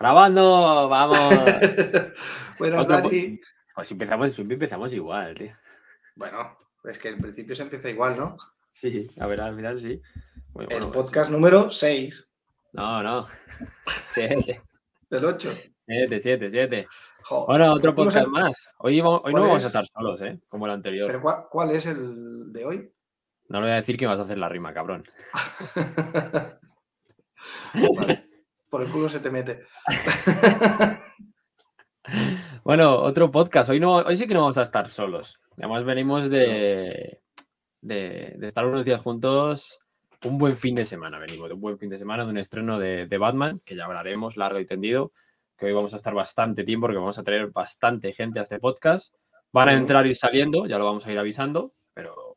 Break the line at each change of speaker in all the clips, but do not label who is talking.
Grabando, vamos.
Buenas, Dani.
Pues empezamos, siempre empezamos igual, tío.
Bueno, es que en principio se empieza igual, ¿no?
Sí, a ver, al final sí. Muy
El
bueno,
podcast número 6
No, no. Siete,
del 8.
siete, siete, siete.
Joder,
Bueno, otro
¿cómo se-
podcast más. Hoy, vamos- hoy no
¿Cuál
vamos
es?
a estar solos, ¿eh? Como el anterior.
¿Pero cuál, cuál es el de hoy?
No le voy a decir que vas a hacer la rima, cabrón.
Vale, Por el culo se te mete.
Bueno, otro podcast. Hoy, no, hoy sí que no vamos a estar solos. Además, venimos de, de, de estar unos días juntos. Un buen fin de semana, venimos de un buen fin de semana, de un estreno de, de Batman, que ya hablaremos largo y tendido. Que hoy vamos a estar bastante tiempo porque vamos a traer bastante gente a este podcast. Van a entrar y saliendo, ya lo vamos a ir avisando, pero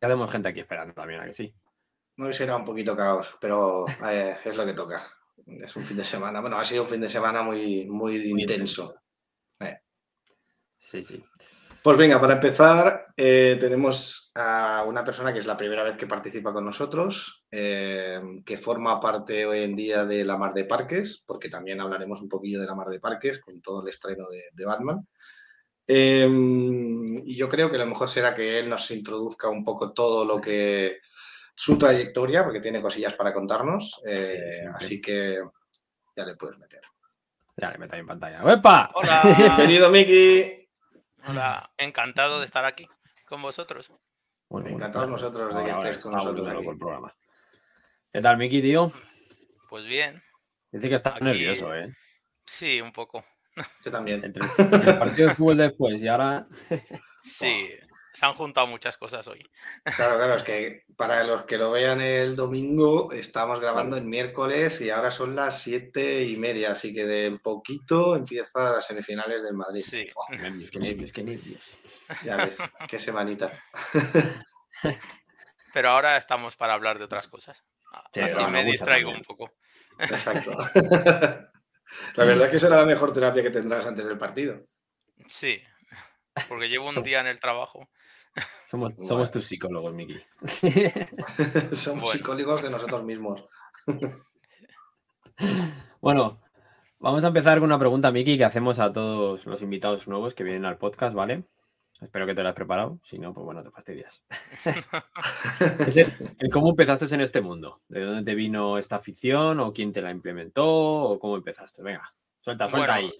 ya tenemos gente aquí esperando también, ¿a que sí?
No será un poquito caos, pero eh, es lo que toca. Es un fin de semana. Bueno, ha sido un fin de semana muy, muy intenso.
Sí, sí.
Pues venga, para empezar, eh, tenemos a una persona que es la primera vez que participa con nosotros, eh, que forma parte hoy en día de la Mar de Parques, porque también hablaremos un poquillo de la Mar de Parques con todo el estreno de, de Batman. Eh, y yo creo que lo mejor será que él nos introduzca un poco todo lo que su trayectoria, porque tiene cosillas para contarnos. eh, así que ya le puedes meter.
Ya le meto ahí en pantalla. ¡Epa!
Hola,
Bienvenido, Miki.
hola, encantado de estar aquí con vosotros.
Encantados nosotros de que
Ahora
estés con nosotros aquí.
el programa. ¿Qué tal, Miki, tío?
Pues bien,
Dice que está
Aquí-
nervioso, ¿eh?
sí, un poco.
Yo también.
Entre el, entre el partido de fútbol después y ahora.
Sí, se han juntado muchas cosas hoy.
Claro, claro, es que para los que lo vean el domingo, estamos grabando el miércoles y ahora son las siete y media, así que de poquito empieza las semifinales del Madrid.
Sí.
Buah,
Nervios, qué nervios, qué nervios.
ya ves, qué semanita.
Pero ahora estamos para hablar de otras cosas.
Sí,
Así
me
distraigo
también.
un poco.
Exacto. La verdad que será la mejor terapia que tendrás antes del partido.
Sí, porque llevo un día en el trabajo.
Somos,
Bueno.
somos tus psicólogos, Miki.
Somos
Bueno.
psicólogos de nosotros mismos.
bueno, vamos a empezar con una pregunta, Miki, que hacemos a todos los invitados nuevos que vienen al podcast, ¿vale? Espero que te la has preparado. Si no, pues bueno, te fastidias. Es el, el cómo empezaste en este mundo. ¿De dónde te vino esta afición? ¿O quién te la implementó? ¿O cómo empezaste? Venga, suelta, suelta
Bueno,
ahí.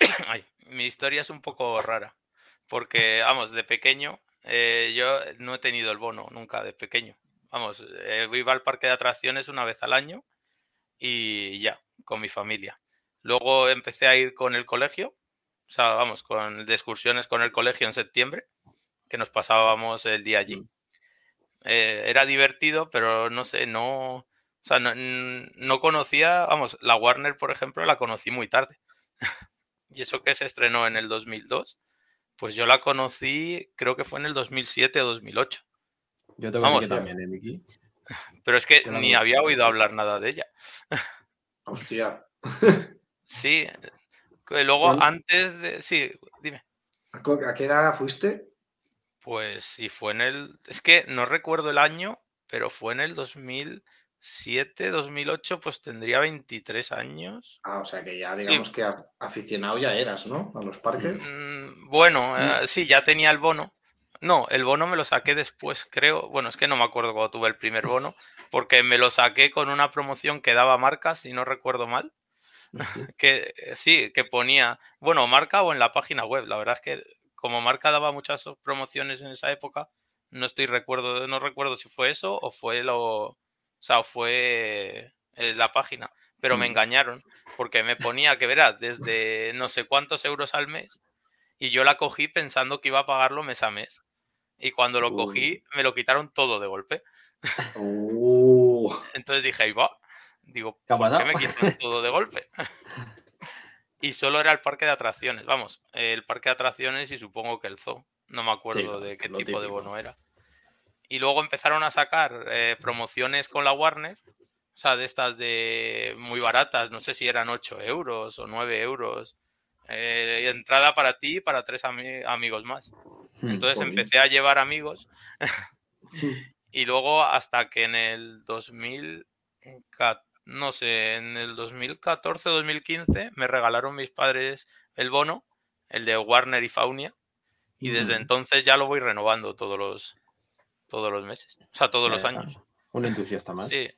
Ay, mi historia es un poco rara, porque, vamos, de pequeño eh, yo no he tenido el bono nunca de pequeño. Vamos, eh, iba al parque de atracciones una vez al año y ya, con mi familia. Luego empecé a ir con el colegio, o sea, vamos, con de excursiones con el colegio en septiembre, que nos pasábamos el día allí.
Mm.
Eh, era divertido, pero no sé, no, o sea, no, no conocía, vamos, la Warner, por ejemplo, la conocí muy tarde. Y eso que se estrenó en el 2002, pues yo la conocí, creo que fue en el 2007 o 2008.
Yo tengo
vamos,
que también, ¿eh, Miki?
Pero es que ni había oído hablar nada de ella.
Hostia.
Sí, que luego
¿Cuándo?
antes de... Sí, dime.
¿A co- ¿A qué edad fuiste?
Pues sí, fue en el... Es que no recuerdo el año, pero fue en el 2007, 2008, pues tendría 23 años.
Ah, o sea que ya digamos que af- aficionado ya eras, ¿no? A los parques.
Mm, Bueno, eh, sí, ya tenía el bono. No, el bono me lo saqué después, creo. Bueno, es que no me acuerdo cuando tuve el primer bono, porque me lo saqué con una promoción que daba marcas, si no recuerdo mal. Que eh, sí, que ponía, bueno, marca o en la página web. La verdad es que como marca daba muchas promociones en esa época, no estoy recuerdo, no recuerdo si fue eso o fue lo, o sea, fue eh, la página, pero me
Mm.
engañaron porque me ponía que verás desde no sé cuántos euros al mes y yo la cogí pensando que iba a pagarlo mes a mes. Y cuando lo cogí, me lo quitaron todo de golpe.
Uh,
Entonces dije, ahí va. Digo,
¿Qué ha
¿por qué me quitan todo de golpe? y solo era el parque de atracciones, vamos, el parque de atracciones y supongo que el zoo. No me acuerdo de qué tipo de bono era. Y luego empezaron a sacar eh, promociones con la Warner, o sea, de estas de muy baratas, no sé si eran 8 euros o 9 euros. eh, entrada para ti y para tres ami- amigos más.
Hmm.
Entonces empecé a llevar amigos y luego hasta que en el 2000, ca- no sé, en el 2014-2015 me regalaron mis padres el bono, el de Warner y Faunia, y desde entonces ya lo voy renovando todos los, todos los meses, o sea, todos los años.
Un entusiasta más.
Sí.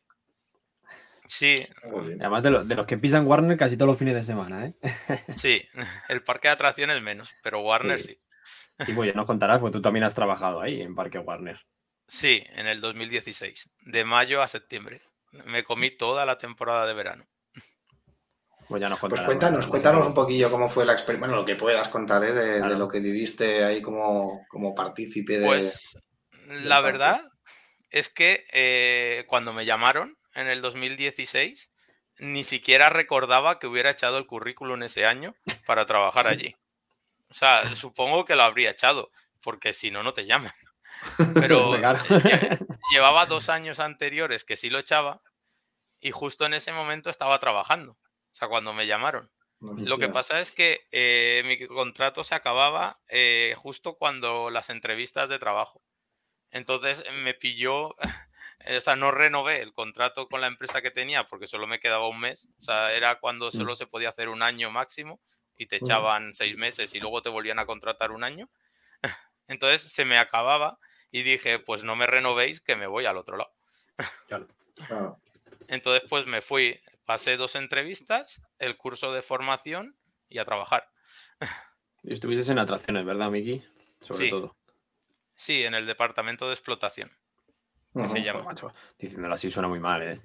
Sí.
Además de, los que pisan Warner casi todos los fines de semana, ¿eh?
Sí, el parque de atracciones menos, pero Warner sí.
sí. pues ya nos contarás, porque tú también has trabajado ahí en Parque Warner.
Sí, en el 2016, de mayo a septiembre. Me comí toda la temporada de verano.
Pues ya nos
Pues cuéntanos, cuéntanos un poquillo cómo fue la experiencia, bueno, lo que puedas contar ¿eh? de, lo que viviste ahí como, como partícipe de...
Pues la verdad es que eh, cuando me llamaron en el 2016, ni siquiera recordaba que hubiera echado el currículum ese año para trabajar allí. O sea, supongo que lo habría echado, porque si no, no te llaman. Pero llevaba dos años anteriores que sí lo echaba y justo en ese momento estaba trabajando. O sea, cuando me llamaron. Lo que pasa es que eh, mi contrato se acababa eh, justo cuando las entrevistas de trabajo. Entonces me pilló, o sea, no renové el contrato con la empresa que tenía porque solo me quedaba un mes. O sea, era cuando mm. solo se podía hacer un año máximo y te echaban seis meses y luego te volvían a contratar un año. Entonces se me acababa y dije, pues no me renovéis, que me voy al otro lado. Entonces, pues me fui, pasé dos entrevistas, el curso de formación y a trabajar.
Y estuviste en atracciones, ¿verdad, Miki? Sobre todo.
Sí, en el departamento de explotación. se llama.
diciéndolo así suena muy mal, ¿eh?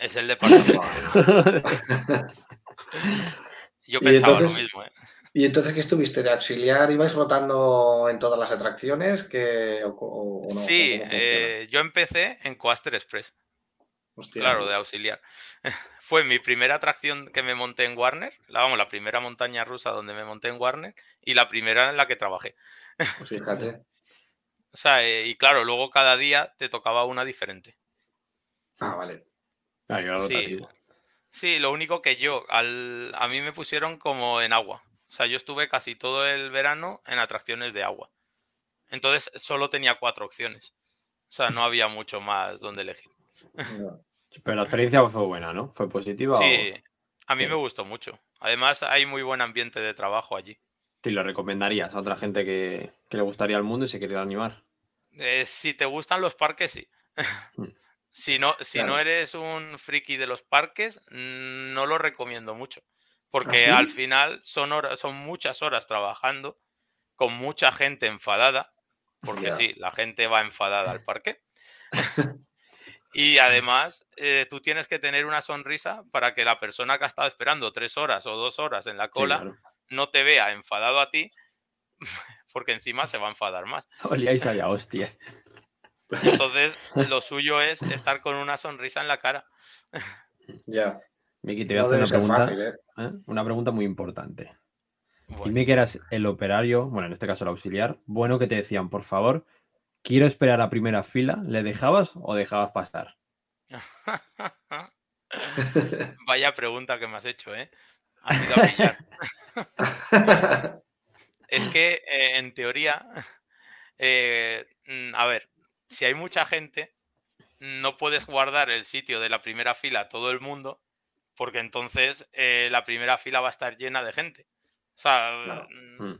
Es el departamento. Yo pensaba lo mismo, ¿eh?
¿Y entonces qué estuviste de auxiliar? ¿Ibais rotando en todas las atracciones? Que, o,
no? Sí, eh, yo empecé en Coaster Express. Claro, de auxiliar. Fue mi primera atracción que me monté en Warner, la, vamos, la primera montaña rusa donde me monté en Warner y la primera en la que trabajé.
Pues fíjate.
o sea, eh, y claro, luego cada día te tocaba una diferente.
Ah, vale.
Ah,
sí. sí, lo único que yo, al, a mí me pusieron como en agua. O sea, yo estuve casi todo el verano en atracciones de agua. Entonces solo tenía cuatro opciones. O sea, no había mucho más donde elegir.
Pero la experiencia fue buena, ¿no? ¿Fue positiva?
Sí, a mí me gustó mucho. Además, hay muy buen ambiente de trabajo allí.
¿Te lo recomendarías a otra gente que, le gustaría el mundo y se quería animar?
Eh, si te gustan los parques, sí. Mm. si no, si no eres un friki de los parques, no lo recomiendo mucho. Porque ¿Ah, al final son, horas, son muchas horas trabajando con mucha gente enfadada, porque sí, la gente va enfadada al parque. y además, eh, tú tienes que tener una sonrisa para que la persona que ha estado esperando tres horas o dos horas en la cola no te vea enfadado a ti, porque encima se va a enfadar más.
Olíais allá, hostias.
Entonces, lo suyo es estar con una sonrisa en la cara.
Ya.
Miki, te voy a hacer una pregunta, ¿eh? ¿eh? una pregunta muy importante. Dime que eras el operario, bueno, en este caso el auxiliar, bueno que te decían, por favor, quiero esperar a primera fila, ¿le dejabas o dejabas pasar?
Vaya pregunta que me has hecho, ¿eh? Has ido a pillar. es que, eh, en teoría, mm, a ver, si hay mucha gente, no puedes guardar el sitio de la primera fila a todo el mundo porque entonces eh, la primera fila va a estar llena de gente. O sea, mm, mm.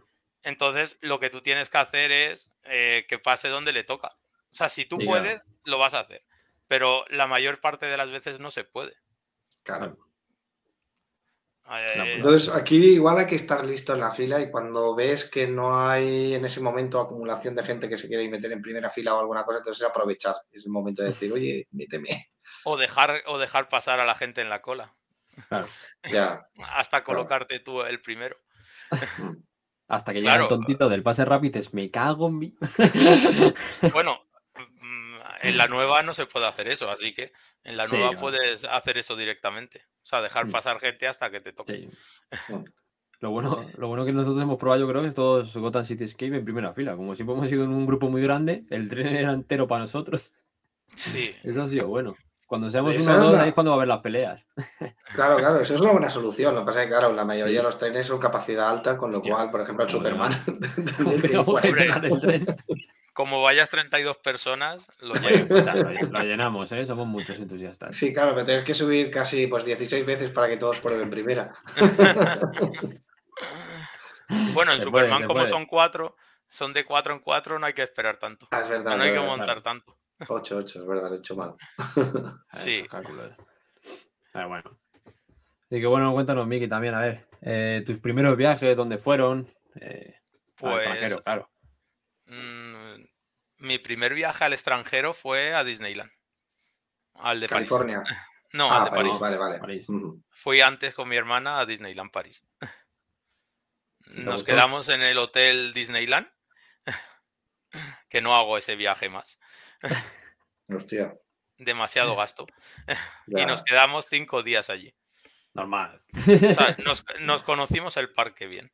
Entonces lo que tú tienes que hacer es eh, que pase donde le toca. O sea, si tú puedes, lo vas a hacer. Pero la mayor parte de las veces no se puede.
Claro. Entonces, aquí igual hay que estar listo en la fila y cuando ves que no hay en ese momento acumulación de gente que se quiere meter en primera fila o alguna cosa, entonces aprovechar. Es el momento de decir, oye, méteme.
O dejar, o dejar pasar a la gente en la cola.
Ya.
Hasta colocarte tú el primero.
Hasta que llega el tontito del pase rápido es me cago en mí.
bueno, mm, en la nueva no se puede hacer eso, así que en la nueva puedes hacer eso directamente. O sea, dejar mm. pasar gente hasta que te toque.
Lo bueno, lo bueno que nosotros hemos probado, yo creo que es todos Gotham City Escape en primera fila. Como siempre hemos ido en un grupo muy grande, el tren era entero para nosotros.
Sí.
Eso ha sido bueno. Cuando seamos uno o dos, ahí es cuando va a haber las peleas.
Claro, claro, eso es una buena solución. Lo que pasa es que, claro, la mayoría de los trenes son capacidad alta, con lo cual, por ejemplo, el Superman.
como vayas 32 personas, lo
lo, llenamos, ¿eh? Somos muchos entusiastas.
Sí, claro, pero tienes que subir casi pues 16 veces para que todos prueben primera.
Bueno, en
Se
Superman, como
puede.
son cuatro, son de cuatro en cuatro, no hay que esperar tanto.
Ah, es verdad.
No hay que
verdad.
montar tanto.
8, 8, es verdad, lo he hecho mal.
Sí.
Cálculos. Pero bueno. Así que bueno, cuéntanos, Miki, también, a ver. eh, tus primeros viajes, ¿dónde fueron? Eh, al
Pues
extranjero, claro.
mm, mi primer viaje al extranjero fue a Disneyland. Al de París.
California.
No,
ah,
al de
París, vale, vale.
París.
Fui antes con mi hermana a Disneyland París. Nos quedamos en el hotel Disneyland, que no hago ese viaje más.
Hostia.
Demasiado gasto.
ya.
Y nos quedamos cinco días allí.
Normal.
O sea, nos, nos conocimos el parque bien.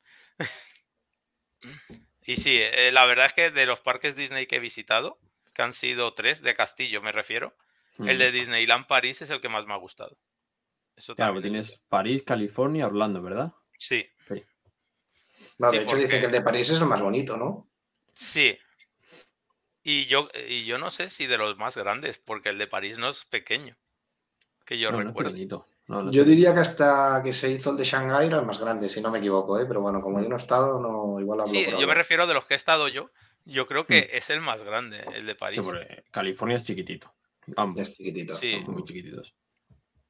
Y sí, eh, la verdad es que de los parques Disney que he visitado, que han sido tres, de Castillo me refiero, el de Disneyland París es el que más me ha gustado. Eso.
Claro,
también
tienes París, California, Orlando, ¿verdad?
Sí,
No, de
sí,
hecho, dicen
porque-
que el de París es el más bonito, ¿no?
sí. Y yo, y yo no sé si de los más grandes, porque el de París no es pequeño, que yo
no,
recuerdo.
No, no
Yo diría que hasta que se hizo el de Shanghái era el más grande, si no me equivoco, ¿eh? pero bueno, como yo no he estado, no, igual hablo
Sí,
por
yo me refiero de los que he estado yo, yo creo que es el más grande, el de París.
Sí, California es chiquitito. Ambos
Es chiquitito.
Sí.
son muy chiquititos.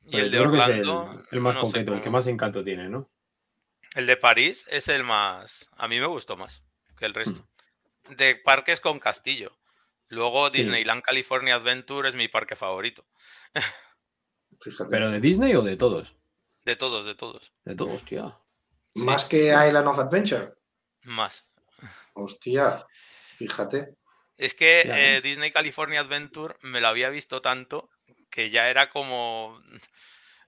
Y
Pero
el de
que es
Orlando,
el, el más concreto, el que más encanto tiene, ¿no?
El de París es el más. A mí me gustó más que el resto.
Mm.
De parques con castillo. Luego Disneyland California Adventure es mi parque favorito.
Fíjate.
¿Pero de Disney o de todos?
De todos, de todos.
De todos, hostia.
sí.
Más que Island of Adventure.
Más.
Hostia, fíjate.
Es que eh. Disney California Adventure me lo había visto tanto que ya era como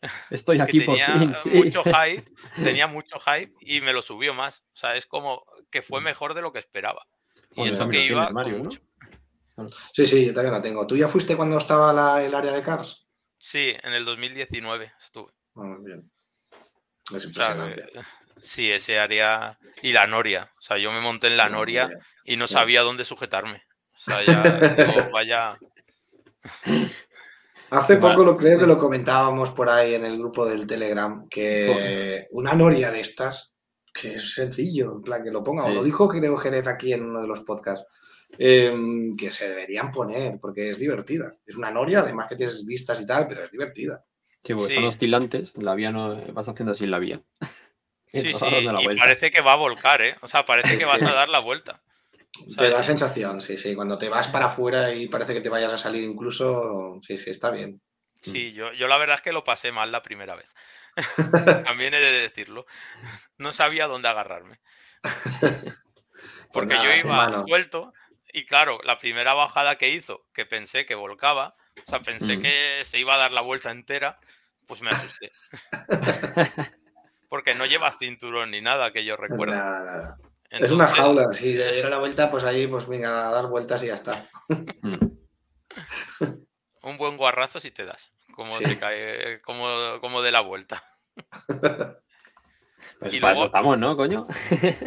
Estoy
que
aquí por
tenía
fin. sí.
mucho hype, tenía mucho hype y me lo subió más. O sea, es como que fue mejor de lo que esperaba. Y eso que iba
tiene Mario,
con
¿no?
Sí, sí, yo también la tengo. ¿Tú ya fuiste cuando estaba la- el área de Cars?
Sí, en el 2019 estuve.
Ah, bien. Es
O sea,
impresionante.
que- sí, ese área y la noria. O sea, yo me monté en la noria y no sabía dónde sujetarme. O sea, ya digo, vaya.
Hace poco lo creo que lo comentábamos por ahí en el grupo del Telegram, que una noria de estas, que es sencillo, en plan que lo ponga, o lo dijo creo Jerez aquí en uno de los podcasts, em, que se deberían poner, porque es divertida. Es una noria, además que tienes vistas y tal, pero es divertida.
Sí, porque
Sí.
son oscilantes, la vía no vas haciendo así en la vía.
Sí, sí,
la
y parece que va a volcar, ¿eh? O sea, parece
Es
que vas a dar la vuelta. O sea,
Te da sensación, sí, sí. Cuando te vas para afuera y parece que te vayas a salir incluso, sí, sí, está bien.
Sí, yo, yo la verdad es que lo pasé mal la primera vez. También he de decirlo. No sabía dónde agarrarme. Porque
nada,
yo iba suelto y claro, la primera bajada que hizo, que pensé que volcaba, o sea, pensé
Mm.
que se iba a dar la vuelta entera, pues me asusté. Porque no llevas cinturón ni nada que yo recuerdo.
Nada, nada. Es una jaula, si le diera la vuelta, pues ahí, pues venga, a dar vueltas y ya está.
Mm.
Un buen guarrazo si te das. Como
Sí.
se cae, como, como de la vuelta.
Pues
Y
para
luego-
eso estamos, ¿no, coño?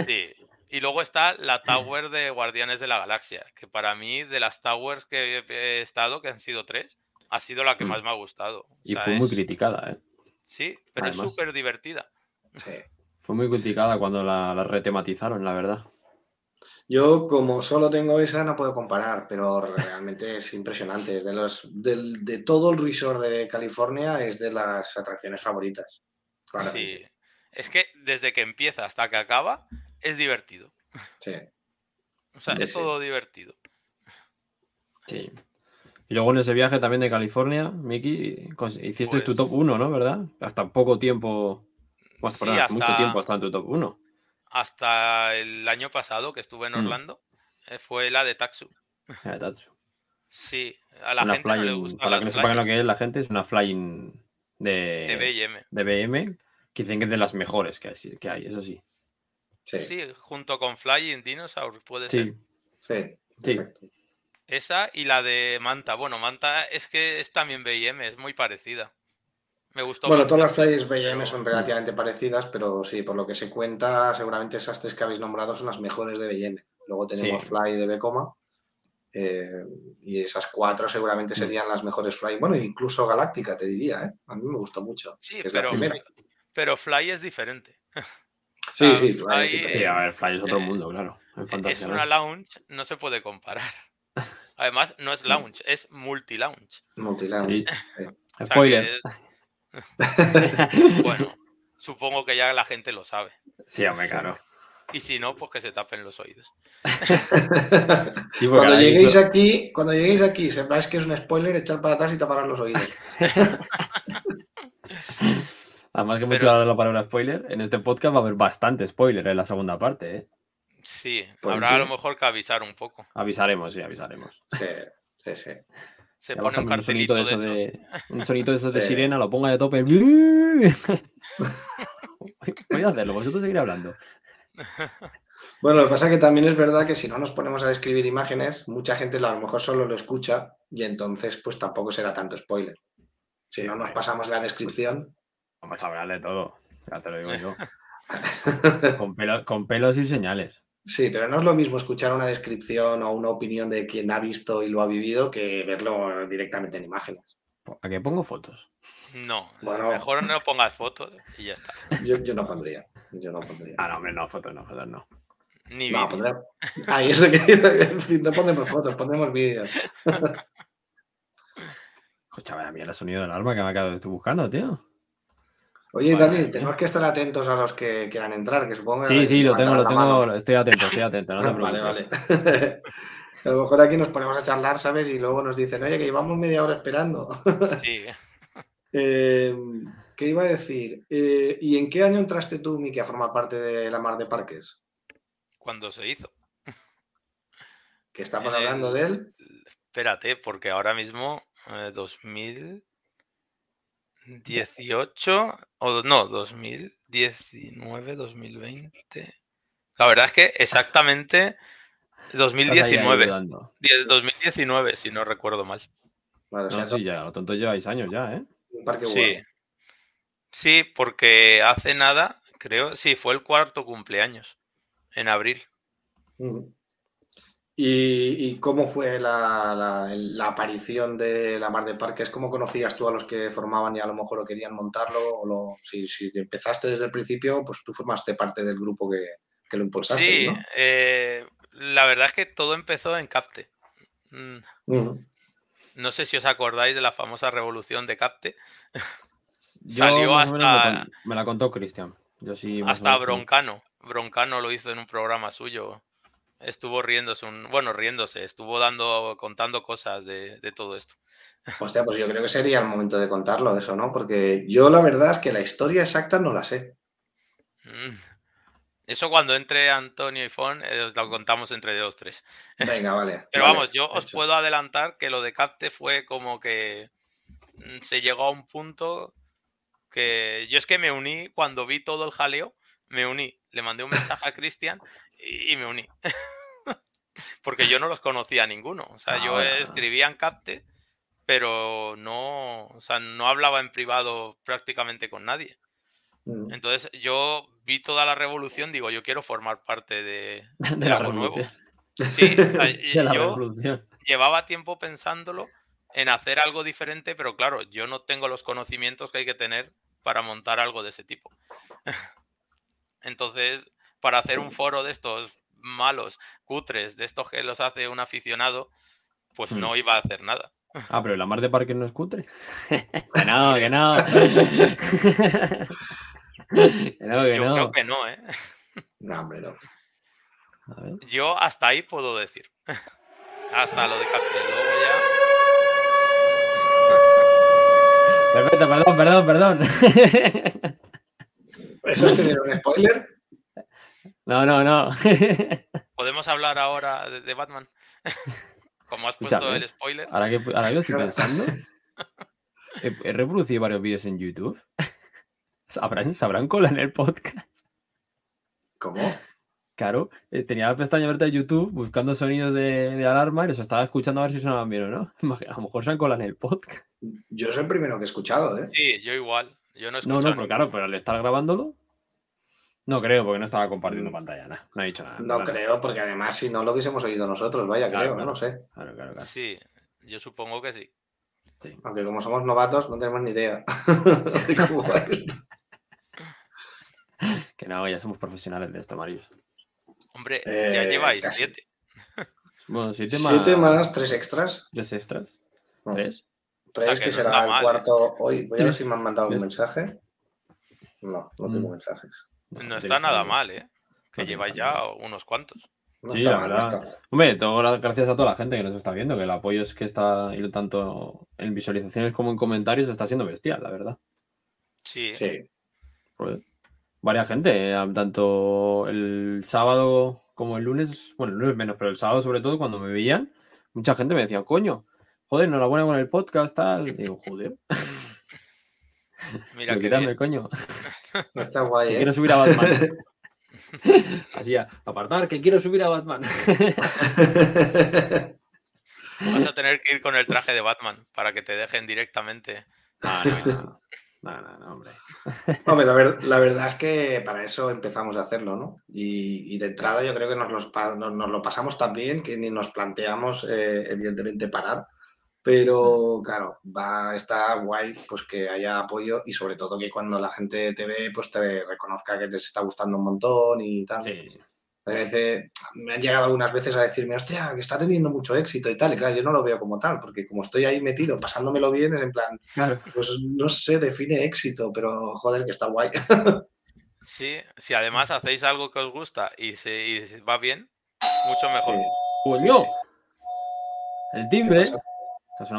Sí. Y luego está la Tower de Guardianes de la Galaxia, que para mí, de las Towers que he estado, que han sido tres, ha sido la que
Mm.
más me ha gustado. O
Y
sea,
fue muy
es-
criticada, ¿eh?
Sí, pero es
Además.
súper divertida.
Sí.
Fue muy criticada cuando la, la retematizaron, la verdad.
Yo, como solo tengo esa, no puedo comparar, pero realmente es impresionante. Es de, los, del- de todo el resort de California, es de las atracciones favoritas. claramente.
Sí. Es que desde que empieza hasta que acaba, es divertido.
Sí.
O sea,
Sí,
es
sí.
todo divertido.
Sí. Y luego en ese viaje también de California, Miki, hiciste tu
Pues-
top 1, ¿no? ¿Verdad? Hasta poco tiempo. Pues,
Sí,
perdón, hace mucho
hasta-
tiempo hasta en tu top 1.
Hasta el año pasado que estuve en
Mm.
Orlando, eh, fue la de Taxu.
Eh, Tatsu.
Sí, a la
Una
gente no le
flying-
gusta
para que no sepan lo que es la gente, es una flying de,
de B&M.
de BM, que dicen que es de las mejores que hay, que hay eso sí.
Sí,
Sí, junto con Flying Dinosaur puede
Sí,
ser.
sí.
Sí.
exacto.
Esa y la de Manta. Bueno, Manta es que es también B&M, es muy parecida. Me gustó
Bueno,
más
todas las BM
pero-
son relativamente parecidas, pero sí, por lo que se cuenta, seguramente esas tres que habéis nombrado son las mejores de BM. Luego tenemos
Sí.
Fly de Becoma Eh, y esas cuatro seguramente serían las mejores Fly. Bueno, incluso Galáctica, te diría, ¿eh? A mí me gustó mucho.
Sí, pero, pero Fly es diferente.
Sí,
Ah,
sí, Fly,
ahí-
sí,
Sí, a ver, Fly es otro
Eh,
mundo, claro. En
Es una
¿no?
lounge, no se puede comparar. Además, no es lounge, es multi-lounge.
Sí.
O sea
Spoiler.
es- bueno, supongo que ya la gente lo sabe.
Sí, hombre, claro.
Y si no, pues que se tapen los oídos.
Sí,
Cuando lleguéis
hizo-
aquí, cuando lleguéis aquí, sepáis que es un spoiler, echar para atrás y tapar los oídos.
Además que hemos
es-
la palabra spoiler, en este podcast va a haber bastante spoiler en la segunda parte, ¿eh?
Sí,
Pues
habrá
sí.
a lo mejor que avisar un poco.
Avisaremos, sí, avisaremos.
Sí, sí, sí.
Se
Ya
pone un cartelito de,
de
eso.
eso de, un sonito de esos de
Sí.
sirena, lo ponga de tope. Voy a hacerlo, vosotros seguir hablando.
Bueno, lo que pasa es que también es verdad que si no nos ponemos a describir imágenes, mucha gente a lo mejor solo lo escucha y entonces pues tampoco será tanto spoiler. Si no nos pasamos la descripción,
Vamos a hablar de todo, ya te lo digo yo. Con, pelo- con pelos y señales.
sí, pero no es lo mismo escuchar una descripción o una opinión de quien ha visto y lo ha vivido que verlo directamente en imágenes.
¿A qué pongo fotos?
No,
Bueno.
mejor no pongas fotos y ya está.
Yo, yo no pondría. Yo no pondría.
Ah, no, hombre, no, fotos no, fotos no.
Ni
No,
vídeo.
pondré... Ah, y eso que decir, no pondremos fotos, pondremos vídeos.
Escúchame, a mí el sonido del arma que me acabo de estoy buscando, tío.
Oye, Dani,
mía.
tenemos que estar atentos a los que quieran entrar, que supongo que
Sí, sí, lo tengo, lo tengo,
mano.
estoy atento, estoy atento, no te
vale,
preocupes.
vale. A lo mejor aquí nos ponemos a charlar, ¿sabes? Y luego nos dicen, oye, que llevamos media hora esperando.
Sí,
Eh, ¿Qué iba a decir? Eh, ¿Y en qué año entraste tú, Miki, a formar parte de la Mar de Parques?
cuando se hizo.
Que estamos hablando de él.
Espérate, porque ahora mismo eh, 2018 o no, 2019, 2020. La verdad es que exactamente
Estás ahí
2019,
ayudando.
10 2019, si no recuerdo mal.
Vale, o sea,
No, sí, ya, lo tonto lleváis años ya, ¿eh?
un parque
Sí.
bueno.
Sí, porque hace nada, creo, sí, fue el cuarto cumpleaños, en abril.
Ujú. ¿Y, y cómo fue la, la- la aparición de la Mar de Parques? ¿Cómo conocías tú a los que formaban y a lo mejor lo querían montarlo? O lo, si, si te empezaste desde el principio, pues tú formaste parte del grupo que, que lo impulsaste,
Sí,
¿no?
eh, la verdad es que todo empezó en Capte. Mm. No sé si os acordáis de la famosa revolución de Capte.
Yo
Salió
me
hasta-
me, la contó Cristian. Yo sí.
Hasta Broncano. Broncano lo hizo en un programa suyo. Estuvo riéndose, un, bueno, riéndose, estuvo dando, contando cosas de, de todo esto.
Hostia, pues yo creo que sería el momento de contarlo eso, ¿no? Porque yo la verdad es que la historia exacta no la sé.
Mm. Eso cuando entre Antonio y Fon, eh, os lo contamos entre los tres.
Venga, vale.
Pero
vale,
vamos, yo os
hecho.
puedo adelantar que lo de Capte fue como que mm, se llegó a un punto que yo es que me uní cuando vi todo el jaleo, me uní, le mandé un mensaje a Cristian y, me uní. Porque yo no los conocía a ninguno. O sea,
Ah,
yo
bueno.
escribía en Capte, pero no, o sea, no hablaba en privado prácticamente con nadie.
Ujú.
Entonces yo vi toda la revolución, digo, yo quiero formar parte de,
de
de
la
algo nuevo. Sí, o sea, y
De la
yo
revolución.
llevaba tiempo pensándolo en hacer algo diferente, pero claro, yo no tengo los conocimientos que hay que tener para montar algo de ese tipo. Entonces, para hacer un foro de estos malos, cutres, de estos que los hace un aficionado, pues
Hmm.
no iba a hacer nada.
Ah, pero la mar de parque no es cutre. que no, que no. que no, que
Yo
no.
creo que no, ¿eh?
No, hombre, no.
A ver.
Yo hasta ahí puedo decir. hasta lo de. Luego ya...
Perfecto, perdón, perdón, perdón.
¿Eso es que un spoiler?
No, no, no.
¿Podemos hablar ahora de, de Batman? Como has puesto el spoiler.
Ahora que, ahora que lo estoy pensando, he, he reproducido varios vídeos en YouTube. ¿Sabrán, ¿Sabrán cola en el podcast?
¿Cómo?
Claro, eh, tenía la pestaña abierta de YouTube buscando sonidos de, de alarma y los estaba escuchando a ver si sonaban bien o no. A lo mejor se han colado en el podcast.
Yo soy el primero que he escuchado, ¿eh?
Sí, yo igual. Yo no he
No,
escuchado
no, pero claro, pero al estar grabándolo, No creo, porque no estaba compartiendo pantalla, nada. No ha dicho nada.
No
nada.
creo, porque además si no lo hubiésemos oído nosotros, vaya,
Claro,
creo,
claro.
no lo sé.
Claro, claro, claro.
Sí, yo supongo que sí.
Sí.
Aunque como somos novatos, no tenemos ni idea de cómo va esto.
Que no, ya somos profesionales de esto, Marius.
Hombre,
Eh,
ya lleváis
casi.
siete.
Bueno, siete más.
Siete más, tres extras.
Tres extras.
No,
Tres.
Tres,
O sea, que
que,
no
será el
mal, ¿eh?
cuarto hoy. Voy a ver si me han mandado algún
Tres.
mensaje. No, no tengo
Mm.
mensajes.
No está nada mal, ¿eh? Que
No
lleváis ya unos cuantos.
No
Sí,
está
la
mal, no
verdad.
está mal.
Hombre, todo gra- gracias a toda la gente que nos está viendo, que el apoyo es que está, y tanto en visualizaciones como en comentarios, está siendo bestial, la verdad.
Sí,
Sí.
Joder. Varias gente, eh, tanto el sábado como el lunes, bueno, el lunes menos, pero el sábado sobre todo, cuando me veían, mucha gente me decía, coño, joder, enhorabuena con el podcast, tal. Y digo, joder,
mira
pero
que
coño,
No está guay,
que
¿eh?
quiero subir a Batman. Así, a apartar, que quiero subir a Batman.
vas a tener que ir con el traje de Batman para que te dejen directamente.
No, no, no, no, no, no, hombre.
Hombre, la, ver- la verdad es que para eso empezamos a hacerlo, ¿no? Y, y de entrada yo creo que nos, los pa- nos, nos lo pasamos tan bien que ni nos planteamos, eh, evidentemente, parar. Pero claro, va, está guay pues que haya apoyo y sobre todo que cuando la gente te ve, pues te reconozca que les está gustando un montón y tal.
Sí,
A veces me han llegado algunas veces a decirme, hostia, que está teniendo mucho éxito y tal. Y claro, yo no lo veo como tal, porque como estoy ahí metido, pasándomelo bien, es en plan,
claro.
pues no sé, define éxito, pero joder, que está guay.
Sí, si además hacéis algo que os gusta y se y va bien, mucho mejor.
Sí.
¡Coño! El timbre.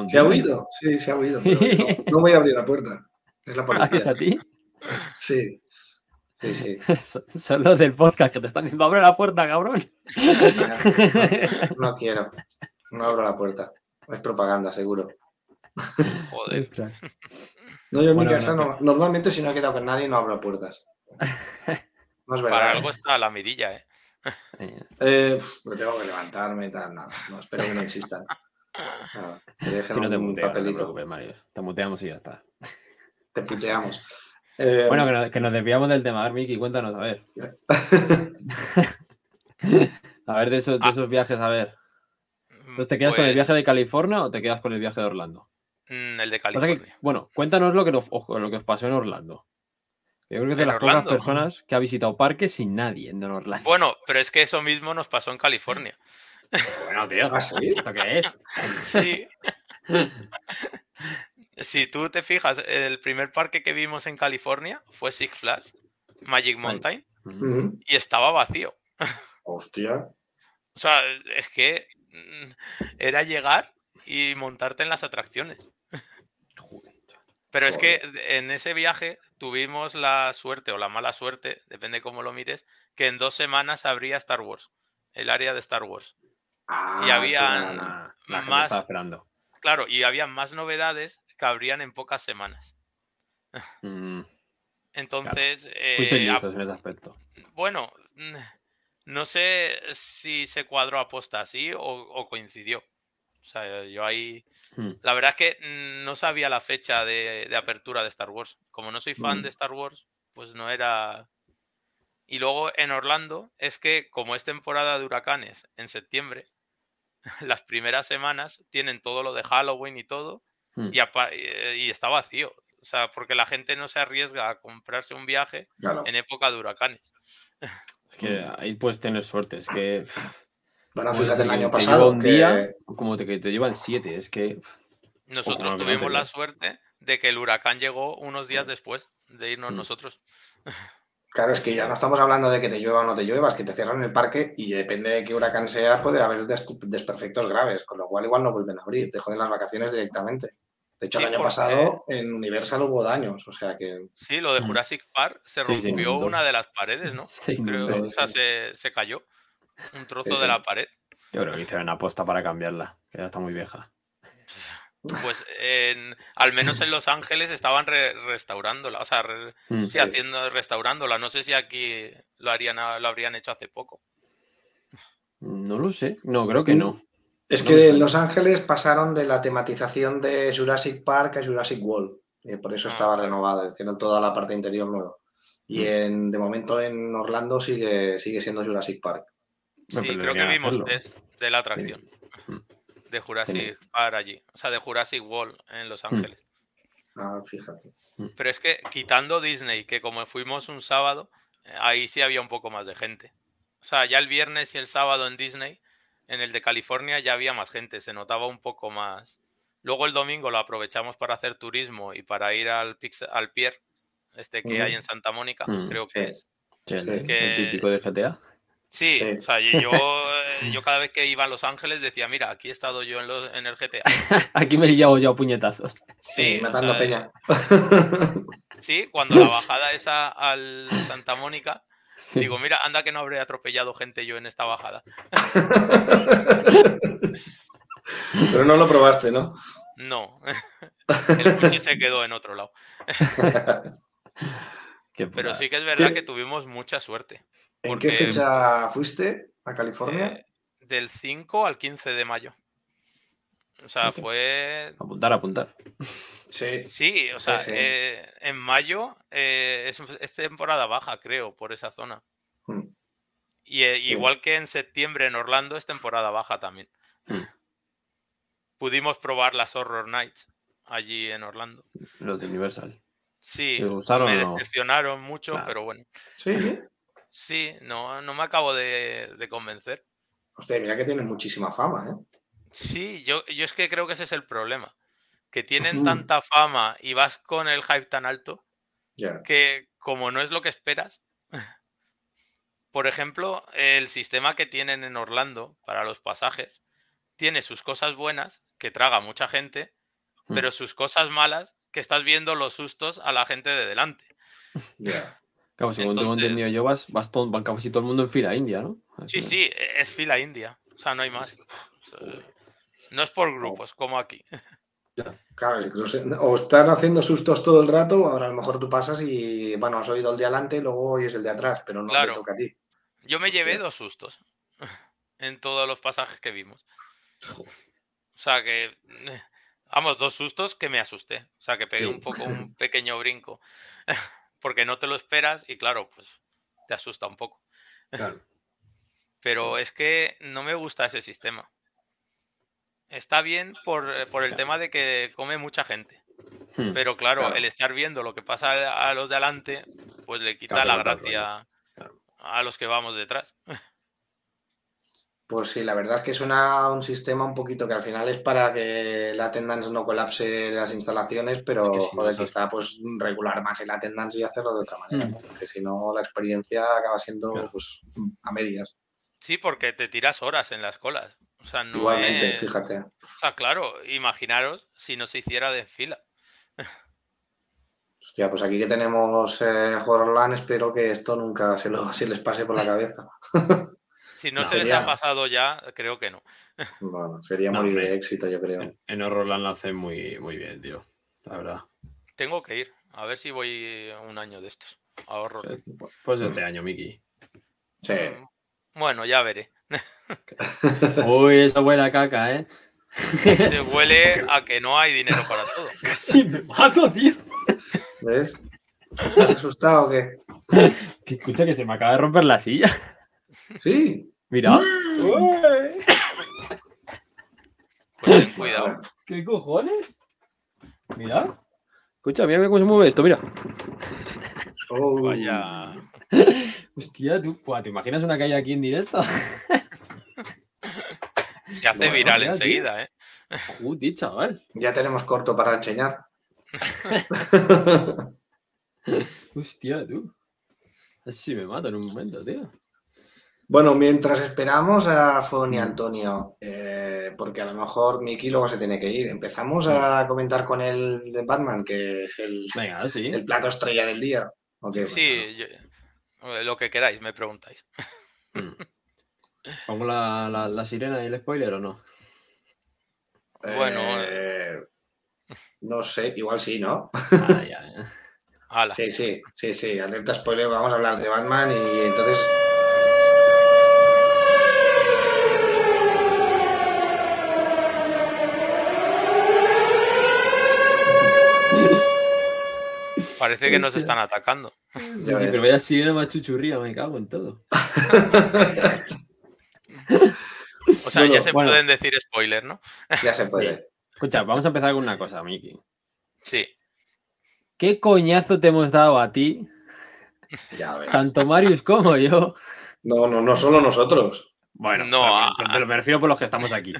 ¿Se ha oído? Sí, se ha oído. pero no, no voy a abrir la puerta. Es la policía.
a ti.
Sí. Sí, sí.
Son- los del podcast que te están diciendo, abre la puerta, cabrón.
No, no quiero. No abro la puerta. Es propaganda, seguro.
Joder.
No, yo en
Bueno,
mi casa
no,
no- normalmente si no he quedado con nadie no abro puertas. No es verdad.
Para algo está la mirilla, ¿eh?
Eh,
Eh, pues tengo que levantarme y tal, nada. No, espero que no insistan.
Si no te
un
muteo, no te preocupes, Mario. Te muteamos y ya está.
te puteamos. Eh,
Bueno, que nos, que nos desviamos del tema. A ver, Miki, cuéntanos, a ver. A ver, de esos, de
Ah.
esos viajes, a ver. Entonces, ¿te quedas con el
Pues,
viaje de California o te quedas con el viaje de Orlando?
mm, El de
que,
California.
bueno, cuéntanos lo que, nos- ojo, lo que os pasó en Orlando. Yo creo que es de
¿En
las pocas personas que ha visitado parques sin nadie en Orlando.
Bueno, pero es que eso mismo nos pasó en California.
Bueno, tío.
¿Ah, sí?
¿Esto qué es?
Sí. si tú te fijas, el primer parque que vimos en California fue Six Flags, Magic Mountain, y estaba vacío.
Hostia.
O sea, es que mm, era llegar y montarte en las atracciones. Pero es que en ese viaje tuvimos la suerte o la mala suerte, depende cómo lo mires, que en dos semanas abría Star Wars, el área de Star Wars.
Ah,
Y
gente
Más-
esperando.
Claro, y había más novedades que abrían en pocas semanas.
Mm,
Entonces, eh, a-
listos en ese aspecto.
bueno, no sé si se cuadró aposta así o, o coincidió. O sea, yo ahí...
Mm.
La verdad es que no sabía la fecha de, de apertura de Star Wars. Como no soy fan
Mm.
de Star Wars, pues no era... Y luego en Orlando es que como es temporada de huracanes en septiembre, las primeras semanas tienen todo lo de Halloween y todo
Mm.
y, apa- y- está vacío. O sea, porque la gente no se arriesga a comprarse un viaje
Claro.
en época de huracanes.
Es que ahí puedes tener suerte. Es que.
Bueno, fíjate el año
te lleva
pasado
un
que-
día, como te, que te llevan siete. Es que.
Nosotros tuvimos la suerte de que el huracán llegó unos días después de irnos
Mm.
nosotros.
Claro, es que ya no estamos hablando de que te llueva o no te llueva, es que te cierran el parque y depende de qué huracán sea, puede haber des- desperfectos graves, con lo cual igual no vuelven a abrir, te joden las vacaciones directamente. De hecho,
Sí,
el año
porque-
pasado en Universal hubo daños, o sea que
Sí, lo de
Mm.
Jurassic Park se
Sí,
rompió una de las paredes, ¿no?
se
Creo, o sea,
sí.
se, se cayó un trozo
Sí,
de
sí.
la pared.
Yo creo que hicieron una aposta para cambiarla, que ya está muy vieja.
Pues en- al menos en Los Ángeles estaban re- restaurándola, o sea, re-
Mm.
sí, haciendo restaurándola. No sé si aquí lo harían, lo habrían hecho hace poco.
No lo sé. No, creo que no.
Es
No me
que en. Los Ángeles pasaron de la tematización de Jurassic Park a Jurassic World. Y por eso
Ah.
estaba renovada, hicieron toda la parte interior nueva. Y en, de momento en Orlando sigue, sigue siendo Jurassic Park.
Sí, creo que vimos test de la atracción. De Jurassic Park allí. O sea, de Jurassic World en Los Ángeles.
Ah, fíjate.
Pero es que quitando Disney, que como fuimos un sábado, eh, ahí sí había un poco más de gente. O sea, ya el viernes y el sábado en Disney, en el de California ya había más gente, se notaba un poco más. Luego el domingo lo aprovechamos para hacer turismo y para ir al, al Pier, este que hay en Santa Mónica,
Mm,
creo que es. Que-
el típico de GTA.
Sí,
Sí.
o sea, yo, yo- yo cada vez que iba a Los Ángeles decía, mira, aquí he estado yo en, los, en el GTA.
Aquí me llevo yo a puñetazos.
Sí,
matando
sea,
peña.
Sí, cuando la bajada esa al Santa Mónica,
Sí.
digo, mira, anda que no habré atropellado gente yo en esta bajada.
Pero no lo probaste, ¿no?
No, el coche se quedó en otro lado.
Qué
Pero sí que es verdad
¿Qué?
que tuvimos mucha suerte.
¿En
Porque,
qué fecha fuiste a California?
eh, del 5 al 15 de mayo. O sea, fue...
Apuntar, apuntar.
sí.
Sí, o sea,
sí.
eh, en mayo eh, es, es temporada baja, creo, por esa zona.
Mm.
Y eh, igual que en septiembre en Orlando es temporada baja también.
Mm.
Pudimos probar las Horror Nights allí en Orlando.
Los de Universal.
Sí,
¿Te gustaron
me
no?
decepcionaron mucho,
Claro.
pero bueno.
Sí.
Sí, no, no me acabo de, de convencer.
Hostia, mira que tiene muchísima fama, ¿eh?
Sí, yo, yo es que creo que ese es el problema. Que tienen tanta fama y vas con el hype tan alto que como no es lo que esperas. Por ejemplo, el sistema que tienen en Orlando para los pasajes tiene sus cosas buenas, que traga mucha gente, pero sus cosas malas, que estás viendo los sustos a la gente de delante.
Ya.
Claro, según tengo entendido yo, vas, vas todo, van casi todo el mundo en fila india, ¿no?
Sí, sí, e- es fila india. O sea, no hay más. No es por grupos, como aquí.
Claro, incluso, o están haciendo sustos todo el rato, o ahora a lo mejor tú pasas y, bueno, has oído el de adelante, luego oyes el de atrás, pero no
Claro.
te toca a ti.
Yo me llevé dos sustos en todos los pasajes que vimos. O sea que, vamos, dos sustos que me asusté. O sea que pegué
Sí.
un poco un pequeño brinco. Porque no te lo esperas y claro, pues te asusta un poco.
Claro.
Pero es que no me gusta ese sistema. Está bien por, eh, por el tema de que come mucha gente.
Hmm.
Pero claro,
Claro.
el estar viendo lo que pasa a los de adelante, pues le quita
Claro,
la gracia
Claro.
a los que vamos detrás.
Pues sí, la verdad es que suena un sistema un poquito que al final es para que la attendance no colapse las instalaciones, pero
Es que sí,
joder, quizá pues regular más el attendance y hacerlo de otra manera,
Mm.
¿no? porque si no la experiencia acaba siendo
Claro.
pues a medias.
Sí, porque te tiras horas en las colas. O sea, no
Igualmente,
es-
fíjate.
O sea, claro, imaginaros si no se hiciera de fila.
Hostia, pues aquí que tenemos eh, Horrorland, espero que esto nunca se, lo, se les pase por la cabeza.
Si no,
No,
se les ha pasado ya, creo que no.
Bueno, sería
No,
morir de éxito, yo creo.
En, en Horrorland lo hacen muy, muy bien, tío. La verdad.
Tengo que ir. A ver si voy un año de estos. Ahorro.
Pues este año, Miki.
Sí.
Bueno, ya veré.
Uy, esa buena caca, ¿eh?
Se huele a que no hay dinero para todo.
Casi me mato, tío.
¿Ves? ¿Te has asustado o qué?
Que escucha que se me acaba de romper la silla.
Sí.
Mira.
Pues ten cuidado.
¿Qué cojones? Mira. Escucha, mira cómo se mueve esto, mira.
Oh.
Vaya.
Hostia, tú, ¿te imaginas una calle aquí en directo?
Se hace
Bueno,
viral
mira, tío.
enseguida, ¿eh?
Joder, chaval.
Ya tenemos corto para enseñar.
Hostia, tú. Así me mato en un momento, tío.
Bueno, mientras esperamos a Fon y Antonio, eh, porque a lo mejor Miki luego se tiene que ir, empezamos a comentar con el de Batman, que es el,
Venga, sí.
el plato estrella del día.
Sí, yo- eh, lo que queráis, me preguntáis.
Mm. ¿Pongo la, la, la sirena y el spoiler o no?
Bueno,
Eh, no sé, igual sí, ¿no?
Ah, ya, ya.
Ala.
Sí, sí, sí, sí, alerta spoiler, vamos a hablar de Batman y entonces...
Parece que nos están atacando.
Sí, sí, pero vaya sirena más chuchurría, me cago en todo.
O sea, ya se
bueno.
pueden decir spoiler, ¿no?
Ya se puede.
Escucha, vamos a empezar con una cosa, Miki.
Sí.
¿Qué coñazo te hemos dado a ti,
Ya ves.
tanto Marius como yo?
No, no, no solo nosotros.
Bueno,
No,
pero
a-
me- pero me refiero por los que estamos aquí.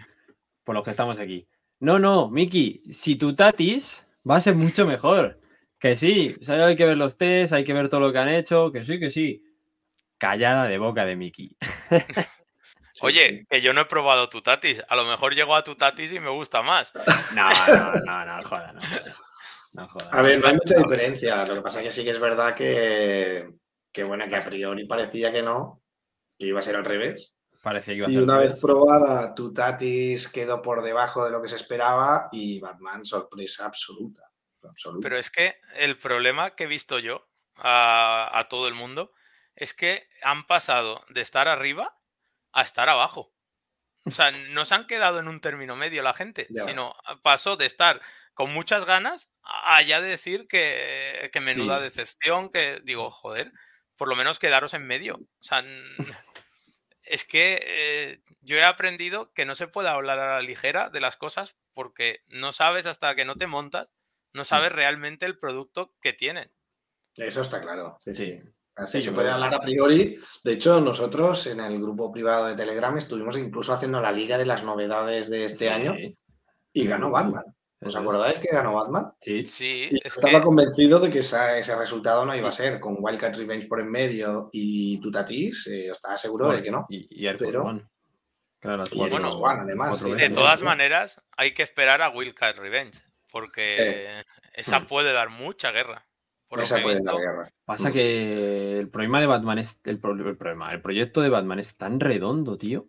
Por los que estamos aquí. No, no, Miki, si tu tatis va a ser mucho mejor. Que sí, o sea, hay que ver los test, hay que ver todo lo que han hecho, que sí, que sí. Callada de boca de Miki.
Sí,
Oye, que yo no he probado tu tatis. A lo mejor llego a tu tatis y me gusta más.
No, no, no, no, joda, no. joda. No joda.
A ver, no hay mucha diferencia. Lo que pasa es que sí que es verdad que, que bueno, que a priori parecía que no, que iba a ser al revés.
Parecía que iba a
Y
ser.
una
al
vez probada, tu Tatis quedó por debajo de lo que se esperaba y Batman, sorpresa absoluta.
Pero es que el problema que he visto yo a, a todo el mundo es que han pasado de estar arriba a estar abajo. O sea, no se han quedado en un término medio la gente,
Ya.
sino pasó de estar con muchas ganas a ya decir que, que menuda
Sí.
decepción, que digo, joder, por lo menos quedaros en medio. O sea, es que eh, yo he aprendido que no se puede hablar a la ligera de las cosas porque no sabes hasta que no te montas, no sabes realmente el producto que tienen.
Eso está claro. Sí, sí.
Sí.
Así
Sí,
se puede hablar a priori. De hecho, nosotros en el grupo privado de Telegram estuvimos incluso haciendo la liga de las novedades de este
Sí,
año y ganó Batman. ¿Os acordáis que ganó Batman?
Sí,
Sí,
Y
es
estaba
que
convencido de que esa- ese resultado no iba a ser. Con Wildcat Revenge por en medio y Tutatis, eh, estaba seguro de que no.
Y, y Air Force
Pero-
One. Claro,
Y One, además,
de todas maneras hay que esperar a Wildcat Revenge porque esa
Mm.
puede dar mucha guerra. Por
Esa puede dar guerra.
Pasa que el problema de Batman es. El, pro- el problema, el proyecto de Batman es tan redondo, tío.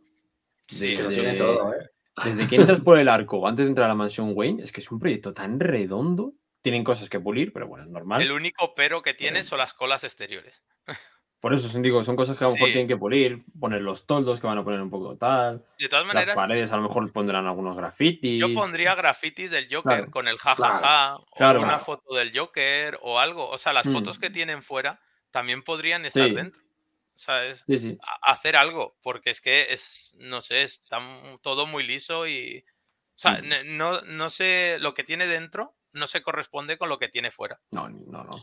Sí,
Es que lo tiene todo, ¿eh?
Desde que entras por el arco antes de entrar a la mansión Wayne, es que es un proyecto tan redondo. Tienen cosas que pulir, pero bueno, es normal.
El único pero que tiene
Eh,
son las colas exteriores.
Por eso son, digo, son cosas que a lo mejor
Sí.
tienen que pulir, poner los toldos que van a poner un poco tal.
De todas
Las
maneras,
paredes a lo mejor pondrán algunos grafitis.
yo pondría grafitis del Joker
Claro,
con el jajaja o
claro.
una
Claro.
foto del Joker o algo. O sea, las
Mm.
fotos que tienen fuera también podrían estar
Sí.
dentro. O sea, es
Sí,
hacer algo, porque es que es, no sé, está todo muy liso y... O sea,
Mm.
ne- no, no sé, lo que tiene dentro no se corresponde con lo que tiene fuera.
No, no, no.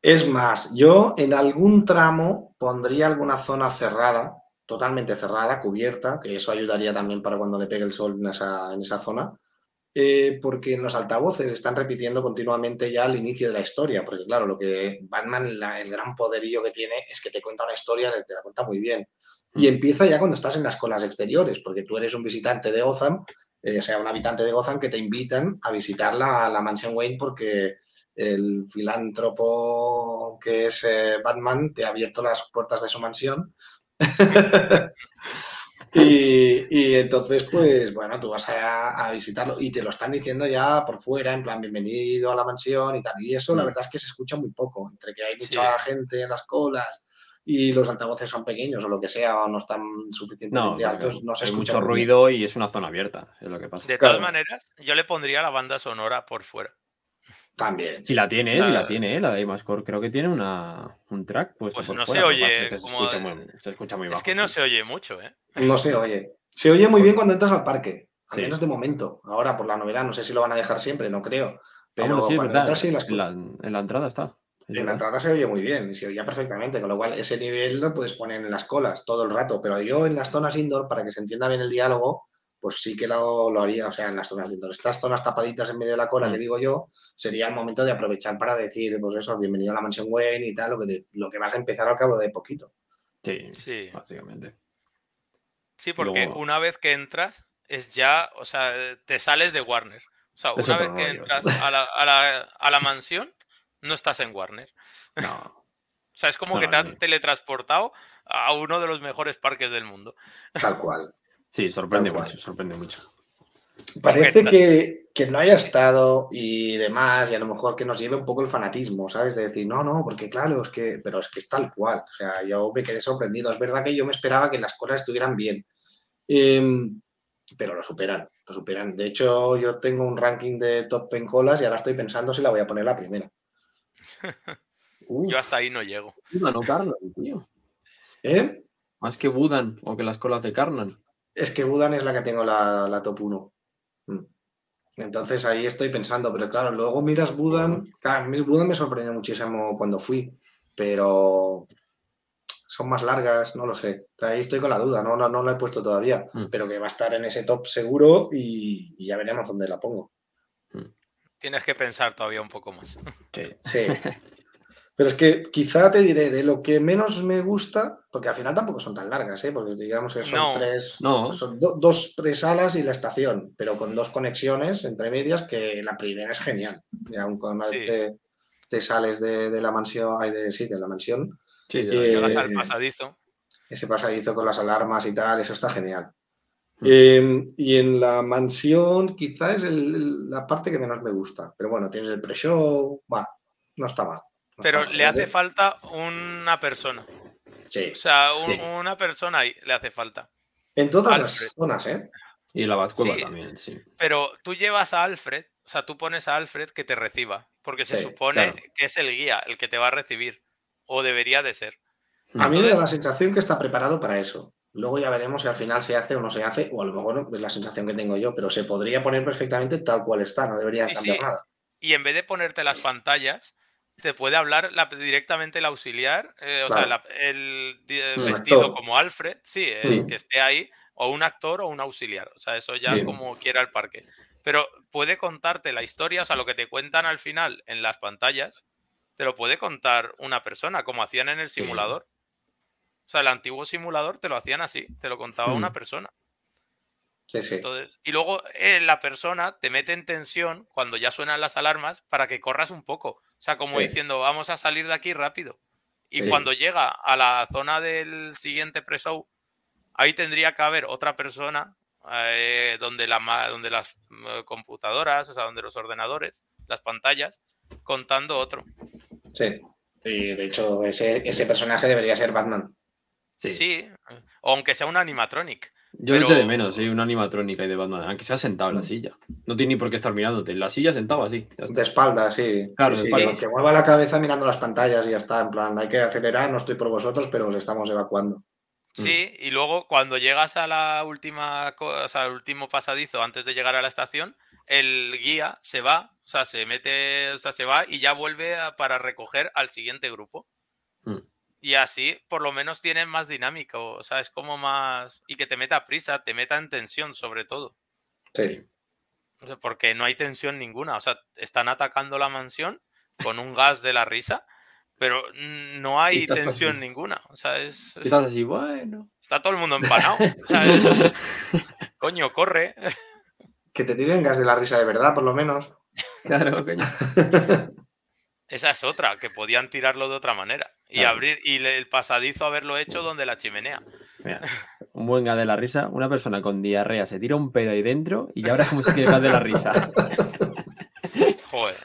Es más, yo en algún tramo pondría alguna zona cerrada, totalmente cerrada, cubierta, que eso ayudaría también para cuando le pegue el sol en esa, en esa zona, eh, porque en los altavoces están repitiendo continuamente ya el inicio de la historia, porque claro, lo que Batman, la- el gran poderío que tiene es que te cuenta una historia, te la cuenta muy bien. Y
Mm.
empieza ya cuando estás en las colas exteriores, porque tú eres un visitante de Gotham, eh, o sea, un habitante de Gotham que te invitan a visitar la, la mansión Wayne porque el filántropo que es eh, Batman te ha abierto las puertas de su mansión. y, y entonces, pues bueno, tú vas a, a visitarlo y te lo están diciendo ya por fuera, en plan, bienvenido a la mansión y tal. Y eso, la
Mm.
verdad es que se escucha muy poco, entre que hay mucha
Sí.
gente en las colas y los altavoces son pequeños o lo que sea, o no están suficientemente altos, no se
hay
escucha
mucho
bien.
ruido y es una zona abierta, es lo que pasa.
De
Claro.
todas maneras, yo le pondría la banda sonora por fuera.
También.
Si la tiene,
O sea,
si la tiene, la de Imascore, creo que tiene una, un track
Pues
por
no se
fuera,
oye
se,
como-
escucha muy, se escucha muy bajo.
Es que no
sí.
se oye mucho, ¿eh?
No se oye. Se oye muy bien cuando entras al parque, al
Sí.
menos de momento. Ahora, por la novedad, no sé si lo van a dejar siempre, no creo.
Ah,
Pero
bueno, sí,
cuando
verdad.
entras, sí, las
en, la, en la entrada está. es
En la entrada se oye muy bien y se oía perfectamente, con lo cual ese nivel lo puedes poner en las colas todo el rato, pero yo en las zonas indoor, para que se entienda bien el diálogo, pues sí que lo, lo haría, o sea, en las zonas indoor. Estas zonas tapaditas en medio de la cola,
Mm.
que digo yo, sería el momento de aprovechar para decir, pues eso, bienvenido a la mansión Wayne y tal, lo que, de- lo que vas a empezar al cabo de poquito.
Sí,
Sí.
básicamente.
Sí, porque
Luego-
una vez que entras, es ya, o sea, te sales de Warner. O sea, una vez que entras a la, a, la, a la mansión, no estás en Warner.
No.
O sea, es como
No,
que te han teletransportado a uno de los mejores parques del mundo.
Tal cual.
Sí, sorprende mucho, sorprende mucho.
Parece que, que no haya estado y demás, y a lo mejor que nos lleve un poco el fanatismo, ¿sabes? De decir, no, no, porque claro, es que, pero es que es tal cual. O sea, yo me quedé sorprendido. Es verdad que yo me esperaba que las cosas estuvieran bien. Em, pero lo superan, lo superan. De hecho, yo tengo un ranking de top en colas y ahora estoy pensando si la voy a poner la primera.
Uf,
Yo hasta ahí no llego.
Budan o Karnan, tío.
¿Eh?
Más que Budan o que las colas de Karnan.
Es que Budan es la que tengo la, la top 1. Mm. Entonces ahí estoy pensando, pero claro, luego miras Budan. Claro, a mí Budan me sorprendió muchísimo cuando fui, pero son más largas, no lo sé. Ahí estoy con la duda, no, no, no la he puesto todavía,
Mm.
pero que va a estar en ese top seguro y, y ya veremos dónde la pongo.
Tienes que pensar todavía un poco más.
Sí.
Sí. Pero es que quizá te diré de lo que menos me gusta, porque al final tampoco son tan largas, ¿eh? porque digamos que son
No.
tres,
No.
son do- dos presalas y la estación, pero con dos conexiones entre medias que la primera es genial. Y aun con una vez
Sí.
te, te sales de, de la mansión, ay, de, sí, de la mansión,
Sí, de
Eh,
Llegas al pasadizo.
ese pasadizo con las alarmas y tal, eso está genial.
Mm.
Eh, y en la mansión quizá es el- el- la parte que menos me gusta, pero bueno, tienes el pre-show, va, no está mal. No
Pero le hace falta una persona.
Sí.
O sea, un-
Sí.
una persona ahí le hace falta.
En todas
Alfred.
las zonas, ¿eh?
Y la Batcueva
Sí.
también, sí.
Pero tú llevas a Alfred, o sea, tú pones a Alfred que te reciba, porque se
Sí,
supone
claro.
que es el guía el que te va a recibir, o debería de ser.
A mí me da la sensación que está preparado para eso. Luego ya veremos si al final se hace o no se hace, o a lo mejor es la sensación que tengo yo, pero se podría poner perfectamente tal cual está, no debería
Sí,
cambiar
sí.
nada.
Y en vez de ponerte las pantallas, te puede hablar la- directamente el auxiliar, eh, o sea, la- el eh, vestido
actor.
como Alfred, sí, el
Sí.
que esté ahí, o un actor o un auxiliar. O sea, eso ya
Sí.
como quiera el parque. Pero puede contarte la historia, o sea, lo que te cuentan al final en las pantallas, te lo puede contar una persona, como hacían en el
Sí.
simulador. O sea, el antiguo simulador te lo hacían así, te lo contaba una persona.
Sí, sí.
Entonces, y luego eh, la persona te mete en tensión cuando ya suenan las alarmas para que corras un poco. O sea, como
Sí.
diciendo, vamos a salir de aquí rápido. Y
Sí.
cuando llega a la zona del siguiente pre-show, ahí tendría que haber otra persona eh, donde, la, donde las eh, computadoras, o sea, donde los ordenadores, las pantallas, contando otro.
Sí. Y de hecho, ese, ese personaje debería ser Batman.
Sí.
Sí. o aunque sea un animatronic.
Yo lo eché
pero-
de menos, sí, una animatrónica ahí de Batman. Aunque se ha sentado en la
Mm.
silla. No tiene ni por qué estar mirándote. En la silla sentado así.
De espalda, sí.
Claro,
Sí,
de
sí,
espalda.
Que mueva la cabeza mirando las pantallas y ya está. En plan, hay que acelerar, no estoy por vosotros, pero os estamos evacuando.
Sí, y luego cuando llegas a la última, co- o sea, al último pasadizo antes de llegar a la estación, el guía se va, o sea, se mete, o sea, se va y ya vuelve a- para recoger al siguiente grupo.
Mm.
Y así, por lo menos, tiene más dinámica, o sea, es como más... Y que te meta prisa, te meta en tensión, sobre todo.
Sí.
O sea, porque no hay tensión ninguna. O sea, están atacando la mansión con un gas de la risa, pero no hay tensión ninguna. O sea, es, es-
Estás así, bueno.
está todo el mundo empanado. O sea, es- coño, corre.
Que te tiren gas de la risa de verdad, por lo menos.
Claro, coño.
Esa es otra, que podían tirarlo de otra manera. Y
Claro.
abrir, y le- el pasadizo haberlo hecho donde la chimenea.
Mira, un buen gas de la risa. Una persona con diarrea se tira un pedo ahí dentro y ya se queda el gas de la risa.
Joder.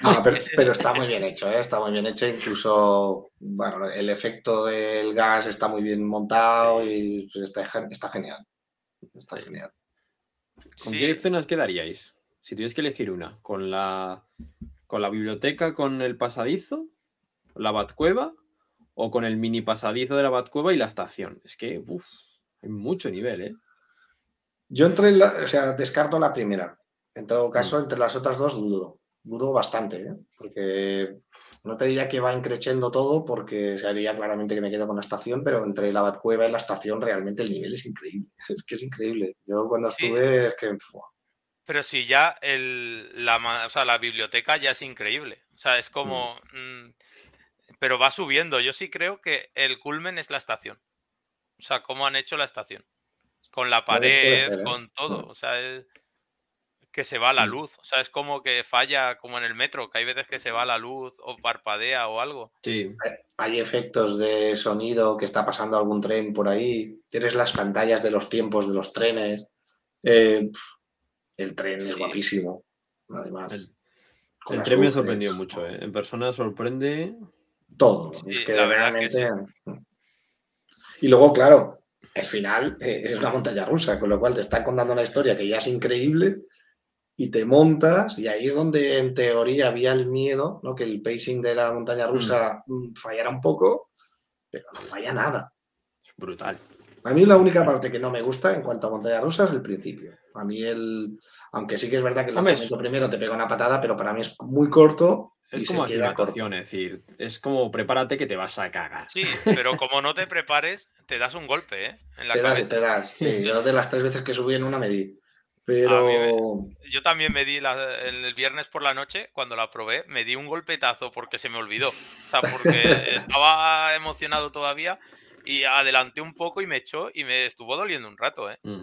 No, pero, está muy bien hecho, ¿eh? está muy bien hecho. Incluso, bueno, el efecto del gas está muy bien montado y pues, está, está genial. Está
Sí.
genial.
¿Con
Sí,
qué escenas quedaríais? Si tuvierais que elegir una. ¿Con la, con la biblioteca con el pasadizo? ¿La Batcueva? ¿O con el mini pasadizo de la Batcueva y la estación? Es que, uff, hay mucho nivel, ¿eh?
Yo entre la, o sea, descarto la primera. En todo caso, entre las otras dos dudo. Dudo bastante, ¿eh? porque no te diría que va increciendo todo, porque se haría claramente que me quedo con la estación, pero entre la Batcueva y la estación realmente el nivel es increíble. Es que es increíble. Yo cuando
Sí.
estuve es que ¡fua!
Pero si ya el, la, o sea, la biblioteca ya es increíble. O sea, es como... mm, pero va subiendo. Yo sí creo que el culmen es la estación. O sea, cómo han hecho la estación. Con la pared,
ser, ¿eh?
con todo.
Mm.
O sea, es que se va la
Mm.
luz. O sea, es como que falla como en el metro, que hay veces que se va la luz o parpadea o algo.
Sí.
hay efectos de sonido que está pasando algún tren por ahí. Tienes las pantallas de los tiempos de los trenes. Eh, el tren es guapísimo. Además,
El- tren me ha sorprendido mucho, ¿eh? En persona sorprende.
Todo.
Sí,
es que
la verdad que
realmente. Y luego, claro, el final eh, es una montaña rusa, con lo cual te están contando una historia que ya es increíble y te montas y ahí es donde en teoría había el miedo, ¿no? Que el pacing de la montaña rusa mm, fallara un poco, pero no falla nada.
Es brutal.
A mí la única parte que no me gusta en cuanto a montaña rusa es el principio. A mí el, aunque sí que es verdad que el lanzamiento primero te pega una patada, pero para mí es muy corto
Es
y
como
se queda corto.
es decir, es como prepárate que te vas a cagar.
Sí, pero como no te prepares, te das un golpe, ¿eh? En la
Te das,
cabeza.
te das. Sí, yo de las tres veces que subí en una me di. Pero
Yo también me di la- el viernes por la noche, cuando la probé, me di un golpetazo porque se me olvidó. O sea, porque estaba emocionado todavía y adelanté un poco y me echó y me estuvo doliendo un rato, ¿eh?
Mm.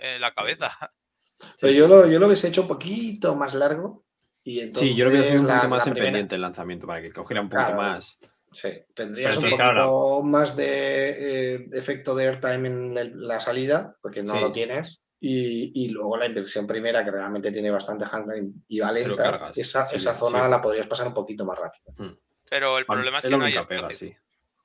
En la cabeza.
Pero yo lo, yo lo hubiese hecho un poquito más largo. Y entonces
Sí, yo lo a hacer un poquito más en
primera-
pendiente el lanzamiento para que cogiera un poquito
Claro.
más.
Sí, tendrías un
claro.
más de eh, efecto de airtime en el- la salida, porque no
Sí.
lo tienes. Y, y luego la inversión primera, que realmente tiene bastante handling y va lenta, esa,
sí,
esa
sí.
zona la podrías pasar un poquito más rápido.
Pero el problema es
Es
que no hay
pega,
espacio.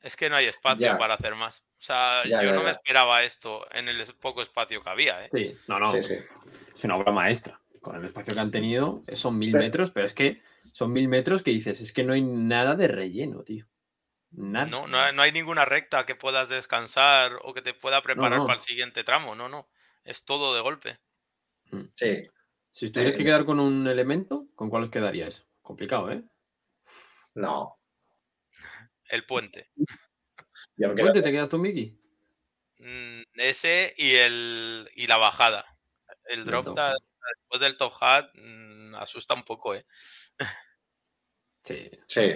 Es que no hay espacio
Ya.
para hacer más. O sea,
Ya,
yo
ya,
no me esperaba esto en el poco espacio que había, ¿eh?
Sí, no, no.
Sí, sí.
Es una obra maestra. Con el espacio que han tenido, eh, son mil
Pero-
metros, pero es que son mil metros que dices, es que no hay nada de relleno, tío. Nada.
No, no, hay- no hay ninguna recta que puedas descansar o que te pueda preparar
no.
para el siguiente tramo. No, no. Es todo de golpe.
Sí.
Si os tuvierais
Eh,
que quedar con un elemento, ¿con cuál os quedaríais? Complicado, ¿eh?
No.
El puente.
Me quedo-
¿Puente te quedas tú, Miki?
Mm, Ese y el y la bajada. El drop da- después del top hat mm, asusta un poco, ¿eh?
Sí.
Sí.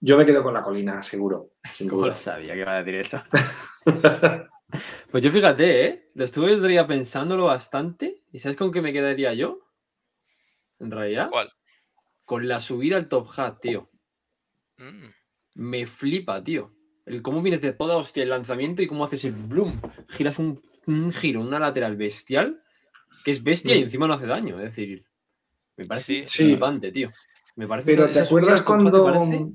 Yo me quedo con la colina, seguro. Sin
¿Cómo
duda.
lo sabía que iba a decir eso? Pues yo fíjate, ¿eh? Lo estuve el pensándolo bastante. ¿Y sabes con qué me quedaría yo? En realidad,
¿Cuál?
con la subida al top hat, tío.
Mm,
Me flipa, tío. El cómo vienes de toda hostia el lanzamiento y cómo haces el bloom. Giras un, un giro, una lateral bestial, que es bestia y
Mm.
encima no hace daño. Es decir, me parece
Sí.
Sí.
flipante, tío. Me parece
Pero ¿te acuerdas
al top hat, ¿te
cuando...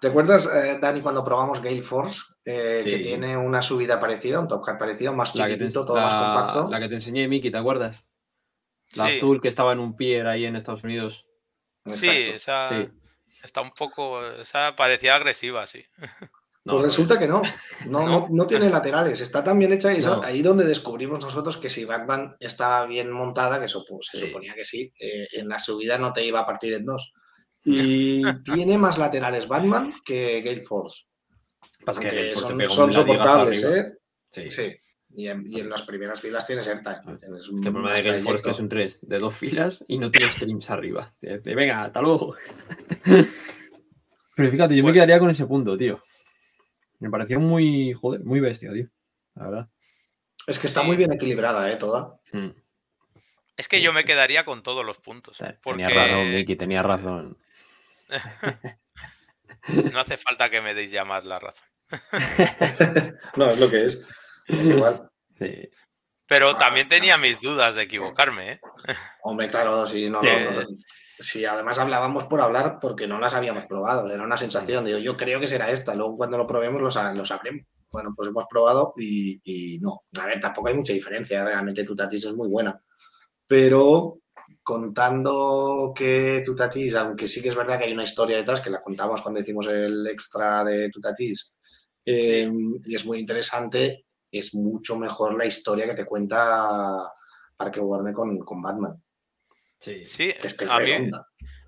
¿Te acuerdas, eh, Dani, cuando probamos Gale Force? eh, que tiene una subida parecida, un top hat parecido, más
La que, te,
chiquitito, todo más compacto.
la que te enseñé, Miki, ¿te acuerdas? La
Sí.
azul que estaba en un pier ahí en Estados Unidos.
Sí,
Exacto.
esa
Sí.
Está un poco. Esa parecía agresiva, sí.
No,
Pues
no,
resulta que no. No, no, tiene laterales. Está tan bien hecha y ahí donde descubrimos nosotros que si Batman estaba bien montada, que eso pues, se
Sí.
suponía que sí, eh, en la subida no te iba a partir en dos. Y tiene más laterales Batman que Gale Force.
Pasa que
son, soportables. ¿eh?
Sí.
Sí. Y en, y en las primeras filas tienes AirTime.
Ah,
Tienes
Que el problema de Gale Force es que es un 3 de dos filas y no tiene streams arriba. Te dice, venga, hasta luego. Pero fíjate, yo me
Pues-
quedaría con ese punto, tío. Me pareció muy, joder, muy bestia, tío. La verdad.
Es que está
Sí.
muy bien equilibrada, ¿eh? Toda.
Mm.
Es que yo me quedaría con todos los puntos. Porque
Tenía razón, Miki, tenía razón.
no hace falta que me deis ya más la razón.
No, es lo que es. Es igual.
Sí.
Pero
Ah,
también tenía mis dudas de equivocarme, ¿eh?
Hombre, claro, si no,
Sí.
no- no- si además hablábamos por hablar porque no las habíamos probado, era una sensación. Digo, yo creo que será esta, luego cuando lo probemos lo, sa- lo sabremos. Bueno, pues hemos probado y, y no. A ver, tampoco hay mucha diferencia, realmente Tutatis es muy buena. Pero contando que Tutatis, aunque sí que es verdad que hay una historia detrás, que la contamos cuando hicimos el extra de Tutatis, eh, y es muy interesante, es mucho mejor la historia que te cuenta Parque Warner con, con Batman.
Sí.
Sí,
Que es que es
a mí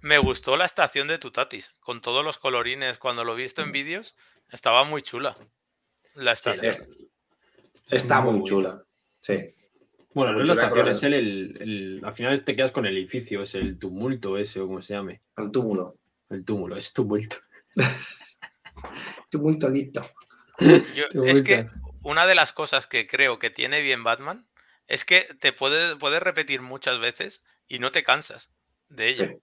me gustó la estación de Tutatis, con todos los colorines. Cuando lo he visto en vídeos, estaba muy chula. La estación.
Es- está muy chula. Sí.
Bueno, no es la estación, es el, el- el- Al final te quedas con el edificio, es el tumulto ese o como se llame.
El túmulo.
El túmulo, es tumulto.
Tumulto listo.
Yo- es que. Una de las cosas que creo que tiene bien Batman es que te puedes, puedes repetir muchas veces y no te cansas de ello.
Sí.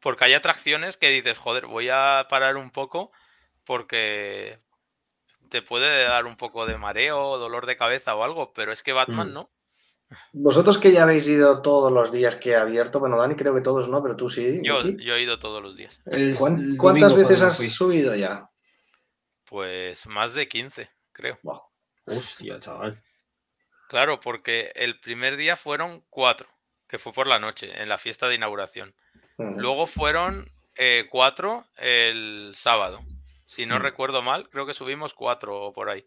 Porque hay atracciones que dices, joder, voy a parar un poco porque te puede dar un poco de mareo, dolor de cabeza o algo, pero es que Batman
Mm.
no.
Vosotros que ya habéis ido todos los días que he abierto, bueno, Dani creo que todos no, pero tú sí.
Yo, he ido todos los días.
El-
¿Cuán-
el
¿Cuántas
domingo
veces has subido ya?
Pues más de 15, creo.
Hostia, chaval.
Claro, porque el primer día fueron cuatro que fue por la noche, en la fiesta de inauguración. Luego fueron eh, cuatro el sábado. Si no
Mm.
recuerdo mal, creo que subimos cuatro o por ahí.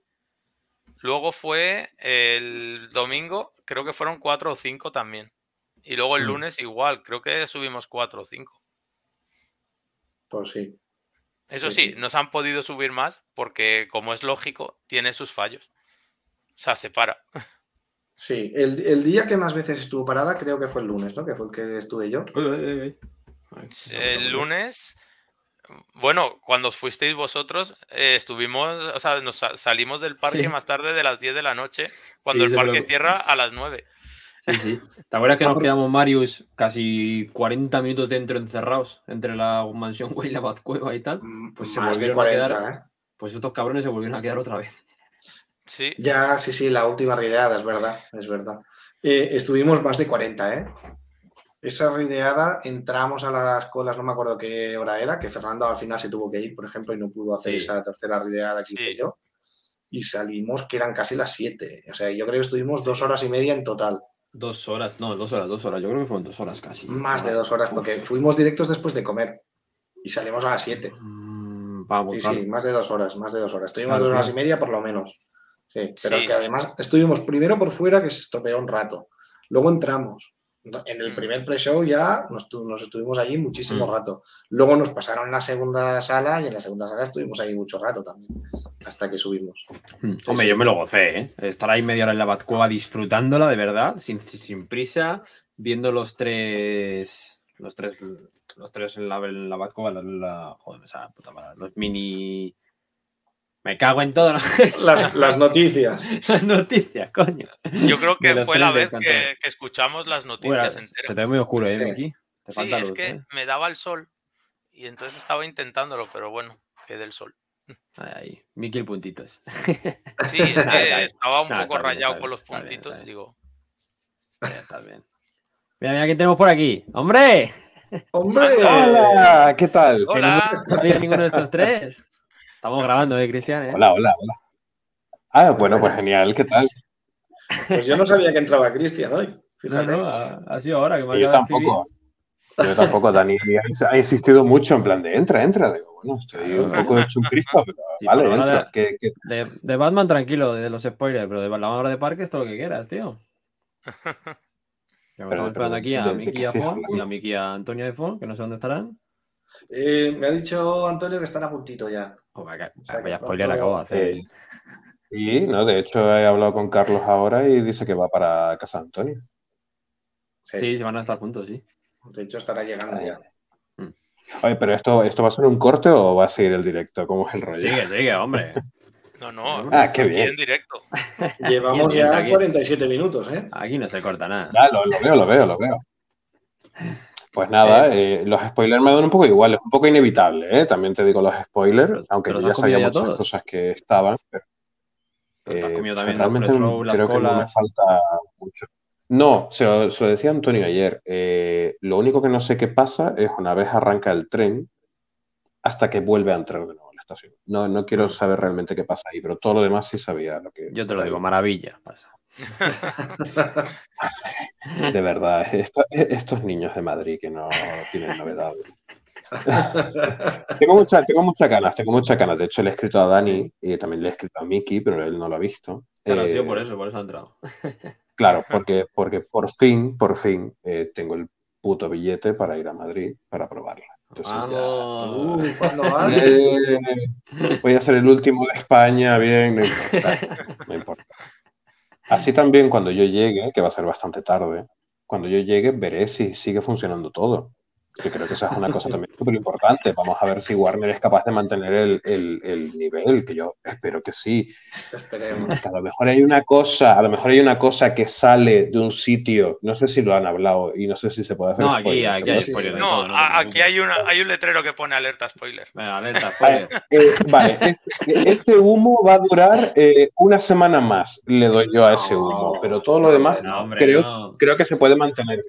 Luego fue el domingo, creo que fueron cuatro o cinco también. Y luego el
Mm.
lunes igual, creo que subimos cuatro o cinco.
Pues sí.
Eso
Sí,
sí,
sí.
nos han podido subir más porque, como es lógico, tiene sus fallos. O sea, se para.
Sí, el, el día que más veces estuvo parada creo que fue el lunes, ¿no? Que fue el que estuve yo.
El lunes, bueno, cuando fuisteis vosotros, eh, estuvimos, o sea, nos sa- salimos del parque
Sí.
más tarde de las 10 de la noche, cuando
Sí,
el
se
parque
lo-
cierra a las 9.
Sí, sí. ¿Te acuerdas que nos quedamos, Marius, casi 40 minutos dentro encerrados entre la mansión güey y la Bazcueva y tal? Pues se
más de
volvieron a
40,
quedar-
¿eh?
Pues estos cabrones se volvieron a quedar otra vez.
Sí,
Ya, sí, sí, la última rideada, es verdad, es verdad. Eh, estuvimos más de 40, ¿eh? Esa rideada entramos a las colas, no me acuerdo qué hora era, que Fernando al final se tuvo que ir, por ejemplo, y no pudo hacer
Sí.
esa tercera rideada que hice yo. Y salimos que eran casi las 7. O sea, yo creo que estuvimos dos horas y media en total.
Dos horas, no, dos horas, dos horas. Yo creo que fueron dos horas casi.
Más de dos horas, porque fuimos directos después de comer. Y salimos a las 7.
Mm, Vamos,
Sí,
claro.
sí, más de dos horas, más de dos horas. Estuvimos
Claro,
dos horas
claro.
y media por lo menos. Sí, pero
Sí.
que además estuvimos primero por fuera, que se estropeó un rato. Luego entramos. En el
Mm.
primer pre-show ya nos, tu- nos estuvimos allí muchísimo
Mm.
rato. Luego nos pasaron a la segunda sala y en la segunda sala estuvimos ahí mucho rato también, hasta que subimos.
Mm, Hombre,
sí.
yo me lo gocé, ¿eh? Estar ahí media hora en la Batcueva disfrutándola de verdad, sin, sin prisa, viendo los tres. Los tres. Los tres en la, en la Batcueva, la, la- joder, me sale la puta madre, Los mini. Me cago en todo, ¿no?
Las, las noticias.
Las noticias, coño.
yo creo que fue la vez que, escuchamos las
Bueno,
noticias
se
enteras.
te ve muy oscuro, ¿eh,
Sí.
Miki? Te
Sí,
falta
es
luz,
que
¿eh?
me daba el sol y entonces estaba intentándolo, pero bueno, que del sol.
Ahí. Miki el puntitos.
Sí, es que estaba un poco
bien,
rayado con los
está bien,
puntitos,
está bien.
digo.
Ya está bien. Mira, mira quién tenemos por aquí. ¡Hombre!
¡Hombre!
Hola, ¿qué tal?
Hola.
no sabía ninguno de estos tres. Estamos grabando, ¿eh, Cristian? eh?
Hola, hola, hola. Ah, bueno, pues genial, ¿qué tal?
Pues yo no sabía que entraba Cristian hoy. Fíjate.
no, ha, ha sido ahora que me
Yo tampoco. Yo tampoco, Dani. Ha insistido mucho en plan de entra, entra. Digo, bueno, estoy un poco hecho un Cristo, pero
Sí,
vale, entra.
de-
¿Qué- qué-
De, de Batman, tranquilo, de los spoilers, pero de la hora de parques, todo lo que quieras, tío. Ya me
Pero-
estamos esperando aquí a
¿de- de
Miki y a Fon y a Miki y a Antonio de Fon, que no sé dónde estarán.
Eh, me ha dicho Antonio que están a puntito ya.
Oh, vaya,
O sea,
vaya
pronto-
spoiler acabo de hacer.
y, no, de hecho, he hablado con Carlos ahora y dice que va para Casa de Antonio.
Sí,
Sí, se van a estar juntos, sí.
De hecho, estará llegando ya.
Oye, pero esto, ¿esto va a ser un corte o va a seguir el directo? ¿Cómo es el rollo?
Sigue, sigue, hombre.
No, no,
Ah, qué
aquí
bien.
en directo.
Llevamos ya
aquí.
47 minutos, ¿eh?
Aquí no se corta nada.
Ya, lo, lo veo, lo veo, lo veo. Pues nada, eh, los spoilers me dan un poco igual, es un poco inevitable, ¿eh? También te digo los spoilers,
Pero-
aunque
pero
yo
¿te
ya sabía muchas
todos?
cosas que estaban, pero
Pero te has
eh,
comido también
realmente
las
creo que no me falta mucho. No, se lo, se lo decía Antonio ayer, eh, lo único que no sé qué pasa es una vez arranca el tren hasta que vuelve a entrar de nuevo a la estación. No, no quiero saber realmente qué pasa ahí, pero todo lo demás sí sabía lo que...
Yo te lo digo, maravilla. Pasa.
De verdad, esto- estos niños de Madrid que no tienen novedades. tengo, mucha, tengo muchas ganas, tengo muchas ganas. De hecho, le he escrito a Dani y también le he escrito a Miki, pero él no lo ha visto.
Claro, ha
Eh,
sido por eso, por eso ha entrado.
Claro, porque, porque por fin, por fin, eh, tengo el puto billete para ir a Madrid para probarla. Entonces ya-
Vamos.
Uh.
Eh, voy a ser el último de España, bien, no importa, no importa. Así también cuando yo llegue, que va a ser bastante tarde, cuando yo llegue veré si sigue funcionando todo. Que creo que esa es una cosa también súper importante. Vamos a ver si Warner es capaz de mantener el, el- el nivel, que yo espero que sí.
Esperemos.
Que a lo mejor hay una cosa, a lo mejor hay una cosa que sale de un sitio, no sé si lo han hablado y no sé si se puede hacer.
No, aquí,
spoiler,
aquí
¿se
hay spoiler de
No,
todo.
aquí hay, una, hay un letrero que pone alerta spoiler.
Venga, alerta,
Vale,
spoiler.
eh, vale, este, este humo va a durar eh, una semana más, le doy yo a ese humo, pero todo lo demás
No, hombre,
creo,
no.
creo que se puede mantener.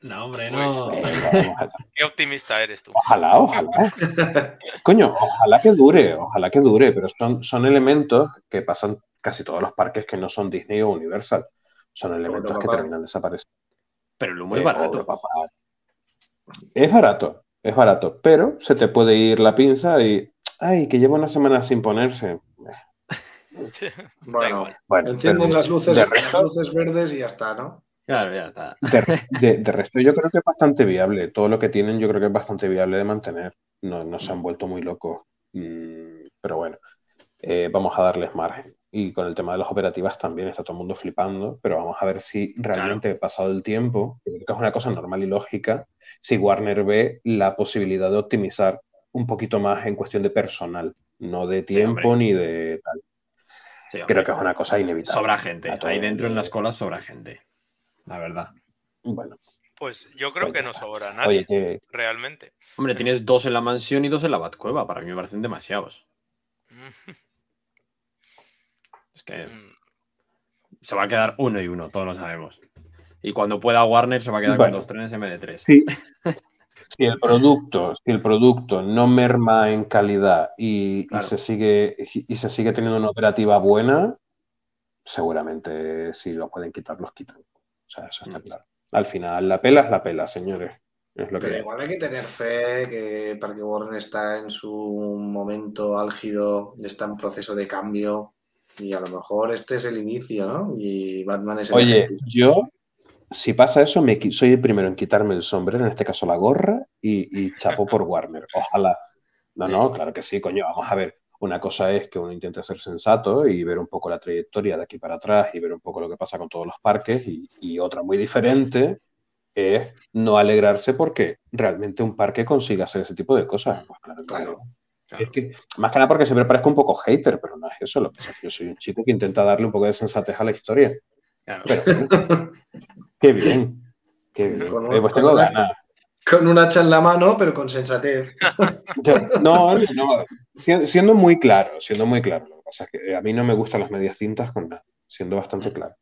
No, hombre, no.
Venga, vamos a-
Qué optimista eres tú.
Ojalá, ojalá. Coño, ojalá que dure, ojalá que dure, pero son, son elementos que pasan casi todos los parques que no son Disney o Universal. Son elementos que terminan desapareciendo.
Pero el humo es barato.
Es barato, es barato, pero se te puede ir la pinza y, ay, que lleva una semana sin ponerse.
Bueno.
Bueno,
encienden las luces, las luces verdes y ya está, ¿no?
Claro, ya está.
de, de- de resto yo creo que es bastante viable. Todo lo que tienen yo creo que es bastante viable de mantener. No, no se han vuelto muy locos. Mm, pero bueno, eh, vamos a darles margen. Y con el tema de las operativas también está todo el mundo flipando, pero vamos a ver si realmente, pasado el tiempo, que creo que es una cosa normal y lógica, si Warner ve la posibilidad de optimizar un poquito más en cuestión de personal, no de tiempo ni de tal.
Sí.
Creo que es una cosa inevitable.
Sobra gente. Ahí dentro en las colas sobra gente. La verdad.
Bueno,
Pues yo creo que no sobra nadie,
oye, que
realmente.
Hombre, tienes dos en la mansión y dos en la Batcueva. Para mí me parecen demasiados. Es que
Mm,
se va a quedar uno y uno, todos lo sabemos. Y cuando pueda Warner se va a quedar
Bueno.
con dos trenes en vez de tres.
Sí. Si el producto, si el producto no merma en calidad y, se sigue y se sigue teniendo una operativa buena, seguramente si lo pueden quitar, los quitan. O sea, eso está claro. Al final, la pela es la pela, señores. Es lo que
Pero
hay.
igual hay que tener fe que Parque Warren está en su momento álgido, está en proceso de cambio y a lo mejor este es el inicio, ¿no? Y Batman es el
Oye,
ejemplo.
yo, si pasa eso, me, soy el primero en quitarme el sombrero, en este caso la gorra, y, y chapo por Warner. Ojalá. No, no, claro que sí, coño. Vamos a ver. Una cosa es que uno intente ser sensato y ver un poco la trayectoria de aquí para atrás y ver un poco lo que pasa con todos los parques. Y, y otra muy diferente es no alegrarse porque realmente un parque consiga hacer ese tipo de cosas. Pues claro,
Claro.
Claro.
Es que, más que nada porque siempre parezco un poco hater, pero no es eso. Lo que pasa es que yo soy un chico que intenta darle un poco de sensatez a la historia.
Claro.
Pero qué bien. Qué bien.
Con
Eh, pues tengo ganas.
Con un hacha en la mano, pero con sensatez.
No, no, si- siendo muy claro, siendo muy claro. Lo que pasa es que a mí no me gustan las medias tintas con nada, siendo bastante claro.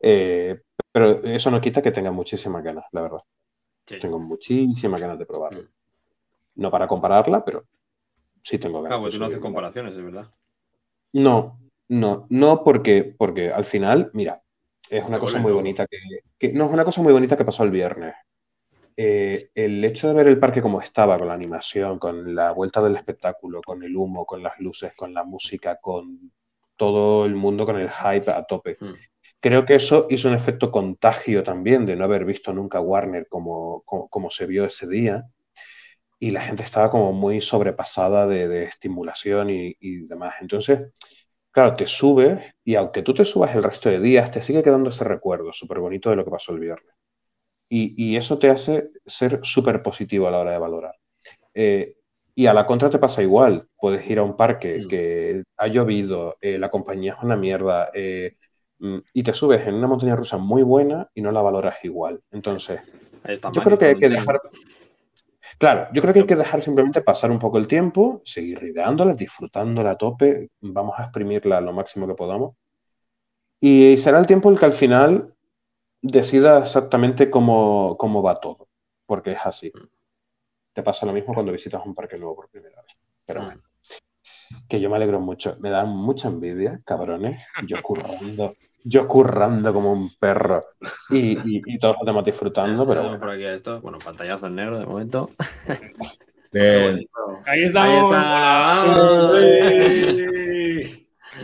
Eh, pero eso no quita que tenga muchísimas ganas, la verdad.
Sí.
Tengo muchísimas ganas de probarlo.
Mm.
No para compararla, pero sí tengo ganas.
Claro, pues tú no haces comparaciones, es verdad.
No, no, no porque, porque al final, mira, es una cosa muy bonita que, que- no, es una cosa muy bonita que pasó el viernes. Eh, el hecho de ver el parque como estaba, con la animación, con la vuelta del espectáculo, con el humo, con las luces, con la música, con todo el mundo con el hype a tope.
Mm.
Creo que eso hizo un efecto contagio también de no haber visto nunca Warner como, como, como se vio ese día. Y la gente estaba como muy sobrepasada de, de estimulación y, y demás. Entonces, claro, te subes y aunque tú te subas el resto de días, te sigue quedando ese recuerdo súper bonito de lo que pasó el viernes. Y, y eso te hace ser súper positivo a la hora de valorar. Eh, y a la contra te pasa igual. Puedes ir a un parque
Mm.
que ha llovido, eh, la compañía es una mierda, eh, mm, y te subes en una montaña rusa muy buena y no la valoras igual. Entonces, yo creo que hay que dejar. Claro, yo creo que hay que dejar simplemente pasar un poco el tiempo, seguir rideándola, disfrutándola a tope, vamos a exprimirla lo máximo que podamos. Y será el tiempo el que al final decida exactamente cómo, cómo va todo, porque es así. Te pasa lo mismo cuando visitas un parque nuevo por primera vez. Pero
Mm.
bueno, que yo me alegro mucho. Me dan mucha envidia, cabrones. Yo currando, yo currando como un perro y, y, y todos los demás disfrutando, pero bueno.
por aquí esto. Bueno, pantallazo en negro de momento.
Bien.
Ahí
Ahí
estamos.
está.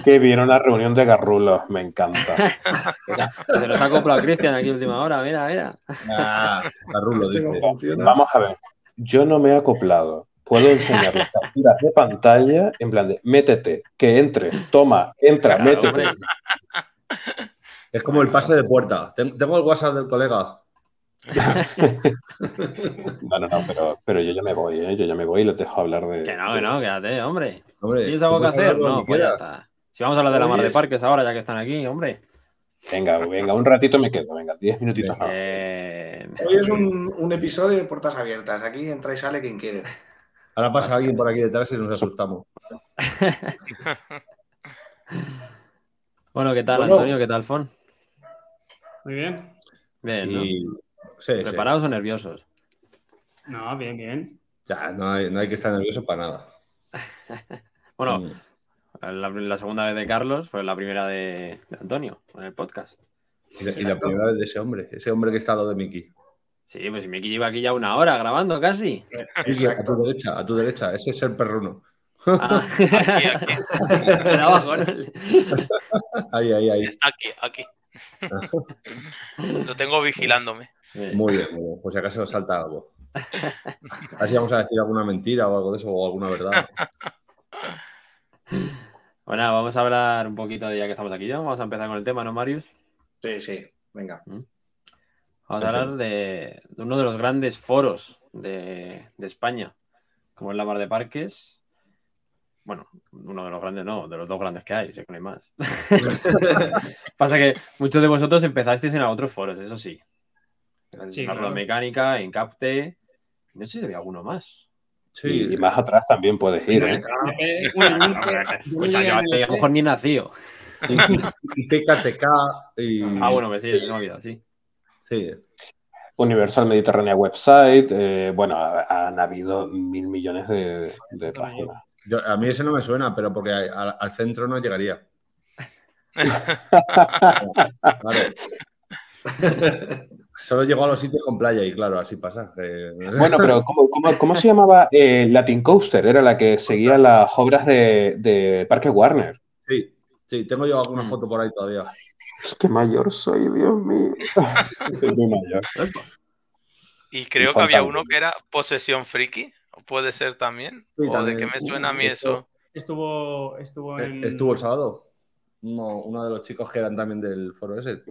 Que viene una reunión de garrulos, me encanta.
Se nos ha acoplado Cristian aquí última hora. Mira, mira.
Ah, Carrulo
Este
dice.
Vamos a ver, yo no me he acoplado. Puedo enseñar las capturas de pantalla en plan de métete, que entre, toma, entra,
Claro,
métete.
hombre.
Es como el pase de puerta. Ten- Tengo el WhatsApp del colega.
No, no, no, pero, pero yo ya me voy, ¿eh? Yo ya me voy y les dejo hablar de.
Que no, que no, quédate, hombre.
Hombre,
¿Tienes algo que hacer? No, pues ya está. Si vamos a hablar de la mar de parques ahora, ya que están aquí, hombre.
Venga, venga, un ratito me quedo, venga, diez minutitos.
Bien.
Hoy es un, un episodio de puertas abiertas. Aquí entra y sale quien quiere.
Ahora pasa alguien por aquí detrás y nos asustamos.
Bueno, ¿qué tal,
Bueno.
Antonio? ¿Qué tal, Fon?
Muy bien.
Bien, ¿no?
Y... Sí, sí.
¿Preparados o nerviosos?
No, bien, bien.
Ya, no hay, no hay que estar nervioso para nada.
Bueno,
Mm.
La, la segunda vez de Carlos, pues la primera de, de Antonio en el podcast.
Y la, y la
Exacto.
primera vez de ese hombre, ese hombre que está al lado de Miki.
Sí, pues Miki lleva aquí ya una hora grabando casi.
A tu derecha, a tu derecha, ese es el perruno.
Ah.
Aquí, aquí.
De abajo, ¿no?
Ahí, ahí, ahí.
Está aquí, aquí. Lo tengo vigilándome.
Muy bien, muy bien. Pues si acaso salta algo. A ver si vamos a decir alguna mentira o algo de eso, o alguna verdad.
Bueno, vamos a hablar un poquito de ya que estamos aquí ya. Vamos a empezar con el tema, ¿no, Marius?
Sí, sí, venga.
Vamos a hablar de, de uno de los grandes foros de, de España, como es la Mar de Parques. Bueno, uno de los grandes no, de los dos grandes que hay, sé que no hay más. Pasa que muchos de vosotros empezasteis en otros foros, eso sí. En
Sí,
la
claro.
mecánica, en Capte. No sé si había alguno más.
Sí,
Y más atrás también puedes ir, ¿eh?
Eh, bueno, yo nunca- yo
Escucha,
llegué
yo
a
a lo mejor ni nacido.
y, y- y PKTK y.
Ah, bueno, me sí, se me olvidado, sí.
Sí.
Universal Mediterránea Website. eh, bueno, ha- han habido mil millones de, de páginas.
Yo- a mí ese no me suena, pero porque a- al, al centro no llegaría. Claro. Solo llegó a los sitios con playa y claro, así pasa. Eh,
Bueno, pero ¿cómo, cómo- cómo se llamaba? Eh, Latin Coaster, era la que seguía las obras de, de Parque Warner.
Sí, sí, tengo yo alguna
Mm.
foto por ahí todavía.
Es que mayor soy, Dios mío. Soy muy mayor.
Y creo
Y
que había uno que era Posesión Friki. ¿O puede ser también?
Sí,
¿O
también.
de qué me suena a mí eso?
Estuvo, estuvo en.
Eh, Estuvo el sábado. Uno, uno de los chicos que eran también del foro ese.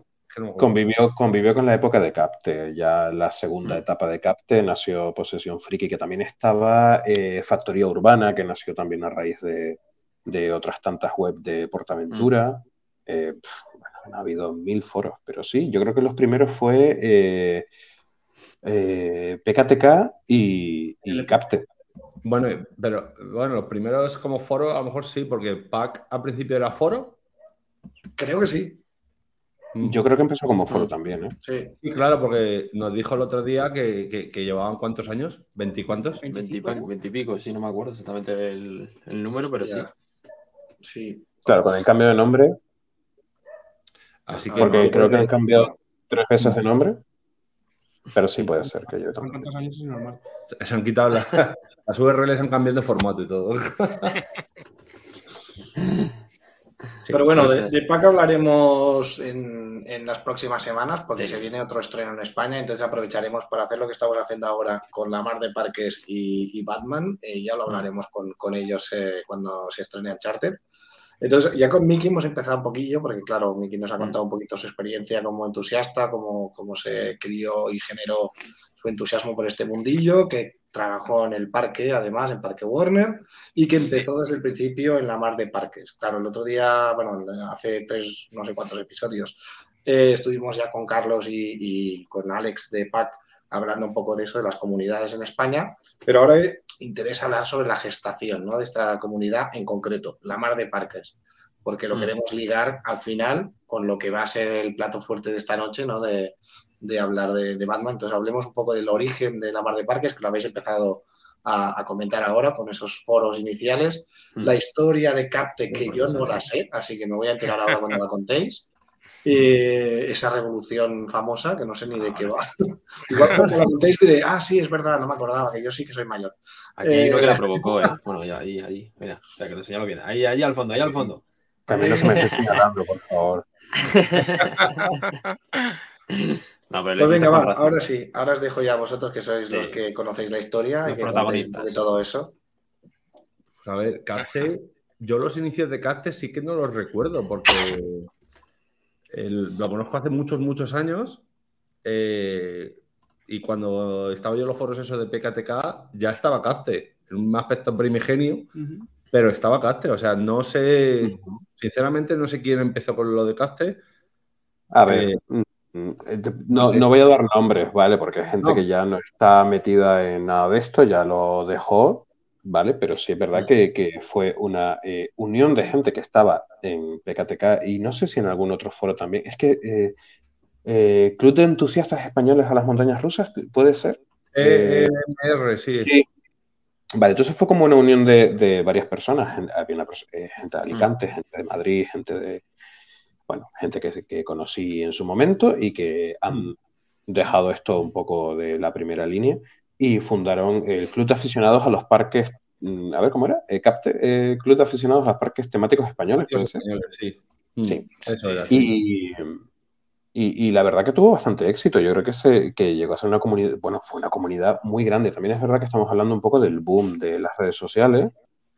Convivió, convivió con la época de Capte. Ya la segunda
Mm.
etapa de Capte nació Posesión Friki, que también estaba eh, Factoría Urbana, que nació también a raíz de, de otras tantas web de Portaventura. Eh, pf, bueno, ha habido mil foros, pero sí, yo creo que los primeros fue eh, eh, PKTK y, y Capte.
Bueno, pero bueno, los primeros como foro, a lo mejor sí, porque PAC al principio era foro.
Creo que sí.
Mm.
Yo creo que empezó como foro también, ¿eh?
Sí.
Sí, claro, porque nos dijo el otro día que, que- que llevaban cuántos años, ¿veinticuántos?
25, ¿no?
Veintipico, sí, no me acuerdo exactamente el, el número, pero sí.
Hostia. Sí.
Claro, con el cambio de nombre,
Así que
porque creo que han cambiado tres veces de nombre. Pero sí puede ser que yo también.
tantos años es normal.
se han quitado la- las URLs, han cambiado de formato y todo. Sí,
Pero bueno, de, de PAC hablaremos en, en las próximas semanas porque
Sí.
se viene otro estreno en España, entonces aprovecharemos para hacer lo que estamos haciendo ahora con la Mar de Parques y, y Batman, eh, ya lo hablaremos con, con ellos eh, cuando se estrene Uncharted. Entonces, ya con Miki hemos empezado un poquillo, porque claro, Miki nos ha contado un poquito su experiencia como entusiasta, cómo, cómo se crió y generó su entusiasmo por este mundillo, que trabajó en el parque, además, en Parque Warner, y que empezó desde el principio en la mar de parques. Claro, el otro día, bueno, hace tres, no sé cuántos episodios, eh, estuvimos ya con Carlos y, y con Alex de PAC hablando un poco de eso, de las comunidades en España, pero ahora interesa hablar sobre la gestación ¿no? de esta comunidad en concreto, la mar de parques, porque lo
Mm.
queremos ligar al final con lo que va a ser el plato fuerte de esta noche, ¿no? de, de hablar de, de Batman. Entonces hablemos un poco del origen de la mar de parques, que lo habéis empezado a, a comentar ahora con esos foros iniciales.
Mm.
La historia de Capte, que yo no la sé, así que me voy a enterar ahora cuando la contéis. Eh, esa revolución famosa, que no sé ni de qué va. Igual cuando la contéis diré, ah, sí, es verdad, no me acordaba, que yo sí que soy mayor.
Aquí
Eh,
que la provocó, ¿eh? Bueno, ya, ahí, ahí. Mira, espera, que te señalo bien. Ahí, ahí al fondo, ahí al fondo.
Mí no se me esté señalando, por favor.
No, pero le
Pues venga, va,
razón.
ahora sí, ahora os dejo ya a vosotros que sois
Sí.
los que conocéis la historia
Los
y que
protagonistas.
de todo eso.
Pues a ver, Capte, yo los inicios de Capte sí que no los recuerdo porque el- lo conozco hace muchos, muchos años eh, y cuando estaba yo en los foros esos de PKTK ya estaba Capte, en un aspecto primigenio, pero estaba Capte, o sea, no sé, sinceramente no sé quién empezó con lo de Capte.
A ver,
eh, no
no,
sé.
no voy a dar nombres, ¿vale? Porque hay gente
No.
que ya no está metida en nada de esto, ya lo dejó, ¿vale? Pero sí es verdad que, que fue una eh, unión de gente que estaba en PKTK y no sé si en algún otro foro también. Es que eh, eh, Club de Entusiastas Españoles a las Montañas Rusas, ¿puede ser?
Eh,
Eh,
EMR, sí.
Sí. Vale, entonces fue como una unión de, de varias personas. Había una eh, gente de Alicante, gente de Madrid, gente de, bueno, gente que, que conocí en su momento y que han dejado esto un poco de la primera línea y fundaron el Club de Aficionados a los Parques, mm, a ver cómo era, Eh, Capte- eh, Club de Aficionados a los Parques Temáticos Españoles. Puede ser?
sí.
Sí.
Eso era.
Y, y- y la verdad que tuvo bastante éxito. Yo creo que, se, que llegó a ser una comunidad, bueno, fue una comunidad muy grande. También es verdad que estamos hablando un poco del boom de las redes sociales.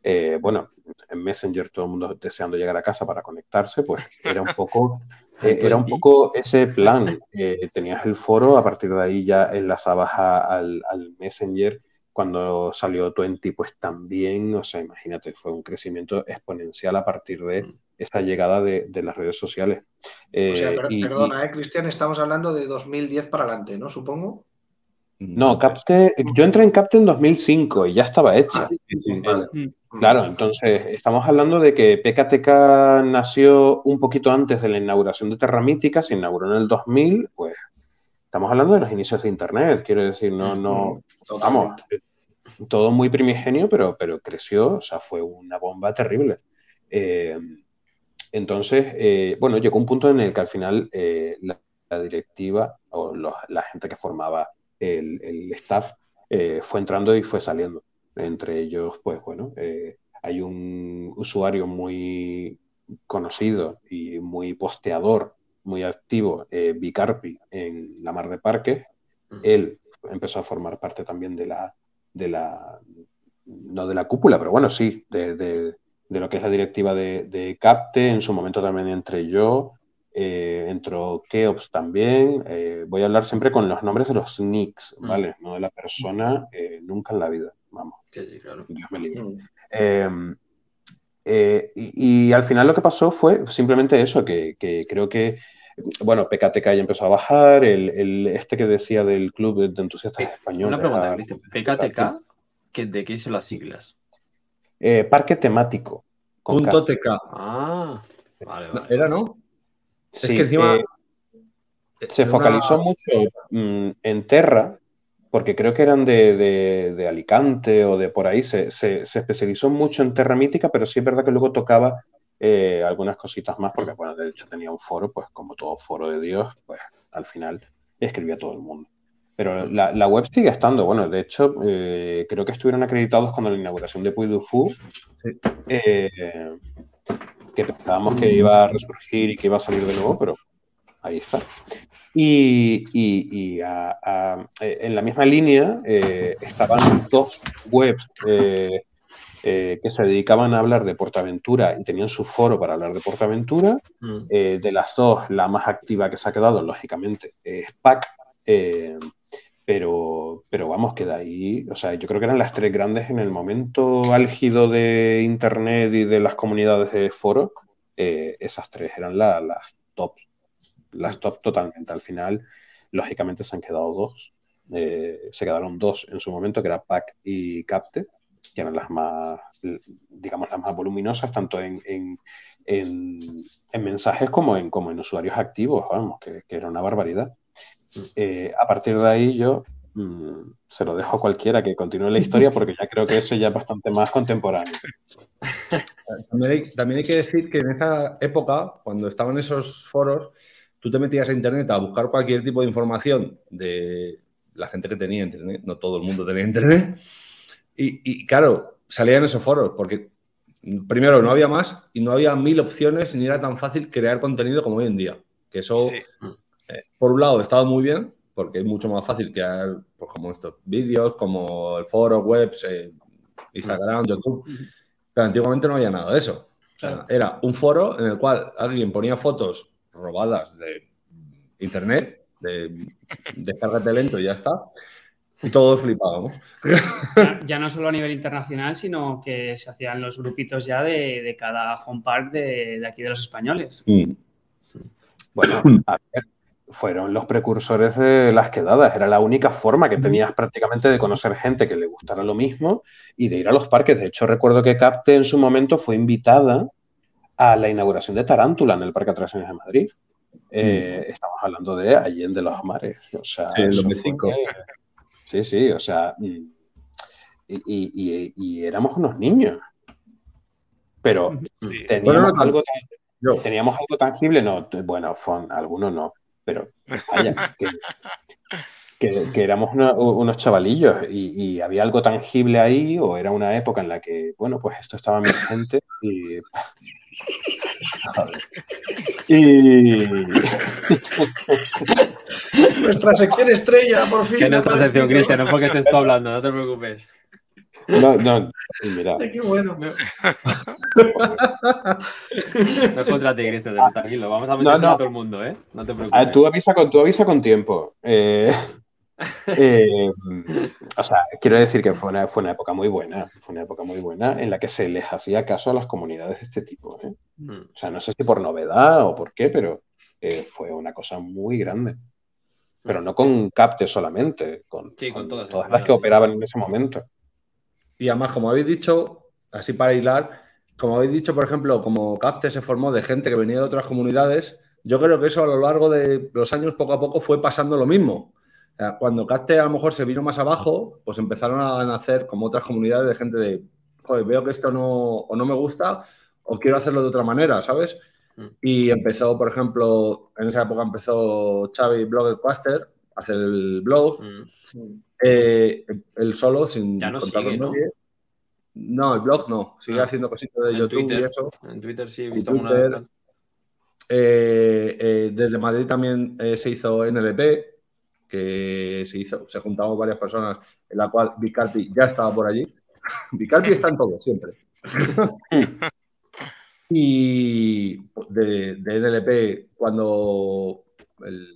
Eh, bueno, en Messenger todo el mundo deseando llegar a casa para conectarse, pues era un poco, eh, era un poco ese plan. Eh, tenías el foro, a partir de ahí ya enlazabas a- al, al Messenger. Cuando salió Twenty, pues también, o sea, imagínate, fue un crecimiento exponencial a partir de esa llegada de, de las redes sociales.
O sea,
Eh,
per-
y- y-
perdona, eh, Cristian, estamos hablando de 2010 para adelante, ¿no? Supongo.
No, Capte, yo entré en Capte en 2005 y ya estaba hecha.
Sí, sí.
Vale.
Claro, entonces estamos hablando de que PKTK nació un poquito antes de la inauguración de Terra Mítica, se inauguró en el 2000, pues estamos hablando de los inicios de Internet, quiero decir, no, no, vamos, todo muy primigenio, pero, pero creció, o sea, fue una bomba terrible. Eh, entonces, eh, bueno, llegó un punto en el que al final eh, la, la directiva o los- la gente que formaba el, el staff eh, fue entrando y fue saliendo. Entre ellos, pues bueno, eh, hay un usuario muy conocido y muy posteador, muy activo, eh, Bicarpi, en la Mar de Parques. Él empezó a formar parte también de la, de la, no de la cúpula, pero bueno, sí, de, de- de lo que es la directiva de, de CAPTE. En su momento también entré yo, eh, entró Keops también. Eh, voy a hablar siempre con los nombres de los nicks,
Mm.
¿vale? No de la persona, eh, nunca en la vida, vamos.
Sí, sí, claro.
Dios me libre.
Mm.
Eh, eh, y, y al final lo que pasó fue simplemente eso, que, que creo que, bueno, PKTK ya empezó a bajar, el, el- este que decía del Club de Entusiastas Españoles.
Una pregunta,
ah,
Cristian. PKTK, ¿qué- ¿de qué son las siglas?
eh, parque temático.
Punto
K.
TK.
Ah, vale.
¿Era, no?
Sí,
es que encima.
eh, se
era
focalizó mucho mm, en Terra, porque creo que eran de, de- de Alicante o de por ahí, se, se- se especializó mucho en Terra Mítica, pero sí es verdad que luego tocaba eh, algunas cositas más, porque bueno, de hecho tenía un foro, pues como todo foro de Dios, pues al final escribía todo el mundo. Pero la, la web sigue estando, bueno, de hecho eh, creo que estuvieron acreditados cuando la inauguración de Puy du Fou,
Sí.
eh, que pensábamos que iba a resurgir y que iba a salir de nuevo, pero ahí está. Y, y- y a- a- eh, en la misma línea eh, estaban dos webs eh, eh, que se dedicaban a hablar de Portaventura y tenían su foro para hablar de Portaventura.
Mm.
De las dos, la más activa que se ha quedado, lógicamente, es PAC. Pero, pero vamos, que de ahí, o sea, yo creo que eran las tres grandes en el momento álgido de Internet y de las comunidades de foro. eh, esas tres eran la- las tops, las top totalmente. Al final, lógicamente, se han quedado dos. Eh, se quedaron dos en su momento, que era PAC y Capte, que eran las más, digamos, las más voluminosas, tanto en, en- en- en mensajes como en, como en usuarios activos, vamos, que, que era una barbaridad. Eh, a partir de ahí yo mm, se lo dejo a cualquiera que continúe la historia porque ya creo que eso ya es bastante más contemporáneo.
También hay, también hay que decir que en esa época, cuando estaban esos foros, tú te metías a internet a buscar cualquier tipo de información de la gente que tenía internet, no todo el mundo tenía internet, y, y, claro, salían esos foros, porque primero no había más y no había mil opciones ni era tan fácil crear contenido como hoy en día. Que eso,
Sí.
Eh, por un lado, estaba muy bien, porque es mucho más fácil crear, pues, como estos vídeos, como el foro, webs, eh, Instagram, YouTube. Pero antiguamente no había nada de eso. O sea, era un foro en el cual alguien ponía fotos robadas de internet, de descárgate lento y ya está. Y todos flipábamos.
Ya, ya no solo a nivel internacional, sino que se hacían los grupitos ya de, de cada home park de, de aquí de los españoles.
Mm.
Bueno, a ver, fueron los precursores de las quedadas. Era la única forma que tenías prácticamente de conocer gente que le gustara lo mismo y de ir a los parques. De hecho, recuerdo que Capte en su momento fue invitada a la inauguración de Tarántula en el Parque Atracciones de Madrid. Eh, Estamos hablando de Allende los Mares. O sea,
Sí, el
eso
2005.
fue- Sí, sí, o sea, mm, y, y- y- y éramos unos niños. Pero
Sí.
teníamos
Bueno, no
algo. ¿Teníamos algo tangible? No, bueno, fon, algunos no, pero vaya, que, que- que éramos una- unos chavalillos y, y había algo tangible ahí o era una época en la que, bueno, pues esto estaba y... Joder. Y...
Nuestra sección estrella, por fin.
Que nuestra sección. Cristian, no porque te estoy hablando, no te preocupes.
No, no, mira,
Ay, Qué bueno.
No es contra ti, Cristian, tranquilo. Vamos a meter
no.
a todo el mundo, ¿eh? No te
a
preocupes.
tú avisa con, tú avisa con tiempo. Eh, eh, o sea, quiero decir que fue una, fue una época muy buena, fue una época muy buena en la que se les hacía caso a las comunidades de este tipo. ¿eh?
Mm.
O sea, no sé si por novedad o por qué, pero eh, fue una cosa muy grande. Pero no con Capte solamente, con,
Sí, con todas,
las que
sí.
operaban en ese momento.
Y además, como habéis dicho, así para hilar, como habéis dicho, por ejemplo, como Capte se formó de gente que venía de otras comunidades, yo creo que eso a lo largo de los años poco a poco fue pasando lo mismo. Cuando Capte a lo mejor se vino más abajo, pues empezaron a nacer como otras comunidades de gente de, joder, veo que esto no, o no me gusta o quiero hacerlo de otra manera, ¿sabes?
Mm.
Y empezó, por ejemplo, en esa época empezó Xavi Bloggercaster a hacer el blog,
Mm.
Eh, él solo, sin
Ya no
contar
sigue,
con
¿no?
nadie. No, el blog no. Sigue
Ah.
haciendo cositas de YouTube
Twitter.
y eso.
En Twitter sí he visto
Twitter. Eh, eh, desde Madrid también eh, se hizo NLP, que se hizo, se juntaron varias personas, en la cual Vicarpi ya estaba por allí. Vicarpi está en todo, siempre. y de, de NLP, cuando el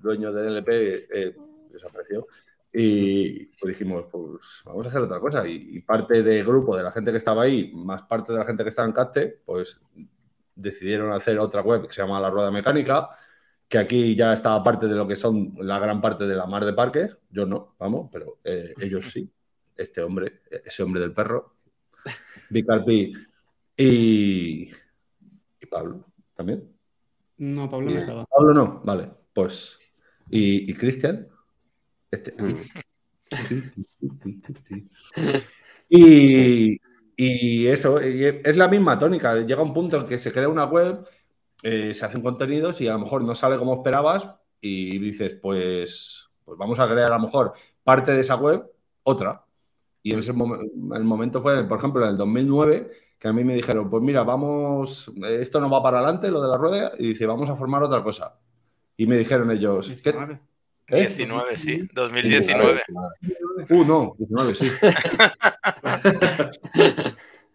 dueño de NLP eh, desapareció, y pues dijimos, pues vamos a hacer otra cosa. Y, y parte del grupo de la gente que estaba ahí, más parte de la gente que estaba en Capte, pues decidieron hacer otra web que se llama La Rueda Mecánica, que aquí ya estaba parte de lo que son la gran parte de la mar de parques. Yo no, vamos, pero eh, ellos sí. Este hombre, ese hombre del perro, Vicarpi y, y Pablo también.
No, Pablo no estaba.
Pablo no, vale, pues. Y, y Cristian. Este, aquí. Y, y eso, y es la misma tónica. Llega un punto en que se crea una web, eh, se hacen contenidos y a lo mejor no sale como esperabas y dices, pues, pues vamos a crear a lo mejor parte de esa web, otra. Y en ese momen- el momento fue, por ejemplo, en el 2009, que a mí me dijeron, pues mira, vamos, esto no va para adelante, lo de la rueda, y dice, vamos a formar otra cosa. Y me dijeron ellos, ¿qué?
19.
¿Eh?
19, sí. 2019.
Uh, no, 19, sí.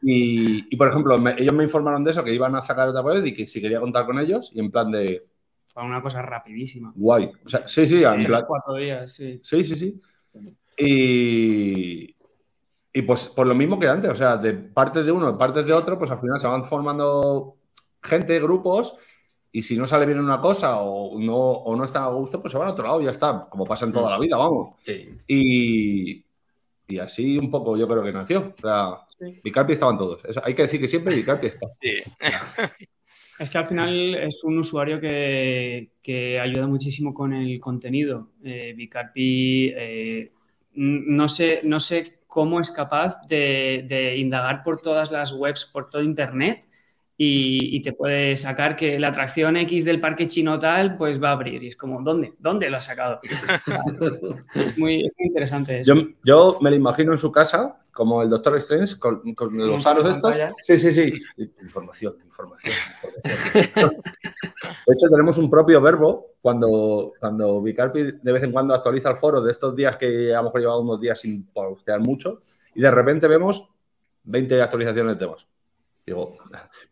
y, y, por ejemplo, me- ellos me informaron de eso, que iban a sacar otra web y que si quería contar con ellos, y en plan de
Fue una cosa rapidísima.
guay. O sea, sí, sí, en
Sí,
plan,
cuatro días, sí.
sí, sí, sí. Y, y pues por lo mismo que antes, o sea, de partes de uno, de partes de otro, pues al final se van formando gente, grupos, y si no sale bien una cosa o no, o no están a gusto, pues se van a otro lado y ya está, como pasa en toda la vida, vamos.
Sí.
Y, y así un poco yo creo que nació. O sea,
Sí.
Vicarpi estaban todos. Eso- hay que decir que siempre Vicarpi está.
Sí.
Es que al final es un usuario que, que ayuda muchísimo con el contenido. Eh, Vicarpi, eh, no, sé, no sé cómo es capaz de, de indagar por todas las webs, por todo Internet, y, y te puede sacar que la atracción X del parque chino tal, pues va a abrir. Y es como, ¿dónde? ¿Dónde lo ha sacado? es, muy, es muy interesante eso.
Yo, yo me lo imagino en su casa, como el Doctor Strange, con, con los aros estos. Sí, sí, sí. Información, información. información. De hecho, tenemos un propio verbo cuando, cuando Vicarpi de vez en cuando actualiza el foro de estos días que a lo mejor llevaba unos días sin postear mucho y de repente vemos 20 actualizaciones de temas. Digo,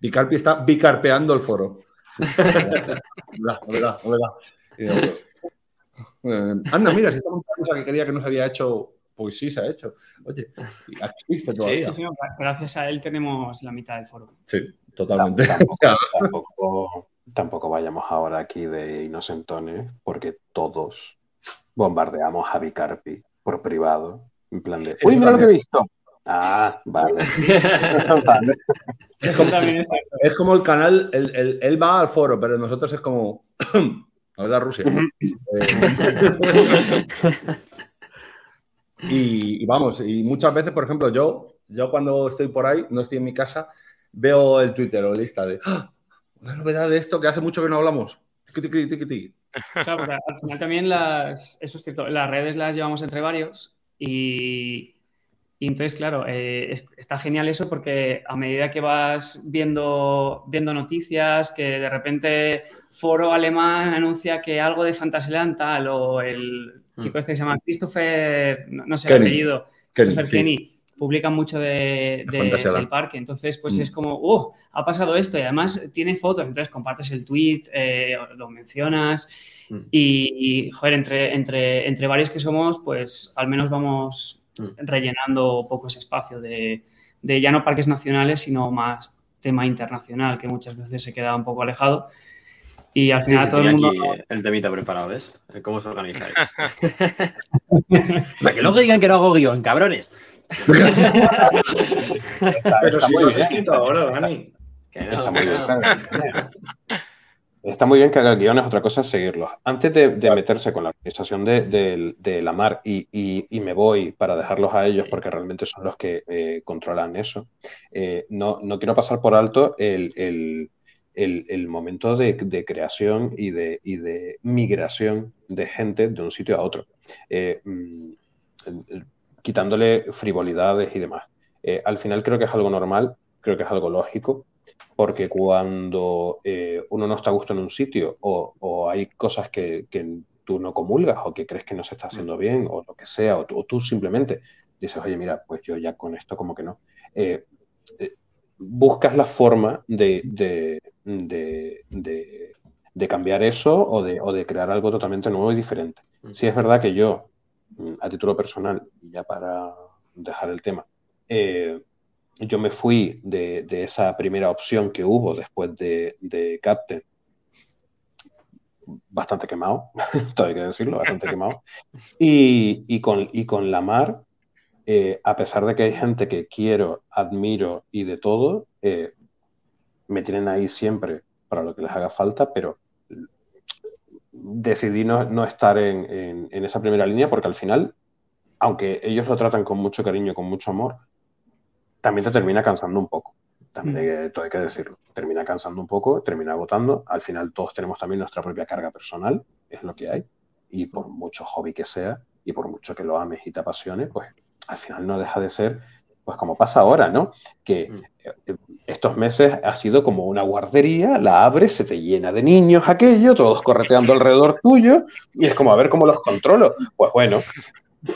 Vicarpi está bicarpeando el foro. Verdad, verdad, verdad. Y digo, eh, anda, mira, si está una cosa que quería que no se había hecho, pues sí se ha hecho. Oye, existe todavía.
Sí, sí, gracias a él tenemos la mitad del foro.
Sí, totalmente.
Tampoco, tampoco, tampoco vayamos ahora aquí de inocentones, porque todos bombardeamos a Vicarpi por privado. En plan de, uy, mira lo que he visto. Ah, vale. Vale.
Es
como el canal, el- el- él va al foro, pero nosotros es como. La verdad, Rusia. Eh, y, y vamos, y muchas veces, por ejemplo, yo, yo cuando estoy por ahí, no estoy en mi casa, veo el Twitter o lista de. ¡Ah! una novedad de esto que hace mucho que no hablamos. Tiqui, tiqui, tiqui.
Claro, al final también las, eso es cierto, las redes las llevamos entre varios y, y entonces, claro, eh, es- está genial eso porque a medida que vas viendo, viendo noticias, que de repente Foro Alemán anuncia que algo de Fantasyland tal, o el chico este que se llama Christopher, no, no sé el
Kenny.
apellido,
Kenny,
Christopher
sí.
Kenny, publican mucho de, de- del parque. Entonces, pues
Mm.
es como, ¡uh! Ha pasado esto y además tiene fotos. Entonces compartes el tweet, eh, lo mencionas
Mm.
y, y, joder, entre, entre, entre varios que somos, pues al menos vamos
Mm.
Rellenando un poco ese espacio de, de ya no parques nacionales, sino más tema internacional, que muchas veces se queda un poco alejado. Y al
Sí,
final
sí,
todo el mundo...
aquí el temita preparado, ¿ves? ¿Cómo os organizáis? Para que luego digan que no hago guion, cabrones.
Está,
Pero
está
si lo has
bien.
escrito ahora, Dani.
Que no,
Está muy bien. Está muy bien que haga guiones, otra cosa es seguirlos. Antes de, de meterse con la organización de, de- de la mar y, y- y me voy para dejarlos a ellos porque realmente son los que eh, controlan eso, eh, no, no quiero pasar por alto el, el- el- el momento de, creación y de, y de migración de gente de un sitio a otro, Eh, mm, quitándole frivolidades y demás. Al final creo que es algo normal, creo que es algo lógico porque cuando eh, uno no está a gusto en un sitio o, o hay cosas que, que tú no comulgas o que crees que no se está haciendo bien o lo que sea, o tú, o tú simplemente dices, oye, mira, pues yo ya con esto como que no, eh, eh, buscas la forma de, de, de- cambiar eso o de, o de crear algo totalmente nuevo y diferente. Sí es verdad que yo, mm, a título personal, y ya para dejar el tema, eh, yo me fui de, esa primera opción que hubo después de, de Captain, bastante quemado, todo hay que decirlo, bastante quemado. Y, y con, y con la mar, eh, a pesar de que hay gente que quiero, admiro y de todo, eh, me tienen ahí siempre para lo que les haga falta, pero decidí no, no estar en- en esa primera línea porque al final, aunque ellos lo tratan con mucho cariño, con mucho amor, también te termina cansando un poco. También hay que, todo hay que decirlo. Termina cansando un poco, termina agotando. Al final todos tenemos también nuestra propia carga personal, es lo que hay. Y por mucho hobby que sea, y por mucho que lo ames y te apasione, pues al final no deja de ser, pues como pasa ahora, ¿no? Que
Mm.
eh, estos meses ha sido como una guardería, la abres, se te llena de niños aquello, todos correteando alrededor tuyo, y es como a ver cómo los controlo. Pues bueno,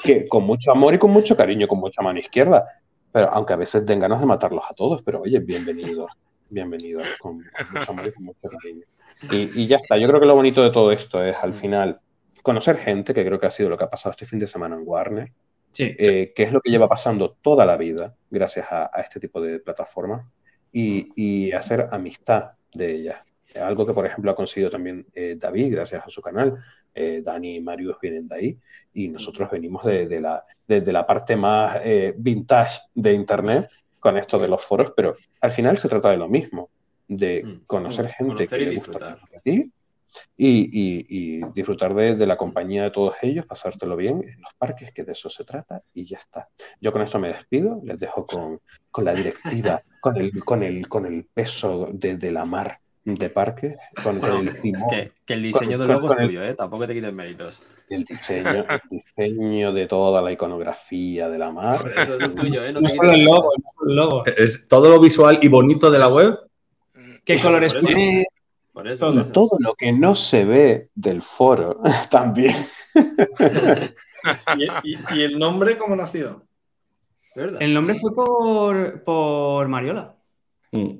que con mucho amor y con mucho cariño, con mucha mano izquierda, pero aunque a veces den ganas de matarlos a todos, pero oye, bienvenidos, bienvenidos, con, con mucho amor y con mucho cariño. Y, y ya está, yo creo que lo bonito de todo esto es al final conocer gente, que creo que ha sido lo que ha pasado este fin de semana en Warner,
Sí,
eh, que es lo que lleva pasando toda la vida gracias a, a este tipo de plataformas y, y hacer amistad de ellas. Algo que, por ejemplo, ha conseguido también eh, David gracias a su canal. Eh, Dani y Marius vienen de ahí y nosotros venimos de, de la, de, de la parte más eh, vintage de Internet con esto de los foros, pero al final se trata de lo mismo, de
Mm.
conocer
Mm.
gente
Conocer
que le gusta a ti y, y- y disfrutar de, de la compañía de todos ellos, pasártelo bien en los parques, que de eso se trata, y ya está. Yo con esto me despido, les dejo con, con la directiva, con el, con el, con el peso de, de la mar de parques, con, con el timón,
Que, que el diseño
Con-
del logo es tuyo, ¿eh? Tampoco te quites méritos.
el diseño, el diseño de toda la iconografía de la mar.
Por eso es tuyo, ¿eh? No
no
te
solo
quites
el
méritos.
logo, no solo el logo.
Es todo lo visual y bonito de la web.
¿Qué colores tiene?
Por eso.
Todo.
por
Y
eso.
todo lo que no se ve del foro también.
¿Y, y- y el nombre cómo nació?
¿Verdad?
El nombre fue por, por Mariola.
Mm.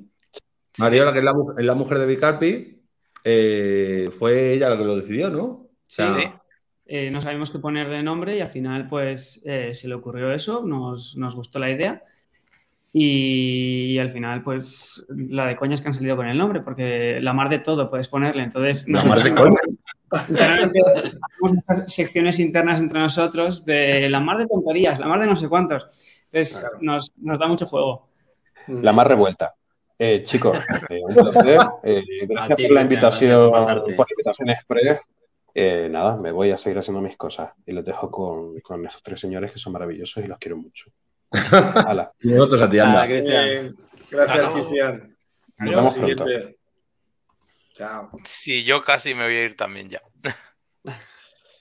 Mariola, que es la, mu- es la mujer de Vicarpi, eh, fue ella la que lo decidió, ¿no? O sea,
Sí.
Eh, no sabíamos qué poner de nombre y al final pues eh, se le ocurrió eso, nos, nos gustó la idea y, al final pues la de coñas que han salido con el nombre porque la mar de todo puedes ponerle, entonces
la
nosotros
mar de coña.
internamente hacemos muchas secciones internas entre nosotros de la mar de tonterías, la mar de no sé cuántos, entonces
Claro.
nos, nos da mucho juego.
La más revuelta. Eh, chicos, eh, un placer. Eh, gracias
ti,
por la invitación,
por
la invitación express. Eh, nada, me voy a seguir haciendo mis cosas y los dejo con, con esos tres señores que son maravillosos y los quiero mucho. Hala,
Y nosotros a ti,
Ah,
anda.
Cristian.
Gracias. Cristian.
nos vemos pronto.
Chao.
Sí, yo casi me voy a ir también ya.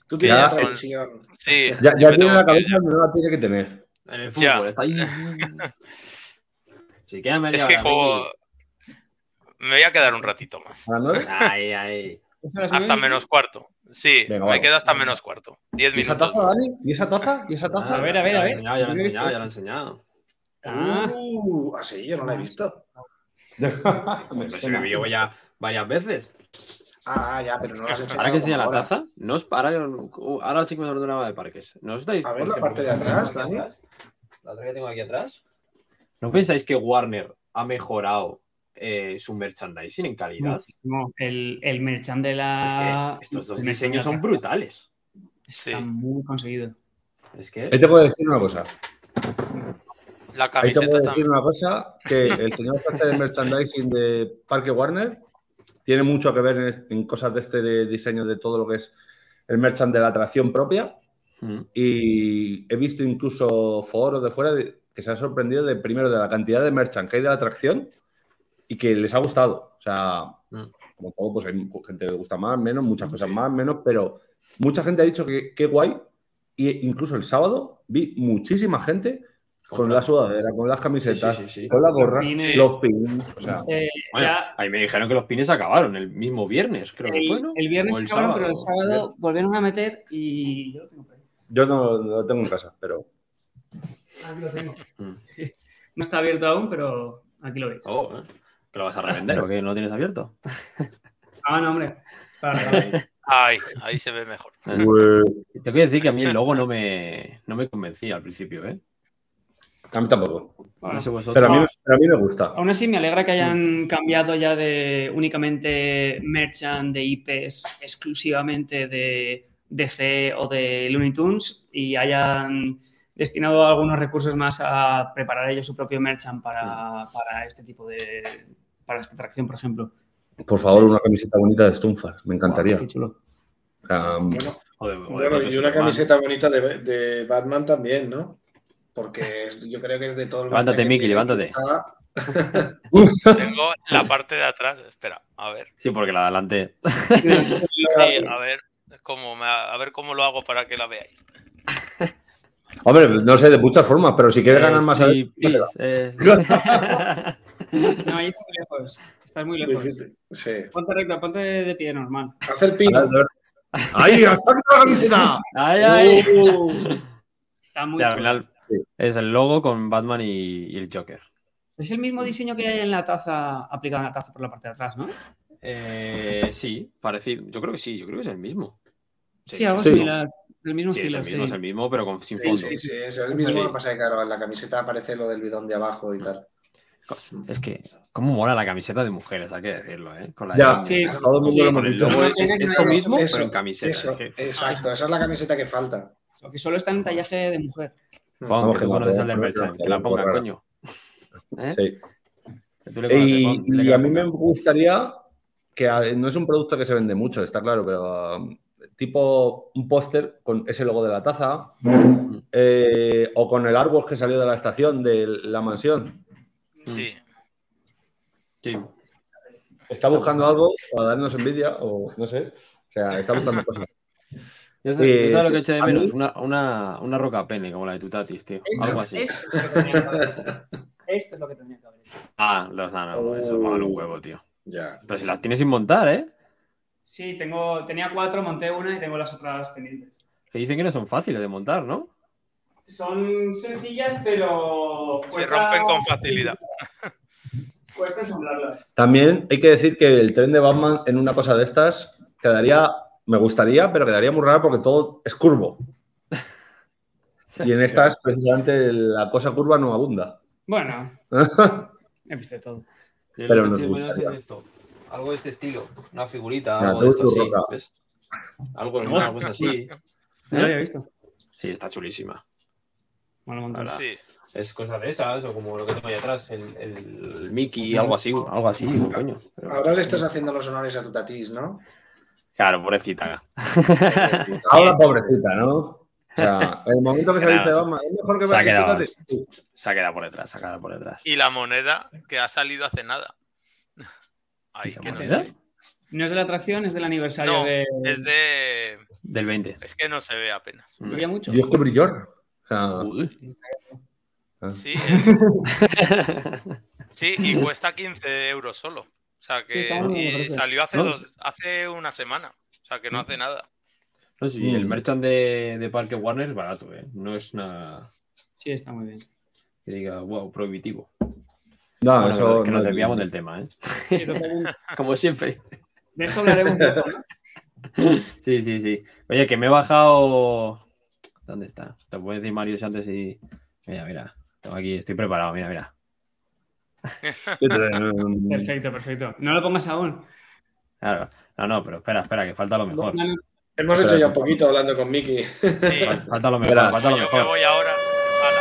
Tú
Ya
tienes
son-
pensión.
Sí,
Ya, ya tiene
tengo
la cabeza donde no la tiene que tener.
En el
Ya.
fútbol, está ahí. Si queda media
Es que
hora,
como... Me voy a quedar un ratito más.
¿A las nueve?
Ahí, ahí.
Eso es
Hasta menos cuarto. Sí,
Venga,
me quedo hasta menos cuarto. Diez
¿Y esa
minutos.
taza, Dani? ¿Y esa taza? ¿Y esa taza?
A ver, a ver, a ver.
ya lo he
¿No he visto
enseñado, ya lo he enseñado.
Ah,
Uh, así, yo no la he visto.
Me
Pero si
suena.
me vio ya varias veces.
Ah, ya, pero no las he enseñado.
Ahora que enseña la
ahora.
taza, no es para. uh, Ahora sí que me ordenaba de parques. ¿No os dais
A ver la parte de atrás, Dani.
atrás? La otra que tengo aquí atrás. ¿No pensáis que Warner ha mejorado eh, su merchandising en calidad?
muchísimo. El, el merchan de la.
Es que estos dos
el merchan
diseños son brutales.
Sí.
Está muy conseguido.
Es que.
Ahí te puedo decir una cosa.
La
Ahí te
camiseta
puedo decir
también.
una cosa, que el señor que hace de merchandising de Parque Warner tiene mucho que ver en, en cosas de este de diseño de todo lo que es el merchand de la atracción propia.
Mm.
Y he visto incluso foros de fuera de- que se han sorprendido de primero de la cantidad de merchant que hay de la atracción y que les ha gustado. O sea,
Mm.
como todo, pues hay gente que le gusta más, menos, muchas cosas más, menos, pero mucha gente ha dicho que qué guay. Y incluso el sábado vi muchísima gente con la sudadera, con las camisetas,
Sí, sí, sí, sí.
con la gorra,
Los
pins. O sea,
Eh,
Bueno,
ya-
ahí me dijeron que los pines acabaron el mismo viernes, creo que
el,
fue, ¿no?
el viernes se acabaron, pero el sábado volvieron a meter y yo lo tengo por ahí.
yo no, no lo tengo en casa, pero
Aquí lo tengo.
Mm.
No está abierto aún, pero aquí lo veis.
Oh, ¿eh? ¿Que lo vas a revender o qué? ¿No lo tienes abierto?
Ah, no, hombre. Para regalar.
Ahí, se ve mejor.
pues,
Te voy a decir que a mí el logo no me, no me convencía al principio, ¿eh?
a mí tampoco.
No sé vosotros.
Pero a mí, pero a mí me gusta.
Aún así, me alegra que hayan cambiado ya de únicamente merchant de IPs exclusivamente de DC o de Looney Tunes y hayan destinado algunos recursos más a preparar ellos su propio merchant para, para este tipo de. para esta atracción, por ejemplo.
Por favor, una camiseta bonita de Stunfar, me encantaría.
Qué chulo.
O sea,
Bueno, y una camiseta bonita de, de Batman también, ¿no? Porque es- yo creo que es de todo el
Levántate, Miki, levántate.
Tengo la parte de atrás. Espera, a ver.
Sí, porque la de adelante.
Sí, a ver cómo me- a ver cómo lo hago para que la veáis.
hombre, no sé, de muchas formas, pero si quieres ganar
Eh,
más...
sí, eh.
No, ahí estás muy lejos. Estás muy lejos.
Sí.
Ponte recto, ponte de pie normal.
Haz el pino.
¡Ahí, sacado la camiseta!
¡Ay, ay!
Está
O
muy
sea, al final
Sí.
es el logo con Batman y, y el Joker.
Es el mismo diseño que hay en la taza, aplicado en la taza por la parte de atrás, ¿no?
Eh, sí, parecido. Yo creo que sí, yo creo que es el mismo.
Sí, algo
sí.
similar. Del mismo
Sí, es
estilo,
el mismo,
sí.
es el mismo, pero con, sin
Sí,
fondo.
sí, sí, es el
Sí.
mismo. Lo que pasa es que, claro, en la camiseta aparece lo del bidón de abajo y tal.
Es que, ¿cómo mola la camiseta de mujeres? Hay que decirlo, ¿eh? Con la
Ya,
de-
Sí.
todo el mundo
Sí,
lo
con
hemos
el
dicho.
logo es, es lo mismo,
eso,
pero en camiseta.
Eso,
es que-
exacto, esa es la camiseta que falta.
Lo que solo está en tallaje de mujer.
Juan,
Vamos,
que
que
tú conoces al
que la
que pongan. coño. ¿Eh?
Sí.
Conoces,
Y,
Juan,
y a mí me gustaría que no es un producto que se vende mucho, está claro, pero tipo un póster con ese logo de la taza eh, o con el árbol que salió de la estación de la mansión.
Sí.
Sí.
Está buscando algo para darnos envidia o no sé. O sea, está buscando cosas.
Yo sé,
Eh,
sabes lo que eché de
mí-
menos, una, una, una roca pene como la de tu tatis, tío. Algo así.
Esto es lo que tendría que haber hecho. Esto es lo que tendría que haber hecho.
Ah, los no, no, eso mola un huevo, tío.
Ya.
Pero si las tienes sin montar, ¿eh?
Sí, tengo, tenía cuatro, monté una y tengo las otras pendientes.
Que dicen que no son fáciles de montar, ¿no?
Son sencillas, pero.
Se rompen con facilidad.
Cuesta ensamblarlas.
También hay que decir que el tren de Batman en una cosa de estas quedaría, me gustaría, pero quedaría muy raro porque todo es curvo. Y en estas, precisamente, la cosa curva no abunda.
Bueno, he visto todo.
Pero nos gustaría.
esto. Algo de este estilo. Una figurita, algo de esto así. ¿ves? Algo, una cosa así.
No lo había visto.
Sí, está chulísima. Ahora.
Sí.
Es cosa de esas, o como lo que tengo ahí atrás, el, el Mickey, algo así, algo así, coño. Pero-
Ahora le estás haciendo los honores a tu tatis, ¿no?
Claro, pobrecita.
Ahora, pobrecita, ¿no? O sea, el momento que dice
se-
Batman, es mejor que
se ha
me
quedado. Se ha quedado por detrás, se ha quedado por detrás.
Y la moneda que ha salido hace nada. Ay,
¿Esa
que no sé.
No es de la atracción, es del aniversario
No,
de.
Es de.
Del 20.
Es que no se ve apenas.
¿Brilla mucho?
Dios, qué brillor. O sea,
Uy.
ah.
Sí, es- sí, y cuesta 15 euros solo. O sea que y salió hace
No,
dos, hace una semana. O sea que no hace nada.
No, sí, el
Mm.
merchant de, de Parque Warner es barato, ¿eh? No es nada
Sí, está muy bien.
que diga, wow, prohibitivo.
No,
Bueno,
eso
que
no
nos
es-
desviamos del tema, ¿eh? Como siempre.
De esto hablaremos ¿no?
Sí, sí, sí. Oye, que me he bajado. ¿Dónde está? Te puedo decir Mario antes y. Mira, mira. Tengo aquí, estoy preparado, mira, mira.
Perfecto, perfecto. No lo pongas aún.
Claro. No, no, pero espera, espera, que falta lo mejor.
Hemos hecho ya un poquito hablando con Miki.
Sí,
Falta lo mejor,
Espera.
falta lo
yo me
mejor.
voy ahora. Hala.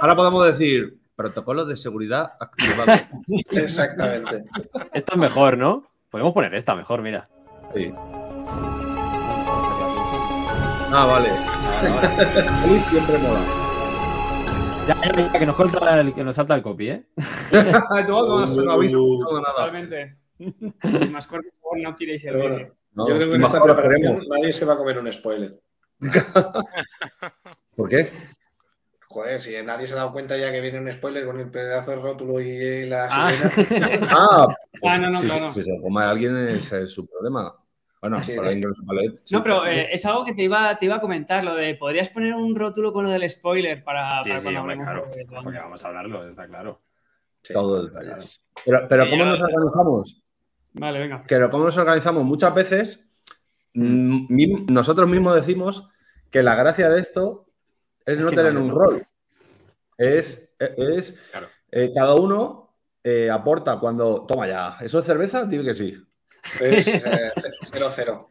Ahora podemos decir protocolo de seguridad activado.
Exactamente.
Esta es mejor, ¿no? Podemos poner esta mejor, mira.
Sí. Ah, vale. Feliz siempre mola.
Ya, ya, ya, que nos corta el, que nos salta el copy, ¿eh?
no, no, no habéis escuchado nada.
totalmente. Más corto, por favor, no tiréis el vídeo.
No,
Yo creo que en
mejor
esta preparación nadie se va a comer un spoiler.
¿Por qué?
Joder, si nadie se ha dado cuenta ya que viene un spoiler con el pedazo de rótulo y la
Ah.
Ah,
Ah, no, no,
si,
claro.
si se come a alguien es, es su problema. Bueno,
Sí,
para alguien que no sepa leer. sí.
No, pero eh, es algo que te iba, te iba a comentar, lo de podrías poner un rótulo con lo del spoiler para,
Sí,
para
sí,
cuando
hombre,
hablemos
claro. Porque vamos a hablarlo, está claro.
Sí.
Todo detalle. Pero, pero
Sí,
¿cómo nos organizamos?
Vale, venga.
Pero ¿cómo nos organizamos? Muchas veces mm, nosotros mismos decimos que la gracia de esto es no tener
no,
un rol. Es, es
Claro.
eh, cada uno eh, aporta cuando. Toma ya. ¿Eso es cerveza? Dime que sí.
Es eh, 0-0.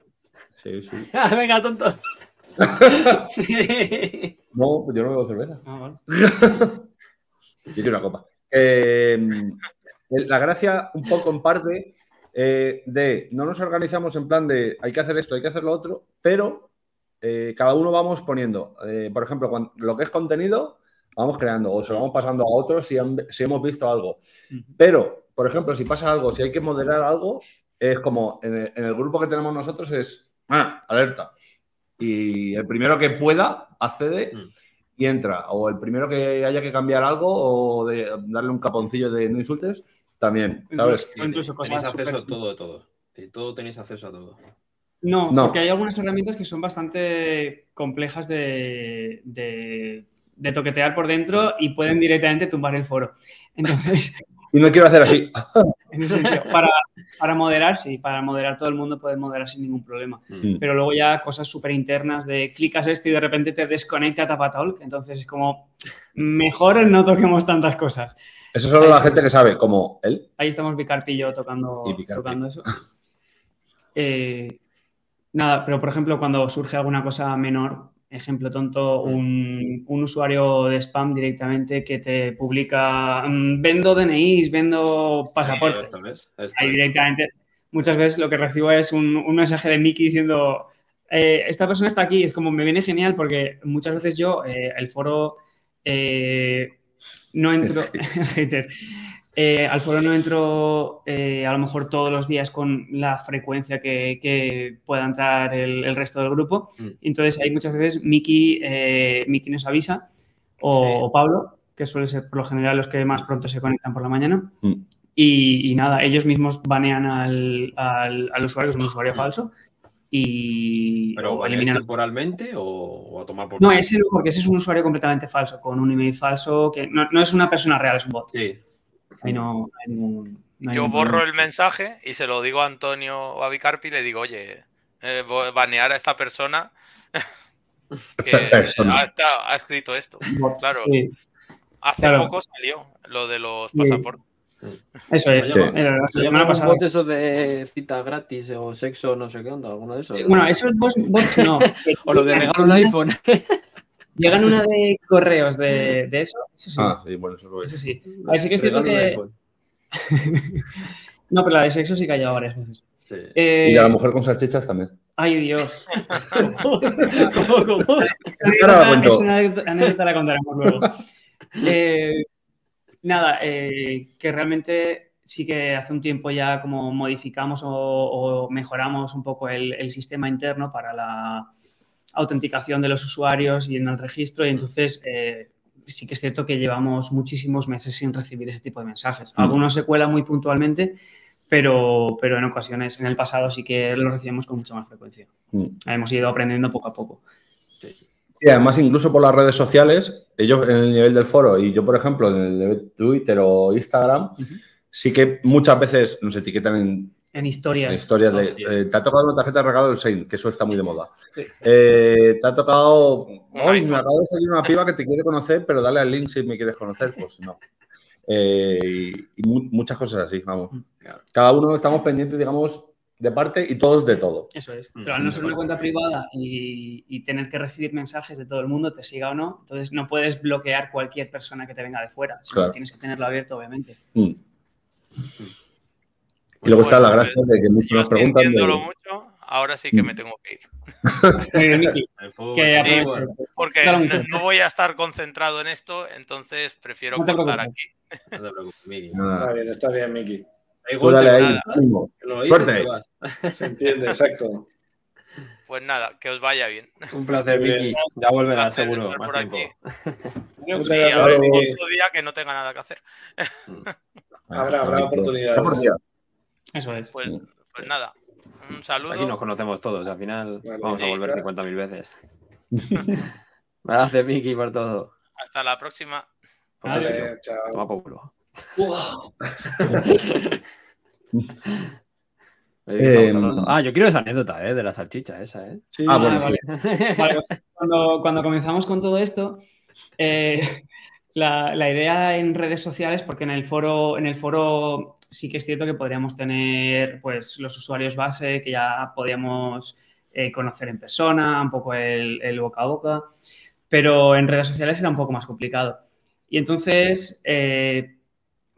Sí, sí.
Ah, venga, tonto. Sí.
No, yo no bebo cerveza.
Ah, vale.
Yo quiero una copa. Eh, la gracia, un poco en parte, eh, de no nos organizamos en plan de hay que hacer esto, hay que hacer lo otro, pero eh, cada uno vamos poniendo, eh, por ejemplo, cuando- lo que es contenido, vamos creando o se lo vamos pasando a otros si, han- si hemos visto algo. Pero, por ejemplo, si pasa algo, si hay que moderar algo, es como en el, en el grupo que tenemos nosotros es ah, alerta. Y el primero que pueda accede
Mm.
y entra. O el primero que haya que cambiar algo o de darle un caponcillo de no insultes, también, ¿sabes?
O incluso
Tenéis acceso a todo, de todo. Todo tenéis acceso a todo.
No,
No.
porque hay algunas herramientas que son bastante complejas de, de- de toquetear por dentro y pueden directamente tumbar el foro. Entonces,
Y no quiero hacer así.
en ese sentido, para, para moderar, sí, para moderar todo el mundo puedes moderar sin ningún problema.
Mm.
Pero luego ya cosas súper internas de clicas esto y de repente te desconecta Tapatalk. Entonces es como, mejor no toquemos tantas cosas.
Eso solo la gente que sabe, como él.
Ahí estamos Vicarpi y yo tocando,
Y
tocando eso. Eh, nada, pero por ejemplo, cuando surge alguna cosa menor, ejemplo tonto, un, un usuario de spam directamente que te publica mm, vendo DNIs, vendo pasaportes.
Esto,
Ahí
esto.
directamente, muchas veces lo que recibo es un, un mensaje de Miki diciendo, eh, esta persona está aquí, es como me viene genial porque muchas veces yo, eh, el foro, eh, no entro, hater, eh, al foro no entro eh, a lo mejor todos los días con la frecuencia que, que pueda entrar el, el resto del grupo.
Mm.
Entonces hay muchas veces Miki, eh, Miki nos avisa o,
Sí.
o Pablo, que suele ser por lo general los que más pronto se conectan por la mañana.
Mm.
Y, y nada, ellos mismos banean al, al- al usuario, que es un usuario falso, y
¿Pero
o eliminan.
temporalmente o, o a tomar por
No, ese no, porque ese es un usuario completamente falso, con un email falso, que no, no es una persona real, es un bot.
Sí.
Ahí no, hay ningún. no hay
Yo
ningún
borro
problema.
el mensaje y se lo digo a Antonio o a Vicarpi y le digo, oye, eh, banear a esta persona que
Persona.
ha, está- ha escrito esto.
Bot,
Claro.
sí,
Hace
Claro.
poco salió lo de los
Sí.
pasaportes.
Eso es. Era la
¿Se
semana
llama
pasada.
bot eso de cita gratis o sexo, no sé qué onda? ¿Alguno de esos?
Sí, bueno, esos bots, bots no.
O lo de regalo un iPhone.
Llegan una de correos de, de eso, eso sí.
Ah, sí, bueno, eso lo
Eso
es.
sí. A ver, sí que es cierto que. No, pero la de sexo sí que ha llegado varias veces.
Sí.
Eh,
Y a la mujer con salchichas también.
Ay, Dios. ¿Cómo, cómo? Anécdota, la contaremos luego. Eh, nada, eh, que realmente sí que hace un tiempo ya como modificamos o, o mejoramos un poco el, el sistema interno para la autenticación de los usuarios y en el registro y entonces eh, sí que es cierto que llevamos muchísimos meses sin recibir ese tipo de mensajes. Algunos se cuelan muy puntualmente, pero, pero en ocasiones, en el pasado sí que los recibimos con mucha más frecuencia.
Mm.
Hemos ido aprendiendo poco a poco.
Sí, además, incluso por las redes sociales, ellos en el nivel del foro y yo, por ejemplo, en el de Twitter o Instagram, sí que muchas veces nos etiquetan en,
En historias.
en historias de eh, te ha tocado una tarjeta de regalo del Sein, que eso está muy de moda.
Sí.
Eh, te ha tocado. Hoy me acabo de salir una piba que te quiere conocer, pero dale al link si me quieres conocer. Pues no. Eh, y y mu- muchas cosas así, vamos.
Claro.
Cada uno estamos pendientes, digamos, de parte y todos de todo.
Eso es.
Mm,
Pero al no ser una cuenta privada y, y tener que recibir mensajes de todo el mundo, te siga o no, entonces no puedes bloquear cualquier persona que te venga de fuera. sino
Claro.
que Tienes que tenerlo abierto, obviamente.
Mm. Y luego está la
Bueno,
gracia de que muchos nos preguntan. de-
entiéndolo mucho, ahora sí que me tengo que ir.
Que
sí,
Porque no, voy a estar concentrado en esto, entonces prefiero
No
cortar aquí.
no te preocupes, Miki.
Está bien, está bien, Miki.
Tú dale
te
ahí, ánimo.
lo
Suerte.
Se entiende, exacto.
Pues nada, que os vaya bien.
Un placer. Miki. Ya volverás seguro, más
por
tiempo.
aquí. Sí,
gracias,
a ver,
Miki.
otro día que no tenga nada que hacer.
Habrá- habrá oportunidades.
Eso es.
Pues, pues nada, un
Aquí
saludo.
nos conocemos todos, al final
Vale,
vamos a volver
claro.
50.000 veces. Gracias, Miki, por todo.
Hasta la próxima.
Vale, chao.
Toma por culo. ¿De qué estamos
Em,
ah, yo quiero esa anécdota, ¿eh? De la salchicha esa, ¿eh?
Sí,
Ah, bueno, sí.
vale. Vale, pues, cuando, cuando comenzamos con todo esto, eh, la, la idea en redes sociales, porque en el foro, en el foro sí que es cierto que podríamos tener pues, los usuarios base que ya podíamos eh, conocer en persona, un poco el, el boca a boca, pero en redes sociales era un poco más complicado. Y entonces, eh,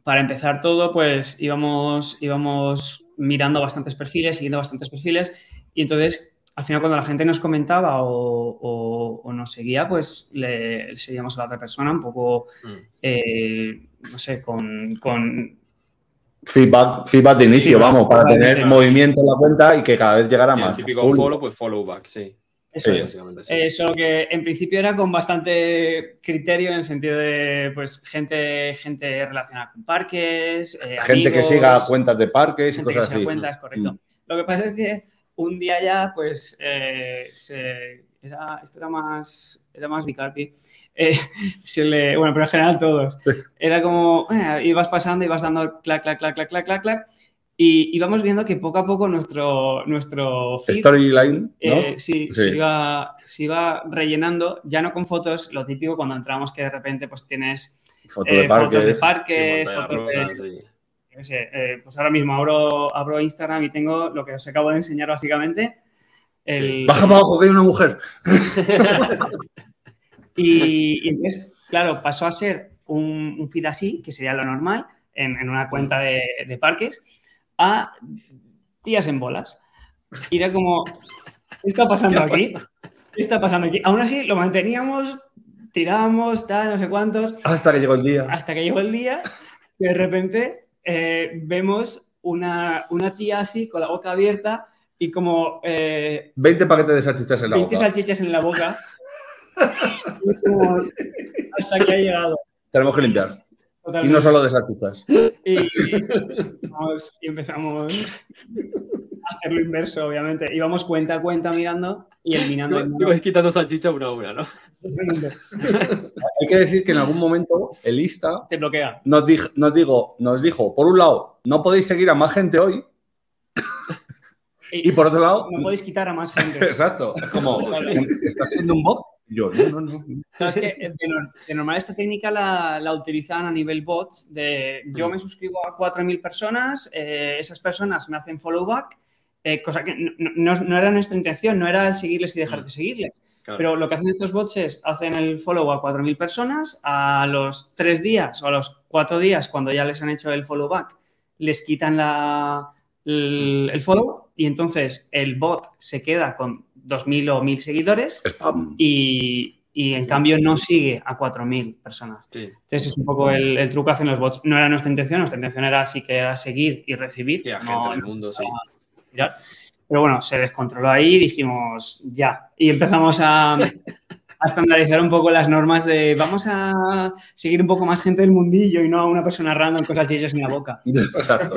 para empezar todo, pues íbamos, íbamos mirando bastantes perfiles, siguiendo bastantes perfiles, y entonces al final cuando la gente nos comentaba o, o- o nos seguía, pues le seguíamos a la otra persona un poco,
Mm.
eh, no sé, con, con-
Feedback, feedback de inicio,
Feedback,
vamos, para tener movimiento en la cuenta y que cada vez llegara
Y el
más.
típico follow, pues follow back, sí.
Eso
Sí.
es.
Básicamente, sí.
Eh, solo que en principio era con bastante criterio en el sentido de pues gente, gente relacionada con parques, eh,
Gente que siga cuentas de parques y
gente que
cosas
siga
así.
cuentas, correcto.
Mm.
Lo que pasa es que un día ya, pues, eh, se- era, esto era más, era más Bicarpi. Eh, se le, bueno, pero en general todos. Era como, eh, ibas pasando, ibas dando clac, clac, clac, clac, clac, clac, clac, y íbamos viendo que poco a poco nuestro, nuestro feed,
Storyline, ¿no?
eh, sí,
Sí.
Se, iba, se iba rellenando, ya no con fotos, lo típico cuando entramos que de repente pues tienes
Fotos
eh,
de parques.
fotos de parques, fotos qué sé, eh, pues ahora mismo abro, abro Instagram y tengo lo que os acabo de enseñar básicamente. El,
Baja para abajo que hay una mujer.
y, y entonces, claro, pasó a ser un, un feed así, que sería lo normal, en, en una cuenta de, de parques, a tías en bolas. Y era como, ¿qué está pasando
¿Qué
aquí? ¿Qué está pasando aquí? Aún así, lo manteníamos, tirábamos, tal, no sé cuántos,
Hasta que llegó el día.
hasta que llegó el día que de repente eh, vemos una, una tía así con la boca abierta y como eh,
20 paquetes de salchichas en la
20
boca.
salchichas en la boca. Y como, hasta que ha llegado.
Tenemos que limpiar. Y no solo de salchichas.
Y, vamos- y empezamos a hacer lo inverso, obviamente. Íbamos cuenta a cuenta mirando y eliminando. el
Tú
mono.
vas quitando salchicha una a una, ¿no?
Hay que decir que en algún momento el Insta
Te bloquea.
nos, dij- nos, digo, nos dijo, por un lado, no podéis seguir a más gente hoy. Y por otro lado,
no podéis quitar a más gente.
exacto, es como, ¿estás siendo un bot? Y yo, no, no,
es que eh, de, nor- de normal esta técnica la, la utilizan a nivel bots de yo me suscribo a 4.000 personas, eh, esas personas me hacen follow back, eh, cosa que no, no- no era nuestra intención, no era el seguirles y dejar de seguirles.
Claro.
Pero lo que hacen estos bots es hacen el follow a 4.000 personas, a los 3 días o a los 4 días, cuando ya les han hecho el follow back, les quitan la, el, el follow y entonces el bot se queda con 2.000 o 1.000 seguidores
Spam.
y, y en cambio no sigue a 4.000 personas.
Sí,
Entonces es un poco el, el truco que hacen los bots. No era nuestra intención, nuestra intención era sí que era seguir y recibir.
sí, a
no-
gente del mundo, sí.
mirar. Pero bueno, se descontroló ahí y dijimos ya. Y empezamos a, a estandarizar un poco las normas de vamos a seguir un poco más gente del mundillo y no a una persona random con salchichas en la boca.
Exacto.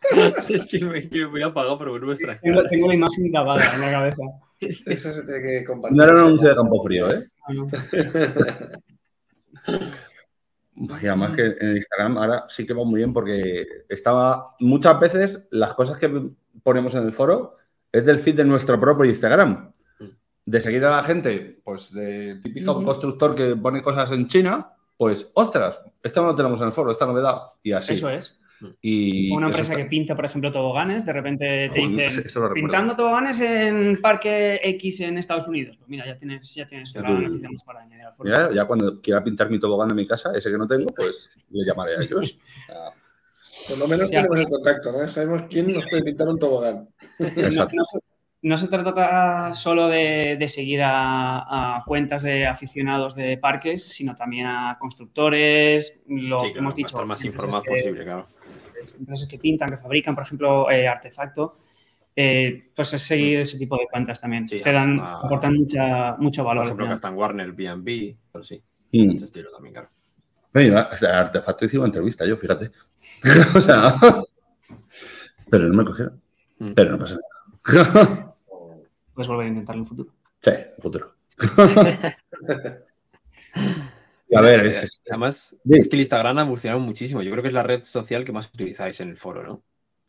es que me, que me voy a apagar por ver vuestra
Tengo,
cara.
tengo la imagen grabada en la cabeza.
Eso se tiene que compartir.
No era un anuncio de campo frío, ¿eh?
Ah, no.
Y además que en Instagram ahora sí que va muy bien porque estaba muchas veces las cosas que ponemos en el foro es del feed de nuestro propio Instagram. De seguir a la gente, pues de típico constructor que pone cosas en China, pues ostras, esta no lo tenemos en el foro, esta novedad. Y así.
Eso es.
Y
O una empresa
está-
que pinta, por ejemplo, toboganes, de repente te
Joder,
dicen pintando toboganes en Parque X en Estados Unidos. Pues mira, ya tienes, ya tienes
Ya
otra
tú-
noticia más para añadir.
Mira, ya cuando quiera pintar mi tobogán en mi casa, ese que no tengo, pues le llamaré a ellos. Ah,
Por lo menos
Sí,
tenemos el contacto, ¿no? Sabemos quién nos puede pintar un tobogán.
No,
Exacto.
no se, no se trata solo de, de seguir a, a cuentas de aficionados de parques, sino también a constructores, lo
Sí,
que
claro,
hemos dicho.
estar más informado posible, claro.
Empresas que pintan, que fabrican, por ejemplo, eh, artefacto. eh, pues es seguir ese tipo de cuentas también.
Sí,
Te dan,
ah,
aportan mucha, mucho
Por
valor. al
ejemplo, en Warner, B&B, pero sí,
Mm.
este estilo también, claro.
Mira, o sea, artefacto hicimos entrevista yo, fíjate. o sea, pero no me cogieron.
Mm.
Pero no pasa nada.
Puedes volver a intentarlo en el futuro.
sí, futuro. A ver, es,
Además,
Sí.
es que el Instagram ha evolucionado muchísimo. Yo creo que es la red social que más utilizáis en el foro, ¿no?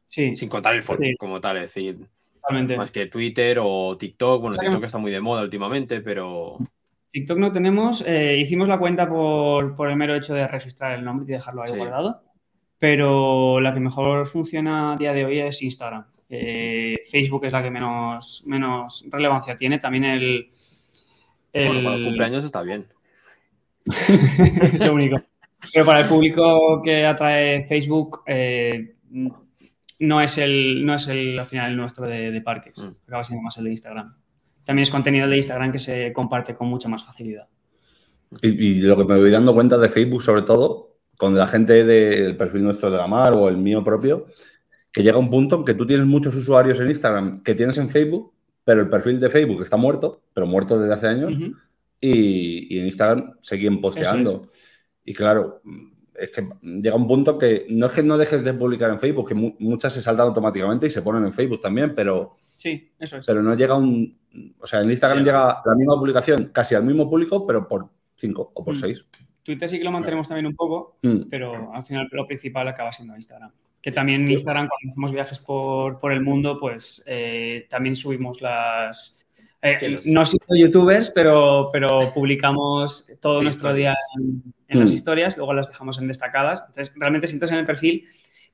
Sí,
Sin contar el foro
Sí.
como tal, es decir,
totalmente.
más que Twitter o TikTok. Bueno, TikTok está muy de moda últimamente, pero
TikTok no tenemos. eh, hicimos la cuenta por, por el mero hecho de registrar el nombre y dejarlo ahí
Sí.
guardado. Pero la que mejor funciona a día de hoy es Instagram. Eh, Facebook es la que menos, menos relevancia tiene. También el. el-
bueno, para los cumpleaños está bien.
es lo único. Pero para el público que atrae Facebook, eh, no es el, no es el, al final, el nuestro de, de parques.
Mm.
Acaba siendo más el de Instagram. También es contenido de Instagram que se comparte con mucha más facilidad.
y, y lo que me voy dando cuenta de Facebook, sobre todo, con la gente del perfil nuestro de la mar o el mío propio, que llega un punto en que tú tienes muchos usuarios en Instagram que tienes en Facebook, pero el perfil de Facebook está muerto, pero muerto desde hace años. Y, y en Instagram seguían posteando. Y claro, es que llega un punto que no es que no dejes de publicar en Facebook, que mu- muchas se saltan automáticamente y se ponen en Facebook también, pero,
Sí, eso es.
pero no llega un... O sea, en Instagram
Sí.
llega la misma publicación casi al mismo público, pero por cinco o por
Mm.
seis.
Twitter sí que lo mantenemos también un poco,
Mm.
pero al final lo principal acaba siendo Instagram. Que también en Instagram, cuando hacemos viajes por, por el mundo, pues eh, también subimos las... eh, no siendo youtubers, pero, pero publicamos todo
Sí,
nuestro día en, en las
Mm.
historias, luego las dejamos en destacadas. Entonces, realmente si entras en el perfil,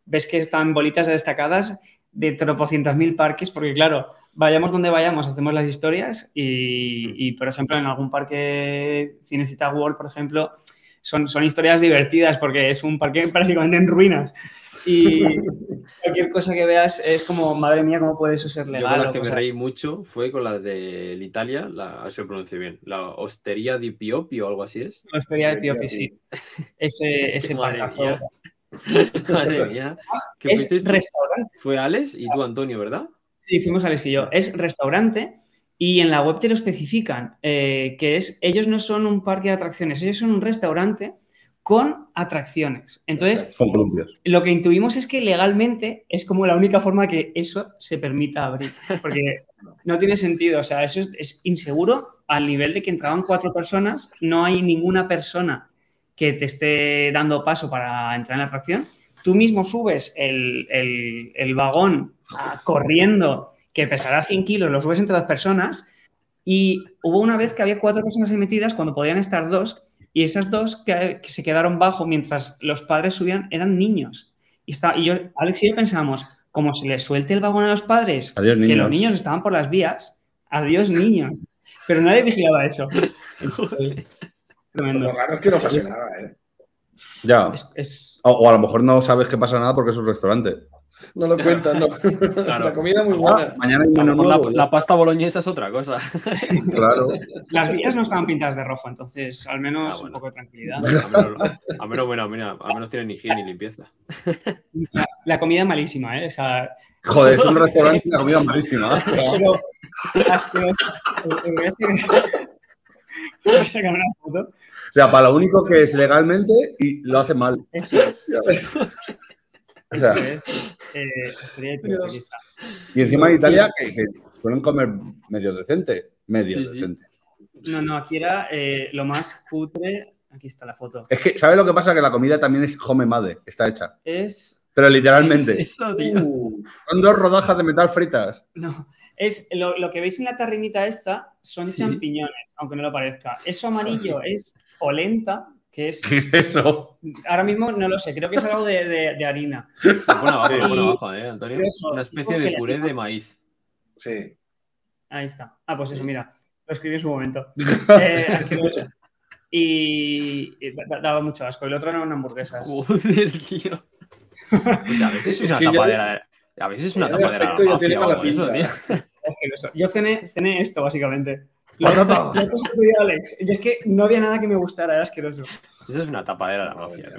ves que están bolitas de destacadas de tropocientos mil parques, porque claro, vayamos donde vayamos, hacemos las historias y, y, por ejemplo, en algún parque Cinecita World, por ejemplo, son, son historias divertidas porque es un parque prácticamente en ruinas. Y cualquier cosa que veas es como, madre mía, ¿cómo puede eso ser
Yo
legal?
con las que me reí mucho fue con la de Italia, la, a lo pronuncio bien, la Osteria di Pioppi o algo así es.
La de Piopi, sí. Ese, ese
Madre mía. Madre mía. ¿Qué
Es
fuisteis
restaurante.
Fue Alex y tú, Antonio, ¿verdad?
Sí, fuimos Alex y yo. Es restaurante y en la web te lo especifican, eh, que es, ellos no son un parque de atracciones, ellos son un restaurante con atracciones. Entonces, lo que intuimos es que legalmente es como la única forma que eso se permita abrir, porque no tiene sentido, o sea, eso es, es inseguro al nivel de que entraban cuatro personas, no hay ninguna persona que te esté dando paso para entrar en la atracción. Tú mismo subes el, el- el vagón ah, corriendo, que pesará 100 kilos, lo subes entre las personas, y hubo una vez que había cuatro personas ahí metidas cuando podían estar dos, y esas dos que, que se quedaron bajo mientras los padres subían eran niños. Y, está, y yo, Alex y yo pensábamos, como se les suelte el vagón a los padres,
Adiós,
que los niños estaban por las vías, adiós niños. Pero nadie vigilaba eso. Entonces, tremendo.
Lo raro es que no pase nada, ¿eh?
Ya.
Es, es-
O, o a lo mejor no sabes que pasa nada porque es un restaurante.
No lo cuentan, no. La comida muy buena.
Mañana hay
A lo
menú
mejor la, la pasta boloñesa es otra cosa.
Claro.
Las vías no estaban pintadas de rojo, entonces al menos
Ah, bueno.
un poco de tranquilidad.
A menos, a menos, bueno, mira, a menos tienen higiene y limpieza.
La comida es malísima, ¿eh? O sea,
Joder, es un restaurante y la comida es malísima.
pero. Eh, a sacar una foto.
O sea, para lo único que es legalmente y lo hace mal.
Eso es.
O sea,
Eso es. Eh,
y encima en Italia que, que suelen comer medio decente. Medio
Sí, sí.
decente.
No, no, aquí era eh, lo más cutre. Aquí está la foto.
Es que, ¿sabes lo que pasa? Que la comida también es homemade, está hecha.
Es.
Pero literalmente.
Eso, tío.
Uf,
Son dos rodajas de metal fritas.
No. Es lo, lo que veis en la tarrinita esta son
Sí.
champiñones, aunque no lo parezca. Eso amarillo es polenta, que es.
¿Qué es eso?
Ahora mismo no lo sé, creo que es algo de, de- de harina.
Lo pone abajo, lo pone
Y-
abajo, ¿eh, Antonio?
Eso,
Una especie de puré de maíz.
sí.
Ahí está. Ah, pues eso, mira. Lo escribí en su momento. Eh, asqueroso. Y, y da- daba mucho asco. El otro era una hamburguesa.
Joder, tío. Pues a veces es
Es
una
que ya-
tapadera. A veces es una tapadera
tiene mala
eso, tío.
Yo cené, cené esto, básicamente. Lo, lo otro se lo pedí a Alex. Y es que no había nada que me gustara, era asqueroso.
Eso es una tapadera de la mafia.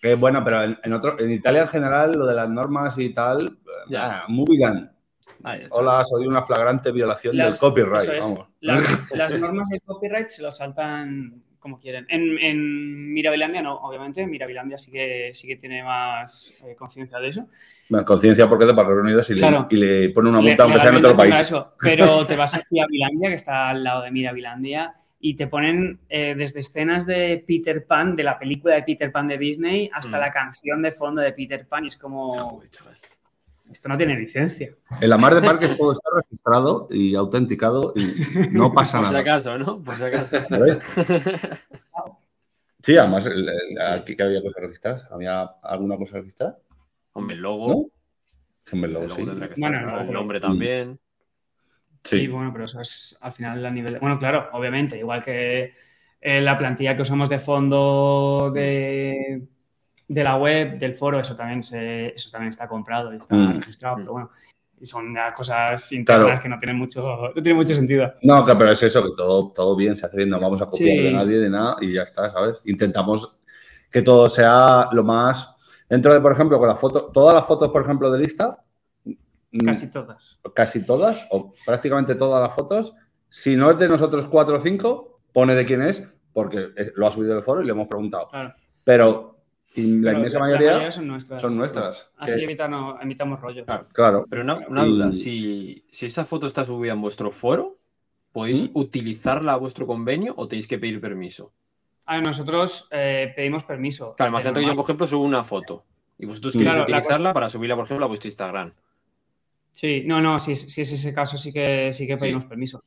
Que bueno, pero en, en otro, en Italia en general, lo de las normas y tal,
Ya.
ah, muy bien. Hola, soy una flagrante violación
Las-
del copyright.
eso es.
vamos.
Las, las normas del copyright se lo saltan como quieren. En, en Mirabilandia no, obviamente. Mirabilandia sí que, sí que tiene más eh, conciencia de eso.
Bueno, conciencia porque es de Pablo Unidos y,
Claro.
le, y le pone una multa aunque sea en otro país.
eso, pero te vas aquí a Bilandia, que está al lado de Mirabilandia, y te ponen eh, desde escenas de Peter Pan, de la película de Peter Pan de Disney, hasta
Mm.
la canción de fondo de Peter Pan. Y es como,
Joder, chaval.
Esto no tiene licencia.
En la mar de parques todo está registrado y autenticado y no pasa
Por si
nada.
acaso, ¿no? Por si acaso.
Sí, además, el- el- aquí que había cosas registradas. ¿Había alguna cosa registrada?
Hombre, el logo.
¿No? Hombre,
El logo
sí.
tendrá que estar,
Bueno,
¿no?
no,
el
pero-
nombre también.
Sí,
Sí.
bueno, pero eso es al final a nivel. de- Bueno, claro, obviamente, igual que eh, la plantilla que usamos de fondo de, de la web, del foro, eso también, se, eso también está comprado y está
Mm.
registrado, pero bueno. Son cosas internas
Claro.
que no tienen mucho, no tienen mucho sentido.
No, que- pero es eso, que todo, todo bien, se hace bien, no vamos a copiar
Sí.
de nadie, de nada, y ya está, ¿sabes? Intentamos que todo sea lo más. Dentro de, por ejemplo, con las fotos, todas las fotos, por ejemplo, de lista, mm,
Casi todas.
casi todas, o prácticamente todas las fotos, si no es de nosotros cuatro o cinco, pone de quién es, porque lo ha subido del foro y le hemos preguntado.
Claro.
Pero y la inmensa
la
mayoría
son nuestras.
son nuestras.
Así
Que-
evitamos, evitamos rollos.
Claro.
claro.
Pero una, una
Y-
duda, si, si esa foto está subida en vuestro foro, ¿podéis
¿Mm?
utilizarla a vuestro convenio o tenéis que pedir permiso?
A ver, nosotros eh, pedimos permiso.
Claro, imagínate que yo, por ejemplo, subo una foto y vosotros queréis
Claro, la
utilizarla para subirla, por ejemplo, a vuestro Instagram.
Sí, no, no, si, si es ese caso sí que, sí que pedimos permiso.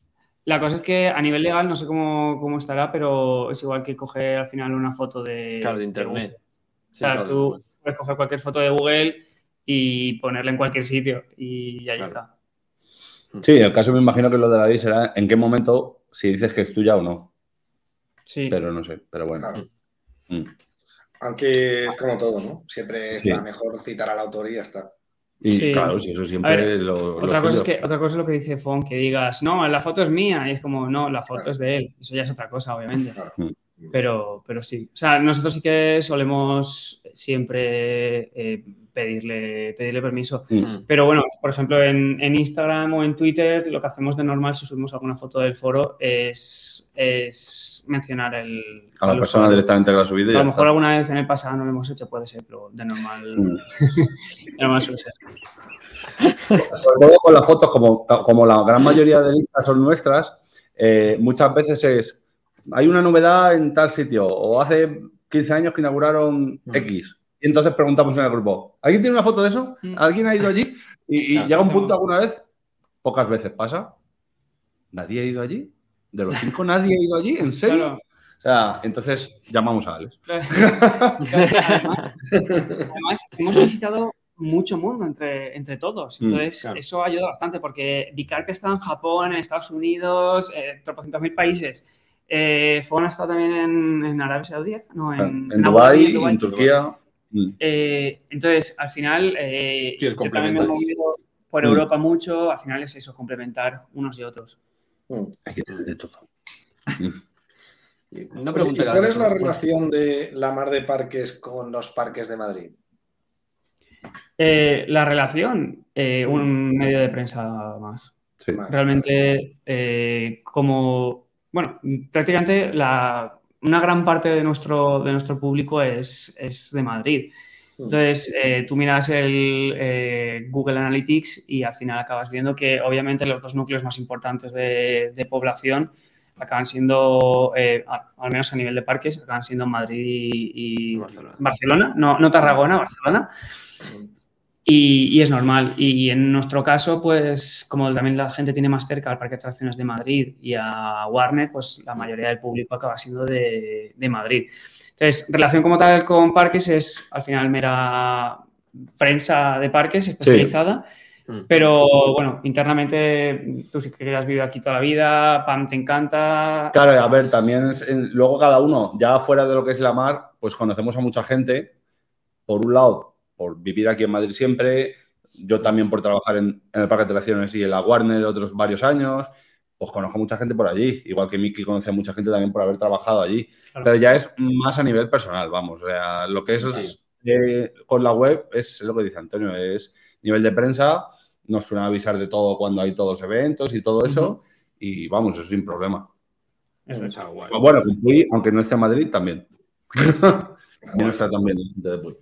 La cosa es que a nivel legal no sé cómo, cómo estará, pero es igual que coger al final una foto de,
Claro, de internet.
O sea, tú puedes coger cualquier foto de Google y ponerla en cualquier sitio y ahí
Claro.
está.
Sí, el caso me imagino que lo de la ley será en qué momento, si dices que es tuya o no.
Sí,
Pero no sé, pero bueno.
Claro.
Mm.
Aunque es como todo, ¿no? Siempre
Sí.
está mejor citar al autor y ya está.
Y
Sí.
claro, si eso siempre
ver,
es lo, lo
otra, cosa es que, otra cosa es lo que dice Fon, que digas, no, la foto es mía, y es como, no, la foto es de él. Eso ya es otra cosa, obviamente.
Claro.
Pero, pero sí. O sea, nosotros sí que solemos siempre eh, pedirle, pedirle permiso.
Mm.
Pero bueno, por ejemplo, en, en Instagram o en Twitter, lo que hacemos de normal si subimos alguna foto del foro es, es mencionar el.
A la persona
usuario.
directamente que la ha subido y
A lo mejor
está.
alguna vez en el pasado no lo hemos hecho, puede ser, pero de normal,
Mm.
de normal suele ser.
Sobre todo con las fotos, como, como la gran mayoría de listas son nuestras, eh, muchas veces es, hay una novedad en tal sitio, o hace 15 años que inauguraron
Mm.
X. Y entonces preguntamos en el grupo, ¿alguien tiene una foto de eso?
Mm.
¿Alguien ha ido allí? Y, llega un punto alguna vez, pocas veces pasa, ¿nadie ha ido allí? ¿De los cinco nadie ha ido allí? ¿En serio?
Claro.
O sea, entonces llamamos a Alex.
además, además, hemos visitado mucho mundo entre, entre todos.
Mm,
Entonces,
claro.
eso ayuda bastante porque Vicarpe está en Japón, en Estados Unidos, eh, tropocientos mil países. Eh, Fon ha estado también en, en Arabia Saudí, no, en,
Dubái,
en
en Turquía. Mm.
Eh, entonces, al final, eh,
Sí,
yo también me he movido por
Mm.
Europa mucho, al final es eso, complementar unos y otros.
Mm.
Hay que tener de todo.
Y Una
Oye,
pregunta.
¿y ¿Cuál es la relación de la mar de parques con los parques de Madrid?
Eh, la relación, eh, un medio de prensa más.
Sí.
Realmente, eh, como, bueno, prácticamente la, una gran parte de nuestro, de nuestro público es, es de Madrid. Entonces, eh, tú miras el eh, Google Analytics y al final acabas viendo que obviamente los dos núcleos más importantes de, de población acaban siendo, eh, al menos a nivel de parques, acaban siendo Madrid y, y
Barcelona.
Barcelona, no, no Tarragona, Barcelona. Y, y es normal. Y en nuestro caso, pues como también la gente tiene más cerca al Parque de Atracciones de Madrid y a Warner, pues la mayoría del público acaba siendo de, de Madrid. Entonces, relación como tal con parques es al final mera prensa de parques especializada.
Mm.
Pero bueno, internamente tú sí que has vivido aquí toda la vida, Pam te encanta.
Claro, a ver, también es, en- luego cada uno, ya fuera de lo que es la mar, pues conocemos a mucha gente. Por un lado, por vivir aquí en Madrid siempre, yo también por trabajar en, en el Parque de Atracciones y en la Warner otros varios años, pues conozco a mucha gente por allí. Igual que Miki conoce a mucha gente también por haber trabajado allí.
Claro.
Pero ya es más a nivel personal, vamos. O sea, lo que es
Sí.
eh, con la web es lo que dice Antonio, es nivel de prensa, nos suelen avisar de todo cuando hay todos eventos y todo eso, y vamos, eso sin problema.
Eso es.
Guay.
Bueno, Puy, aunque no esté en Madrid, también. También está también la gente de Puy,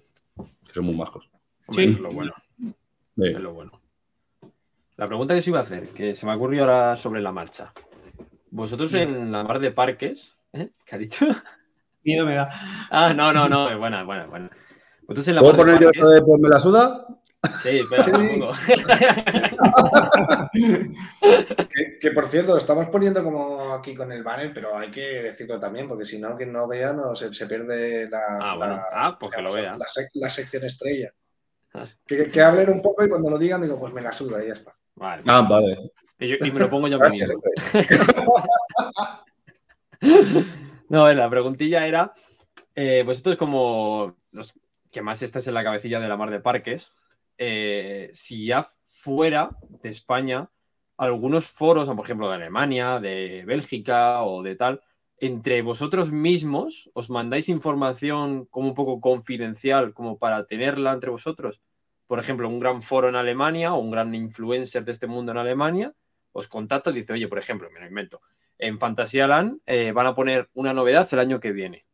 que son muy majos.
Hombre,
Sí.
Es lo bueno.
Sí.
Es lo bueno. La pregunta que os iba a hacer, que se me ha ocurrido ahora sobre la marcha. Vosotros en la mar de parques, ¿eh? ¿qué ha dicho?
Miedo me da.
Ah, no, no, no, es buena, buena, buena. Vosotros en la
¿Puedo
mar de
poner yo eso de pues me la suda?
Sí, espera
Sí.
un poco.
Que, que, por cierto, estamos poniendo como aquí con el banner, pero hay que decirlo también, porque si no, quien no vea no se, se pierde la,
Ah, bueno.
la-
Ah, pues que lo vea.
la sec- la sección estrella.
Ah.
Que, que hablen un poco y cuando lo digan digo, pues me la suda y ya está.
Vale.
Ah, vale.
Y, yo- y me lo pongo yo
Gracias.
mismo. No, la preguntilla era, eh, vosotros como los que más estáis en la cabecilla de la mar de parques, eh, si ya fuera de España, algunos foros, por ejemplo de Alemania, de Bélgica o de tal, entre vosotros mismos os mandáis información como un poco confidencial, como para tenerla entre vosotros. Por ejemplo, un gran foro en Alemania o un gran influencer de este mundo en Alemania os contacta y dice, oye, por ejemplo, me lo invento, en Fantasyland eh, van a poner una novedad el año que viene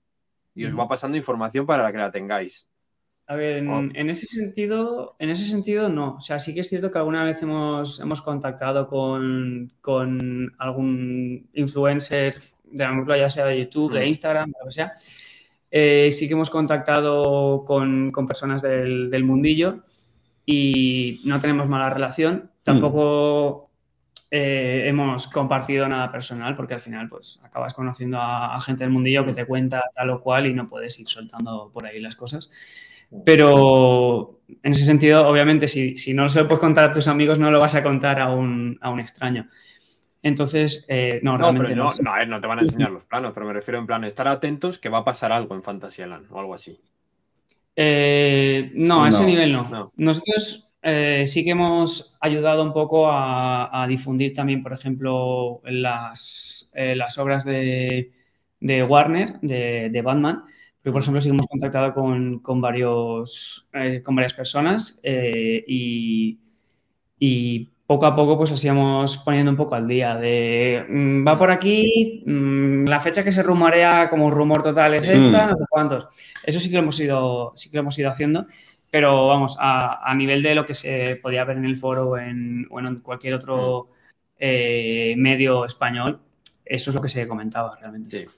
y os va pasando información para que la tengáis.
A ver, en,
Oh.
en ese sentido, en ese sentido no. O sea, sí que es cierto que alguna vez hemos, hemos contactado con, con algún influencer, llamémoslo ya sea de YouTube, de
Mm.
Instagram, de lo que sea. Eh, sí que hemos contactado con, con personas del, del mundillo y no tenemos mala relación. Tampoco eh, hemos compartido nada personal porque al final pues acabas conociendo a, a gente del mundillo que te cuenta tal o cual y no puedes ir soltando por ahí las cosas. Pero en ese sentido, obviamente, si, si no se lo puedes contar a tus amigos, no lo vas a contar a un, a un extraño. Entonces, eh, no,
No,
realmente
pero
no.
no, no, a ver, no te van a enseñar los planos, pero me refiero en plan estar atentos que va a pasar algo en Fantasyland o algo así.
Eh, no, a ese nivel no.
no.
Nosotros eh, sí que hemos ayudado un poco a, a difundir también, por ejemplo, las, eh, las obras de, de Warner, de, de Batman. Porque, por ejemplo, sí que hemos contactado con, con varios, eh, con varias personas eh, y, y poco a poco pues así vamos poniendo un poco al día de mm, va por aquí, mm, la fecha que se rumorea como rumor total es esta,
Mm.
no sé cuántos. Eso sí que lo hemos ido, sí que lo hemos ido haciendo, pero vamos, a, a nivel de lo que se podía ver en el foro o en, o en cualquier otro eh, medio español, eso es lo que se comentaba realmente.
Sí.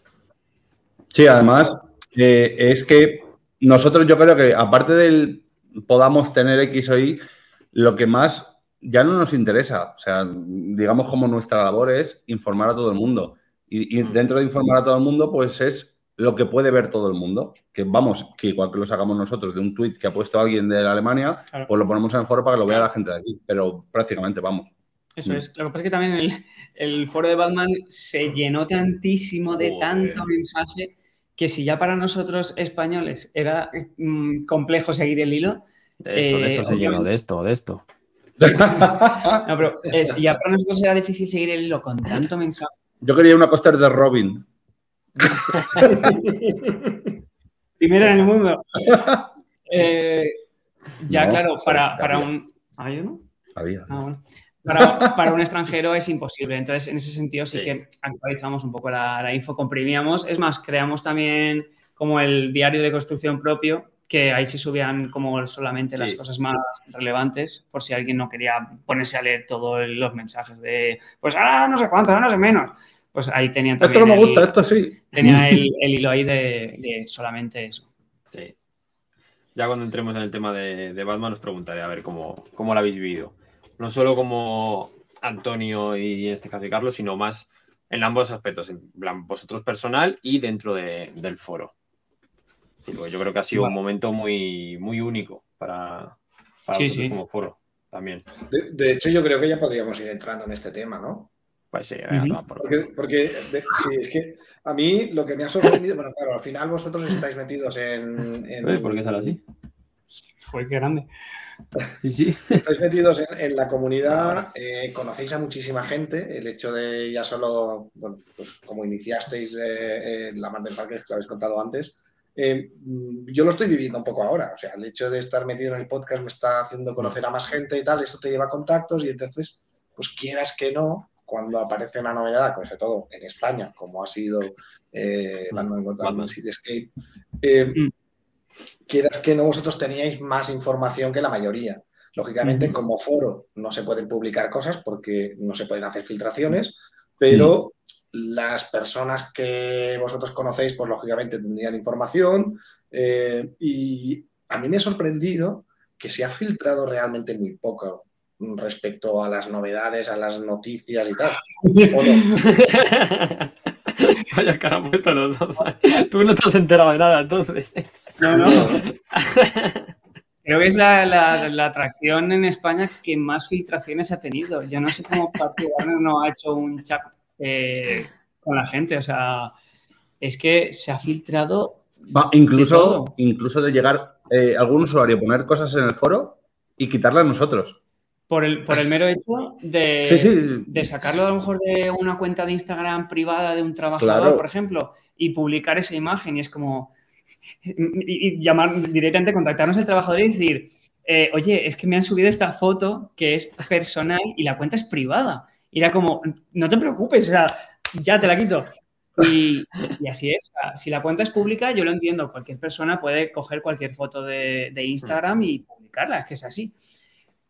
Sí, además, eh, es que nosotros yo creo que aparte del podamos tener X o Y, lo que más ya no nos interesa, o sea, digamos como nuestra labor es informar a todo el mundo. Y, y
Mm.
dentro de informar a todo el mundo, pues es lo que puede ver todo el mundo. Que vamos, que igual que lo sacamos nosotros de un tweet que ha puesto alguien de Alemania,
Claro.
pues lo ponemos en el foro para que lo vea la gente de aquí. Pero prácticamente vamos.
Eso
Mm.
es. Lo que pasa es que también el, el foro de Batman se llenó tantísimo de
Joder.
tanto mensaje que si ya para nosotros españoles era mm, complejo seguir el hilo.
De esto, de esto
eh,
se llenó,
obviamente-
de esto, de esto.
No, pero eh, si ya para nosotros era difícil seguir el hilo con tanto mensaje.
Yo quería una póster de Robin.
Primero en el mundo. Eh, ya,
No,
claro, para, para un. ¿Hay uno?
Había.
Ah, bueno. Para, para un extranjero es imposible. Entonces, en ese sentido, sí,
Sí.
que actualizamos un poco la, la info, comprimíamos. Es más, creamos también como el diario de construcción propio, que ahí se subían como solamente las cosas más relevantes, por si alguien no quería ponerse a leer todos los mensajes de, pues ahora no sé cuánto, ahora no sé menos. Pues ahí tenían
Esto
también
no me
el-
gusta, esto sí.
tenía el, el hilo ahí de, de solamente eso.
Sí. Ya cuando entremos en el tema de, de Batman os preguntaré a ver cómo, cómo lo habéis vivido. No solo como Antonio y en este caso y Carlos, sino más en ambos aspectos, en plan vosotros personal y dentro de- del foro. Sí, yo creo que ha sido un momento muy, muy único para, para
Sí,
vosotros
sí.
como foro también.
De, de hecho, yo creo que ya podríamos ir entrando en este tema, ¿no?
Pues sí, por
Porque, porque de- sí, es que a mí lo que me ha sorprendido, bueno, claro, al final vosotros estáis metidos en. en-
¿Ves por qué sale así?
Joder, qué grande.
Sí, sí.
Estáis metidos en, en la comunidad, eh, conocéis a muchísima gente. El hecho de ya solo, bueno, pues como iniciasteis eh, eh, la Mar del Parque, que lo habéis contado antes, mm, yo lo estoy viviendo un poco ahora. O sea, el hecho de estar metido en el podcast me está haciendo conocer a más gente y tal. Esto te lleva a contactos y entonces, pues quieras que no, cuando aparece una novedad, sobre todo en España, como ha sido eh, Batman Gotham
Batman.
Cityscape, eh,
Mm.
Quieras que no, vosotros teníais más información que la mayoría. Lógicamente, como foro no se pueden publicar cosas porque no se pueden hacer filtraciones, pero las personas que vosotros conocéis, pues lógicamente tendrían información eh, y a mí me ha sorprendido que se ha filtrado realmente muy poco respecto a las novedades, a las noticias y tal. ¿O no?
Vaya cara han puesto los dos. Tú no te has enterado de nada, entonces.
No, no. Creo que es la, la- la atracción en España que más filtraciones ha tenido. Yo no sé cómo Warner no ha hecho un chat eh, con la gente. O sea, es que se ha filtrado.
Va,
De
incluso,
todo.
incluso de llegar eh, algún usuario a poner cosas en el foro y quitarlas nosotros.
Por el, por el mero hecho de,
Sí, sí.
de sacarlo a lo mejor de una cuenta de Instagram privada de un trabajador,
Claro.
por ejemplo, y publicar esa imagen. Y es como. Y, llamar directamente, contactarnos al trabajador y decir, eh, oye, es que me han subido esta foto que es personal y la cuenta es privada. Y era como, no te preocupes, o sea, ya te la quito. Y, y así es. Si la cuenta es pública, yo lo entiendo. Cualquier persona puede coger cualquier foto de, de Instagram y publicarla, es que es así.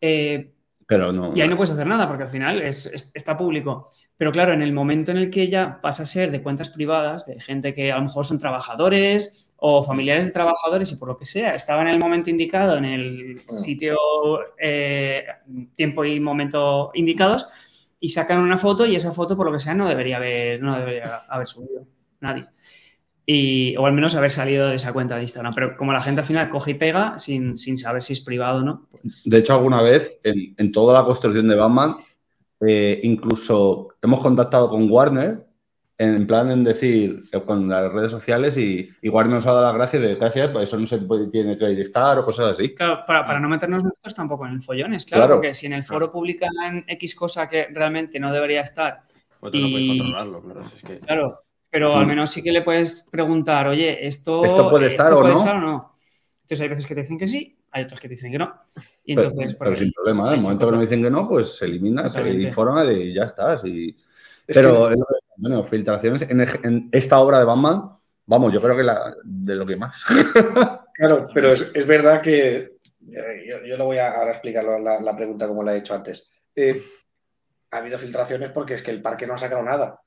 Eh,
Pero no.
y ahí no puedes hacer nada porque al final es, es- está público. Pero claro, en el momento en el que ya pasa a ser de cuentas privadas, de gente que a lo mejor son trabajadores o familiares de trabajadores y por lo que sea, estaba en el momento indicado, en el sitio, eh, tiempo y momento indicados, y sacan una foto y esa foto, por lo que sea, no debería haber, no debería haber subido nadie. Y, o al menos haber salido de esa cuenta de Instagram. Pero como la gente al final coge y pega sin, sin saber si es privado o no, pues
De hecho, alguna vez en, en toda la construcción de Batman, eh, incluso hemos contactado con Warner en plan en decir eh, con las redes sociales y, Warner nos ha dado las gracias de gracias, pues eso no se puede, tiene que estar o cosas así.
Claro, para, para no meternos nosotros tampoco en el follones, claro,
Claro.
porque si en el foro publican X cosa que realmente no debería estar,
Pues tú no puedes controlarlo, claro. si es que...
claro, pero al
Mm.
menos sí que le puedes preguntar, oye, ¿esto,
¿Esto puede estar o
puede
no?
estar o no? Entonces hay veces que te dicen que sí, hay otros que te dicen que no. Y
Pero,
entonces,
pero
pues,
sin problema, ¿eh?
ahí
el momento que nos dicen que no, pues se elimina, se informa y ya está. sí.
Es
Pero, es lo que- bueno, filtraciones en, esta obra de Batman, vamos, yo creo que la, de lo que más.
Claro, pero es, es verdad que eh, yo, yo lo voy a ahora explicar la, la pregunta como la he hecho antes. Eh, ha habido filtraciones porque es que el parque no ha sacado nada,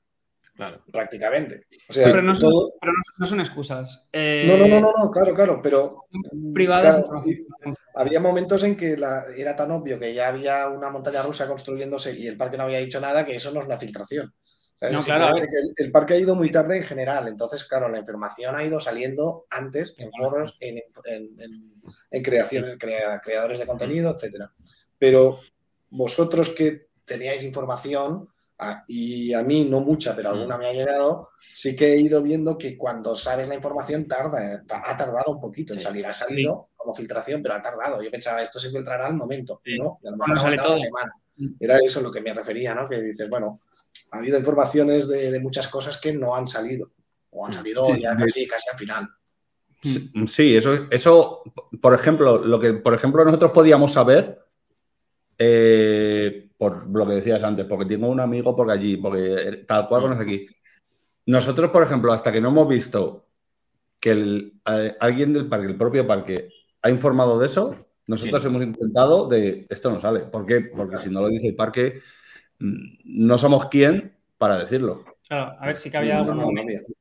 Claro.
prácticamente. O sea,
pero, no son,
todo-
pero no, no son excusas. Eh,
no, no, no, no, no, claro, claro, pero
Privadas,
claro, había momentos en que la- era tan obvio que ya había una montaña rusa construyéndose y el parque no había dicho nada que eso no es una filtración. ¿Sabes?
No, claro,
que el, el parque ha ido muy tarde en general, entonces, claro, la información ha ido saliendo antes en foros, en, en- en- en creaciones, crea- creadores de contenido, etcétera. Pero vosotros que teníais información, y a mí no mucha, pero alguna me ha llegado, sí que he ido viendo que cuando sabes la información tarda, ta- ha tardado un poquito en salir. Ha salido como filtración, pero ha tardado. Yo pensaba, esto se filtrará al momento. ¿no? Y a lo mejor
sale todo.
semana.
Mm.
Era eso lo que me refería, ¿no? Que dices, bueno, ha habido informaciones de, de muchas cosas que no han salido, o han salido
Sí,
ya
de-
casi, casi al final.
Sí, eso, eso, por ejemplo, lo que por ejemplo nosotros podíamos saber, eh, por lo que decías antes, porque tengo un amigo por allí, porque tal cual conoce aquí. Nosotros, por ejemplo, hasta que no hemos visto que el- eh, alguien del parque, el propio parque, ha informado de eso, nosotros
Sí.
hemos intentado de esto no sale. ¿Por qué? Porque si no lo dice el parque, no somos quien para decirlo.
Claro, a ver, sí que había
No,
algún momento.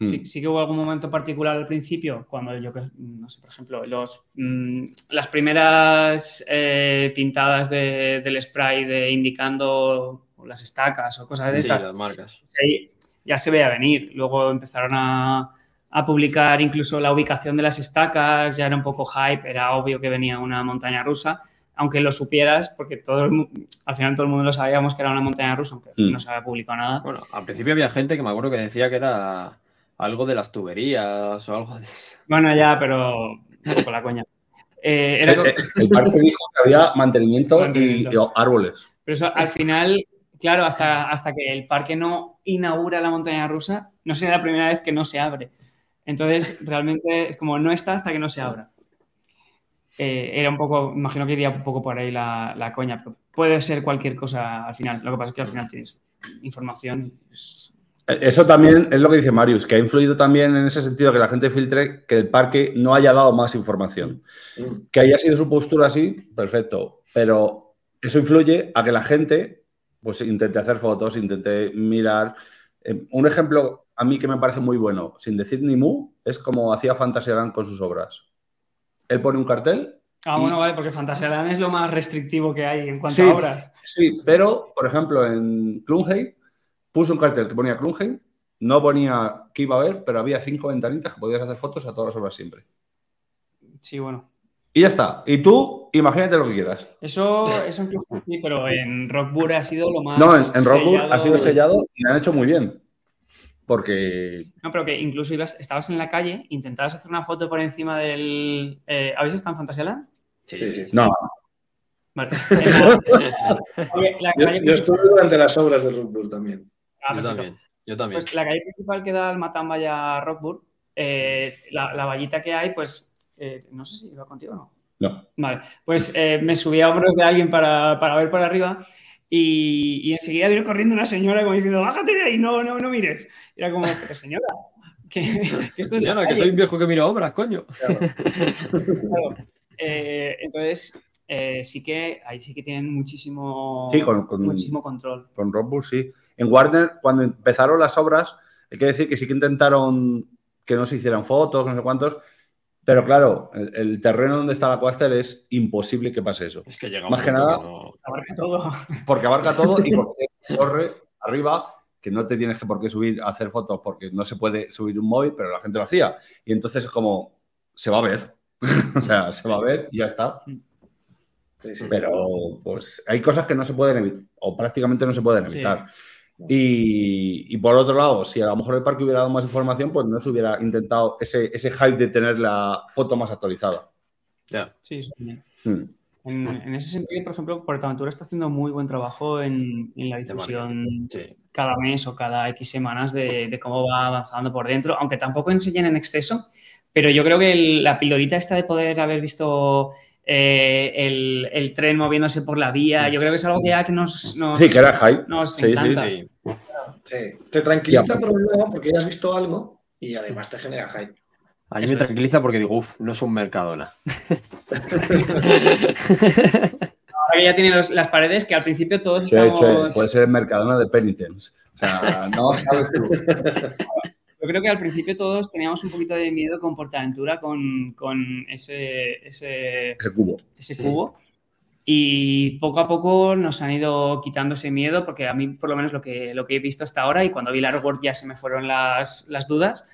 Mm.
Sí, sí que hubo algún momento particular al principio, cuando yo, no sé, por ejemplo, los, mm, las primeras eh, pintadas de- del spray de indicando las estacas o cosas de
Sí,
estas,
las marcas.
sí, ya se veía venir. Luego empezaron a, a publicar incluso la ubicación de las estacas, ya era un poco hype, era obvio que venía una montaña rusa, aunque lo supieras, porque todo el al final todo el mundo lo sabíamos que era una montaña rusa, aunque
Mm.
no se había publicado nada.
Bueno, al principio había gente que me acuerdo que decía que era algo de las tuberías o algo de
Bueno, ya, pero un poco la coña. Eh, era
El,
co-
el- parque dijo que había mantenimiento, y-
Mantenimiento.
y árboles.
pero eso al final, claro, hasta, hasta que el parque no inaugura la montaña rusa, no sería la primera vez que no se abre. Entonces, realmente es como no está hasta que no se abra. Eh, era un poco, imagino que iría un poco por ahí la, la coña, pero puede ser cualquier cosa al final. Lo que pasa es que al final tienes información. es-
Eso también es lo que dice Marius, que ha influido también en ese sentido que la gente filtre que el parque no haya dado más información. Que haya sido su postura así, perfecto. Pero eso influye a que la gente pues intente hacer fotos, intente mirar. Eh, un ejemplo a mí que me parece muy bueno, sin decir ni mu, es como hacía Fantasyland con sus obras. Él pone un cartel.
Ah,
Y-
bueno, vale, porque Fantasyland es lo más restrictivo que hay en cuanto
Sí.
a obras.
Sí, pero, por ejemplo, en Klunheim puso un cartel que ponía Klunheim, no ponía que iba a haber, pero había cinco ventanitas que podías hacer fotos a todas las obras siempre.
Sí, bueno.
Y ya está. Y tú, imagínate lo que quieras.
Eso, eso incluso sí, pero en Rockburg ha sido lo más.
No, en, en
sellado.
ha sido sellado y lo han hecho muy bien. Porque.
No, pero que incluso ibas, estabas en la calle, intentabas hacer una foto por encima del. eh, ¿Habéis estado en Fantasyland?
Sí, sí.
No,
Vale. La,
Yo, estuve durante las obras de Rookburg también.
Ah,
Yo también. Yo también.
Pues la calle principal que da al Matamba y a Rockburg, eh, la, la vallita que hay, pues eh, no sé si iba contigo o no.
no.
Vale, pues eh, me subí a hombros de alguien para, para ver por arriba y, y enseguida vino corriendo una señora como diciendo, bájate de ahí, no, no, no mires. Y era como, pero señora, que, que esto es
Señora, que
calle".
soy un viejo que mira obras, coño.
Claro. Eh, entonces, eh, sí que ahí sí que tienen muchísimo,
Sí, con- con-
muchísimo control.
Con Rockwood sí. En Warner, cuando empezaron las obras, hay que decir que sí que intentaron que no se hicieran fotos, no sé cuántos. Pero claro, el, el terreno donde está la Coaster es imposible que pase eso.
Es que llega un
Más que nada-
no-
Abarca todo.
Porque abarca todo y porque corre arriba, que no te tienes que por qué subir a hacer fotos porque no se puede subir un móvil, pero la gente lo hacía. Y entonces es como, se va a ver. o sea, se va a ver y ya está.
Sí, sí.
Pero pues hay cosas que no se pueden evitar, o prácticamente no se pueden
Sí.
Y, y por otro lado, si a lo mejor el parque hubiera dado más información, pues no se hubiera intentado ese, ese hype de tener la foto más actualizada.
Ya.
Sí, también.
Hmm.
En, en ese sentido, por ejemplo, Portaventura está haciendo muy buen trabajo en, en la difusión
Sí.
cada mes o cada X semanas de, de cómo va avanzando por dentro, aunque tampoco enseñen en exceso, pero yo creo que el- la pildorita esta de poder haber visto eh, el, el tren moviéndose por la vía, yo creo que es algo que ya que nos, nos,
Sí, que era hype.
nos
Sí, sí,
encanta.
Sí.
Sí. Te tranquiliza por un lado porque ya has visto algo y además te genera hype.
A mí
Eso
me
es.
tranquiliza porque digo, uff, no es un Mercadona.
Ahora que ya tiene los- las paredes que al principio todos estamos...
puede ser el Mercadona de Penitence. O sea, no sabes tú.
Yo creo que al principio todos teníamos un poquito de miedo con Portaventura, con, con ese, ese,
Ese cubo.
ese
Sí.
cubo. Y poco a poco nos han ido quitando ese miedo, porque a mí, por lo menos, lo que, lo que he visto hasta ahora, y cuando vi la Airport ya se me fueron las, las dudas,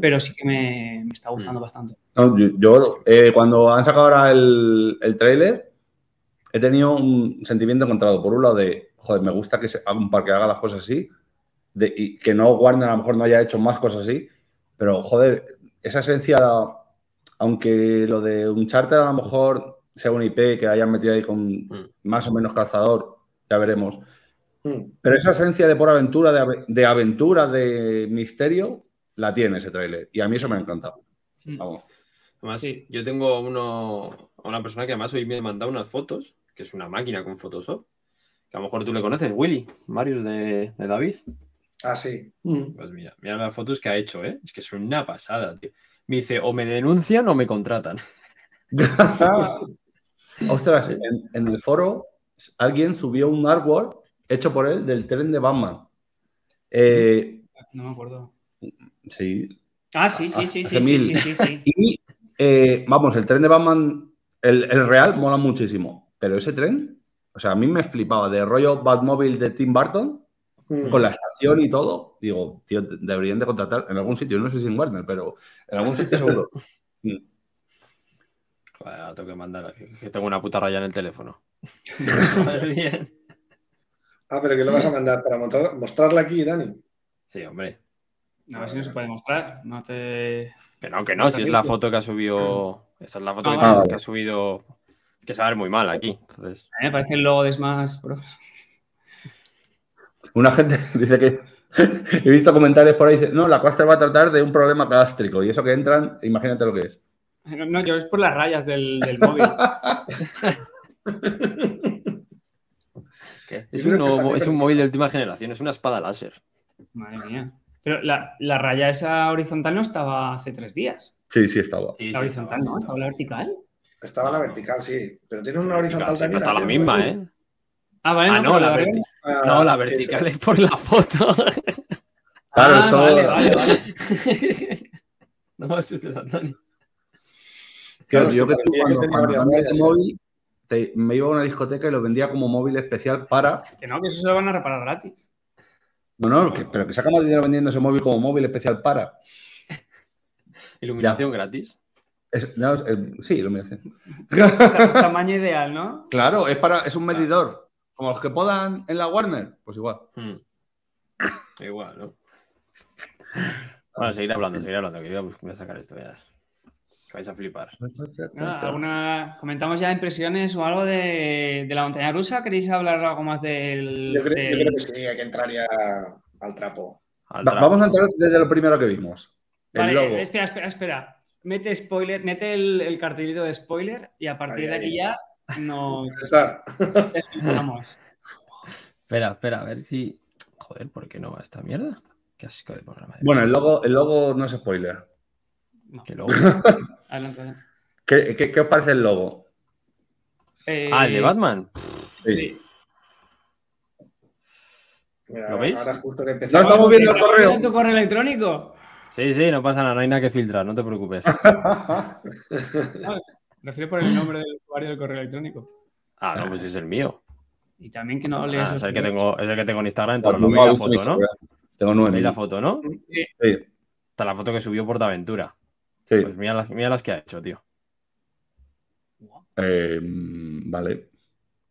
pero sí que me, me está gustando bastante.
No, yo, yo, eh, cuando han sacado ahora el, el tráiler, he tenido un sentimiento encontrado. Por un lado de joder, me gusta que se un parque haga las cosas así, de- y que no Warner a lo mejor no haya hecho más cosas así, pero joder, esa esencia, aunque lo de Uncharted a lo mejor sea un IP que hayan metido ahí con más o menos calzador, ya veremos.
Mm.
Pero esa esencia de por aventura, de, de aventura, de misterio, la tiene ese tráiler. Y a mí eso me ha encantado.
Mm.
Vamos.
Además,
Sí.
yo tengo uno, a una persona que además hoy me ha mandado unas fotos, que es una máquina con Photoshop, que a lo mejor tú le conoces, Willy, Marius de, de David.
Ah, sí. Mm.
Pues mira, mira las fotos que ha hecho, ¿eh? Es que son una pasada, tío. Me dice, o me denuncian o me contratan.
Ostras, en, en el foro alguien subió un artwork hecho por él del tren de Batman. Eh,
No me acuerdo.
sí.
Ah, sí, sí, sí, sí, sí, sí, sí.
Y eh, vamos, el tren de Batman, el, el real, mola muchísimo. Pero ese tren, o sea, a mí me flipaba de rollo Batmobile de Tim Burton,
Mm.
con la estación y todo. Digo, tío, de- deberían de contratar en algún sitio, no sé si en Warner, pero en algún sitio seguro.
Joder, ahora tengo que mandar, que que tengo una puta raya en el teléfono. Joder, bien.
Ah, pero que lo vas a mandar para mostrar- mostrarla aquí, Dani.
Sí, hombre.
A ver si no se puede mostrar. No te.
Que no, que no, si es la foto que ha subido. Esta es la foto
Ah,
que,
vale.
que ha subido. Que se va a ver muy mal aquí. Entonces,
A mí me parece el logo de Smash Bros.
Una gente dice que. He visto comentarios por ahí, dice, no, la Cluster va a tratar de un problema gástrico y eso que entran, imagínate lo que es.
No, yo es por las rayas del, del móvil.
Es, un, nuevo- es móvil de última generación, es una espada láser.
Madre mía. Pero la, la raya esa horizontal no estaba hace tres días.
Sí, sí, estaba.
Sí,
La
sí,
horizontal,
estaba,
Estaba la vertical.
Estaba la vertical, sí. Pero tiene una horizontal también.
Está la misma, ¿eh?
Ah, vale,
Ah,
no,
no, la,
de arriba-
verti-
Ah,
no, la
eso.
vertical es por la foto.
Claro,
Ah,
eso.
Vale, vale, vale.
no me asustes, Antonio.
Claro,
Claro,
yo que tú cuando, cuando de móvil, te- me iba a una discoteca y lo vendía como móvil especial para.
Que no, que eso se lo van a reparar gratis.
No, no, que- pero que saca más dinero vendiendo ese móvil como móvil especial para.
Iluminación gratis.
Es- no, es- eh, sí, iluminación.
Ta- Tamaño ideal, ¿no?
Claro, es para, es un medidor. Como los que podan en la Warner, pues igual.
Hmm. Igual, ¿no? Bueno, seguir hablando, seguir hablando, que yo voy a, sacar esto ya. Que vais a flipar.
¿alguna... ¿Comentamos ya impresiones o algo de, de la montaña rusa? ¿Queréis hablar algo más del...?
Yo creo, yo creo que sí, hay que entrar ya al trapo.
Al
Va-
trapo.
vamos a entrar desde lo primero que vimos. El
Vale,
logo.
espera, espera, espera. Mete spoiler, mete el, el cartelito de spoiler y a partir
Ahí,
de aquí
ahí.
ya desfilamos.
Espera, espera, a ver si. Joder, ¿por qué no va esta mierda? Qué asco de programa. de
Bueno, el logo, el logo no es spoiler.
No, adelante, adelante.
¿Qué, qué- qué os parece el logo?
Eh,
Ah, el de Batman.
Sí.
Mira,
¿Lo veis?
Ahora justo que
No
empezamos.
estamos viendo el
¿Estás
correo.
en tu correo electrónico?
Sí, sí, no pasa nada, no hay nada que filtrar, no te preocupes.
Refiero por el nombre del usuario del correo electrónico.
Ah, no, pues es el mío.
Y también que no
Ah,
leas
es,
los
el que tengo, es el que tengo en Instagram, entonces
No,
veis la foto, ¿no?
Tengo nueve.
¿Veis la foto, no?
Sí,
Está la foto que subió Portaventura.
sí.
Pues mira las, mira las que ha hecho, tío.
Eh, vale.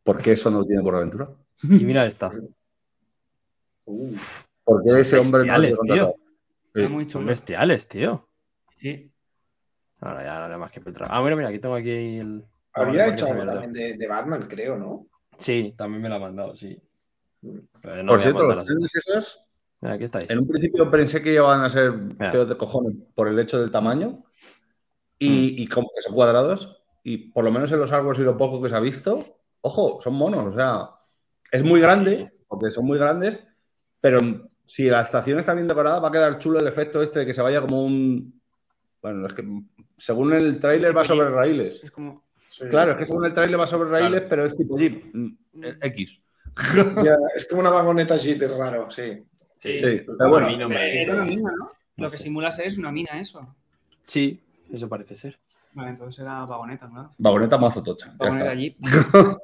¿Por qué eso no lo tiene por aventura?
Y mira esta.
Uf,
¿Por qué ese hombre no lo tiene
bestiales?
Está
Sí.
muy
bestiales, tío.
Sí.
Ahora ya no hay más que filtrar. Ah, bueno, mira, aquí tengo aquí el.
Había hecho algo también de, de Batman, creo, ¿no?
Sí, también me la ha mandado, sí. Pero no
Por cierto, los trenes esos,
Mira, aquí estáis.
en un principio pensé que iban a ser
Mira.
feos de cojones por el hecho del tamaño y, y como que son cuadrados. Y por lo menos en los árboles y lo poco que se ha visto, ojo, son monos. O sea, es muy grande, porque son muy grandes, pero si la estación está bien decorada, va a quedar chulo el efecto este de que se vaya como un. Bueno, es que según el tráiler va sobre raíles.
Es como.
Sí.
Claro, es que según el tráiler va sobre raíles, pero es tipo Jeep. mm, X.
Ya, es como una vagoneta jeep, es raro, sí.
Sí,
Sí,
pero
bueno.
no me-
Era una mina, ¿no?
No
Lo que simula ser es una mina, eso.
Sí, eso parece ser.
Vale, entonces era vagoneta, claro.
Vagoneta mazo tocha. ya
Vagoneta
está.
Jeep.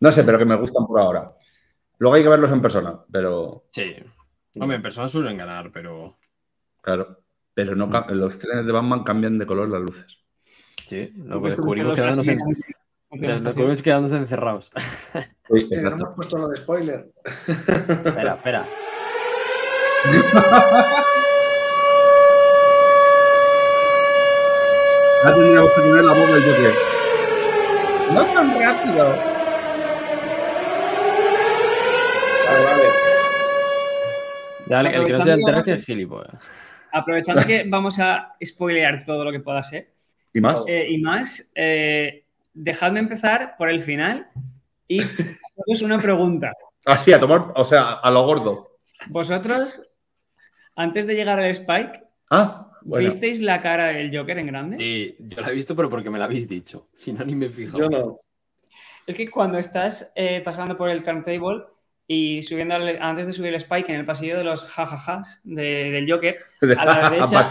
No sé, pero que me gustan por ahora. Luego hay que verlos en persona, pero
Sí. Hombre, en persona suelen ganar, pero.
claro. Pero no los trenes de Batman cambian de color las luces.
Sí, lo que descubrimos
los
que ahora no
así
sé.
mecánicos
Los juegos quedándose encerrados.
No hemos puesto lo de spoiler.
espera, espera.
Ya tendríamos que tener la voz del Joker. No tan rápido.
Vale, vale.
Dale, el que no se entera es el gilipollas.
Aprovechando que vamos a spoilear todo lo que pueda ser
¿Y más?
eh, y más, eh, dejadme empezar por el final y haceros una pregunta.
Así, a tomar, o sea, a lo gordo.
Vosotros, antes de llegar al Spike,
Ah, bueno.
¿visteis la cara del Joker en grande?
Sí, yo la he visto, pero porque me la habéis dicho. Si no, ni me fijo.
Yo no.
Es que cuando estás eh, pasando por el turntable y subiendo al- antes de subir el Spike en el pasillo de los jajajas de- del Joker, a la derecha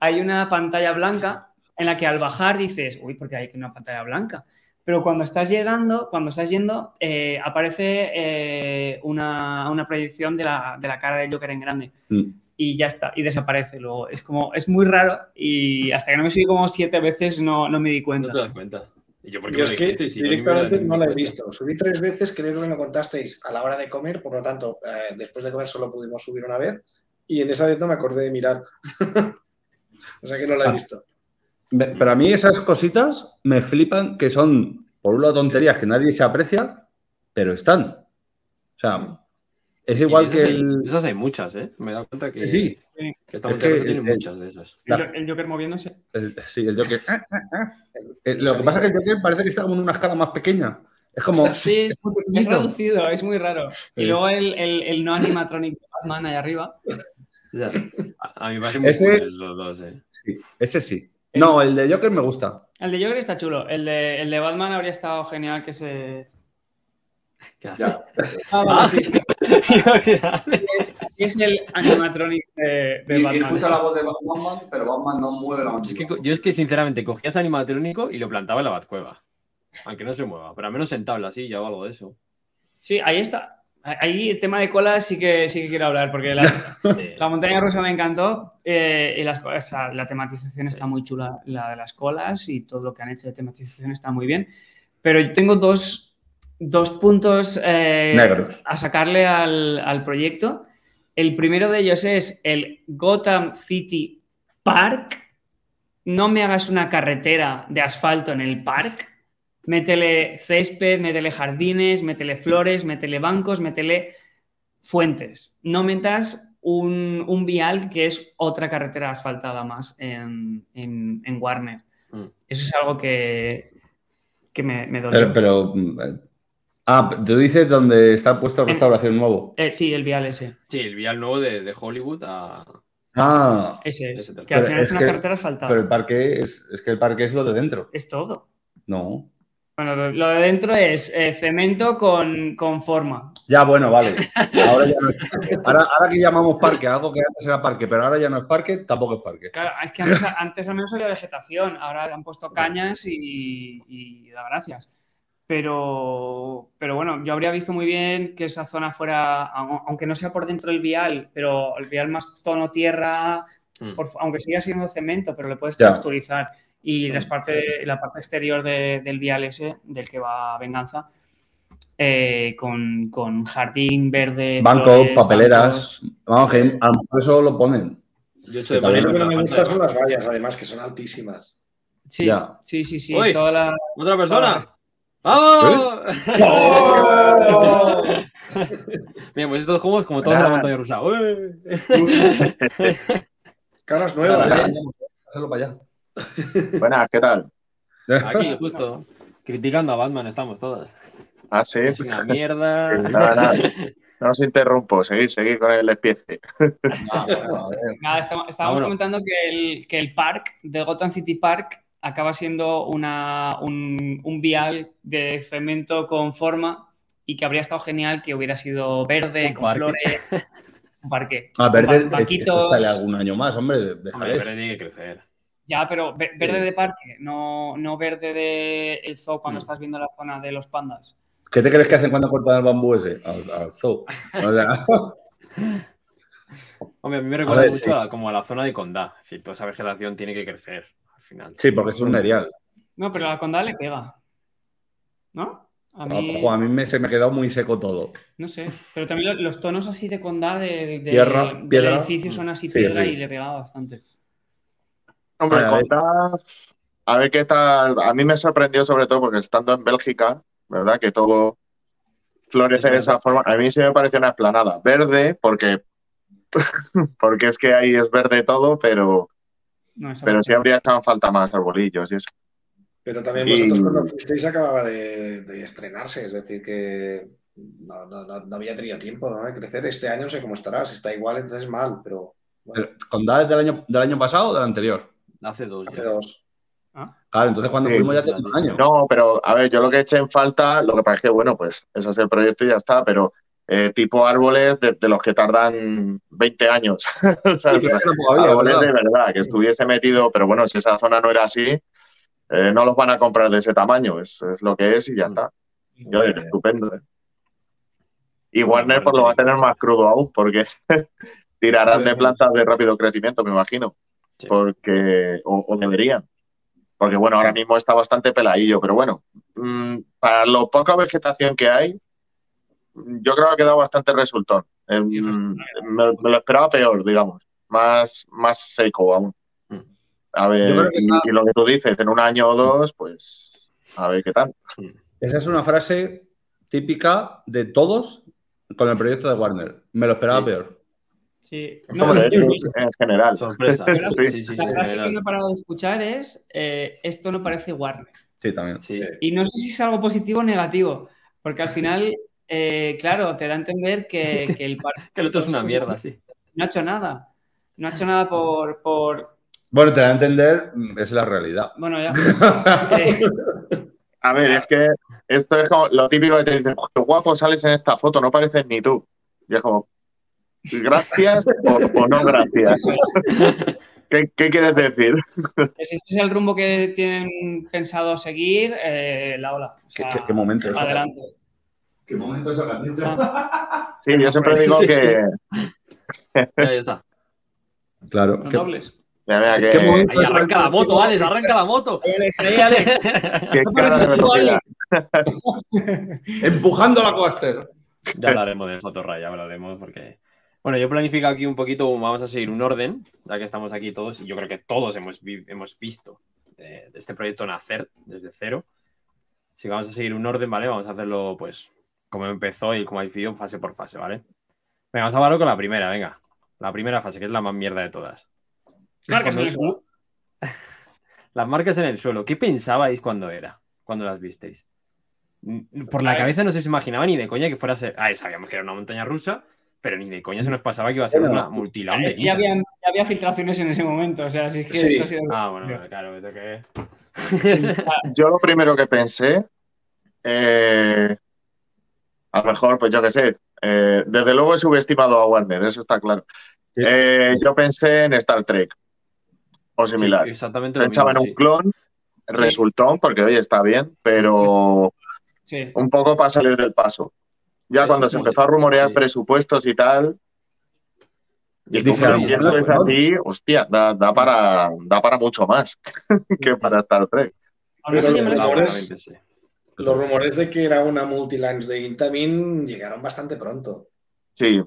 hay una pantalla blanca en la que al bajar dices, uy, porque hay una pantalla blanca. Pero cuando estás llegando, cuando estás yendo, eh, aparece eh, una, una proyección de la, de la cara del Joker en grande.
Mm.
Y ya está, y desaparece luego. Es como, es muy raro y hasta que no me subí como siete veces no, no me di
No
cuenta.
te das cuenta. ¿Y yo por qué
Yo
me
es que directamente no la he visto. Subí tres veces, creo que me lo contasteis a la hora de comer, por lo tanto, eh, después de comer solo pudimos subir una vez y en esa vez no me acordé de mirar. o sea que no la he
Ah.
visto.
Me- Pero a mí esas cositas me flipan que son, por un lado, tonterías que nadie se aprecia, pero están. O sea, es igual
esas
que
hay-
el.
Esas hay muchas, ¿eh? Me he dado cuenta que,
Sí,
que esta
Es que
tiene
el-
muchas de esas.
El, el Joker moviéndose.
el- sí, el Joker. Eh, Lo que pasa es que el Joker parece que está como en una escala más pequeña. Es como.
Sí, es,
muy
es reducido, es muy raro. Y luego el, el- el no animatronic de Batman ahí arriba.
Ya. A, a mí me parecen muy
Ese-
los dos, ¿eh?
Sí, ese sí. No, el de Joker me gusta.
El de Joker está chulo. El de, el de Batman habría estado genial que se.
¿Qué hace?
Ya.
Ah, vale,
Ah,
sí.
sí.
Es- Así es el animatronic de, de Batman.
voz de Batman, pero Batman no mueve la
Es que co- yo es que sinceramente cogías animatrónico y lo plantaba en la Batcueva. Aunque no se mueva, pero al menos en tabla sí, ya o algo de eso.
Sí, ahí está. Ahí el tema de colas sí que, sí que quiero hablar, porque la, la montaña rusa me encantó eh, y las, colas, o sea, la tematización está muy chula, la de las colas y todo lo que han hecho de tematización está muy bien. Pero yo tengo dos, dos puntos eh,
Negros.
a sacarle al, al proyecto. El primero de ellos es el Gotham City Park. No me hagas una carretera de asfalto en el parque. Métele césped, métele jardines, métele flores, métele bancos, métele fuentes. No metas un, un vial que es otra carretera asfaltada más en, en- en Warner.
Mm.
Eso es algo que, que me, me dolió.
Pero, pero, Ah, tú dices donde está puesto restauración nuevo.
Eh, sí, el vial ese.
Sí, el vial nuevo de, de Hollywood a.
Ah,
Ese es. Que al final es,
es
una
que-
carretera asfaltada.
pero el parque es, es que el parque es lo de dentro.
Es todo.
No.
Bueno, lo, lo de dentro es eh, cemento con, con forma.
Ya, bueno, vale. Ahora, ya no es- ahora, ahora que llamamos parque, algo que antes era parque, pero ahora ya no es parque, tampoco es parque.
Claro, es que antes, antes al menos había vegetación, ahora le han puesto cañas y, y da gracias. Pero, pero bueno, yo habría visto muy bien que esa zona fuera, au- aunque no sea por dentro del vial, pero el vial más tono tierra,
Mm.
por- aunque siga siendo cemento, pero le puedes
Ya.
texturizar. Y las parte, la parte exterior de- del vial ese, del que va Venganza, eh, con, con jardín verde.
Bancos,
flores,
papeleras.
bancos.
Vamos, que a lo mejor eso lo ponen.
Yo he hecho de
lo que no me gusta son las vallas, además, que son altísimas.
Sí,
Ya.
sí, sí, sí.
Uy.
Toda la,
¿Otra persona?
Todas-
¡Vamos!
¡Oh!
Mira, pues estos juegos como todos en la montaña rusa. ¡Uy!
Caras nuevas. ¿eh?
Hazlo para allá.
Buenas, ¿qué tal?
Aquí, justo. Criticando a Batman estamos todos.
Ah, sí.
Es una mierda.
Nada, nada. No os interrumpo, seguid, seguid con el
a ver.
Nada, estamos, estábamos
Ah, bueno.
comentando que el, que el park, del Gotham City Park, acaba siendo una, un, un vial de cemento con forma y que habría estado genial que hubiera sido verde,
Un
con
parque.
flores, un parque.
Ah, verde,
Ba- banquitos.
sale algún año más, hombre, de-
Hombre, tiene que crecer.
Ya, pero ve- verde
Sí.
de parque, no, no verde de el zoo cuando
Mm.
estás viendo la zona de los pandas.
¿Qué te crees que hacen cuando cortan el bambú ese? Al, al zoo. O sea,
Hombre, a mí me recuerda
ver,
mucho
sí.
a, como a la zona de Condá. Decir, toda esa vegetación tiene que crecer final.
sí, porque es un erial.
No, pero a la condal le pega. ¿No? A
Ojo,
mí,
a mí me, se me ha quedado muy seco todo.
no sé. Pero también lo- los tonos así de del, del-
Tierra,
del
piedra.
edificio son así
Sí,
piedra
sí.
y le pegaba bastante.
Hombre,
A
a ver qué tal. A mí me sorprendió sobre todo porque estando en Bélgica, ¿verdad? Que todo florece
Es
de esa forma. A mí sí me pareció una esplanada. Verde, porque, porque es que ahí es verde todo, pero,
No,
pero sí habría estado en falta más arbolillos y eso.
Pero también
Y-
vosotros cuando fuisteis acababa de, de estrenarse, es decir, que no, no- no- no había tenido tiempo ¿no? de crecer. Este año no sé cómo estará, si está igual, entonces mal, pero bueno,
¿Condades del año, del año pasado o del anterior?
Hace dos.
hace
ya.
dos.
Claro, entonces cuando
Sí,
fuimos ya tenía un año.
No, pero a ver, yo lo que eché en falta, lo que pasa es que, bueno, pues ese es el proyecto y ya está, pero eh, tipo árboles de, de los que tardan 20 años. árboles
¿verdad?
de verdad, que estuviese metido, pero bueno, si esa zona no era así, eh, no los van a comprar de ese tamaño, es, es lo que es y ya está. Yo,
Bueno,
estupendo. ¿eh? Y Warner pues lo va a tener más crudo aún, porque tirarán de plantas de rápido crecimiento, me imagino.
Sí.
Porque, o, o deberían. Porque bueno, ahora mismo está bastante peladillo, pero bueno, mm, para lo poca vegetación que hay, mm, yo creo que ha quedado bastante resultón. Eh,
Y
mm, me, me lo esperaba peor, digamos, más, más seco aún.
Mm.
A ver, y,
esa-
y lo que tú dices, en un año o dos, pues a ver qué tal.
Esa es una frase típica de todos con el proyecto de Warner. Me lo esperaba
Sí.
peor.
Sí. No,
en general.
Sorpresa.
Sí.
sí, sí.
la frase que no he parado de escuchar es eh, esto no parece Warner.
Sí, también.
Sí.
Y no sé si es algo positivo o negativo, porque al final, eh, claro, te da a entender que, que el parque
Que el otro es una mierda, sí.
no ha hecho nada. No ha hecho nada por. por
Bueno, te da a entender, mm, es la realidad.
bueno, ya. Eh,
A ver, es que esto es como lo típico que te dicen, "Jo, qué guapo sales en esta foto, no pareces ni tú. Y es como, gracias o, o no gracias. ¿Qué, qué quieres decir?
si este es el rumbo que tienen pensado seguir, eh, la ola. O
¿Qué,
sea,
qué- qué momento es?
Adelante.
¿Qué momento es el
Sí, yo siempre digo
Sí.
que,
Ya, ya está.
Claro.
Los
¿Qué,
dobles.
ya vea,
¿Qué
que,
Ahí arranca la moto, Alex, arranca la moto.
Alex, ahí, Alex.
que cara de.
Empujando la coaster.
Ya hablaremos de Fotorray, ya hablaremos porque. Bueno, yo he planificado aquí un poquito, vamos a seguir un orden, ya que estamos aquí todos, y yo creo que todos hemos, vi- hemos visto eh, este proyecto nacer desde cero. Así que vamos a seguir un orden, ¿vale? Vamos a hacerlo, pues, como empezó y como ha ido, fase por fase, ¿vale? Venga, vamos a hablar con la primera, venga. La primera fase, que es la más mierda de todas.
Marcas en el
Cuando- Las marcas en el suelo, ¿qué pensabais cuando era? Cuando las visteis? Por la cabeza no se os imaginaba ni de coña que fuera a ser. Ah, sabíamos que era una montaña rusa, pero ni de coña se nos pasaba que iba a ser una multilaun de
Ya había, ya había filtraciones en ese momento. O sea, si es que
Sí.
esto ha sido.
Ah, bueno, claro, eso que.
Yo lo primero que pensé, eh, a lo mejor, pues yo qué sé, eh, desde luego he subestimado a Warner, eso está claro.
Sí.
Eh, yo pensé en Star Trek o similar.
Sí, exactamente
Pensaba en un
sí.
clon, resultó, porque oye, está bien, pero
Sí.
un poco para salir del paso. Ya cuando se empezó a rumorear
sí.
presupuestos y tal, y esto
no,
es así, hostia, da, da para, da para mucho más que para Star Trek.
Así,
Pero
yo me lo-
sí.
Los rumores de que era una multilines de Intamin llegaron bastante pronto.
Sí,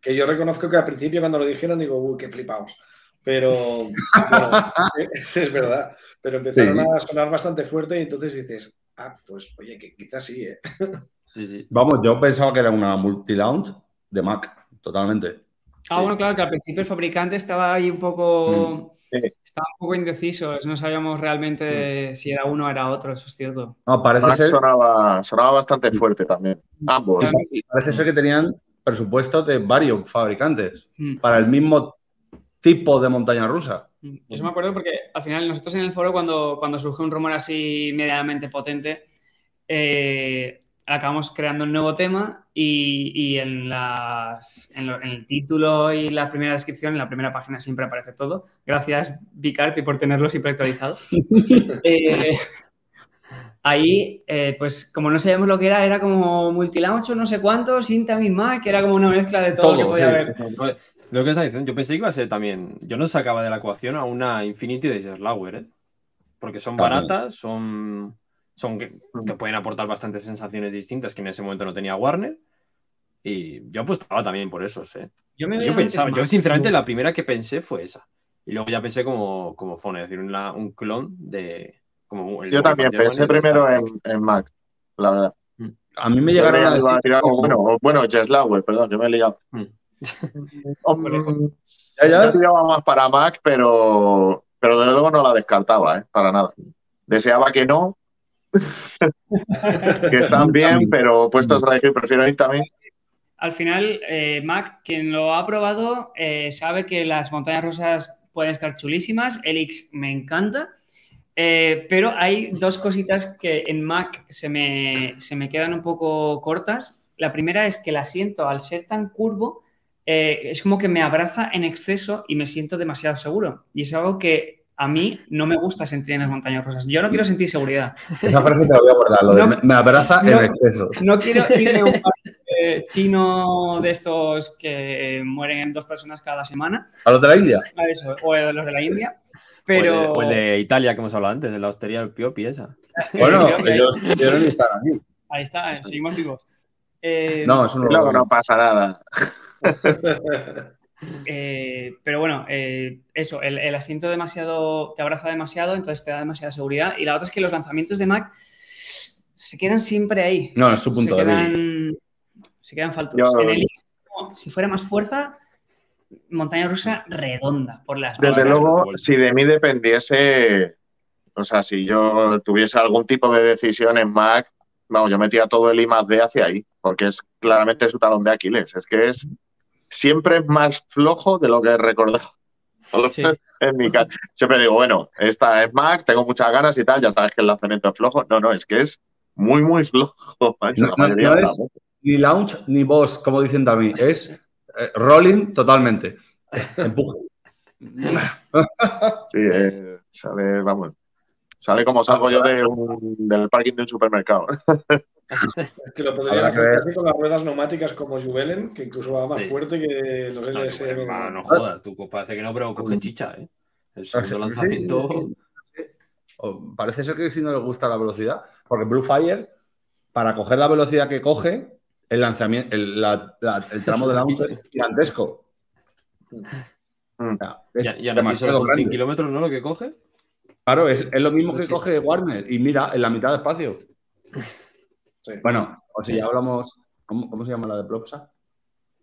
Que yo reconozco que al principio cuando lo dijeron digo, uy, qué flipaos. Pero bueno, es verdad. Pero empezaron
Sí.
a sonar bastante fuerte y entonces dices, ah, pues oye, que quizás sí, ¿eh?
Sí, sí.
Vamos, yo pensaba que era una multi-lounge de Mac, totalmente.
Ah, bueno, claro, que al principio el fabricante estaba ahí un poco.
Mm, sí.
Estaba un poco indeciso. No sabíamos realmente si era uno o era otro, eso es cierto.
No, parece
Max
ser,
sonaba, sonaba bastante fuerte también. Ambos.
Parece ser que tenían presupuestos de varios fabricantes
Mm.
para el mismo tipo de montaña rusa.
Mm, Eso me acuerdo porque al final nosotros en el foro, cuando, cuando surgió un rumor así medianamente potente, eh, acabamos creando un nuevo tema y, y en, las, en, lo- en el título y la primera descripción, en la primera página siempre aparece todo. Gracias, Bicarpi, por tenerlo siempre actualizado. Eh, ahí, eh, pues como no sabíamos lo que era, era como multilaunch o no sé cuántos, Intamin Mac, que era como una mezcla de todo, lo que
Todo,
podía
sí.
haber.
Lo que está diciendo, yo pensé que iba a ser también. Yo no sacaba de la ecuación a una Infinity de Slauer, ¿eh? Porque son
También.
baratas, son. Son que
Mm.
te pueden aportar bastantes sensaciones distintas que en ese momento no tenía Warner. Y yo apostaba también por esos, ¿eh?
Yo me
Yo pensaba, yo sinceramente la primera que pensé fue esa. Y luego ya pensé como, como Fone, es decir, una- un clon de. Como el
Yo también pensé primero en, en Mac, la verdad.
A mí me llegaron a decir
tirar bueno, o- bueno, Jeslauer, perdón, yo me he liado.
Mm.
Hombre,
Ya, ya.
yo tiraba más para Mac, pero, pero desde luego no la descartaba, ¿eh? para nada. Deseaba que no, que están bien, pero puestos a elegir prefiero ir también.
Al final, eh, Mac, quien lo ha probado, eh, sabe que las montañas rusas pueden estar chulísimas. Elix me encanta. Eh, pero hay dos cositas que en Mac se me, se me quedan un poco cortas. La primera es que el asiento, al ser tan curvo, eh, es como que me abraza en exceso y me siento demasiado seguro. Y es algo que a mí no me gusta sentir en las montañas rusas. Yo no quiero sentir seguridad.
Esa frase te la voy a guardar, lo de
No.
me, me abraza
No.
en exceso.
No quiero irme a un parque chino de estos que mueren en dos personas cada semana,
¿A los de la India?
a eso, o de los de la India,
O el,
pero...
de, o el de Italia que hemos hablado antes, de la hostería del Piopi esa.
Bueno, ellos quieren estar aquí.
Ahí está, seguimos vivos. Eh,
No, eso no
Luego
lo
no pasa nada.
eh, pero bueno, eh, eso, el, el asiento demasiado, te abraza demasiado, entonces te da demasiada seguridad. Y la otra es que los lanzamientos de Mac se quedan siempre ahí.
No, es su punto
se
de
quedan, se quedan faltos.
Yo-
En el si fuera más fuerza, montaña rusa redonda por las
Desde luego, si de mí dependiese, o sea, si yo tuviese algún tipo de decisión en Mac, vamos, yo metía todo el I más D hacia ahí, porque es claramente su talón de Aquiles. Es que es siempre es más flojo de lo que he recordado.
Sí.
En mi caso, siempre digo, bueno, esta es Mac, tengo muchas ganas y tal, ya sabes que el lanzamiento es flojo. No, no, es que es muy, muy flojo. macho,
No,
la
no,
mayoría
no
de
es-. Ni launch ni boss, como dicen también. Es eh, rolling totalmente. Empuje.
Sí, eh, vamos, sale como salgo yo de un- del parking de un supermercado.
Es que lo podrían hacer casi con las ruedas neumáticas como Juvelen, que incluso va más
Sí.
fuerte que los
No,
LSM.
no, no, no jodas, tú parece que no, pero coge chicha, ¿eh? El segundo lanzamiento.
O Parece ser que si no le gusta la velocidad, porque Blue Fire, para coger la velocidad que coge, el lanzamiento, el, la- la- el tramo de es gigantesco. O sea, es
Ya, y ahora sí
demasiado
solo son 100
grande.
kilómetros, ¿no? Lo que coge.
Claro, es, es lo mismo que
Sí.
coge Warner. Y mira, en la mitad de espacio.
Sí.
Bueno, o si ya hablamos. ¿Cómo, cómo se llama la de Plopsa?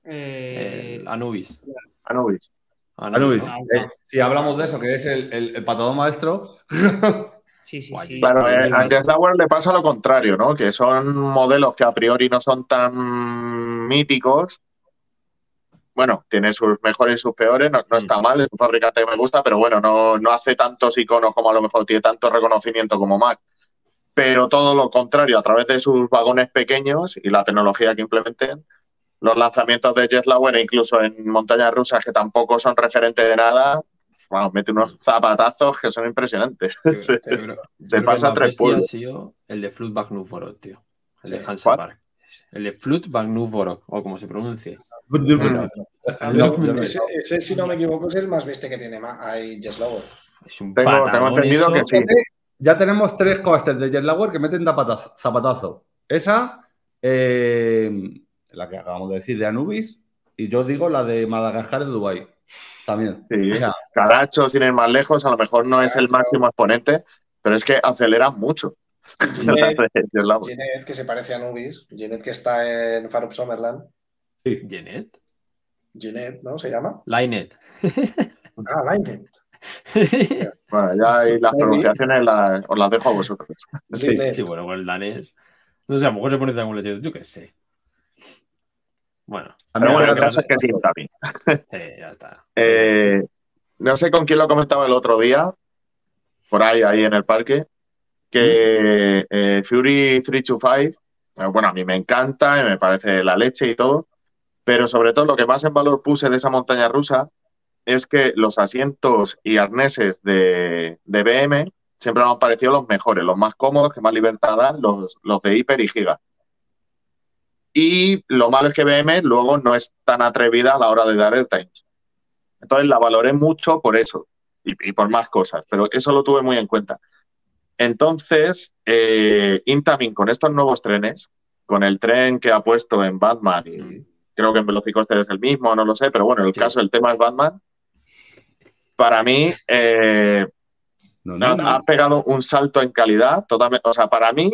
Eh,
El Anubis.
Anubis.
Anubis.
Ah,
Eh, si hablamos de eso, que es el, el, el patadón maestro.
sí, sí, sí.
Claro,
Sí,
eh, a. Jeslauer le pasa lo contrario, ¿no? Que son modelos que a priori no son tan míticos. Bueno, tiene sus mejores y sus peores, no, no está mal, es un fabricante que me gusta, pero bueno, no, no hace tantos iconos como a lo mejor tiene tanto reconocimiento como Mac. Pero todo lo contrario, a través de sus vagones pequeños y la tecnología que implementen, los lanzamientos de Jeslauer, e incluso en montañas rusas que tampoco son referentes de nada, vamos, mete unos zapatazos que son impresionantes.
Yo yo yo que
pasa tres pueblos.
ha sido el de Flutbach tío. El de. Hansa
¿Cuál?
Park. El de Flutbach Nuvorok, o como se pronuncie.
No,
Pero
no,
ese, ese, si no me equivoco, es el más bestia que tiene hay Jeslower.
Es un
Tengo- tengo entendido que sí.
Ya tenemos tres coasters de Jetlauer que meten zapatazo. zapatazo. Esa, eh, la que acabamos de decir de Anubis, y yo digo la de Madagascar de Dubai También.
Sí.
O sea,
Caracho, sin ir más lejos, a lo mejor no es el máximo exponente, pero es que acelera mucho.
Jeanette, que se parece a Nubis. Jeanette, que está en Farup Summerland.
Jeanette.
Jeanette, ¿no? ¿Se llama?
Linet.
Ah, Linet.
Bueno, ya ahí las pronunciaciones las- os las dejo a vosotros.
Linet.
Sí, bueno, con el danés. No sé, a lo mejor se pone algún lechero, yo qué sé. Bueno,
a mí
Pero bueno, el caso es que sí, también.
sí, ya está.
Eh, no sé con quién lo comentaba el otro día, por ahí, ahí en el parque, que eh, Fury 325, eh, bueno, a mí me encanta, y me parece la leche y todo, pero sobre todo lo que más en valor puse de esa montaña rusa es que los asientos y arneses de, de BM siempre me han parecido los mejores, los más cómodos, que más libertad dan, los, los de Hyper y Giga. Y lo malo es que BM luego no es tan atrevida a la hora de dar airtimes. Entonces la valoré mucho por eso y, y por más cosas, pero eso lo tuve muy en cuenta. Entonces, eh, Intamin con estos nuevos trenes, con el tren que ha puesto en Batman, y
Mm.
creo que en Velocicoaster es el mismo, no lo sé, pero bueno, en el
Sí.
caso, el tema es Batman, para mí eh,
No,
ha,
no.
ha pegado un salto en calidad. Totalmente, o sea, para mí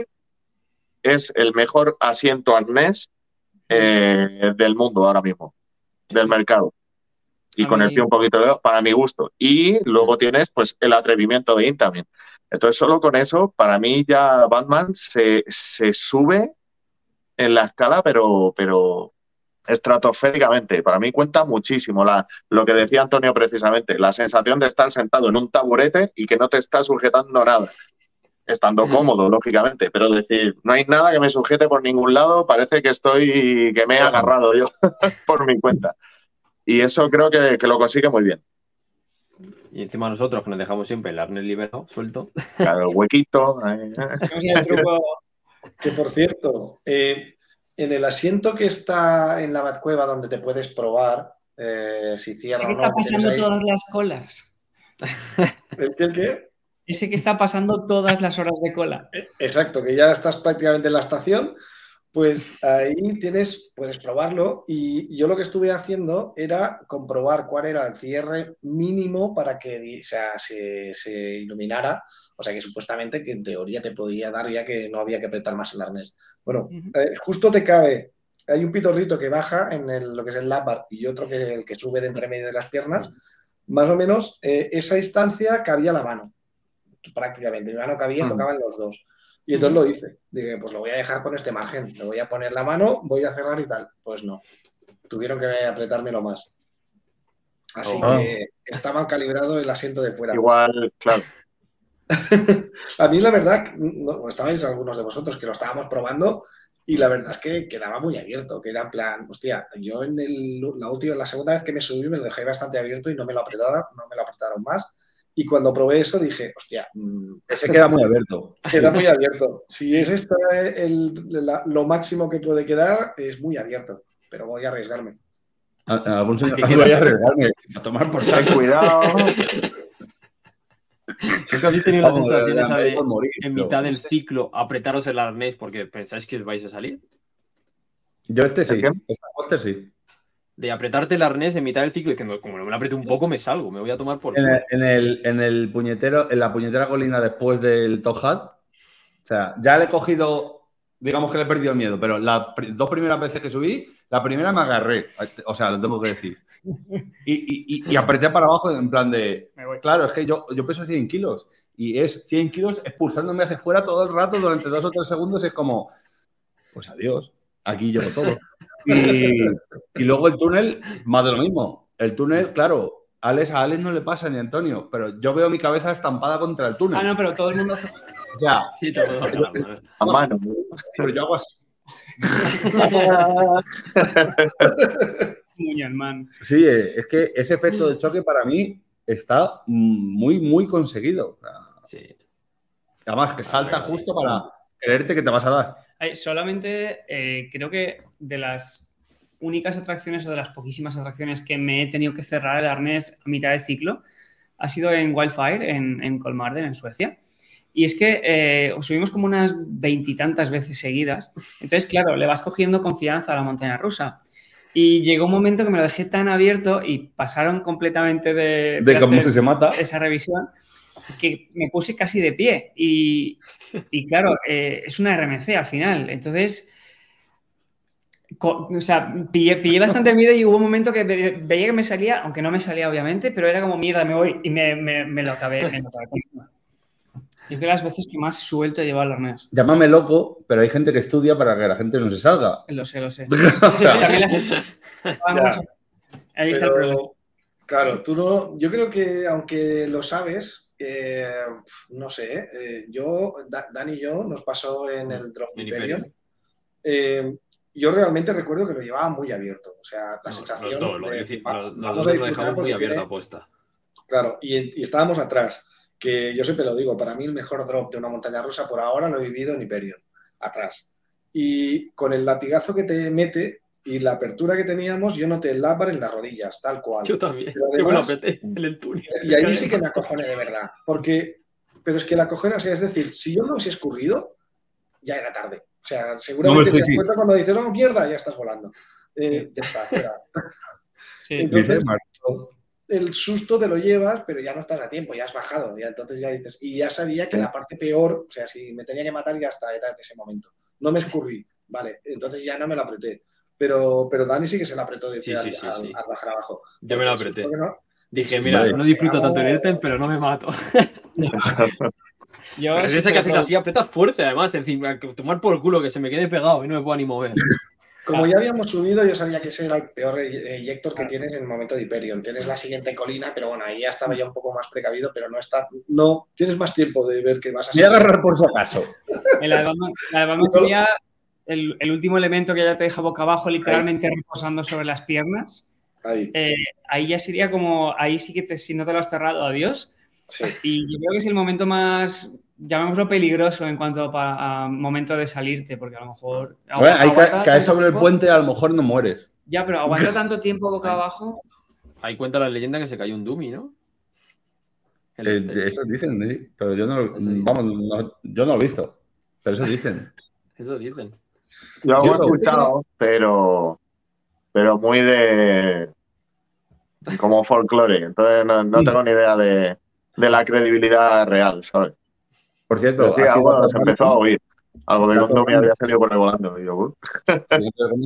es el mejor asiento arnés eh, del mundo ahora mismo, del mercado. Y
A
con el pie un poquito para mi gusto. Y luego tienes pues el atrevimiento de Intamin. Entonces, solo con eso, para mí ya Batman se, se sube en la escala, pero, pero estratosféricamente. Para mí cuenta muchísimo la, lo que decía Antonio precisamente, la sensación de estar sentado en un taburete y que no te está sujetando nada. Estando cómodo, lógicamente, pero decir, no hay nada que me sujete por ningún lado, parece que estoy, que me he agarrado yo por mi cuenta. Y eso creo que, que lo consigue muy bien.
Y encima nosotros que nos dejamos siempre el arnés liberado, suelto.
Claro, el huequito. eh,
truco.
Que por cierto, eh, en el asiento que está en la Batcueva donde te puedes probar eh, si cierra
Ese
o
que
no.
está
que tienes
pasando
ahí-
todas las colas.
¿El qué, el qué?
Ese que está pasando todas las horas de cola.
Exacto, que ya estás prácticamente en la estación, pues ahí tienes, puedes probarlo. Y yo lo que estuve haciendo era comprobar cuál era el cierre mínimo para que o sea, se, se iluminara. O sea que supuestamente que en teoría te podía dar ya que no había que apretar más el arnés. Bueno, eh, justo te cabe. Hay un pitorrito que baja en el- lo que es el lap bar y otro que es el que sube de entre medio de las piernas. Más o menos eh, esa distancia cabía la mano. Prácticamente. Mi mano cabía,
Mm.
tocaban los dos. Y entonces lo hice. Dije, pues lo voy a dejar con este margen. Me voy a poner la mano, voy a cerrar y tal. Pues no. Tuvieron que apretármelo más. Así
Oh.
que estaba calibrado el asiento de fuera.
igual, claro.
A mí la verdad, no, estabais algunos de vosotros que lo estábamos probando y la verdad es que quedaba muy abierto, que era en plan, hostia, yo en el- la última, la segunda vez que me subí me lo dejé bastante abierto y no me lo apretaron, no me lo apretaron más. Y cuando probé eso dije, hostia, mm,
Ese queda muy abierto.
queda muy abierto. Si es esto el- la- lo máximo que puede quedar, es muy abierto, pero voy a arriesgarme.
A- a Algún señor,
¿Qué queda?
voy a arriesgarme a tomar por saco.
cuidado.
Nunca habéis tenido la sensación esa de
morir,
en
pero-
mitad del ciclo apretaros el arnés porque pensáis que os vais a salir?
Yo este sí. Esta póster sí.
De apretarte el arnés en mitad del ciclo diciendo, como no me lo apriete un poco, me salgo, me voy a tomar por
En el, en el, en el puñetero, en la puñetera colina después del Top Hat. O sea, ya le he cogido, digamos que le he perdido el miedo, pero las dos primeras veces que subí, la primera me agarré. O sea, lo tengo que decir. Y, y- y- y apreté para abajo en plan de. Claro, es que yo, yo peso 100 kilos y es 100 kilos expulsándome hacia fuera todo el rato durante dos o tres segundos. Es como, pues adiós, aquí llevo todo. Y, y luego el túnel, más de lo mismo. El túnel, claro, Alex, a Alex no le pasa ni a Antonio, pero yo veo mi cabeza estampada contra el túnel.
Ah, no, pero todo el mundo.
O sea,
Sí, todo, todo, todo.
A mano.
pero yo hago así. Sí, eh, es que ese efecto de choque para mí está muy, muy conseguido.
Sí.
Además, que salta justo para creerte que te vas a dar.
Ay, solamente eh, creo que de las únicas atracciones o de las poquísimas atracciones que me he tenido que cerrar el arnés a mitad de ciclo ha sido en Wildfire, en, en Colmarden, en Suecia. Y es que eh, subimos como unas veintitantas veces seguidas. Entonces, claro, le vas cogiendo confianza a la montaña rusa. Y llegó un momento que me lo dejé tan abierto y pasaron completamente de,
De cómo se mata.
esa revisión que me puse casi de pie. Y, y claro, eh, es una RMC al final. Entonces, o sea, pillé, pillé bastante miedo y hubo un momento que ve- veía que me salía, aunque no me salía obviamente, pero era como mierda, me voy y me, me- me lo acabé. me lo acabé. Es de las veces que más suelto he llevado arnés.
Llámame loco, pero hay gente que estudia para que la gente no se salga.
Lo sé, lo sé.
O sea,
Ah. Ahí está el problema.
Claro, tú no. Yo creo que aunque lo sabes, eh, no sé, eh, yo, Da- Dani y yo nos pasó en el Drop. Hyperion. Eh, yo realmente recuerdo que lo llevaba muy abierto. O sea, la
No,
sensación.
los dos, lo,
de decir, va-
los-
vamos a
lo dejamos muy abierta apuesta.
Claro, y, y estábamos atrás. Que yo siempre lo digo, para mí el mejor drop de una montaña rusa por ahora lo he vivido en Hyperion, atrás. Y con el latigazo que te mete y la apertura que teníamos, yo noté el lábar en las rodillas, tal cual.
Yo también.
Pero
Yo me lo
además-
apreté en el túnel.
Y ahí sí que me acojoné de verdad, porque pero es que la cojera, o sea, es decir, si yo no hubiese escurrido, ya era tarde. O sea, seguramente
sí,
te das cuenta cuando dices, no, mierda, ya estás volando. Eh, ya está. Entonces, el susto te lo llevas, pero ya no estás a tiempo, ya has bajado. Ya, entonces ya dices, y ya sabía que la parte peor, o sea, si me tenía que matar, ya está, era en ese momento. No me escurrí, vale, entonces ya no me la apreté. Pero, pero Dani sí que se la apretó de
Sí,
al,
sí, sí,
al-
sí.
al bajar abajo.
Yo me la
el
apreté.
no-
Dije, mira,
vale.
no disfruto tanto
Vamos.
Airten, pero no me mato.
Yo
Pero esa que haces así, apretas fuerte además, encima, tomar por culo, que se me quede pegado y no me pueda ni mover.
Como ya habíamos subido, yo sabía que ese era el peor eyector que tienes en el momento de Hyperion. Tienes la siguiente colina, pero bueno, ahí ya estaba ya un poco más precavido, pero no está, no, tienes más tiempo de ver que vas a
Voy a agarrar por si acaso.
El sería el, el último elemento que ya te deja boca abajo, literalmente reposando sobre las piernas.
Ahí,
Eh, ahí ya sería como, ahí sí que te- si no te lo has cerrado, adiós.
Sí.
Y yo creo que es el momento más, llamémoslo peligroso en cuanto a, momento de salirte, porque a lo mejor...
A ver, ahí
aguanta
ca- caes
tanto
sobre el puente y a lo mejor no mueres.
Ya, pero aguanta tanto tiempo boca abajo.
Ahí cuenta la leyenda que se cayó un Dummy, ¿no?
Eh, eso dicen, sí, pero yo no, lo- vamos, no- yo no lo he visto. Pero eso dicen.
Eso dicen.
Yo
Yo
he
lo-
escuchado, pero, pero muy de como folclore. Entonces no, no tengo ni idea de, de la credibilidad real, ¿sabes?
Por cierto,
Sí,
ha sido
algo se empezó a oír. Algo de
Está
que un Domi
todo
había salido por ahí volando. Y yo, "Uh".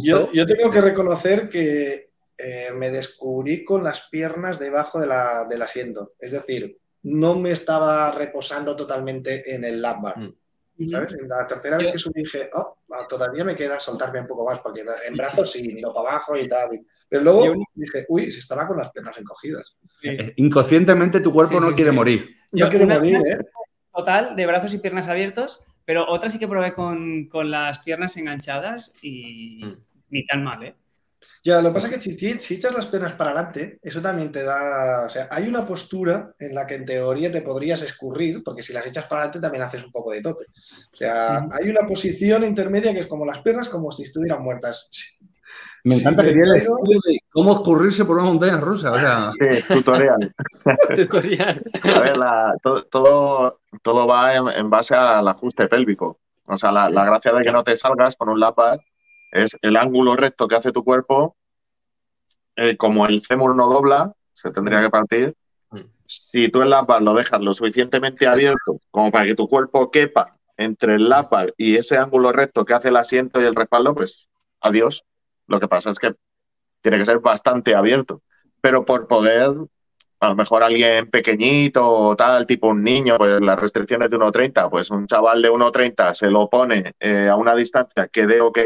Yo, yo tengo que reconocer que eh, me descubrí con las piernas debajo de la- del asiento. Es decir, no me estaba reposando totalmente en el lap bar.
Mm.
¿Sabes? En la tercera vez que subí dije, oh, ah, todavía me queda soltarme un poco más, porque en brazos sí, miro para abajo y tal. Pero luego
Yo-
dije, uy, si estaba con las piernas encogidas.
Eh, Inconscientemente tu cuerpo
Sí,
no
sí,
quiere
sí.
morir.
No
Yo
quiero
una-
morir, ¿eh?
Total, de brazos y piernas abiertos, pero otra sí que probé con, con las piernas enganchadas y
Mm.
ni tan mal, ¿eh?
Ya, lo que pasa es que si, si- si echas las piernas para adelante, eso también te da. O sea, hay una postura en la que en teoría te podrías escurrir, porque si las echas para adelante también haces un poco de tope. O sea, hay una posición intermedia que es como las piernas, como si estuvieran muertas.
Me
Sí,
encanta que tiene el estudio de cómo escurrirse por una montaña rusa. O sea,
Sí, tutorial.
Tutorial.
A ver, la- to- todo, todo va en, en base al ajuste pélvico. O sea, la, la gracia de que no te salgas con un lap bar es el ángulo recto que hace tu cuerpo. eh, como el fémur no dobla, se tendría que partir.
Mm.
Si tú el lap bar lo dejas lo suficientemente abierto como para que tu cuerpo quepa entre el lap bar y ese ángulo recto que hace el asiento y el respaldo, pues adiós. Lo que pasa es que tiene que ser bastante abierto. Pero por poder a lo mejor alguien pequeñito o tal, tipo un niño, pues las restricciones de 1,30, pues un chaval de 1,30 se lo pone eh, a una distancia que dé ok,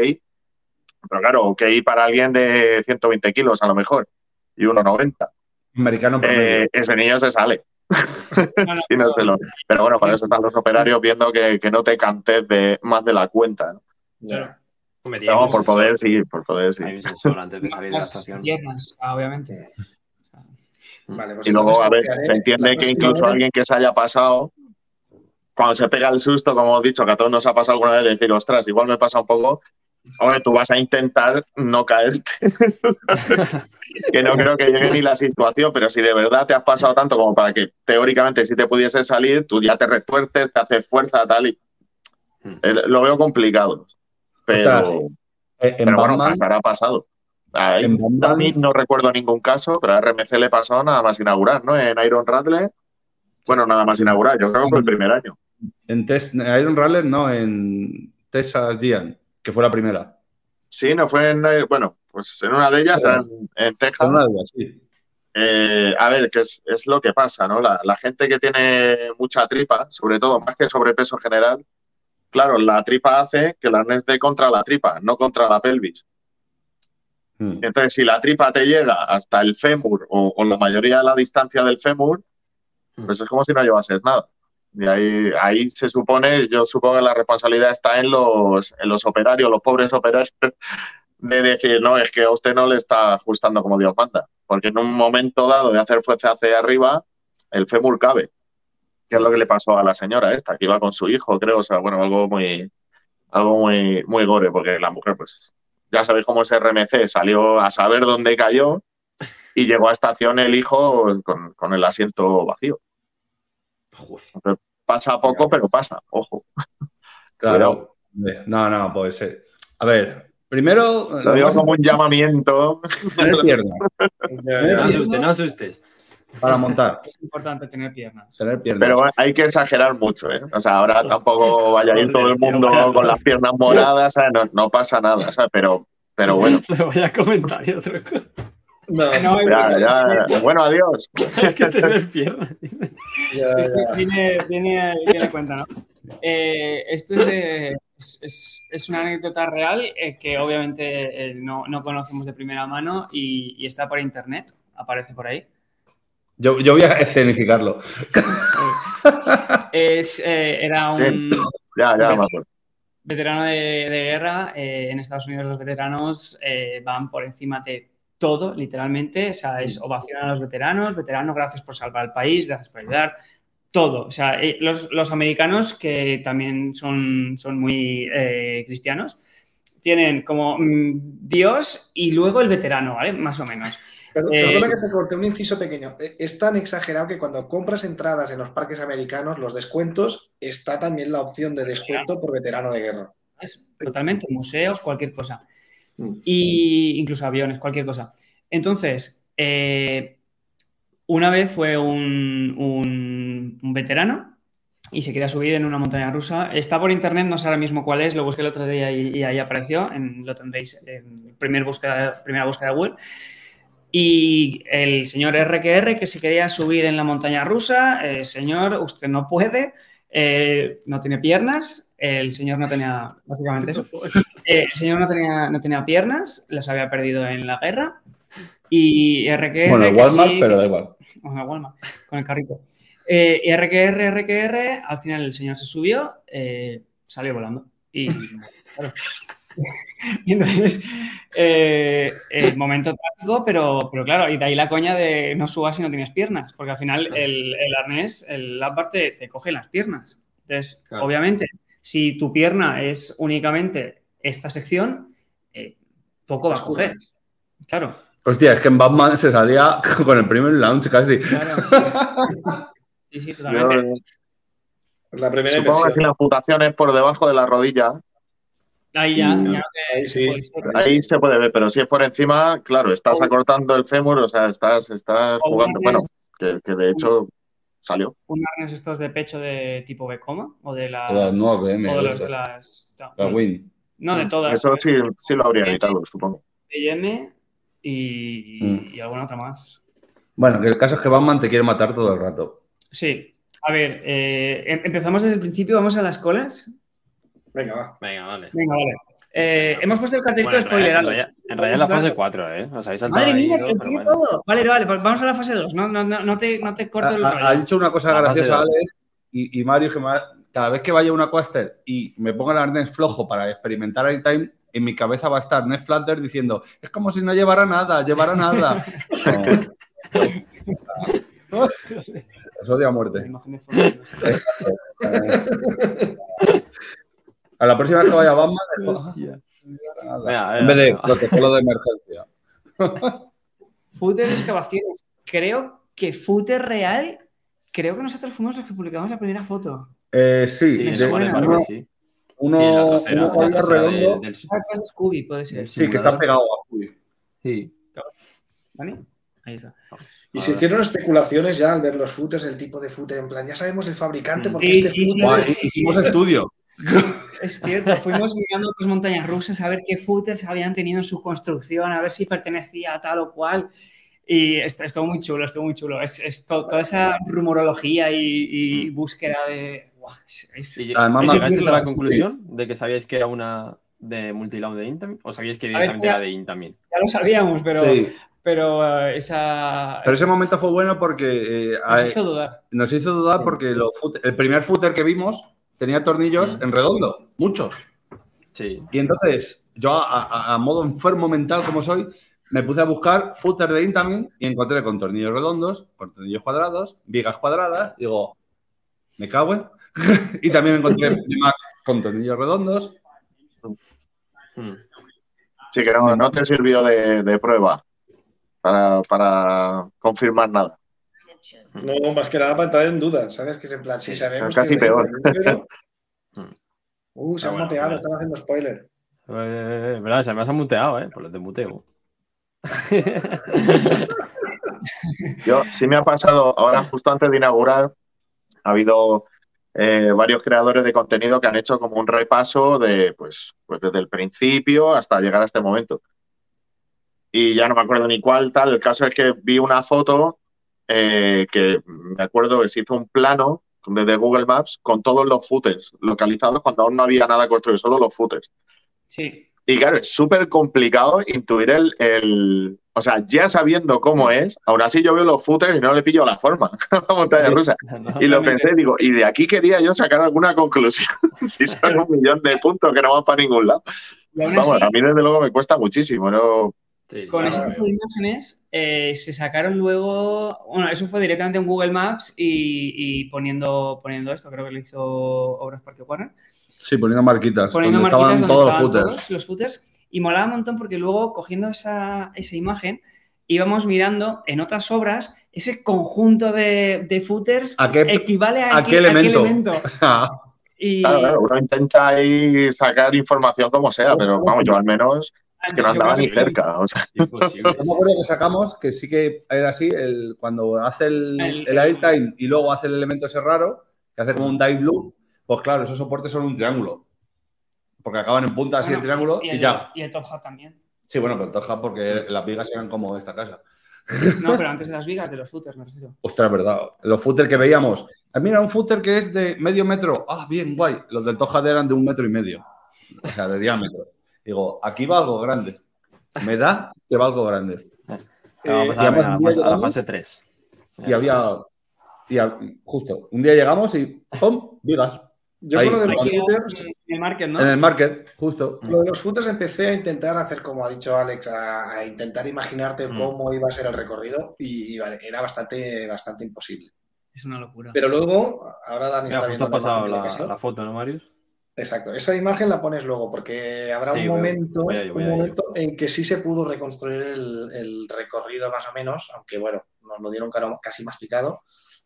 pero claro, ok para alguien de 120 kilos a lo mejor y 1,90.
americano.
Eh, ese niño se sale.
No,
se lo- Pero bueno, para eso están los operarios viendo que, que no te cantes de más de la cuenta. ¿no?
Ya.
Un
por poder, sí, por poder, sí.
Hay un sensor antes de salir de la estación.
piernas, ah, obviamente. O sea,
Vale, pues
Y luego, a ver, se entiende que incluso alguien que se haya pasado, cuando se pega el susto, como hemos dicho, que a todos nos ha pasado alguna vez, decir, ostras, igual me pasa un poco, hombre, tú vas a intentar no caerte. que no creo que llegue ni la situación, pero si de verdad te has pasado tanto como para que teóricamente si te pudiese salir, tú ya te retuerces, te haces fuerza, tal, y
Mm.
eh, lo veo complicado. Pero,
Eh, en
pero bueno,
Batman,
pasará pasado. Ahí,
en Batman-
a mí no recuerdo ningún caso, pero a RMC le pasó nada más inaugurar, ¿no? En Iron Radle, bueno, nada más inaugurar, yo creo que fue el primer año.
en en Iron Rally, no, en Texas Gian, que fue la primera.
Sí, no fue en, eh, bueno, pues en una de ellas,
Pero-
en, en Texas.
Fue una de ellas, sí.
Eh, a ver, que es, es lo que pasa, ¿no? La, la gente que tiene mucha tripa, sobre todo más que sobrepeso general, claro, la tripa hace que el arnés dé contra la tripa, no contra la pelvis.
Mm.
Entonces, si la tripa te llega hasta el fémur o, o la mayoría de la distancia del fémur, pues es como si no llevases nada. Y ahí, ahí se supone, yo supongo que la responsabilidad está en los, en los operarios, los pobres operarios, de decir, no, es que a usted no le está ajustando como Dios manda. Porque en un momento dado de hacer fuerza hacia arriba, el fémur cabe. Que es lo que le pasó a la señora esta, que iba con su hijo, creo. O sea, bueno, algo muy, algo muy, muy gore, porque la mujer, pues, ya sabéis cómo es RMC, salió a saber dónde cayó y llegó a estación el hijo con, con el asiento vacío.
Joder.
Pasa poco, pero pasa, ojo.
Claro. No, no, puede ser. A ver, primero.
Lo digo como un llamamiento.
Tener piernas.
No asustes, no asustes.
Para montar.
Es importante tener piernas.
Tener piernas.
Pero hay que exagerar mucho, ¿eh? O sea, ahora tampoco vaya a ir todo el mundo con las piernas moradas, ¿sabes? No, no pasa nada, ¿sabes? Pero, pero bueno.
Le voy a comentar y otra cosa.
No,
Ya, ya. Bueno, adiós.
Hay que tener piernas.
Viene, viene, viene cuenta, ¿no? Eh, esto es, de- es, es- es una anécdota real eh, que obviamente eh, no, no conocemos de primera mano y, y está por internet, aparece por ahí.
Yo, yo voy a escenificarlo.
Es, eh, era un
Ya,
veterano de, de guerra. eh, en Estados Unidos los veteranos eh, van por encima de todo, literalmente. O sea, es ovación a los veteranos, veteranos, gracias por salvar al país, gracias por ayudar. Todo. O sea, eh, los, los americanos, que también son, son muy eh, cristianos, tienen como mm, Dios y luego el veterano, ¿vale? Más o menos. Eh,
perdona que te corte un inciso pequeño. Eh, Es tan exagerado que cuando compras entradas en los parques americanos, los descuentos, está también la opción de descuento por veterano de guerra.
Es totalmente, museos, cualquier cosa.
Mm.
Y incluso aviones, cualquier cosa. Entonces, eh, una vez fue un, un- un veterano y se quería subir en una montaña rusa. Está por internet, no sé ahora mismo cuál es, lo busqué el otro día y, y ahí apareció, en- lo tendréis en primer búsqueda, primera búsqueda de Google. Y el señor RQR que se quería subir en la montaña rusa, eh, señor, usted no puede, eh, no tiene piernas, el señor no tenía, básicamente eso. Eh, el señor no tenía, no tenía piernas, las había perdido en la guerra. Y RQR.
Bueno, el Walmart,
sí-
pero da igual.
Bueno, el Walmart, con el carrito. Eh, y RQR, RQR, al final el señor se subió, eh, salió volando. Y, claro. Y entonces, eh, eh, momento trágico, pero, pero claro, y de ahí la coña de no subas si no tienes piernas, porque al final el, el arnés, el lámpar te, te coge las piernas. Entonces,
Claro.
obviamente, si tu pierna es únicamente esta sección, eh, poco va a coger. Claro,
Hostia, es que en Batman se salía con el primer launch casi.
claro. Sí, sí, totalmente.
La primera
supongo que si
inversión.
la amputación es por debajo de la rodilla,
Ahí ya, ya
ahí sí.
se puede ver, pero si es por encima, claro, estás acortando el fémur, o sea, estás, estás jugando. Bueno, que, que de hecho salió.
un arnés estos de pecho de tipo Becoma o de las.
Las nuevas BM,
o de los las. no,
La Win.
No, de todas.
Eso sí, sí lo habría evitado, supongo.
BM y,
Mm.
y alguna otra más.
Bueno, que el caso es que Batman te quiere matar todo el rato.
Sí. A ver, eh, em- empezamos desde el principio, vamos a las colas.
Venga, va.
Venga, vale.
Venga, vale. Eh, hemos puesto el cartelito
Bueno,
de
en realidad, en
spoiler.
realidad- en realidad la fase 4, ¿eh? Os habéis saltado
Madre mía, que
pero
tiene
bueno.
todo. Vale, vale, pues vamos a la fase 2. No, no, no, no te, no te corto el
Ha,
rollo.
ha- dicho una cosa
La
graciosa. Alex, y, y Mario, que me ha- cada vez que vaya a una Quaster y me ponga el arnés flojo para experimentar el time, en mi cabeza va a estar Ned Flatter diciendo, es como si no llevara nada, llevara nada. Os odio a muerte. A la próxima vez que vaya a Batman,
venga,
en vez de protocolo de emergencia.
Footer de excavaciones. Creo que Footer real, creo que nosotros fuimos los que publicamos la primera foto.
Eh, sí,
Sí,
de- uno,
sí.
uno,
Sí, la trasera,
uno
la
redondo,
del,
Ah, de Scooby, puede ser.
sí, que está pegado a Scooby.
Sí.
¿Vale? Ahí está.
Y se hicieron especulaciones ya al ver los footers, el tipo de footer, en plan, ya sabemos el fabricante porque
Sí,
este
sí, sí,
footer-
Guay,
sí, sí,
hicimos estudio.
Es cierto, fuimos mirando otras montañas rusas a ver qué footers habían tenido en su construcción, a ver si pertenecía a tal o cual. Y esto estuvo muy chulo, estuvo muy chulo. Es, es to- toda esa rumorología y, y búsqueda de. Guau, es- es-
¿Y
Además,
¿y
me-
llegasteis a la conclusión de que sabíais que era una de multilaun de Intamin? ¿O sabíais que directamente era de Intamin?
ya lo sabíamos, pero,
Sí,
pero eh, esa.
pero ese momento fue bueno porque eh,
nos
a-
hizo dudar.
nos hizo dudar porque los el primer footer que vimos tenía tornillos
Mm.
en redondo, muchos.
Sí.
Y entonces, yo a, a- a modo enfermo mental como soy, me puse a buscar footer de Intamin y encontré con tornillos redondos, con tornillos cuadrados, vigas cuadradas. Digo, me cago en. y también encontré Mac con tornillos redondos.
Mm.
Sí, que no, no te sirvió de, de prueba para, para confirmar nada.
No, más que nada para entrar en dudas, ¿sabes? Que es en plan, si sabemos.
casi
que
peor.
pero-
Mm.
Uh, se
Ah,
han
bueno,
muteado,
bueno.
están haciendo spoiler.
Eh, verdad, se me has muteado, ¿eh? Por los de muteo.
Yo sí me ha pasado, ahora justo antes de inaugurar, ha habido eh, varios creadores de contenido que han hecho como un repaso de, pues, pues desde el principio hasta llegar a este momento. Y ya no me acuerdo ni cuál tal. El caso es que vi una foto eh, que me acuerdo que se hizo un plano desde Google Maps con todos los footers localizados cuando aún no había nada construido, solo los footers.
Sí.
Y claro, es súper complicado intuir el, el- O sea, ya sabiendo cómo es, aún así yo veo los footers y no le pillo la forma a la montaña rusa. Y lo pensé, digo, y de aquí quería yo sacar alguna conclusión. si son un millón de puntos que no van para ningún lado.
Y
Vamos,
así,
a mí desde luego me cuesta muchísimo, ¿no?
Sí,
con de imágenes eh, se sacaron luego, bueno, eso fue directamente en Google Maps y, y poniendo, poniendo esto, creo que lo hizo Obras Parque Warner,
Sí, poniendo marquitas.
poniendo
donde
marquitas
estaban
donde
todos los footers.
todos los footers y molaba un montón porque luego cogiendo esa, esa imagen íbamos mirando en otras obras ese conjunto de, de footers
¿A qué-
equivale a,
a qué elemento?
Y
Claro, claro, uno intenta ahí sacar información como sea, pero vamos, yo al menos que no andaba ni cerca. O sea,
Imposible.
Yo me acuerdo que sacamos que sí que era así, el, cuando hace el,
El-
el airtime y luego hace el elemento ese raro, que hace como un dive loop, pues claro, esos soportes son un triángulo. Porque acaban en punta así
Bueno,
el triángulo y,
el,
ya.
Y el Top Hat también.
Sí, bueno, pero toja porque las vigas eran como esta casa.
No, pero antes de las vigas, de los footers, me refiero.
Ostras, verdad. Los footers que veíamos. Ah, Mira, un footer que es de medio metro. Ah, bien, guay. Los del Toja eran de un metro y medio. O sea, de diámetro. Digo, aquí va algo grande. Me da que va algo grande.
Vamos
y
a, ver, a la fase- a la
llegamos
fase 3.
Y había. Y a- justo, un día llegamos y ¡pum! Vigas.
Yo
Ahí,
con lo de los footers,
en el market, ¿no?
En el market, justo.
lo de los footers empecé a intentar hacer, como ha dicho Alex, a, a intentar imaginarte
Mm.
cómo iba a ser el recorrido y, vale, era bastante, bastante imposible.
Es una locura.
Pero luego, ahora Dani
Mira,
está viendo
pasado la, la foto, ¿no, Marius?
Exacto, esa imagen la pones luego porque habrá
Sí,
un momento,
voy a ello, voy
un
a ello.
momento en que sí se pudo reconstruir el, el recorrido más o menos, aunque bueno, nos lo dieron casi masticado,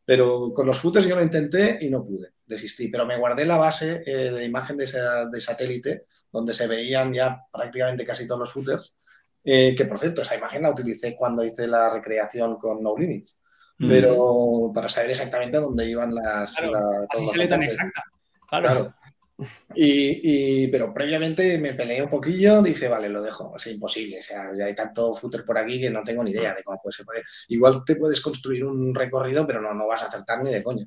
pero con los footers yo lo intenté y no pude, desistí, pero me guardé la base eh, de imagen de, esa- de satélite donde se veían ya prácticamente casi todos los footers, eh, que por cierto, esa imagen la utilicé cuando hice la recreación con No Limits, pero para saber exactamente dónde iban las...
Claro,
la-
Así sale tan exacta. Claro.
Claro. Y, y- pero previamente me peleé un poquillo, dije, vale, lo dejo, es imposible, o sea, ya hay tanto footer por aquí que no tengo ni idea de cómo puede, se puede. Igual te puedes construir un recorrido, pero no, no vas a acertar ni de coña.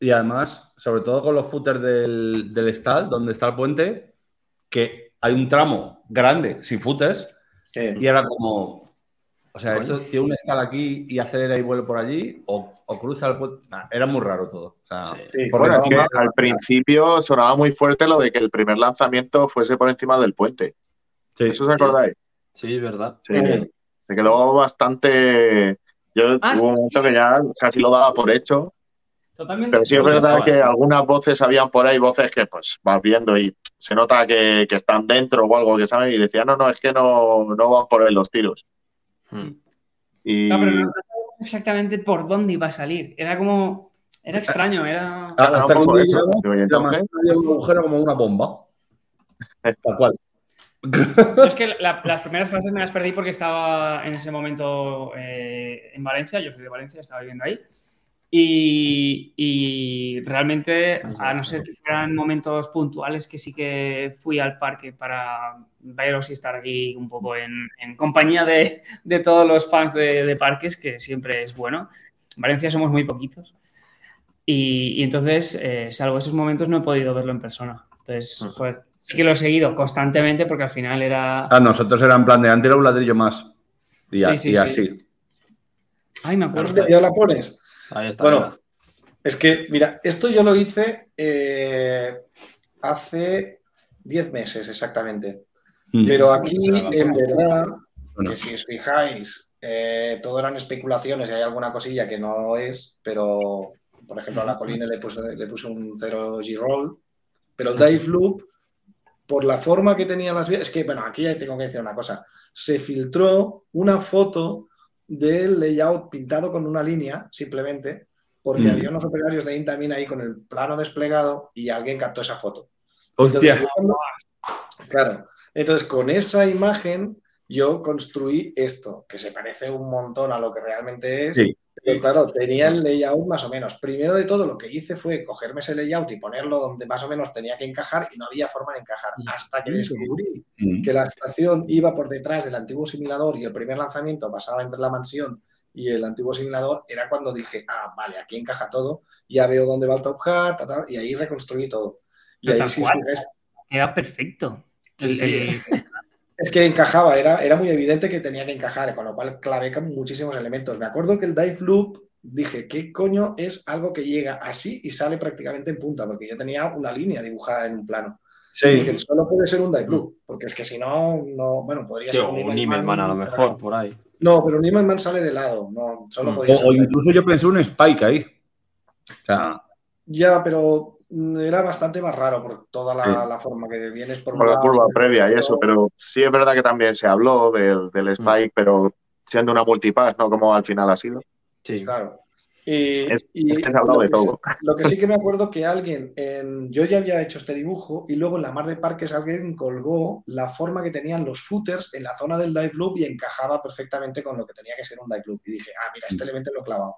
Y además, sobre todo con los footers del, del stall, donde está el puente, que hay un tramo grande sin footers y era como. O sea, esto tiene un stall aquí y acelera y vuelve por allí, o, o cruza el puente. Nah, era muy raro todo. O sea,
Sí.
bueno, es que al principio sonaba muy fuerte lo de que el primer lanzamiento fuese por encima del puente.
sí.
¿Eso os acordáis?
Sí, es verdad.
Sí.
Sí.
Se quedó bastante. Yo
Ah,
hubo un momento
sí,
que
sí.
ya casi lo daba por hecho.
Totalmente.
Pero sí es verdad
eso-
que algunas voces habían por ahí, voces que pues vas viendo y se nota que, que están dentro o algo que saben y decían, no, no, es que no, no van por ahí los tiros.
Mm.
Y
No, pero no sabíamos exactamente por dónde iba a salir. Era como. Era extraño, era.
Ah, hasta
un eso. entonces-
agujero como una bomba. Tal cual.
Yo es que la- las primeras fases me las perdí porque estaba en ese momento eh, en Valencia. Yo soy de Valencia, estaba viviendo ahí. Y, y realmente, a no ser que fueran momentos puntuales, que sí que fui al parque para veros y estar aquí un poco en, en compañía de, de todos los fans de, de parques, que siempre es bueno. En Valencia somos muy poquitos. Y, y entonces, eh, salvo esos momentos, no he podido verlo en persona. Entonces, joder, sí que lo he seguido constantemente porque al final era...
Ah, nosotros era en plan de antes era un ladrillo más. Y, a-
Sí, sí,
y
sí.
así.
Ay, me acuerdo.
¿Ya la pones?
Ahí está.
Bueno,
mira.
es que, mira, esto yo lo hice eh, hace 10 meses exactamente.
Mm.
Pero aquí, en verdad,
Bueno.
que si os fijáis, eh, todo eran especulaciones y hay alguna cosilla que no es, pero por ejemplo a la colina le puse, le puse un 0 G-Roll, pero el Dive Loop, por la forma que tenían las vías, es que, bueno, aquí ya tengo que decir una cosa, se filtró una foto del layout pintado con una línea, simplemente, porque
Mm.
había unos operarios de Intamin ahí con el plano desplegado y alguien captó esa foto.
Hostia.
Entonces, claro. Entonces, con esa imagen, yo construí esto, que se parece un montón a lo que realmente es.
Sí.
Pero claro, tenía el layout más o menos. Primero de todo, lo que hice fue cogerme ese layout y ponerlo donde más o menos tenía que encajar y no había forma de encajar. Hasta que descubrí
Mm.
que la estación iba por detrás del antiguo simulador y el primer lanzamiento pasaba entre la mansión y el antiguo simulador, era cuando dije, ah, vale, aquí encaja todo, ya veo dónde va el Top Hat, ta, ta, y ahí reconstruí todo. Y
Pero
ahí
tal
sí
Queda perfecto.
Sí,
El-
sí.
el-
Es que encajaba, era, era muy evidente que tenía que encajar, con lo cual clavé muchísimos elementos. Me acuerdo que el dive loop, dije, ¿qué coño es algo que llega así y sale prácticamente en punta? Porque yo tenía una línea dibujada en un plano.
Sí.
Dije, solo puede ser un dive loop, porque es que si no, no, bueno, podría ser
o
un
un
Immelman,
Immelman a lo mejor, por ahí.
No, pero un Immelman sale de lado, no, solo
Mm.
podía ser
O, o
un dive
incluso yo pensé un Spike ahí. O sea,
Ya, pero mm, era bastante más raro por toda la,
Sí.
la forma que vienes por
Por la curva previa y eso, pero sí es verdad que también se habló del, del Spike, pero siendo una multipass, ¿no? Como al final ha sido.
Sí.
Claro. Y,
Es-
y
es que se ha hablado de
sí-
todo.
lo que sí que me acuerdo que alguien, en- yo ya había hecho este dibujo y luego en la mar de parques alguien colgó la forma que tenían los footers en la zona del dive loop y encajaba perfectamente con lo que tenía que ser un dive loop. Y dije, ah, mira, este elemento lo he clavado.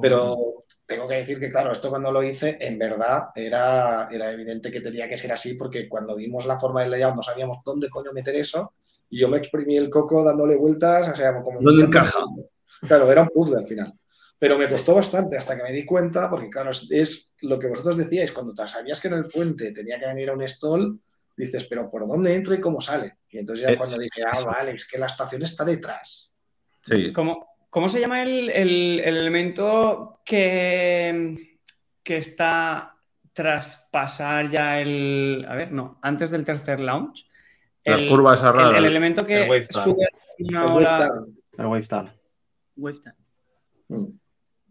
Pero tengo que decir que, claro, esto cuando lo hice, en verdad era, era evidente que tenía que ser así, porque cuando vimos la forma del layout no sabíamos dónde coño meter eso, y yo me exprimí el coco dándole vueltas, o sea, como...
¿Dónde encaja?
Claro, era un puzzle al final. Pero me costó bastante hasta que me di cuenta, porque claro, es, es lo que vosotros decíais, cuando sabías que en el puente tenía que venir a un stall, dices, pero ¿por dónde entro y cómo sale? Y entonces ya
Es-
cuando dije, ah, vale, es que la estación está detrás.
sí.
¿Cómo, cómo se llama el, el- el elemento que, que está tras pasar ya el. A ver, no, antes del tercer launch?
Las
El-
curvas esas
el, el elemento que
El wave time.
sube una
down.
El wave tal.
Wave time.
Mm.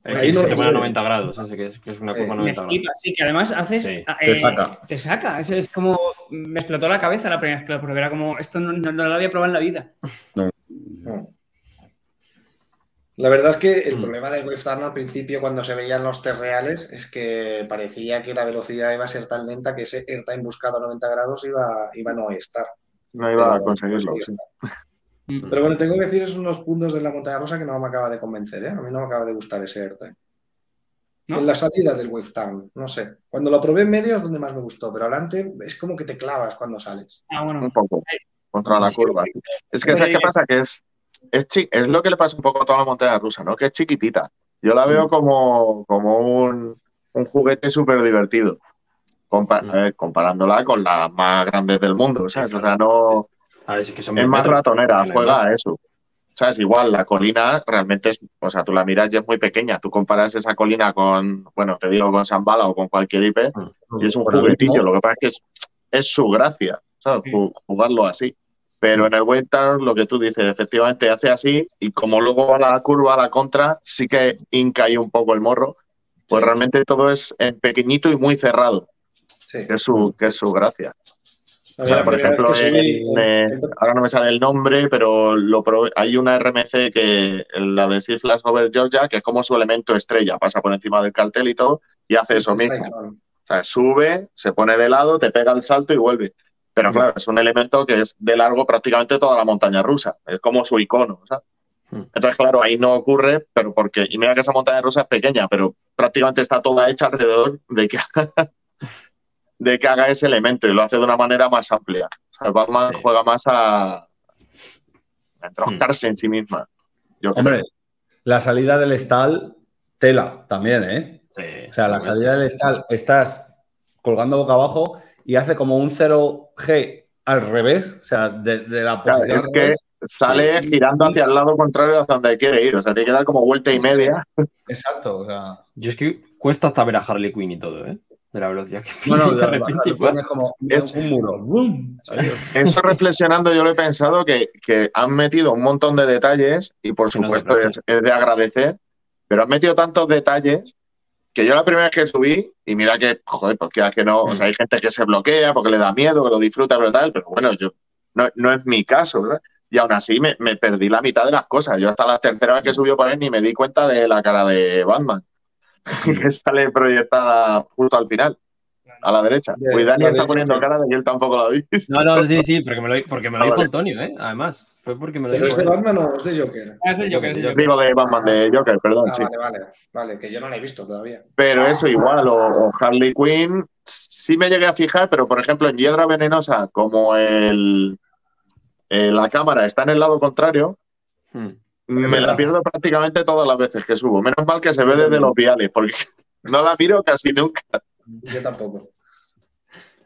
El
Ahí
que
no
se a
sé.
90 grados, ese que es, que es una
Eh,
curva
Me
90 grados.
flipa, sí, que además haces.
Sí.
Te
eh,
saca.
Te saca. Es, es como. Me explotó la cabeza la primera vez que lo probé. Era como. Esto no, no- no lo había probado en la vida.
Mm. La verdad es que el
Mm.
problema del Wave Turn al principio, cuando se veían los test reales, es que parecía que la velocidad iba a ser tan lenta que ese airtime buscado a 90 grados iba, iba a no estar.
No iba a conseguirlo.
sí. está.
Mm.
Pero bueno, tengo que decir, es unos puntos de la montaña rusa que no me acaba de convencer, ¿eh? A mí no me acaba de gustar ese airtime.
¿No?
En la salida del Wave Turn, no sé. Cuando lo probé en medio es donde más me gustó, pero adelante es como que te clavas cuando sales.
Ah, bueno.
Un poco. Contra la
Sí,
curva. Es que, ¿sabes qué pasa? Que es, es, es lo que le pasa un poco a toda la montaña rusa, ¿no? Que es chiquitita. Yo la
Mm.
veo como, como un, un juguete súper divertido. Compa-
Mm.
ver, comparándola con las más grandes del mundo, ¿sabes? O sea, no.
A ver, es que son
Es más ratonera, juega a eso. ¿Sabes? Igual, la colina realmente es, o sea, tú la miras y es muy pequeña. Tú comparas esa colina con, bueno, te digo, con Zambala o con cualquier IP y es un juguetillo. Lo que pasa es que es, es su gracia, Jugarlo así. Pero en el Wave Turn, lo que tú dices, efectivamente hace así y como luego va la curva a la contra, sí que hinca ahí un poco el morro. Pues
Sí.
realmente todo es en pequeñito y muy cerrado,
Sí.
que es su, que es su gracia. O sea, por ejemplo,
vez que subí,
en,
en-
eh,
en-
ahora no me sale el nombre, pero lo hay una RMC que, la de Sea Flash Over Georgia, que es como su elemento estrella, pasa por encima del cartel y todo, y hace eso mismo. O sea, sube, se pone de lado, te pega el salto y vuelve. Pero claro, es un elemento que es de largo prácticamente toda la montaña rusa. Es como su icono. ¿sabes?
Hmm.
Entonces, claro, ahí no ocurre, pero porque. Y mira que esa montaña rusa es pequeña, pero prácticamente está toda hecha alrededor de que, de que haga ese elemento y lo hace de una manera más amplia. O sea, Batman
Sí.
juega más a, a entroncarse en sí misma. Yo creo.
Hombre, la salida del stall, tela también, ¿eh?
Sí,
O sea, la salida del stall, estás colgando boca abajo y hace como un 0G al revés, o sea, de, de la
Claro,
posición.
es
al
que
revés.
sale
Sí.
girando hacia el lado contrario hacia donde quiere ir. O sea, tiene que dar como vuelta y media.
Exacto, o sea.
Yo es que cuesta hasta ver a Harley Quinn y todo, ¿eh? De la velocidad que
No, no,
de
la-
repente
la- es como
Es-
un muro. ¡Bum!
Eso reflexionando, yo lo he pensado que, que han metido un montón de detalles y por
Que
supuesto es, es de agradecer, pero han metido tantos detalles que yo la primera vez que subí, y mira que, joder, pues que, que no, o sea, hay gente que se bloquea porque le da miedo, que lo disfruta, pero tal, pero bueno, yo no, no es mi caso, ¿verdad? Y aún así me, me perdí la mitad de las cosas. Yo hasta la tercera vez que subió por él ni me di cuenta de la cara de Batman, que sale proyectada justo al final, a la derecha.
De-
Pues Dani está poniendo cara de que él tampoco lo ha visto.
No, no, sí, sí, porque me lo, porque me lo
Ah,
dijo
vale.
Antonio, ¿eh? Además, fue porque me lo
¿Pero
dijo.
es de. Batman o es de Joker?
Ah, es del Joker, es del Joker.
Digo de Batman de Joker, perdón,
Ah,
sí.
vale, vale. Vale, que yo no la he visto todavía.
Pero eso igual, o, o Harley Quinn, sí me llegué a fijar, pero por ejemplo en Hiedra Venenosa, como el, eh, la cámara está en el lado contrario,
Hmm.
me la pierdo prácticamente todas las veces que subo. Menos mal que se ve desde los viales, porque no la miro casi nunca.
Yo tampoco.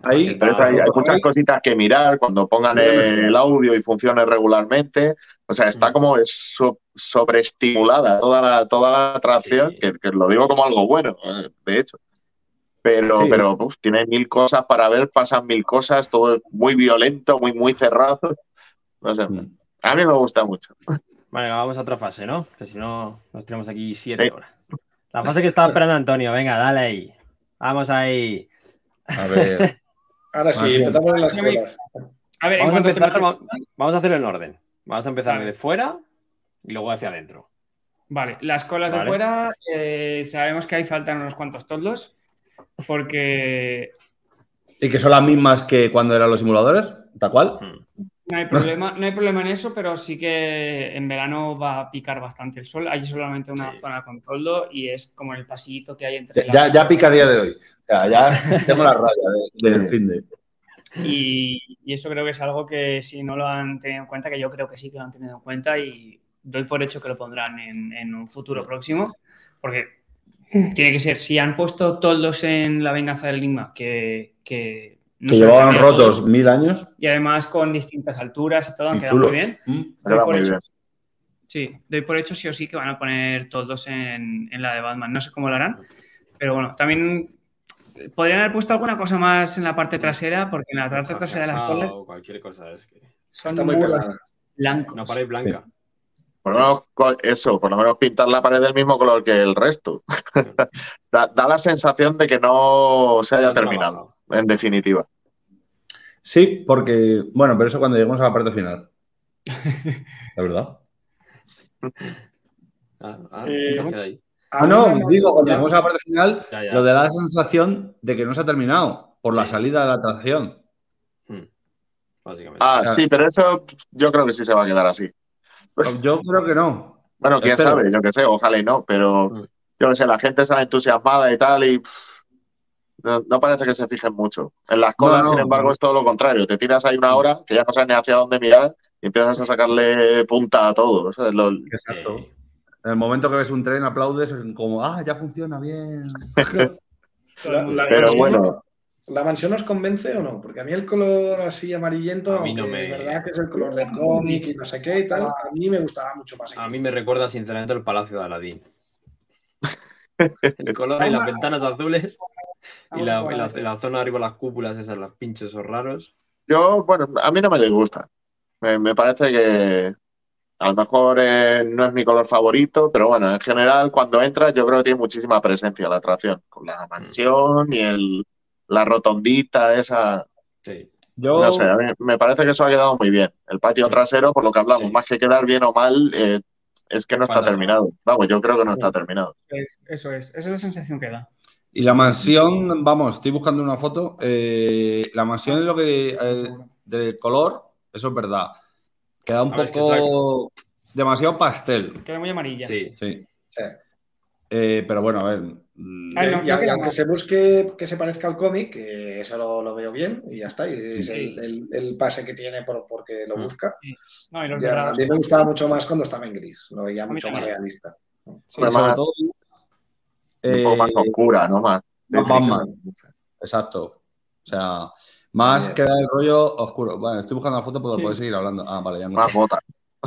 Ahí,
Entonces hay, hay muchas cositas que mirar cuando pongan el audio y funcione regularmente. O sea, está
Mm.
como es so- sobreestimulada toda la, toda la atracción,
Sí.
que, que lo digo como algo bueno, eh, de hecho. Pero,
Sí.
pero uf, tiene mil cosas para ver, pasan mil cosas, todo es muy violento, muy, muy cerrado. No sé,
Mm.
a mí me gusta mucho.
Vale, vamos a otra fase, ¿no? Que si no, nos tenemos aquí siete
Sí.
horas. La fase que estaba esperando Antonio, venga, dale ahí. Vamos ahí.
A ver.
Ahora sí, empezamos en las
Sí,
colas.
A ver, en
Vamos a empezar,
te
vamos a hacerlo en orden. Vamos a empezar
Vale.
de fuera y luego hacia adentro.
Vale, las colas de fuera, eh, sabemos que ahí faltan unos cuantos toldos, porque
¿Y que son las mismas que cuando eran los simuladores? ¿Tal cual?
No hay problema, no hay problema en eso, pero sí que en verano va a picar bastante el sol. Hay solamente una
Sí.
zona con toldo y es como el pasillito que hay entre
Ya,
las-
ya pica a día de hoy. O sea, ya tengo la raya de- del fin de.
Y, y eso creo que es algo que si no lo han tenido en cuenta, que yo creo que sí que lo han tenido en cuenta y doy por hecho que lo pondrán en, en un futuro próximo, porque tiene que ser, si han puesto toldos en la venganza del Enigma, que, que, no
Que llevaban rotos
todos,
mil años.
y además con distintas alturas y todo, han quedado muy bien.
Mm.
Doy por
muy
hecho-
bien.
Sí, doy por hecho sí o sí que van a poner toldos en, en la de Batman. No sé cómo lo harán, pero bueno, también podrían haber puesto alguna cosa más en la parte trasera, porque en la parte trasera de las colas
o cualquier cosa, es que.
son
Está muy
blancos.
Una pared blanca.
Por lo menos eso, por lo menos pintar la pared del mismo color que el resto. da, da la sensación de que no se haya terminado,
trabajo.
En definitiva.
Sí, porque. Bueno, pero eso cuando lleguemos a la parte final. La verdad.
Ah, ah,
Eh,
queda ahí.
Ah, no, digo, cuando lleguemos a la parte final,
Ya, ya.
lo de la sensación de que no se ha terminado por la salida de la atracción.
Hmm. Básicamente.
Ah,
Claro.
sí, pero eso yo creo que sí se va a quedar así.
Yo creo que no.
Bueno, quién
Espero.
sabe, yo qué sé, ojalá y no, pero
Mm.
yo qué sé, la gente sale entusiasmada y tal y pff, no, no parece que se fijen mucho. En las colas,
no,
sin embargo,
no.
es todo lo contrario. Te tiras ahí una hora que ya no sabes ni hacia dónde mirar y empiezas a sacarle punta a todo.
Exacto. En el momento que ves un tren, aplaudes, es como, ah, ya funciona bien.
La- la
Pero
mansión-
bueno.
¿La mansión os convence o no? Porque a mí el color así amarillento,
A mí no
aunque
me-
es verdad que es el color del cómic y no sé qué y tal, a mí me gustaba mucho más.
A mí me recuerda sinceramente el Palacio de Aladín. El color y las ventanas azules y la, y la- y la zona arriba, las cúpulas, esas, los pinchos esos raros.
Yo, bueno, a mí no me disgusta. Me, me parece que a lo mejor eh, no es mi color favorito, pero bueno, en general, cuando entras, yo creo que tiene muchísima presencia la atracción, con la mansión y el, la rotondita, esa.
Sí.
Yo,
No sé, a mí me parece que eso ha quedado muy bien. El patio
Sí.
trasero, por lo que hablamos,
Sí.
más que quedar bien o mal, eh, es que no está terminado. Vamos, yo creo que no está terminado.
Es- eso es, esa es la sensación que da.
Y la mansión, vamos, estoy buscando una foto. eh, la mansión es lo que. eh, del color, eso es verdad. Queda un
es que
poco. demasiado pastel.
Queda muy amarilla.
Sí.
Sí.
Sí.
Eh, pero bueno, a ver.
Ay, no,
y,
no
y aunque se busque que se parezca al cómic, que eso lo, lo veo bien y ya está. Y es
Sí.
el, el- el pase que tiene por, porque lo
Mm.
busca.
No, y los
Ya, a mí me gustaba mucho más cuando estaba en gris. Lo veía mucho más realista.
sobre
más-
todo,
Un
eh,
poco más oscura, ¿no? Más.
más Batman. Exacto. O sea, más
También.
queda el rollo oscuro. Bueno, estoy buscando la foto, pero
Sí.
puedes seguir hablando. Ah, vale, ya me
Más bota.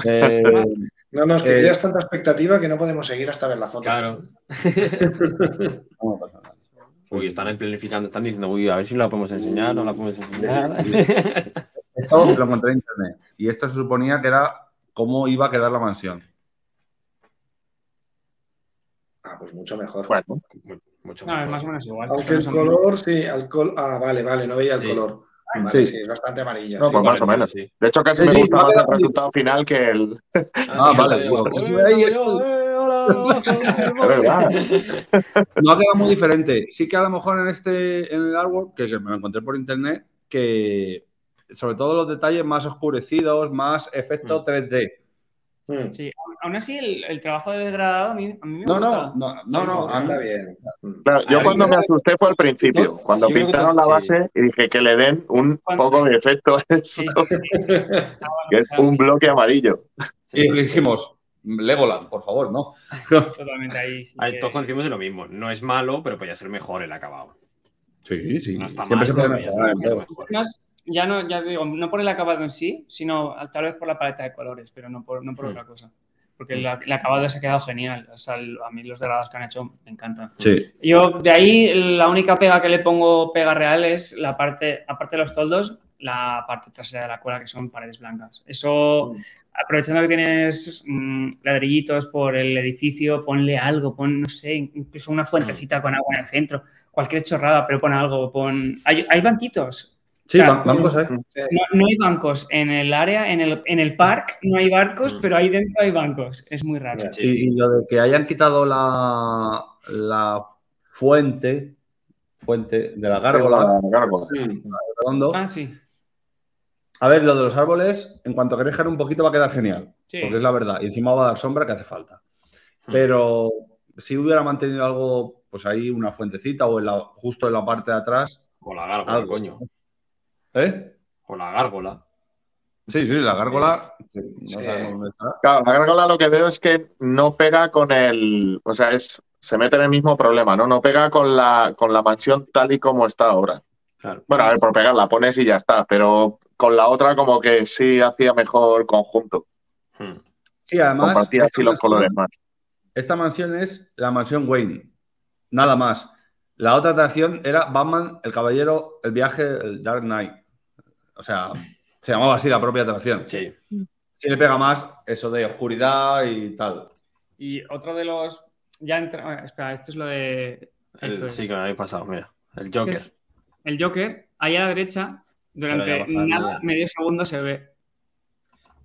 Eh,
No, no, es que
Eh,
tanta expectativa que no podemos seguir hasta ver la foto.
Claro.
no pasa nada.
Uy, están planificando, están diciendo, uy, a ver si la podemos enseñar, no la podemos enseñar.
Esto lo encontré en internet. Y esto se suponía que era cómo iba a quedar la mansión.
Ah, pues mucho mejor.
Bueno,
Mucho
No,
mejor.
más o menos igual.
Aunque el color, sí, al col- Ah, vale, vale, no veía el
Sí.
color. Vale,
Sí.
sí. es bastante.
No,
sí.
pues más o menos.
Sí.
De hecho, casi
Sí,
me gusta más el resultado final que el.
Ah, vale. No ha quedado muy diferente. Sí que a lo mejor en este, en el artwork, que, que me lo encontré por internet, que sobre todo los detalles más oscurecidos, más efecto 3D.
Mm,
Sí, aún- así el, el trabajo de degradado a mí, a mí me
No,
gusta.
no, no, no, no. a mí-
Está bien.
Claro, yo cuando me asusté fue al principio,
No,
cuando pintaron la
sí.
base y dije que le den un poco de efecto a eso,
Sí, sí, sí. Ah,
que es un bloque amarillo.
Y dijimos, Legoland, por favor, no.
Totalmente ahí. sí
Ahí
que-
todos coincidimos en lo mismo. No es malo, pero podría ser mejor el acabado.
Sí, sí.
No está
Siempre
mal,
se puede mejorar
mejor.
Más, ya no, ya digo, no por el acabado en sí, sino tal vez por la paleta de colores, pero no por, no por
Mm.
otra cosa. Porque el, el acabado se ha quedado genial. O sea, el- a mí los dorados que han hecho me encantan.
Sí.
Yo, de ahí, la única pega que le pongo pega real es la parte, aparte de los toldos, la parte trasera de la cola, que son paredes blancas. Eso, aprovechando que tienes mm, ladrillitos por el edificio, ponle algo, pon, no sé, incluso una fuentecita con agua en el centro, cualquier chorrada, pero pon algo, pon... Hay, hay banquitos.
Sí,
O sea,
van- bancos, ¿eh?
Sí.
No, no hay bancos en el área, en el, en el parque no hay barcos,
Mm.
pero ahí dentro hay bancos. Es muy raro.
Sí.
Y, y lo de que hayan quitado la, la fuente, fuente de la gárgola,
Sí, la gárgola.
Mm.
redondo.
Ah, sí.
A ver, lo de los árboles, en cuanto crezcan un poquito va a quedar genial,
Sí.
porque es la verdad. Y encima va a dar sombra que hace falta. Pero si hubiera mantenido algo, pues ahí una fuentecita o en la- justo en la parte de atrás.
O la gárgola,
Algo.
coño.
¿Eh?
O la gárgola.
Sí, sí, la gárgola. que No
Sí.
sabemos dónde está.
Claro, la gárgola lo que veo es que no pega con el. O sea, es, se mete en el mismo problema, ¿no? No pega con la, con la mansión tal y como está ahora.
Claro.
Bueno, a ver, por pegar la pones y ya está, pero con la otra como que sí hacía mejor conjunto.
Hmm.
Sí, además.
Compartía así los
mansión-
colores más.
Esta mansión es la mansión Wayne. Nada más. La otra atracción era Batman, el caballero, el viaje, el Dark Knight. O sea, se llamaba así la propia atracción.
Sí.
Sí le pega más eso de oscuridad y tal.
Y otro de los. Ya entra. Espera, esto es lo de.
El-
Esto es.
sí, que me habéis pasado. Mira. El
Este
Joker.
es el Joker, ahí a la derecha, durante
bajarle
nada, medio segundo se ve.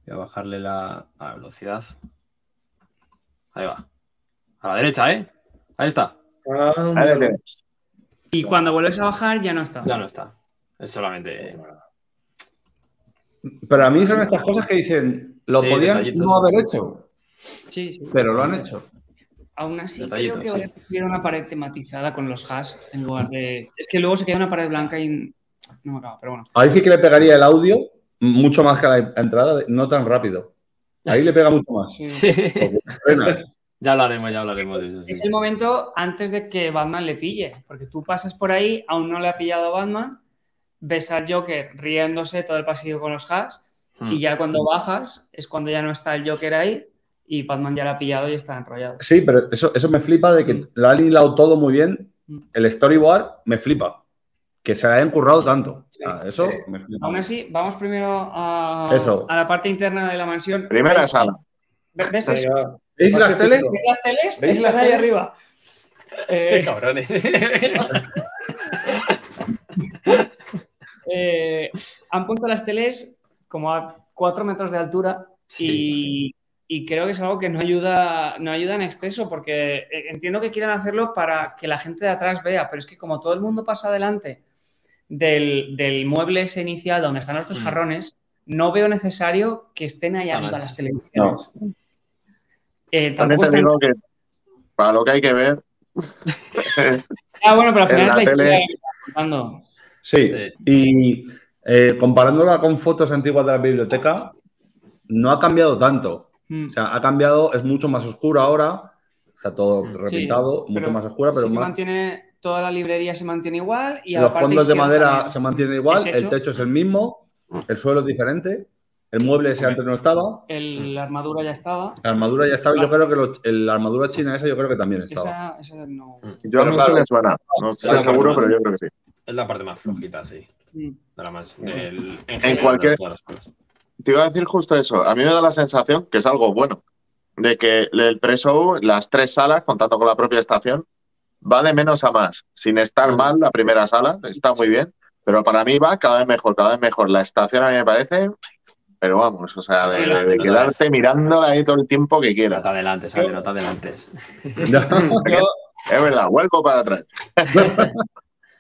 Voy a bajarle la, la velocidad. Ahí va. A la derecha, ¿eh? Ahí está.
Ah,
Ahí.
Y cuando vuelves a bajar ya no está.
Ya no está. Es solamente.
Pero a mí son estas cosas que dicen, lo
Sí,
podían no haber hecho,
Sí, sí.
pero lo han hecho.
Aún así,
Detallitos,
creo que
sí.
ahora prefiero una pared tematizada con los hash en lugar de. Es que luego se queda una pared blanca y. No me acaba, pero bueno.
Ahí sí que le pegaría el audio mucho más que a la entrada, no tan rápido. Ahí le pega mucho más.
Sí.
Ya hablaremos, ya hablaremos sí.
Es el momento antes de que Batman le pille, porque tú pasas por ahí, aún no le ha pillado Batman, ves al Joker riéndose todo el pasillo con los hacks,
Hmm.
y ya cuando bajas es cuando ya no está el Joker ahí y Batman ya le ha pillado y está enrollado.
Sí, pero eso, eso me flipa de que lo han hilado todo muy bien. El storyboard me flipa. Que se le hayan currado tanto.
Sí,
Ah, eso
sí.
me flipa.
Aún así, vamos primero a,
Eso.
a la parte interna de la mansión.
Primera
¿Ves-
sala.
¿Ves,
las teles?
fijo.
¿Ves las teles?
¿Veis
Están
las
ahí arriba. Eh,
Qué cabrones.
eh, han puesto las teles como a 4 metros de altura y, y creo que es algo que no ayuda, no ayuda en exceso porque eh, entiendo que quieran hacerlo para que la gente de atrás vea, pero es que como todo el mundo pasa delante del, del mueble ese inicial donde están los dos
Mm.
jarrones, no veo necesario que estén ahí arriba las televisiones. Eh,
También te
están-
digo que para lo que hay que ver,
Ah, bueno, pero al final es
la
la historia
tele-
contando.
Sí. Y eh, comparándola con fotos antiguas de la biblioteca, no ha cambiado tanto.
Mm.
O sea, ha cambiado, es mucho más oscuro ahora. Está todo
Sí,
repintado, mucho más oscura, pero
sí
más.
mantiene, toda la librería se mantiene igual y
Los fondos de madera
también.
se mantienen igual,
¿El
el
techo?
es el mismo, el suelo es diferente, el mueble ese antes no estaba,
El- la armadura ya estaba.
la armadura ya estaba, y yo creo que lo- el- la armadura china esa yo creo que también estaba.
Esa, esa no.
yo
claro.
se me suena. No estoy
Claro,
seguro,
claro.
pero yo creo que sí.
Es la parte más flojita, sí.
Mm.
De la más, del- en, general,
cualquier-
de todas las cosas.
Te iba a decir justo eso. A mí me da la sensación, que es algo bueno, de que el pre-show, las tres salas, contando con la propia estación, va de menos a más. Sin estar mal la primera sala, está muy bien. Pero para mí va cada vez mejor, cada vez mejor. La estación a mí me parece, pero vamos, o sea, de, de- de quedarte mirándola ahí todo el tiempo que
No
quieras.
te adelantes, Ale, no te adelantes.
Es verdad, vuelvo para atrás.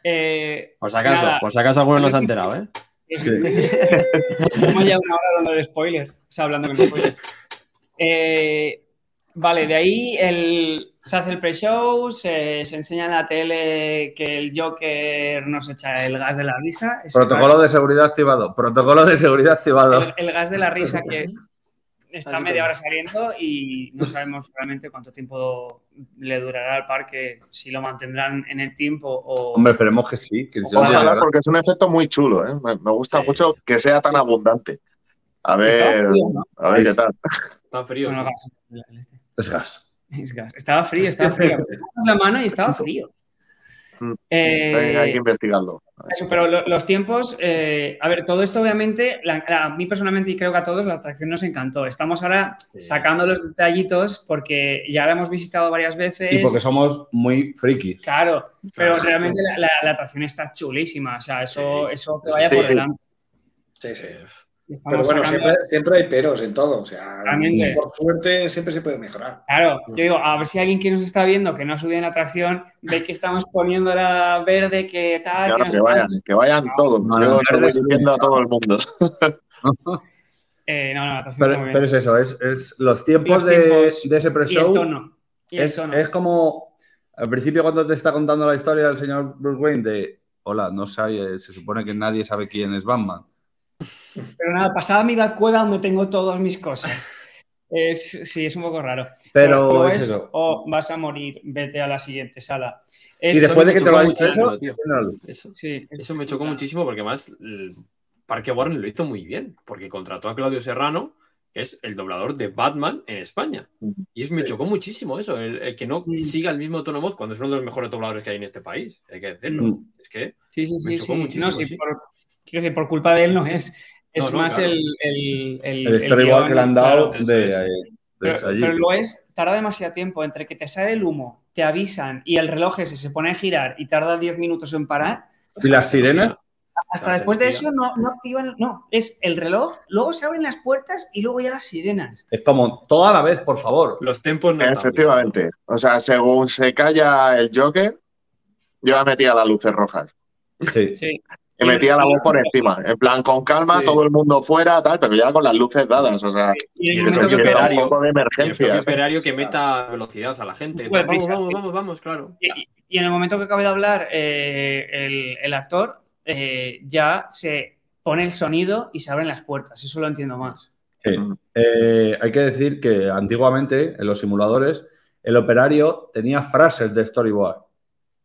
eh,
Por si acaso,
Nada.
por si acaso alguno no se ha enterado, ¿eh?
Hemos ya una hora hablando de spoilers. O sea, hablando con spoilers. Eh, vale, de ahí el, se hace el pre-show, se, se enseña en la tele que el Joker nos echa el gas de la risa.
Protocolo de seguridad activado. Protocolo de seguridad activado.
el, el gas de la risa que está
Así
media
todo.
hora saliendo y no sabemos realmente cuánto tiempo le durará al parque, si lo mantendrán en el tiempo o...
Hombre, esperemos que sí. Que
Ojalá, porque es un efecto muy chulo, ¿eh? Me, me gusta
Sí.
mucho que sea tan abundante. A ver,
frío, ¿no?
a ver qué tal.
Está frío.
Bueno, gas, este.
Es gas.
Es gas. Estaba frío, estaba frío. Pones la mano y estaba frío. Eh,
Hay, que investigarlo.
Eso, pero lo- los tiempos, eh, a ver, todo esto obviamente, la- la- a mí personalmente y creo que a todos la atracción nos encantó. Estamos ahora
Sí.
sacando los detallitos porque ya la hemos visitado varias veces.
Y porque somos muy frikis.
Claro, pero
Claro.
realmente la, la- la atracción está chulísima. O sea, eso,
Sí.
eso que vaya por delante.
Sí, sí.
Estamos
Pero bueno,
sacando-
siempre, siempre hay peros en todo. O sea,
Realmente.
por suerte siempre se puede mejorar.
Claro, yo digo, a ver si alguien que nos está viendo que no ha subido en la atracción ve que estamos poniéndola verde, que tal,
Y
que
vayan, que vayan
No,
todos.
no,
Yo
no,
se lo voy
verde es
diciendo a todo el mundo.
Eh, no, no, la atracción está muy
Pero,
bien.
pero es eso, es, es los tiempos,
Los
de,
tiempos
de ese pre-show. Es,
tono.
es como al principio cuando te está contando la historia del señor Bruce Wayne de hola, no sabe, se supone que nadie sabe quién es Batman.
Pero nada, pasaba mi cueva donde tengo todas mis cosas. Es, sí, es un poco raro.
Pero
luego
es eso.
O vas a morir, vete a la siguiente sala.
Y
Es-
después de que te lo ha
chocó
dicho eso,
tío. Eso,
Sí,
eso me chocó muchísimo porque además el Parque Warren lo hizo muy bien, porque contrató a Claudio Serrano, que es el doblador de Batman en España. Y es, me chocó muchísimo eso, el, el que no siga el mismo tono voz cuando es uno de los mejores dobladores que hay en este país, hay que decirlo.
Mm.
Es que
Sí, sí,
Me
sí.
chocó
sí.
muchísimo,
No, sí,
sí.
por, quiero decir, por culpa de él no es. Es
No,
más
claro.
el, el, el,
El storyboard
guion,
que le han dado
claro.
de,
es.
de
Pero,
allí.
pero lo es, tarda demasiado tiempo entre que te sale el humo, te avisan y el reloj ese se pone a girar y tarda 10 minutos en parar.
¿Y las sirenas?
Hasta después de eso no, no activan, no, es el reloj, luego se abren las puertas y luego ya las sirenas.
Es como toda la vez, por favor.
los tempos no están
Efectivamente. O sea, según se calla el Joker, yo ya metía las luces rojas.
Sí.
Sí.
Y metía la voz por encima. En plan, con calma,
Sí.
todo el mundo fuera, tal, pero ya con las luces dadas. O sea,
Y el
que
que
sienta
operario-
un poco de
Y el operario que meta velocidad a la gente.
Pues,
Vamos, vamos,
sí.
vamos, vamos, claro.
Y, y en el momento que acabe de hablar eh, el, el actor, eh, ya se pone el sonido y se abren las puertas. Eso lo entiendo más.
Sí. Eh, hay que decir que antiguamente en los simuladores el operario tenía frases de storyboard.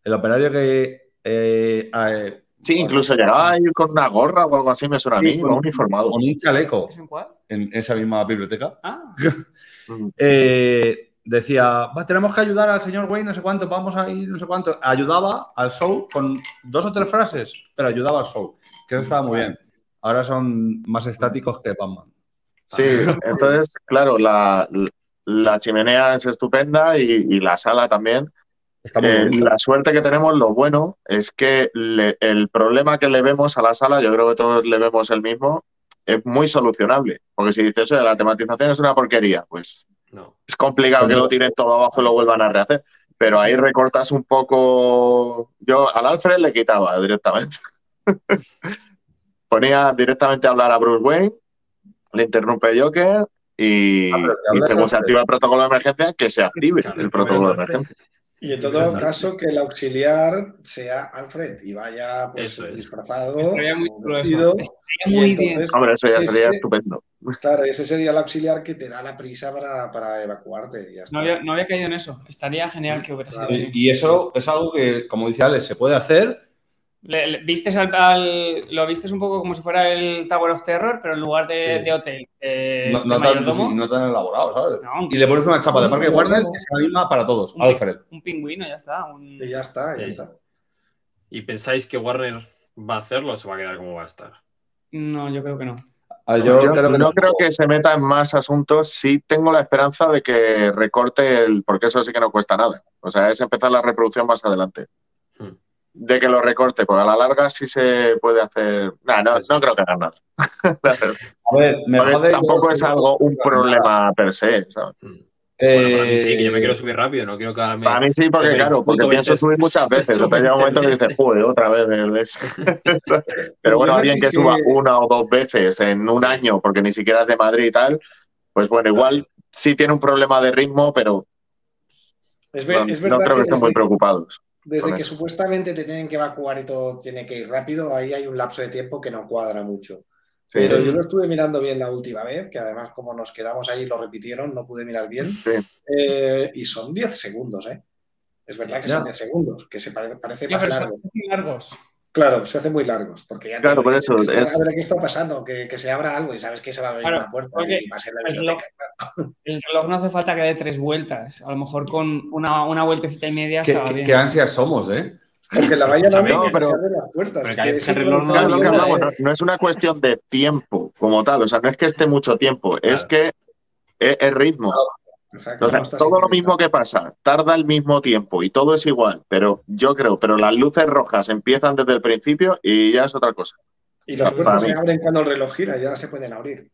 El operario que eh, eh,
Sí, incluso llegaba a ir con una gorra o algo así, me suena a mí,
Sí, con-
uniformado.
con un chaleco
¿Es en cuál?
en esa misma biblioteca
Ah,
eh, decía, "Va, tenemos que ayudar al señor Wayne, no sé cuánto, vamos a ir, no sé cuánto. Ayudaba al show con dos o tres frases, pero ayudaba al show, que eso estaba muy bien. Ahora son más estáticos que Batman.
Sí, entonces, claro, la, la chimenea es estupenda y, y la sala también. Eh, la suerte que tenemos, lo bueno, es que le- el problema que le vemos a la sala, yo creo que todos le vemos el mismo, es muy solucionable. Porque si dices, "Oye, la tematización es una porquería, pues
No.
es complicado que lo tiren todo abajo y lo vuelvan a rehacer. Pero ahí recortas un poco. Yo al Alfred le quitaba directamente. Ponía directamente a hablar a Bruce Wayne, le interrumpe Joker y,
Ah,
y según se activa el protocolo de emergencia, que se active el protocolo de emergencia.
Y en todo caso, que el auxiliar sea Alfred y vaya pues,
Eso es.
disfrazado.
estaría muy
vestido.
Estaría muy
Y
bien.
entonces,
Hombre, eso ya
Ese-
sería estupendo.
Claro, ese sería el auxiliar que te da la prisa para, para evacuarte. y ya está.
No había, no había caído en eso. Estaría genial que hubiera sido.
Y eso es algo que, como dice Alex, se puede hacer.
Le- le- vistes al, al- lo vistes un poco como si fuera el Tower of Terror, pero en lugar de,
Sí.
de hotel. eh,
no,
de
tan,
mayordomo,
sí, no tan elaborado, ¿sabes?
No,
Y le pones una chapa de Parque
un-
Warner que es la misma para todos.
un,
Alfred.
un pingüino, ya está. un-
Y ya está, ya
Sí.
está.
¿Y pensáis que Warner va a hacerlo o se va a quedar como va a estar?
No, yo creo que no.
Ah,
Yo,
Yo, creo que
no creo que se meta en más asuntos. Sí tengo la esperanza de que recorte el. Porque eso sí que no cuesta nada. O sea, es empezar la reproducción más adelante. De que lo recorte, porque a la larga sí se puede hacer. Nah, no, no creo que hagan nada.
A ver, me jode.
tampoco es algo, un problema per se, ¿sabes?
Bueno, para mí sí, que yo me
Eh,
quiero subir rápido, no quiero quedarme.
Para mí sí, porque claro, porque pienso
20
subir muchas veces. Entonces llega un momento que dices, joder, otra vez. Pero bueno, alguien que suba una o dos veces en un año, porque ni siquiera es de Madrid y tal, pues bueno, igual sí tiene un problema de ritmo, pero
Es, ver-
no,
es
no
verdad
creo que
que
estén muy preocupados.
Desde que supuestamente te tienen que evacuar y todo tiene que ir rápido, ahí hay un lapso de tiempo que no cuadra mucho.
Sí,
Pero yo lo estuve mirando bien la última vez, que además como nos quedamos ahí y lo repitieron, no pude mirar bien.
sí.
Eh, y son 10 segundos, ¿eh? Es verdad que son 10 segundos, que se parece, parece más
son
largo.
largos.
Claro, se hacen muy largos, porque ya
Claro, por eso,
tienes que
es-
A ver qué está pasando, que, que se abra algo y sabes que se va a abrir
Claro,
una puerta y va a ser la biblioteca.
El reloj no hace falta que dé tres vueltas. A lo mejor con una, una vueltecita y media
qué,
bien.
qué ansias somos, ¿eh?
Porque la vayan a
Sabe
abrir
que-
y
pero-
no
Claro, lo que
ayuda,
hablamos, no, no es una cuestión de tiempo como tal, o sea, no es que esté mucho tiempo, es que es, es ritmo.
Exacto,
O sea,
no está
todo lo mismo que pasa, tarda el mismo tiempo y todo es igual, pero yo creo, pero las luces rojas empiezan desde el principio y ya es otra cosa.
Y las
Para
puertas
mí.
se abren cuando el reloj gira, ya se pueden abrir.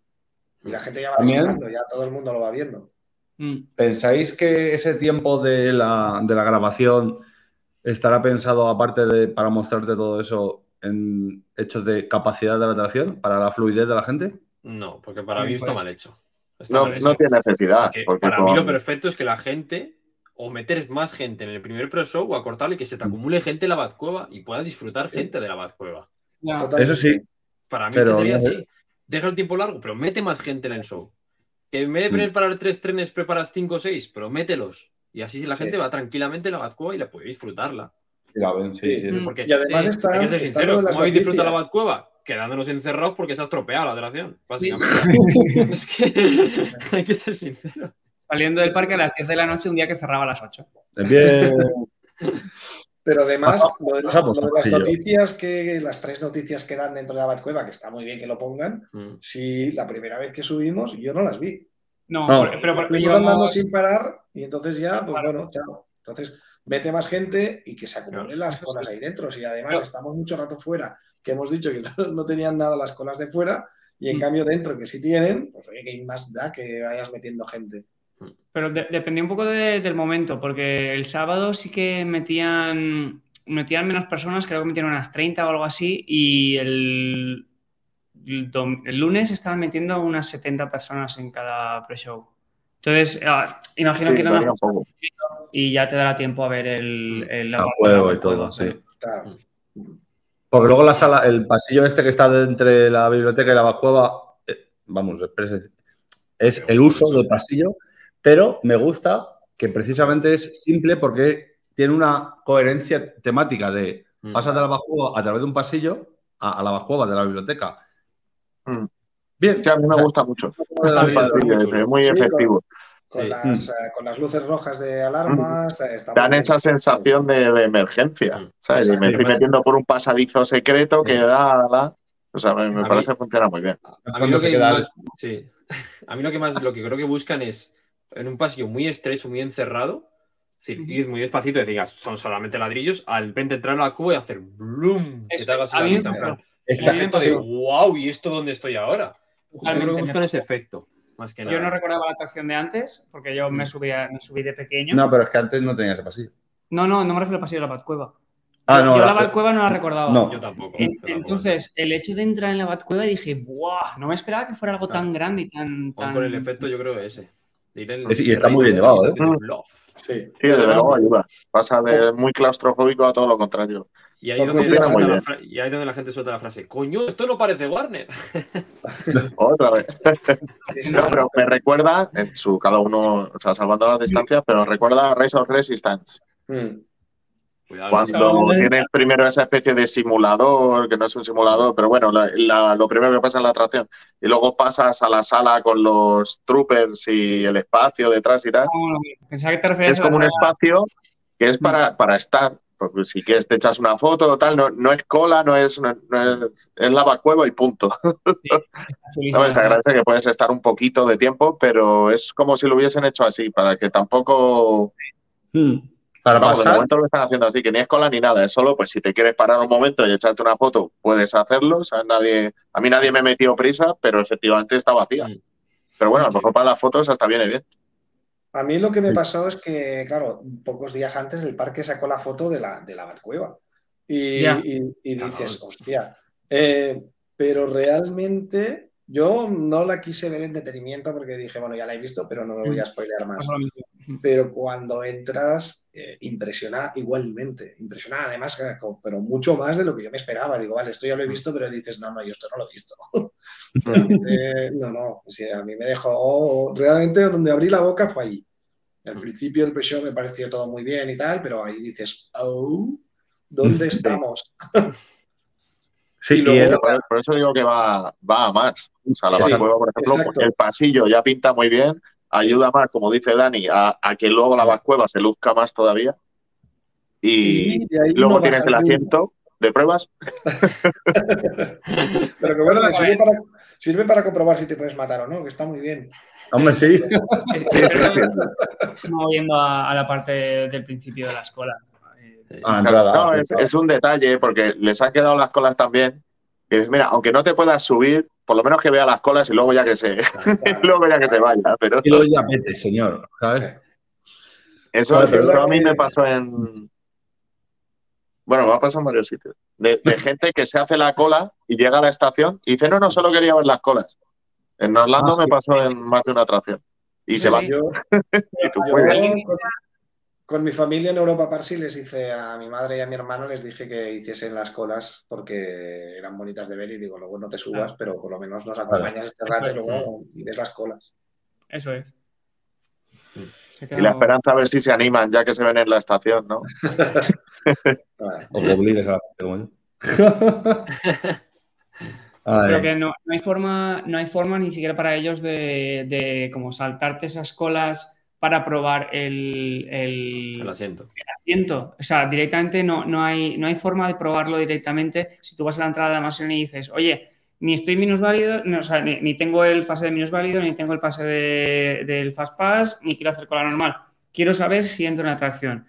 Y la gente ya va disfrutando, ya todo el mundo lo va viendo.
Mm.
¿Pensáis que ese tiempo de la, de la grabación estará pensado, aparte de para mostrarte todo eso, en hechos de capacidad de la atracción, para la fluidez de la gente?
No, porque para mí está
pues.
mal hecho. Está
No, no tiene necesidad.
Porque
Porque
para
con-
mí lo perfecto es que la gente o meter más gente en el primer pre-show o acortarle que se te acumule gente en la Batcueva y pueda disfrutar gente de la Batcueva.
Ya.
Totalmente.
Eso sí,
Para mí
Pero
que sería
no
así. Deja el tiempo largo, pero mete más gente en el show. Que en vez de
Mm.
preparar tres trenes, preparas cinco o seis, pero mételos. Y así la
Sí.
gente va tranquilamente a la Batcueva y la puede disfrutarla.
Sí, la ven, sí, sí.
Porque,
Y además
sincero,
las
¿Cómo habéis disfrutado la. Batcueva? Quedándonos encerrados porque se ha estropeado la atracción, básicamente. es que hay que ser sincero.
Saliendo del parque a las 10 de la noche un día que cerraba a las 8.
Bien.
Pero además, lo de, las- lo de noticias que, las tres noticias que dan dentro de la Batcueva, que está muy bien que lo pongan,
Mm.
si la primera vez que subimos yo no las vi.
No, pero porque
Fuimos andando sin parar y entonces ya, pues
Claro.
bueno, chao. Entonces, mete más gente y que se acumulen
Claro,
las
sí.
ahí dentro. Si además
Pero-
estamos mucho rato fuera, que hemos dicho que no, no tenían nada las colas de fuera, y en
Mm.
cambio dentro que sí tienen, pues oye, que más da que vayas metiendo gente.
Pero de- dependía un poco de- del momento, porque el sábado sí que metían, metían menos personas, creo que metieron unas 30 o algo así, y el, el, el lunes estaban metiendo unas 70 personas en cada pre-show. Entonces, ah, imagino
Sí,
que
poco.
y ya te dará tiempo a ver el, el
A juego y todo, sí.
Claro.
Porque luego la sala, el pasillo este que está entre la biblioteca y la Batcueva, eh, vamos, es, es el uso del pasillo, pero me gusta que precisamente es simple porque tiene una coherencia temática de
Mm.
pasas de la Batcueva a través de un pasillo a, a la Batcueva de la biblioteca.
Mm.
Bien.
Sí, a mí me
o sea,
gusta mucho. Es muy
Sí,
efectivo.
Con,
Sí.
las, eh, con las luces rojas de alarmas. está muy
Dan
bien.
esa sensación de, de emergencia,
Mm.
¿sabes? Y me estoy metiendo por un pasadizo secreto que da la... O sea, me,
mí-
parece que funciona muy bien.
A mí lo que más, sí. A mí lo que más, lo que creo que buscan es en un pasillo muy estrecho, muy encerrado, es decir, ir muy despacito y decir, "Ah, son solamente ladrillos, al repente entrar en la cuba y hacer bloom, que
Eso,
te hagas
a
la
mí
vista.
Está-
de,
sí.
wow, ¿y esto dónde estoy ahora? Yo creo que buscan ese efecto, más que
Yo
nada.
no recordaba la atracción de antes, porque yo me subí, a- me subí de pequeño.
No, pero es que antes no tenía ese pasillo.
no, no, no me refiero al pasillo de la Batcueva.
Ah,
yo,
no.
yo la
la-
Batcueva no la recordaba.
No.
Yo tampoco.
Entonces, el hecho de entrar en la Batcueva dije, ¡buah! No me esperaba que fuera algo
Claro.
tan grande y tan.
Con-
tan...
Con el efecto, yo creo ese. de ir en-
Es- y está muy bien llevado, ¿eh?
Sí.
Sí, desde luego ayuda. Pasa de muy claustrofóbico a todo lo contrario.
Y ahí,
Porque
donde la
muy
suelta la
bien.
fra- y ahí donde la gente suelta la frase, coño, esto no parece Warner.
Otra vez. No, pero me recuerda, en su cada uno, o sea, salvando las distancias, pero recuerda a Rise of Resistance.
Mm.
Cuidado,
Cuando tienes primero esa especie de simulador, que no es un simulador, pero bueno, la- la- lo primero que pasa es la atracción. Y luego pasas a la sala con los troopers y el espacio detrás y tal.
No, no, pensaba que te referías
Es
a la
como un
sala-
espacio que es para, para estar. Porque si quieres te echas una foto o tal, no, no es cola, no es, no, no es, es lavacueva y punto. No, se agradece que puedes estar un poquito de tiempo, pero es como si lo hubiesen hecho así, para que tampoco...
Mm. Para
Vamos, de
pasar,
momento lo están haciendo así, que ni es cola ni nada, es solo, pues si te quieres parar un momento y echarte una foto, puedes hacerlo. O sea, nadie, a mí nadie me metió prisa, pero efectivamente está vacía.
Mm.
Pero bueno, a lo mejor para las fotos hasta viene bien.
A mí lo que me pasó es que, claro, pocos días antes el parque sacó la foto de la, de la Barcueva. Y, y- y dices, hostia. Eh, pero realmente yo no la quise ver en detenimiento porque dije, bueno, ya la he visto, pero no me voy a spoilear más.
Mismo.
Pero cuando entras, eh, impresiona igualmente. Impresiona además, eh, pero mucho más de lo que yo me esperaba. Digo, vale, esto ya lo he visto, pero dices, no, no, yo esto no lo he visto. Realmente, no, no. o sea, a mí me dejó. Realmente, donde abrí la boca fue ahí. Al principio el pre-show me pareció todo muy bien y tal, pero ahí dices, oh, ¿dónde estamos?
sí,
y
y
luego-
el-
Por, eso digo que va, va a más. O sea, la
Sí,
por ejemplo, el pasillo ya pinta muy bien, ayuda más, como dice Dani, a, a que luego la Bascueva se luzca más todavía. Y, luego
no
tienes el asiento de pruebas.
Pero que bueno, sirve para, sirve para comprobar si te puedes matar o no, que está muy bien.
Hombre, sí.
Sí, sí, sí.
No yendo a, a la parte del principio de las colas. Eh,
A la entrada.
No, es, es un detalle porque les han quedado las colas también. Y dices, mira, aunque no te puedas subir, por lo menos que vea las colas y luego ya que se, luego ya que se vaya. Pero
Y luego ya vete, señor. ¿sabes?
eso, a mí
que-
me pasó en. Bueno, me ha pasado en varios sitios. De, de gente que se hace la cola y llega a la estación y dice, no, no, solo quería ver las colas. En Orlando
Ah,
me
sí.
pasó en más de una atracción. Y se van.
Yo,
Y tú,
yo con, con mi familia en Europa Parsi les hice a mi madre y a mi hermano les dije que hiciesen las colas porque eran bonitas de ver y digo, luego no te subas, pero por lo menos nos acompañas este rato y luego y ves las colas.
Eso es.
Y la esperanza a ver si se animan ya que se ven en la estación, ¿no?
O que obligues a la gente como yo.
Pero que no, no hay forma, no hay forma ni siquiera para ellos de, de como saltarte esas colas para probar el, el
El asiento.
asiento. O sea, directamente no, no, hay, no hay forma de probarlo directamente. Si tú vas a la entrada de la mansión y dices, oye, ni estoy minusválido, no, o sea, ni, ni tengo el pase de minusválido, ni tengo el pase de- del Fast Pass, ni quiero hacer cola normal. Quiero saber si entro en la atracción.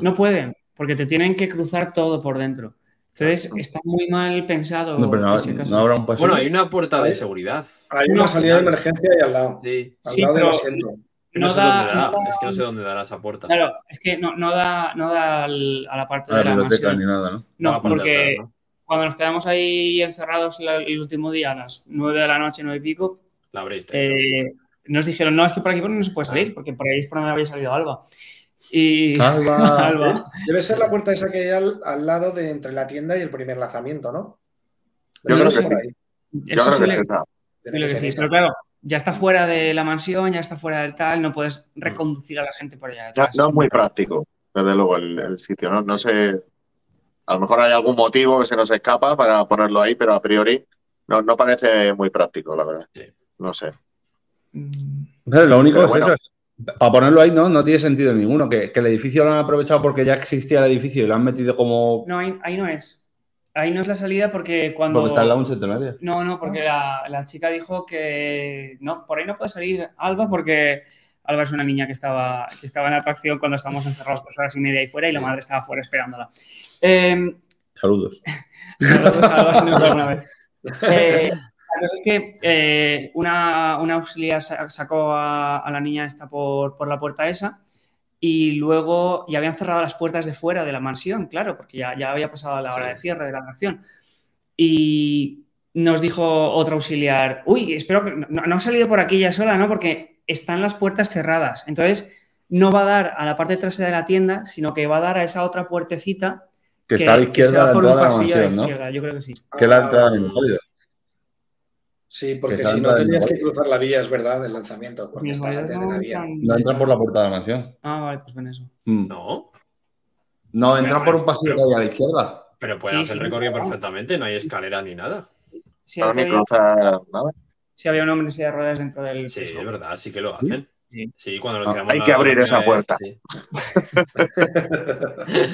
No pueden, porque te tienen que cruzar todo por dentro. Entonces, está muy mal pensado.
No, pero no,
ese caso.
no habrá un pasillo.
Bueno, hay una puerta de seguridad.
Hay una salida de emergencia ahí al lado,
Sí.
al
Sí,
lado del
pero-
asiento.
Que no,
No
sé
da-
dónde dará.
no da-
Es que no sé dónde dará esa puerta.
Claro, es que no, no da, no da al- a la parte
a la
de la
biblioteca
mansión.
ni nada, ¿no?
No, porque cuando nos quedamos ahí encerrados el último día a las 9 de la noche, 9 y pico,
La abriste. ¿no?
eh, nos dijeron, no, es que por aquí no se puede salir, porque por ahí es por donde había salido Alba. Y
Alba.
Alba.
Debe ser la puerta esa que hay al, al lado de entre la tienda y el primer lanzamiento, ¿no?
Yo creo que sí. Yo creo que es esa.
Creo que sí, pero claro, ya está fuera de la mansión, ya está fuera del tal, no puedes reconducir a la gente por allá
No,
detrás.
no es muy práctico, desde luego, el, el sitio. ¿no? no sé. A lo mejor hay algún motivo que se nos escapa para ponerlo ahí, pero a priori no, no parece muy práctico, la verdad.
Sí.
No sé.
Pero lo único
Pero
es
bueno.
eso. Para ponerlo ahí no, no tiene sentido ninguno. Que, que el edificio lo han aprovechado porque ya existía el edificio y lo han metido como.
No, ahí, ahí no es. Ahí no es la salida porque cuando...
Porque está el lounge centenario.
No, no, porque la, la chica dijo que no, por ahí no puede salir Alba porque Alba es una niña que estaba, que estaba en la atracción cuando estábamos encerrados dos horas y media ahí fuera y la madre estaba fuera esperándola. Eh,
Saludos.
saludos a Alba si ve alguna vez. Eh, la cosa es que eh, una, una auxiliar sa- sacó a, a la niña esta por, por la puerta esa y luego ya habían cerrado las puertas de fuera de la mansión, claro, porque ya, ya había pasado la hora
Sí.
de cierre de la atracción. Y nos dijo otro auxiliar, uy, espero que no, no ha salido por aquí ya sola, ¿no? Porque están las puertas cerradas. Entonces, no va a dar a la parte trasera de la tienda, sino que va a dar a esa otra puertecita
Que, está a la
que se
izquierda de la
un a
mansión.
Yo creo que sí.
Que es la
Ah,
entrada de Minusválido.
Sí, porque
Que
si no tenías que cruzar la vía, es verdad, del lanzamiento, porque
Mis
estás antes de la vía.
No entran por la puerta de la mansión.
Ah, vale, pues ven eso.
Mm.
No,
No, entran por un pasillo que hay a la izquierda.
pero pueden
Sí,
hacer
sí,
el recorrido
claro.
perfectamente. No hay escalera ni nada.
Sí,
No,
había,
nada.
un hombre en silla de ruedas dentro del...
Sí, es verdad, sí que lo hacen.
Sí.
Sí, cuando nos
Ah,
quedamos
hay
la
que abrir esa
vez,
puerta.
sí.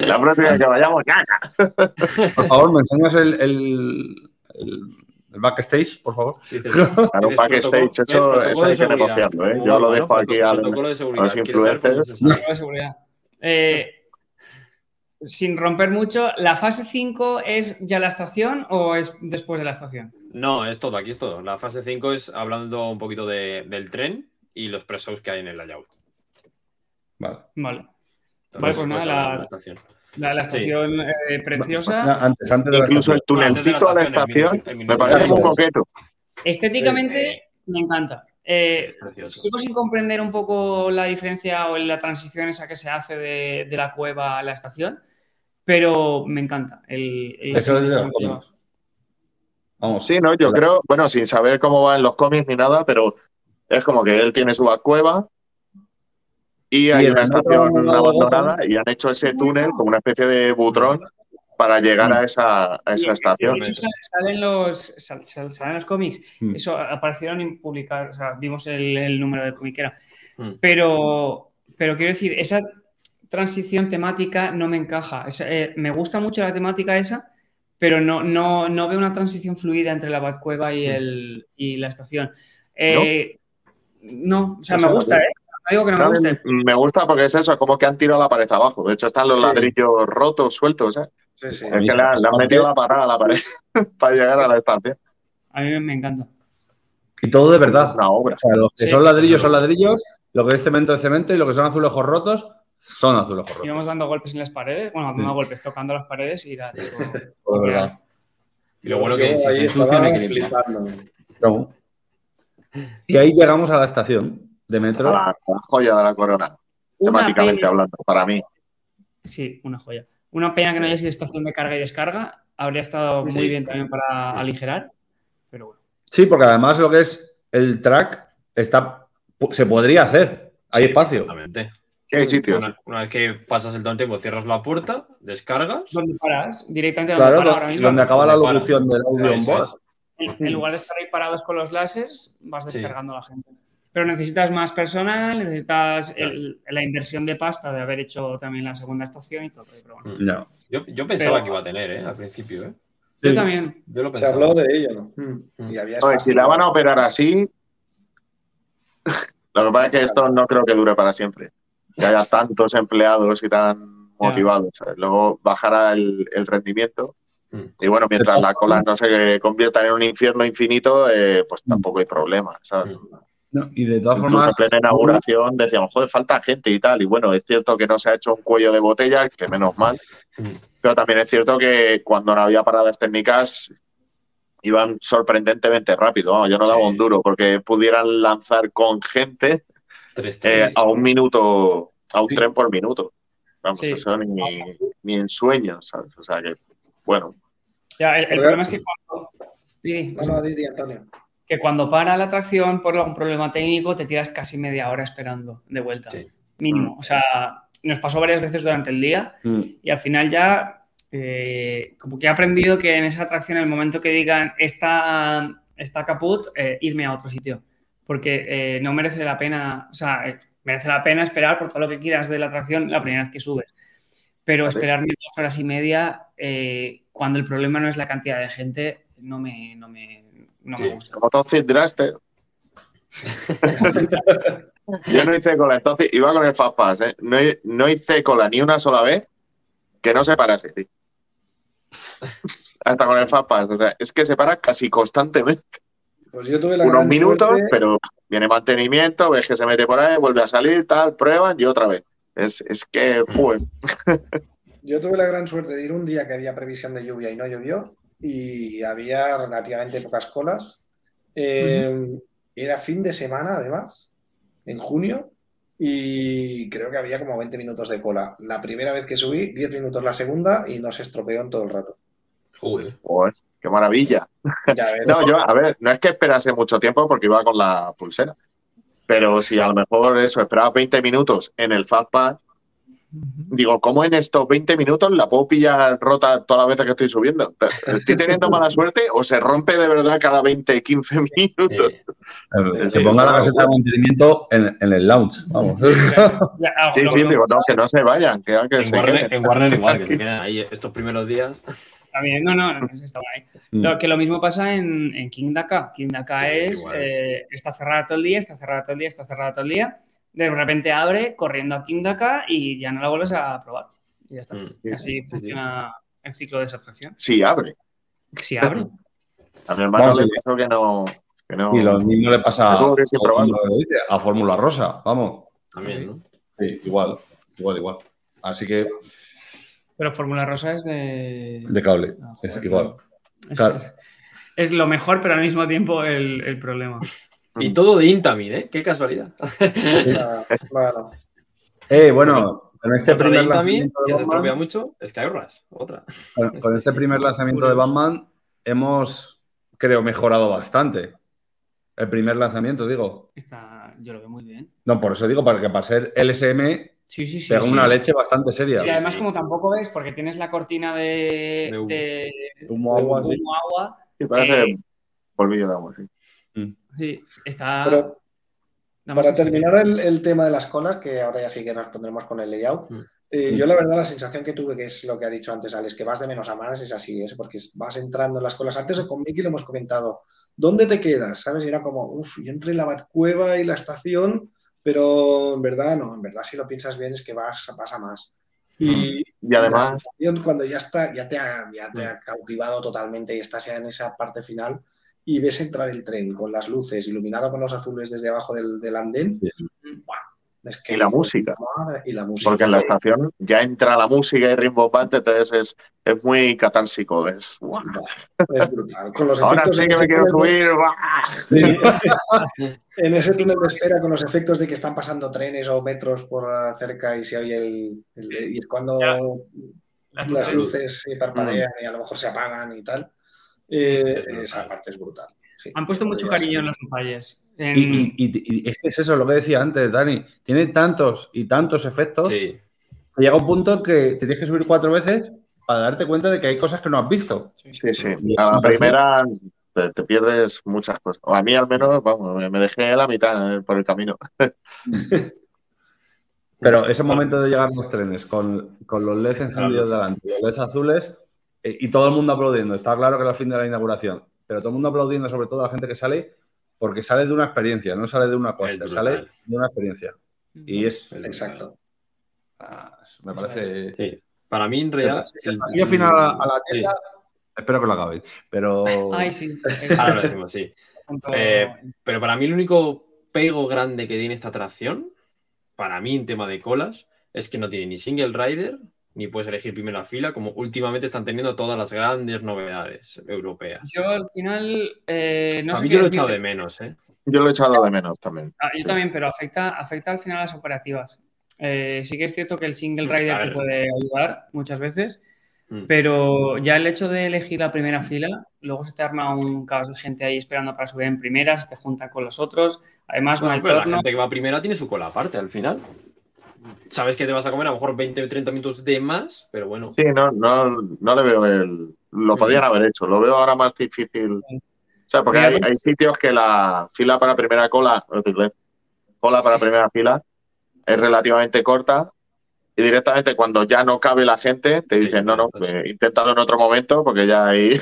La próxima que vayamos, ya.
Por favor, me enseñas el, el, el- el backstage, por favor.
Dices-
Claro,
dices
backstage,
protocolo-
eso-
protocolo
eso hay que negociarlo, ¿eh? Yo lo
bueno,
dejo aquí
proto-
a-
protocolo de seguridad.
los
¿Quieres saber cuál es
influencers.
de seguridad. Eh, sin romper mucho, ¿la fase 5 es ya la estación o es después de la estación?
No, es todo, aquí es todo. La fase 5 es hablando un poquito de- del tren y los pre-shows que hay en el layout.
Vale.
Vale.
Entonces,
Vale, pues nada,
hablar de
la-
estación.
La, la estación eh, preciosa.
No, antes, antes de la
Incluso el tunelcito a la estación
el
me parece muy coqueto.
Estéticamente me encanta. Eh,
Sí.
Sigo sin comprender un poco la diferencia o la transición esa que se hace de, de la cueva a la estación, pero me encanta. El, el-
Eso es de los cómics. Vamos.
Sí, no, yo creo, bueno, sin saber cómo va en los cómics ni nada, pero es como que él tiene su cueva y hay una estación
no
abandonada y han hecho ese túnel como una especie de butrón para llegar a esa, a esa
Y-
estación.
de hecho, salen los, sal- sal- salen los cómics.
Mm.
Eso aparecieron en publicar, o sea, vimos el, el número de comiquera.
Mm.
Pero, pero quiero decir, esa transición temática no me encaja. Es, eh, me gusta mucho la temática esa, pero no, no, no veo una transición fluida entre la Batcueva y, el, y la estación. Eh, ¿No? o sea,
Eso
me gusta,
no.
¿eh? No digo que no me
No,
guste.
me gusta porque es eso, es como que han tirado la pared abajo. De hecho, están los
Sí.
ladrillos rotos, sueltos. ¿eh?
Sí, sí.
Es que le, han- le han metido la parada a la pared para llegar a la estación.
A mí me, encanta.
Y todo de verdad.
Una obra.
O sea, los que
Sí.
son ladrillos son ladrillos, lo que es cemento es cemento y lo que son azulejos rotos son azulejos rotos.
Íbamos dando golpes en las paredes, bueno, no golpes, tocando las paredes y era tipo,
Todo de verdad.
Y lo bueno que si se ensucia no
estaba
hay que limpiar.
flipando.
No. Y ahí llegamos a la estación de metro.
la, la joya de la corona,
Una
temáticamente
pena.
hablando, para mí.
Sí, una joya. Una pena que no haya sido estación de carga y descarga. Habría estado muy bien también para aligerar. Pero bueno.
Sí, porque además lo que es el track está, se podría hacer. Hay espacio.
Exactamente.
Sí, hay sitios.
Una, una vez que pasas el el tiempo, cierras la puerta, descargas.
¿Dónde paras? Directamente donde
Claro,
para ahora mismo.
donde acaba la locución del audio board.
es.
En, en lugar de estar ahí parados con los láseres, vas
Sí.
descargando a la gente. Pero necesitas más personal, necesitas el- la inversión de pasta de haber hecho también la segunda estación y todo. Pero bueno.
No.
Yo, yo pensaba
Pero-
que iba a tener, ¿eh? Al principio, ¿eh?
Yo
Sí.
también.
Yo lo
Se habló de ello, ¿no?
Mm.
Y había
Oye, si la van a operar así, lo que pasa es que esto no creo que dure para siempre. Que haya tantos empleados y tan motivados. ¿sabes? Luego bajará el, el rendimiento.
Mm.
Y bueno, mientras las colas no se conviertan en un infierno infinito, eh, pues tampoco hay problema. ¿sabes?
No, Y de todas
Incluso en
formas,
plena inauguración decíamos, joder, falta gente y tal. Y bueno, es cierto que no se ha hecho un cuello de botella, que menos mal. Pero también es cierto que cuando no había paradas técnicas iban sorprendentemente rápido. Vamos, yo no daba
Sí.
un duro porque pudieran lanzar con gente
Tres,
eh, a un minuto, a un
Sí.
tren por minuto. Vamos,
Sí.
eso ni, ni en sueños, ¿sabes? O sea que, bueno,
Ya, el, problema es que cuando, sí,
No, no, Antonio.
Que cuando para la atracción por algún problema técnico te tiras casi media hora esperando de vuelta.
Sí.
Mínimo. O sea, nos pasó varias veces durante el día
mm,
y al final ya eh, como que he aprendido que en esa atracción, el momento que digan está, está caput, eh, irme a otro sitio. Porque eh, no merece la pena, o sea, eh, merece la pena esperar por todo lo que quieras de la atracción la primera vez que subes. Pero esperarme dos horas y media eh, cuando el problema no es la cantidad de gente, no me, no me, no me
Sí.
gusta.
como Toxic Draster. Yo no hice cola, entonces iba con el Fast Pass, ¿eh? no, no hice cola ni una sola vez que no se parase. Hasta con el Fast Pass, o sea, es que se para casi constantemente.
Pues yo tuve la
Unos
gran
minutos,
suerte-
pero viene mantenimiento, ves que se mete por ahí, vuelve a salir, tal, prueban y otra vez. Es, es que, joder,
Yo tuve la gran suerte de ir un día que había previsión de lluvia y no llovió y había relativamente pocas colas. Eh, Era fin de semana, además, en junio, y creo que había como 20 minutos de cola. La primera vez que subí, 10 minutos la segunda y no se estropeó en todo el rato.
Joder.
joder, qué maravilla.
Ya ves.
No, yo, a ver, no es que esperase mucho tiempo porque iba con la pulsera. Pero si a lo mejor eso, esperaba 20 minutos en el Fastpass, digo, ¿cómo en estos 20 minutos la puedo pillar rota todas las veces que estoy subiendo? ¿Estoy teniendo mala suerte o se rompe de verdad cada 20, 15 minutos?
Eh,
sí,
ponga la caseta de mantenimiento en, en el lounge. Vamos.
Sí, sí, digo, no, que no se vayan, que, que
en,
se
Warner, en Warner igual, que se quedan ahí estos primeros días.
También, no, no, no, está ahí.
Mm.
Lo, que lo mismo pasa en, en King Daka. King Daka
Sí,
es, eh, está cerrada todo el día, está cerrada todo el día, está cerrada todo el día. De repente abre corriendo a King Daka y ya no la vuelves a probar. y ya está.
Mm.
Y así
Sí, sí.
funciona el ciclo de esa atracción.
Sí, abre.
Si abre.
A mi hermano
Vamos,
le
sí.
pasó que no. Que no
Y lo mismo le pasa
sí,
a Fórmula Rosa, vamos.
También, ¿no?
Sí, igual, igual, igual. Así que
Pero Fórmula Rosa es de.
de cable,
Ah,
es igual.
Es,
Claro.
es- es lo mejor, pero al mismo tiempo el, el problema.
Y todo de Intamin, ¿eh? Qué casualidad.
Bueno,
Eh, bueno, con este
Otra de
primer
Intamin,
lanzamiento
que
de
se estropea
Batman,
mucho, Skywars, otra.
con, con este primer lanzamiento de Batman hemos, creo, mejorado bastante. El primer lanzamiento, digo.
Está, yo lo veo muy bien.
No, por eso digo, para que para ser LSM
Sí, sí, sí.
pega
sí.
una leche bastante seria.
Y además,
sí.
como tampoco ves, porque tienes la cortina de,
De humo.
de-
Humo,
de
agua, sí.
humo, agua,
Sí, parece
Eh,
polvillo de agua, sí.
Sí, está.
pero para terminar el, el tema de las colas, que ahora ya sí que nos pondremos con el layout,
Mm.
eh, yo la verdad la sensación que tuve, que es lo que ha dicho antes Alex, que vas de menos a más, es así, es porque vas entrando en las colas. Antes con Miki lo hemos comentado, ¿dónde te quedas? ¿Sabes? Y era como, uff, yo entre la Batcueva y la estación, pero en verdad no, en verdad si lo piensas bien es que vas, vas a más. Y,
Y además,
cuando ya está, ya te ha, ya te ha cautivado totalmente y estás ya en esa parte final y ves entrar el tren con las luces, iluminado con los azules desde abajo del, del andén, ¡buah! es que
Y la música.
Madre- y la música.
porque en la estación ya entra la música y rimbombante, entonces es, es muy catársico. Es,
brutal. Con los
Ahora sí que me quiero subir.
En ese túnel de espera, con los efectos de que están pasando trenes o metros por cerca y se oye el. el- y es cuando
Ya.
las
luces.
luces se parpadean y a lo mejor se apagan y tal. Eh, esa parte es brutal. sí.
Han puesto mucho cariño en los detalles. En-
Y, y- y- y es que es eso lo que decía antes, Dani. Tiene tantos y tantos efectos
Sí.
que llega un punto que te tienes que subir cuatro veces para darte cuenta de que hay cosas que no has visto.
Sí, sí. A la primera te, te pierdes muchas cosas. O a mí al menos, vamos, me- dejé a la mitad eh, por el camino.
Pero ese momento de llegar los trenes con, con los LEDs encendidos delante, los LEDs azules eh, y todo el mundo aplaudiendo. Está claro que era el fin de la inauguración, pero todo el mundo aplaudiendo, sobre todo la gente que sale, porque sale de una experiencia, no sale de una costa, sale de una experiencia. Y es,
Exacto.
ah, me parece.
Sí. Para mí, en realidad. el-
Así al final a, a la
Sí.
tienda, espero que lo acabéis. Pero
Ay, sí.
Ahora lo decimos, sí. Eh, Pero para mí el único pego grande que tiene esta atracción, para mí en tema de colas, es que no tiene ni single rider, ni puedes elegir primera fila, como últimamente están teniendo todas las grandes novedades europeas.
Yo al final. eh, no
a
sé
mí
qué
yo lo he echado de menos, ¿eh?
Yo lo he echado de menos también.
Ah, yo
Sí.
también, pero afecta, afecta al final a las operativas. Eh, sí que es cierto que el single rider te puede ayudar muchas veces,
Mm.
pero ya el hecho de elegir la primera fila, luego se te arma un caos de gente ahí esperando para subir en primera, se te junta con los otros, además
Bueno,
mal
pero la gente que va primera tiene su cola aparte al final. Sabes que te vas a comer a lo mejor 20 o 30 minutos de más, pero bueno.
Sí, no, no, no le veo el. Lo podían haber hecho. Lo veo ahora más difícil. O sea, porque hay, hay sitios que la fila para primera cola, cola para primera fila, es relativamente corta y directamente cuando ya no cabe la gente te dicen, no, no, eh, inténtalo en otro momento porque ya hay,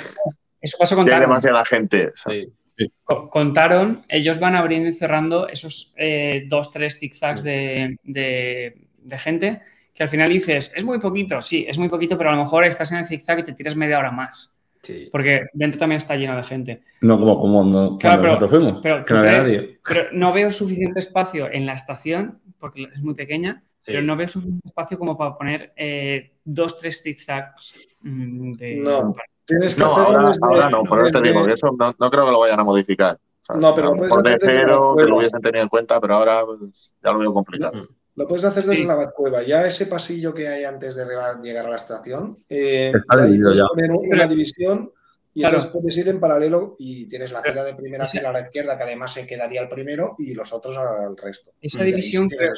Eso pasó con
ya hay demasiada gente. ¿sabes?
Sí.
Co- Con Taron, ellos van abriendo y cerrando esos eh, dos, tres zigzags de, de- de gente que al final dices, es muy poquito, sí, es muy poquito, pero a lo mejor estás en el zigzag y te tiras media hora más,
Sí.
porque dentro también está lleno de gente.
no como, como cuando,
Claro, pero-
nosotros fuimos,
pero
que no
tú
había
crees-
nadie.
Pero no veo suficiente espacio en la estación, porque es muy pequeña,
Sí.
pero no veo suficiente espacio como para poner eh, dos, tres zigzags mm, de...
No. Tienes que
No,
hacerlo
ahora,
desde-
ahora no, por eso te
desde-
digo que eso no, no creo que lo vayan a modificar. ¿sabes?
No, pero lo puedes
de
hacer desde la
cero, que
cueva.
lo hubiesen tenido en cuenta, pero ahora pues, ya lo veo complicado.
Lo puedes hacer desde
Sí.
la Batcueva. Ya ese pasillo que hay antes de llegar a la estación, eh,
Está dividido ya.
poner un- una división y
Claro.
entonces puedes ir en paralelo y tienes la fila de primera
Esa-
fila a la izquierda que además se quedaría el primero y los otros al resto.
Esa división creo,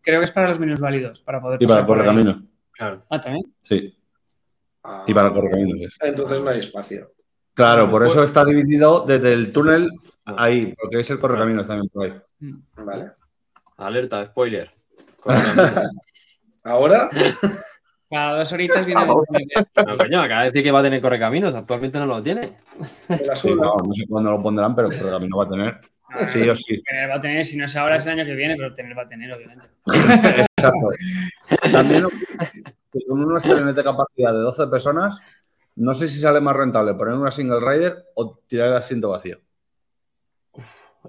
creo que es para los minusválidos, para poder
Y para
pasar por ahí.
correcaminos.
Claro.
Ah, también.
Sí,
Ah,
y para correcaminos. es.
Entonces no hay espacio.
Claro, por eso está dividido desde el túnel
Ah.
ahí, porque es el correcaminos también por ahí.
Mm.
¿Vale?
Alerta, spoiler. Correcaminos.
Ahora,
Cada dos horitas viene
Vamos.
No, coño, acaba de decir que va a tener correcaminos, actualmente no lo tiene.
el
Sí, no, no sé cuándo lo pondrán, pero el correcamino va a tener. Sí o sí.
Va a tener, si no es ahora, es el año que viene, pero tener va a tener, obviamente.
Exacto. También, que con unos trenes de capacidad de 12 personas, no sé si sale más rentable poner una single rider o tirar el asiento vacío.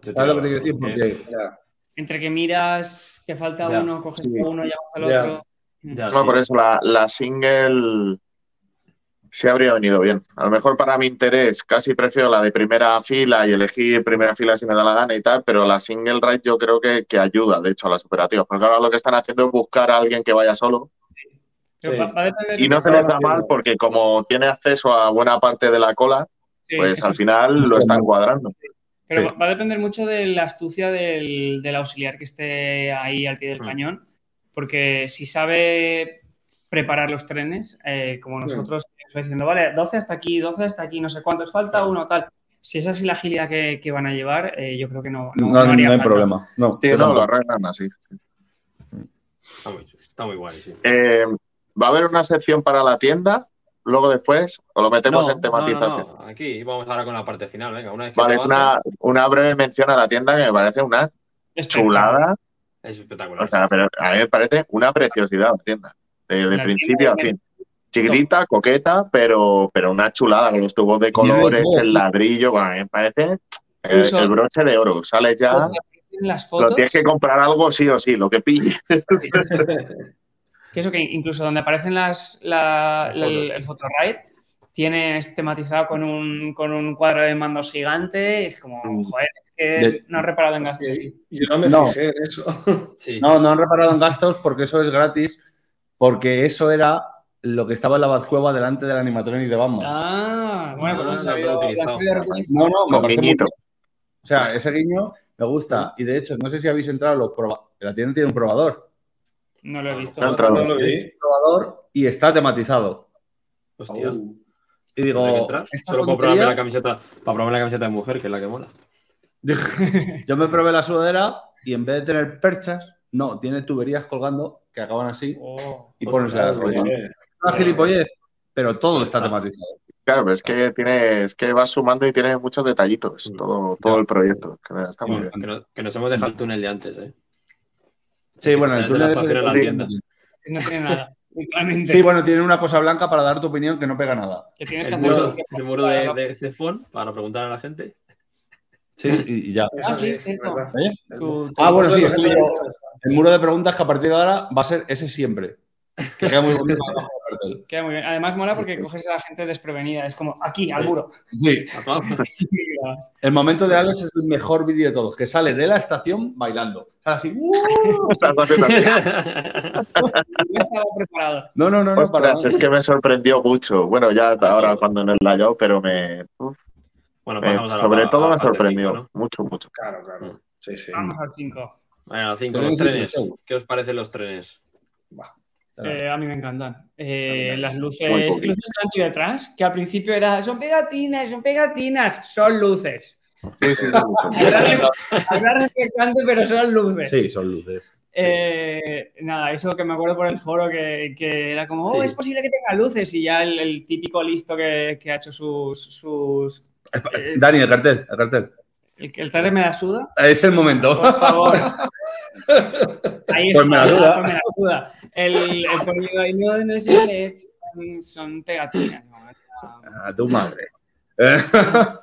¿Sabes lo que te quiero decir? Porque
Ya.
Entre que miras que falta
Ya.
uno, coges
Sí.
a uno, llamas al
Ya.
otro.
Ya,
No,
sí.
por eso la, la single se habría venido bien. A lo mejor para mi interés casi prefiero la de primera fila y elegir primera fila si me da la gana y tal, pero la single ride yo creo que, que ayuda, de hecho, a las operativas. Porque ahora lo que están haciendo es buscar a alguien que vaya solo
Sí.
va- va a depender
y no se les da mal porque como tiene acceso a buena parte de la cola,
sí,
pues al
sí.
final lo están cuadrando.
Pero
Sí.
va- a depender mucho de la astucia del, del auxiliar que esté ahí al pie del
Mm.
cañón, porque si sabe preparar los trenes, eh, como nosotros, estoy diciendo, vale, 12 hasta aquí, 12 hasta aquí, no sé cuántos, falta uno, tal. Si esa es la agilidad que, que van a llevar, eh, yo creo que no, no,
no,
no haría
no hay
falta.
problema. No,
no, lo arreglan así.
Está muy, está muy guay, sí.
Eh, ¿Va a haber una sección para la tienda? Luego después, o lo metemos
No,
en tematización.
no, no, Aquí vamos ahora con la parte final. Venga, una vez que
Vale, es una, una breve mención a la tienda que me parece una chulada.
es espectacular.
O sea, pero a mí me parece una preciosidad la tienda. De, de
La
principio
tienda
a fin. Chiquitita, coqueta, pero, pero una chulada con los tubos de colores, el ladrillo. Bueno, a mí me parece eh, el broche de oro. Sales ya, lo tienes que comprar algo sí o sí, lo que pille.
que eso que incluso donde aparecen las, la- el, el Photoride, tienes tematizado con un, con un cuadro de mandos gigante, y es como,
Mm.
joder, es que
De-
no has reparado en gastos.
Yo no me
No.
fijé en eso.
Sí.
No, no han reparado en gastos porque eso es gratis, porque eso era lo que estaba en la Bazcueva delante del animatronic de Batman.
Ah, bueno, pues
Ah,
han sabido-
han
han.
No, no, me parece muy. O sea, ese guiño me gusta. Y de hecho, no sé si habéis entrado, los la tienda tiene un probador.
No lo he visto.
No.
No lo vi.
Y está tematizado.
Hostia.
Y
¿Tendré que
digo,
Solo para probarme la camiseta, para probarme la camiseta de mujer, que es la que mola.
yo me probé la sudadera y en vez de tener perchas, no, tiene tuberías colgando que acaban así
Oh.
y pones la Una gilipollez, pero todo está tematizado.
Claro, pero es que tiene, es que vas sumando y tiene muchos detallitos,
Mm.
todo, todo el proyecto. que Está muy bien.
Que nos hemos dejado el túnel de antes, ¿eh?
Sí, bueno, el túnel
a la tienda.
No tiene nada.
Sí, bueno, tiene una cosa blanca para dar tu opinión que no pega nada.
que tienes que
El
hacer
muro, el muro de, de Cefón para preguntar a la gente.
Sí, y, y ya.
Ah, sí,
es
es cierto.
¿Eh? Ah, bueno, sí, El muro de preguntas que a partir de ahora va a ser ese siempre. Que queda muy bonito abajo del cartel.
Queda muy bien. Además mola porque coges a la gente desprevenida. Es como aquí, al muro.
Sí, el momento de Alex es el mejor vídeo de todos, que sale de la estación bailando. Sale así. ¡uh!
No estaba preparado.
No, no, no, no, para
es que me sorprendió mucho. Bueno, ya ahora cuando en el layout, pero me. uf,
Bueno, a la-
sobre
a
todo
la
me sorprendió.
cinco, ¿no?
Mucho, mucho.
Claro, claro. Sí, sí.
Vamos al 5.
Venga, cinco,
Trenes
los
y
trenes. ¿Qué os parecen los trenes?
Eh, a mí me encantan. Eh, las luces, luces delante y detrás, que al principio era, son pegatinas, son pegatinas, son luces.
Sí, sí, sí, mucho.
Hablar reflectante, pero son luces.
Sí, son luces.
Eh, nada, eso que me acuerdo por el foro que, que era como, oh,
Sí.
es posible que tenga luces y ya el, el típico listo que, que ha hecho sus... sus eh,
Dani, el cartel, el cartel.
el, el trailer me la suda,
Es el momento.
por favor. Ahí
Pues me
pues me la suda. El, el no, no es LED, son, son pegatinas. ¿no?
A tu madre.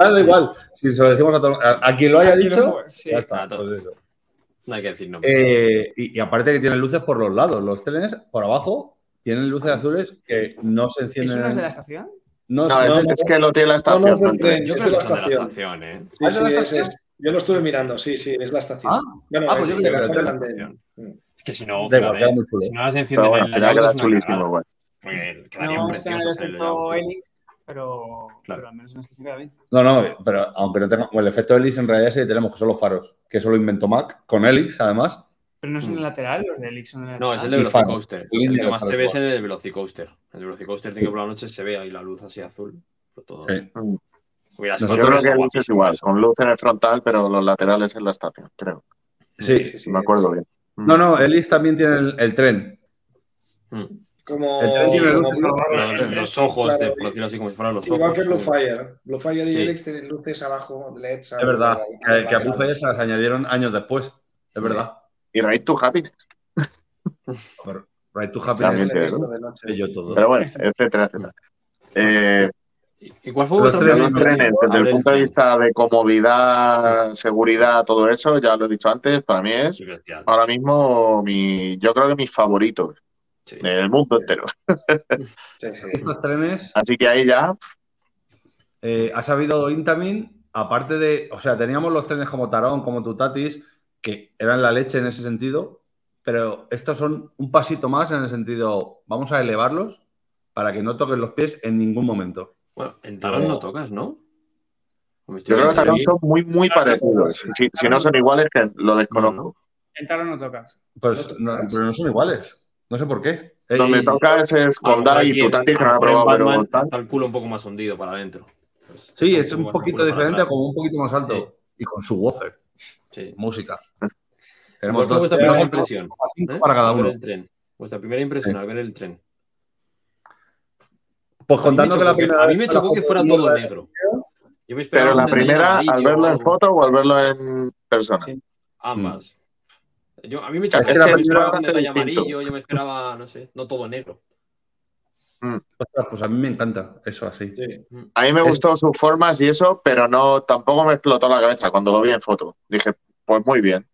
Ah, da igual. Si se lo decimos a, todo- a, a quien lo haya dicho,
sí.
ya está. pues eso.
No hay que decir nombres.
Eh, y, y aparte que tienen luces por los lados. Los trenes por abajo tienen luces azules que no se encienden.
¿Eso no es de la estación?
No,
No,
no,
es,
no,
es que lo tiene la
No,
estación.
no es del
el
tren,
tren.
Yo
es
creo
de
que
la
son de la
estación.
estación, ¿eh?
Sí,
¿Ah, es de
sí, es,
estación?
es- Yo lo estuve mirando, sí, sí, es la estación.
Ah.
Bueno,
Ah, pues
es
yo es.
Mm.
Que si no,
Da igual, queda muy chulo.
si no las encienden
bueno,
en el
queda chulísimo.
Porque
No
en el
efecto. Helix, pero,
Claro.
pero al menos en queda bien.
No, no, pero aunque no tenga. bueno, el efecto Helix en realidad sí tenemos que son los faros, que eso lo inventó Mac, con Helix además.
Pero no son
Mm.
el lateral, los de Helix son el
No, es el de. Velocicoaster.
El
que más se ve es el de Velocicoaster. El de Velocicoaster tiene que por la noche se ve ahí la luz así azul. todo-.
Mm.
Nosotros
creo que es igual, con luz en el frontal, pero los laterales en la estación, creo.
Sí.
Me acuerdo bien.
No, no, Helix también tiene el, el tren.
Mm.
Como,
El tren tiene
como
luces
Blue-
abajo.
Los, ojos,
Claro,
de, por decirlo así, como si fueran los
Igual
ojos.
que Bluefire. Bluefire y
Sí.
Helix tienen luces abajo, LEDs.
Es verdad. Que, que a
Blue
Buffet se las añadieron años después. Es verdad.
Y Raid to Happiness.
Pero Right to
También
Happiness,
tiene,
Esto de noche.
yo todo.
Pero bueno, etcétera, etcétera. Eh,
¿Y cuál fue primera
trenes,
impresión?
desde el
ver,
punto de vista de comodidad, seguridad, todo eso, ya lo he dicho antes, para mí es ahora mismo mi, yo creo que mis favoritos
Sí.
del mundo entero.
Sí, sí.
Estos trenes
Así que ahí ya,
Eh, ha sabido Intamin, aparte de, o sea, teníamos los trenes como Tarón, como Tutatis, que eran la leche en ese sentido, pero estos son un pasito más en el sentido, vamos a elevarlos para que no toquen los pies en ningún momento.
Bueno, en
Pero-
no tocas, ¿no?
Yo creo que
aquí.
son muy, muy parecidos. Si, si no son iguales, que lo desconozco.
No, no.
En Taro no tocas.
Pues,
¿No
no,
tocas?
pero no son iguales. No sé por qué. Eh,
Donde
y-
toca ese es
A lo mejor
Condá y Tutatis, que no
en
probado, pero
está el culo un poco más hundido para adentro. Pues,
Sí, es un poquito diferente, como un poquito más alto. Y con su woofer,
Sí.
música.
¿Cuál
Tenemos dos-
vuestra primera impresión? ¿eh?
para cada uno.
el tren. Vuestra primera impresión al ver el tren.
Pues contando que la primera
a mí me chocó que fuera todo negro. Yo me esperaba
Pero la primera, al verlo
o
en foto o al verlo en persona.
Sí. Ambas. Yo, a mí me
Es
chocó
que
que
la
me
primera
esperaba un detalle
distinto.
amarillo, yo me esperaba, no sé, no todo negro.
Ostras, pues a mí me encanta eso así.
Sí.
A mí me
Es-
gustó sus formas y eso, pero no tampoco me explotó la cabeza cuando lo vi en foto. Dije, pues muy bien.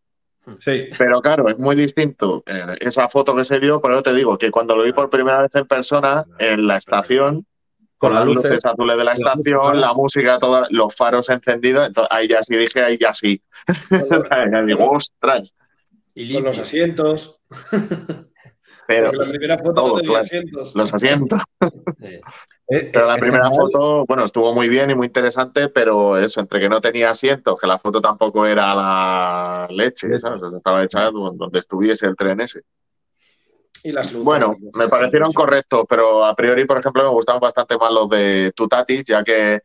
Sí,
Pero claro, es muy distinto eh, esa foto que se vio, por eso te digo que cuando lo vi por primera vez en persona, en la estación, con las luces azules de la
luces,
estación, la música, todos los faros encendidos, entonces ahí ya sí dije, ahí ya sí. Ya digo, ostras,
Y
Con los asientos.
pero
Porque la primera foto
todo,
no tenía
claro.
asientos.
los asientos.
Sí.
Eh,
Pero la
en
primera
general,
foto, bueno, estuvo muy bien y muy interesante, pero eso, entre que no tenía asientos, que la foto tampoco era la leche,
Leche.
¿sabes? O sea, estaba hecha donde estuviese el tren ese.
Y las luces.
Bueno, me parecieron correctos, pero a priori, por ejemplo, me gustaban bastante más los de Tutatis, ya que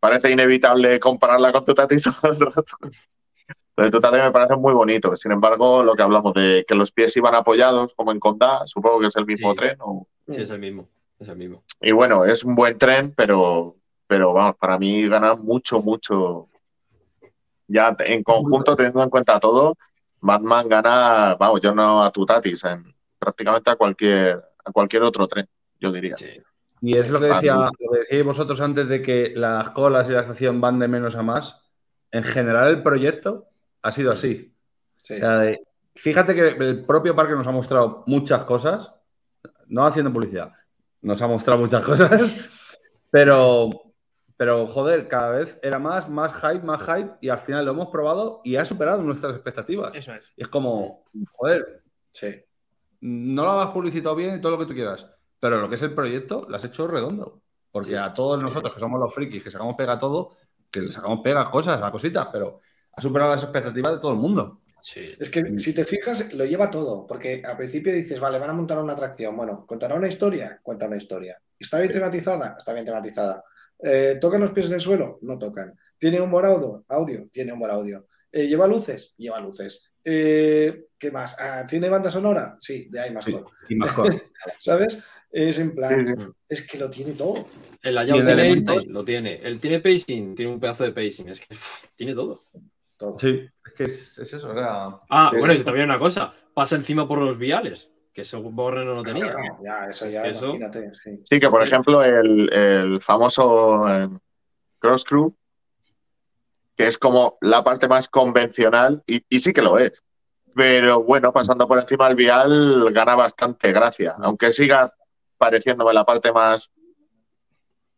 parece inevitable compararla con Tutatis todo el rato. Los de Tutatis me parecen muy bonitos. Sin embargo, lo que hablamos de que los pies iban apoyados, como en Condá, supongo que es el mismo
Sí.
tren. o-
Sí, es el mismo. Es el mismo.
Y bueno, es un buen tren, pero, pero vamos, para mí gana mucho, mucho. Ya en conjunto, teniendo en cuenta todo, Batman gana, vamos, yo no a Tutatis, en prácticamente a cualquier, a cualquier otro tren, yo diría.
Sí.
Y es lo que, decía, lo que decíais vosotros antes de que las colas y la estación van de menos a más. En general, el proyecto ha sido así.
Sí.
O sea, de- fíjate que el propio parque nos ha mostrado muchas cosas, no haciendo publicidad, nos ha mostrado muchas cosas, pero, pero joder, cada vez era más, más hype, más hype, y al final lo hemos probado y ha superado nuestras expectativas.
Eso es.
Y es como, joder,
Sí.
no lo has publicitado bien y todo lo que tú quieras, pero lo que es el proyecto lo has hecho redondo. Porque
Sí,
a todos
sí.
nosotros que somos los frikis, que sacamos pega a todo, que le sacamos pega cosas, a cositas, pero ha superado las expectativas de todo el mundo.
Sí.
Es que si te fijas, lo lleva todo, porque al principio dices, vale, van a montar una atracción. Bueno, ¿contará una historia? Cuenta una historia. ¿Está bien tematizada? Está bien tematizada. Eh, ¿Tocan los pies del suelo? No tocan. ¿Tiene un buen audio? Audio, tiene un buen audio. Eh, ¿Lleva luces? Lleva luces. Eh, ¿Qué más? Ah, ¿Tiene banda sonora? Sí, de ahí más
Sí,
cosas.
y más cosas.
¿Sabes? Es en plan,
Sí, sí.
es que lo tiene todo.
El layout tiene lo tiene. Él tiene pacing, tiene un pedazo de pacing. Es que tiene todo.
Todo.
Sí, es que es, es eso, o sea,
Ah, bueno, y también una cosa. Pasa encima por los viales, que eso Borre no lo tenía.
Claro, ya, eso
Es
ya,
que eso-
imagínate. sí.
Sí, que por ejemplo el, el famoso eh, Cross Crew, que es como la parte más convencional, y, y sí que lo es. Pero bueno, pasando por encima del vial gana bastante gracia, aunque siga pareciéndome la parte más,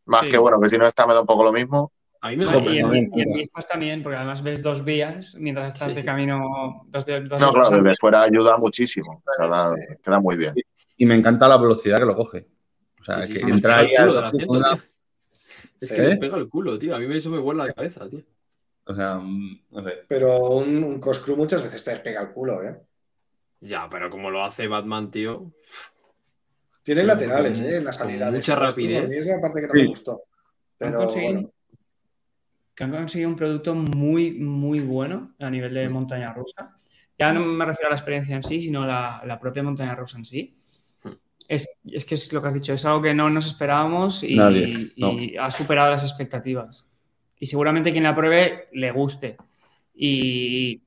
más
Sí.
que bueno, que si no está me da un poco lo mismo.
A mí me
No,
sorprendió.
y, en,
también,
y en
claro.
vistas también, porque además ves dos vías mientras estás
Sí.
de camino. Dos, de- dos
No, claro, desde fuera ayuda muchísimo. O sea, da-
Sí.
queda muy bien.
y me encanta la velocidad que lo coge. O sea,
Sí, sí,
que entra ahí al- una-.
Es que me pega el culo, tío. A mí eso me vuela la cabeza, tío.
O sea, mm, no sé.
Pero un, un Coscrew muchas veces te despega el culo, ¿eh?
Ya, pero como lo hace Batman, tío.
Tiene laterales,
con-
¿eh? En las
con
salidades.
mucha rapidez.
Es la parte que no
Sí.
me gustó. Pero
conseguido-
bueno,
que han conseguido un producto muy, muy bueno a nivel de montaña rusa. Ya no me refiero a la experiencia en sí, sino a la, la propia montaña rusa en sí. Es, es que es lo que has dicho, es algo que no nos esperábamos y,
Nadie,
y ha superado las expectativas. Y seguramente quien la pruebe le guste. Y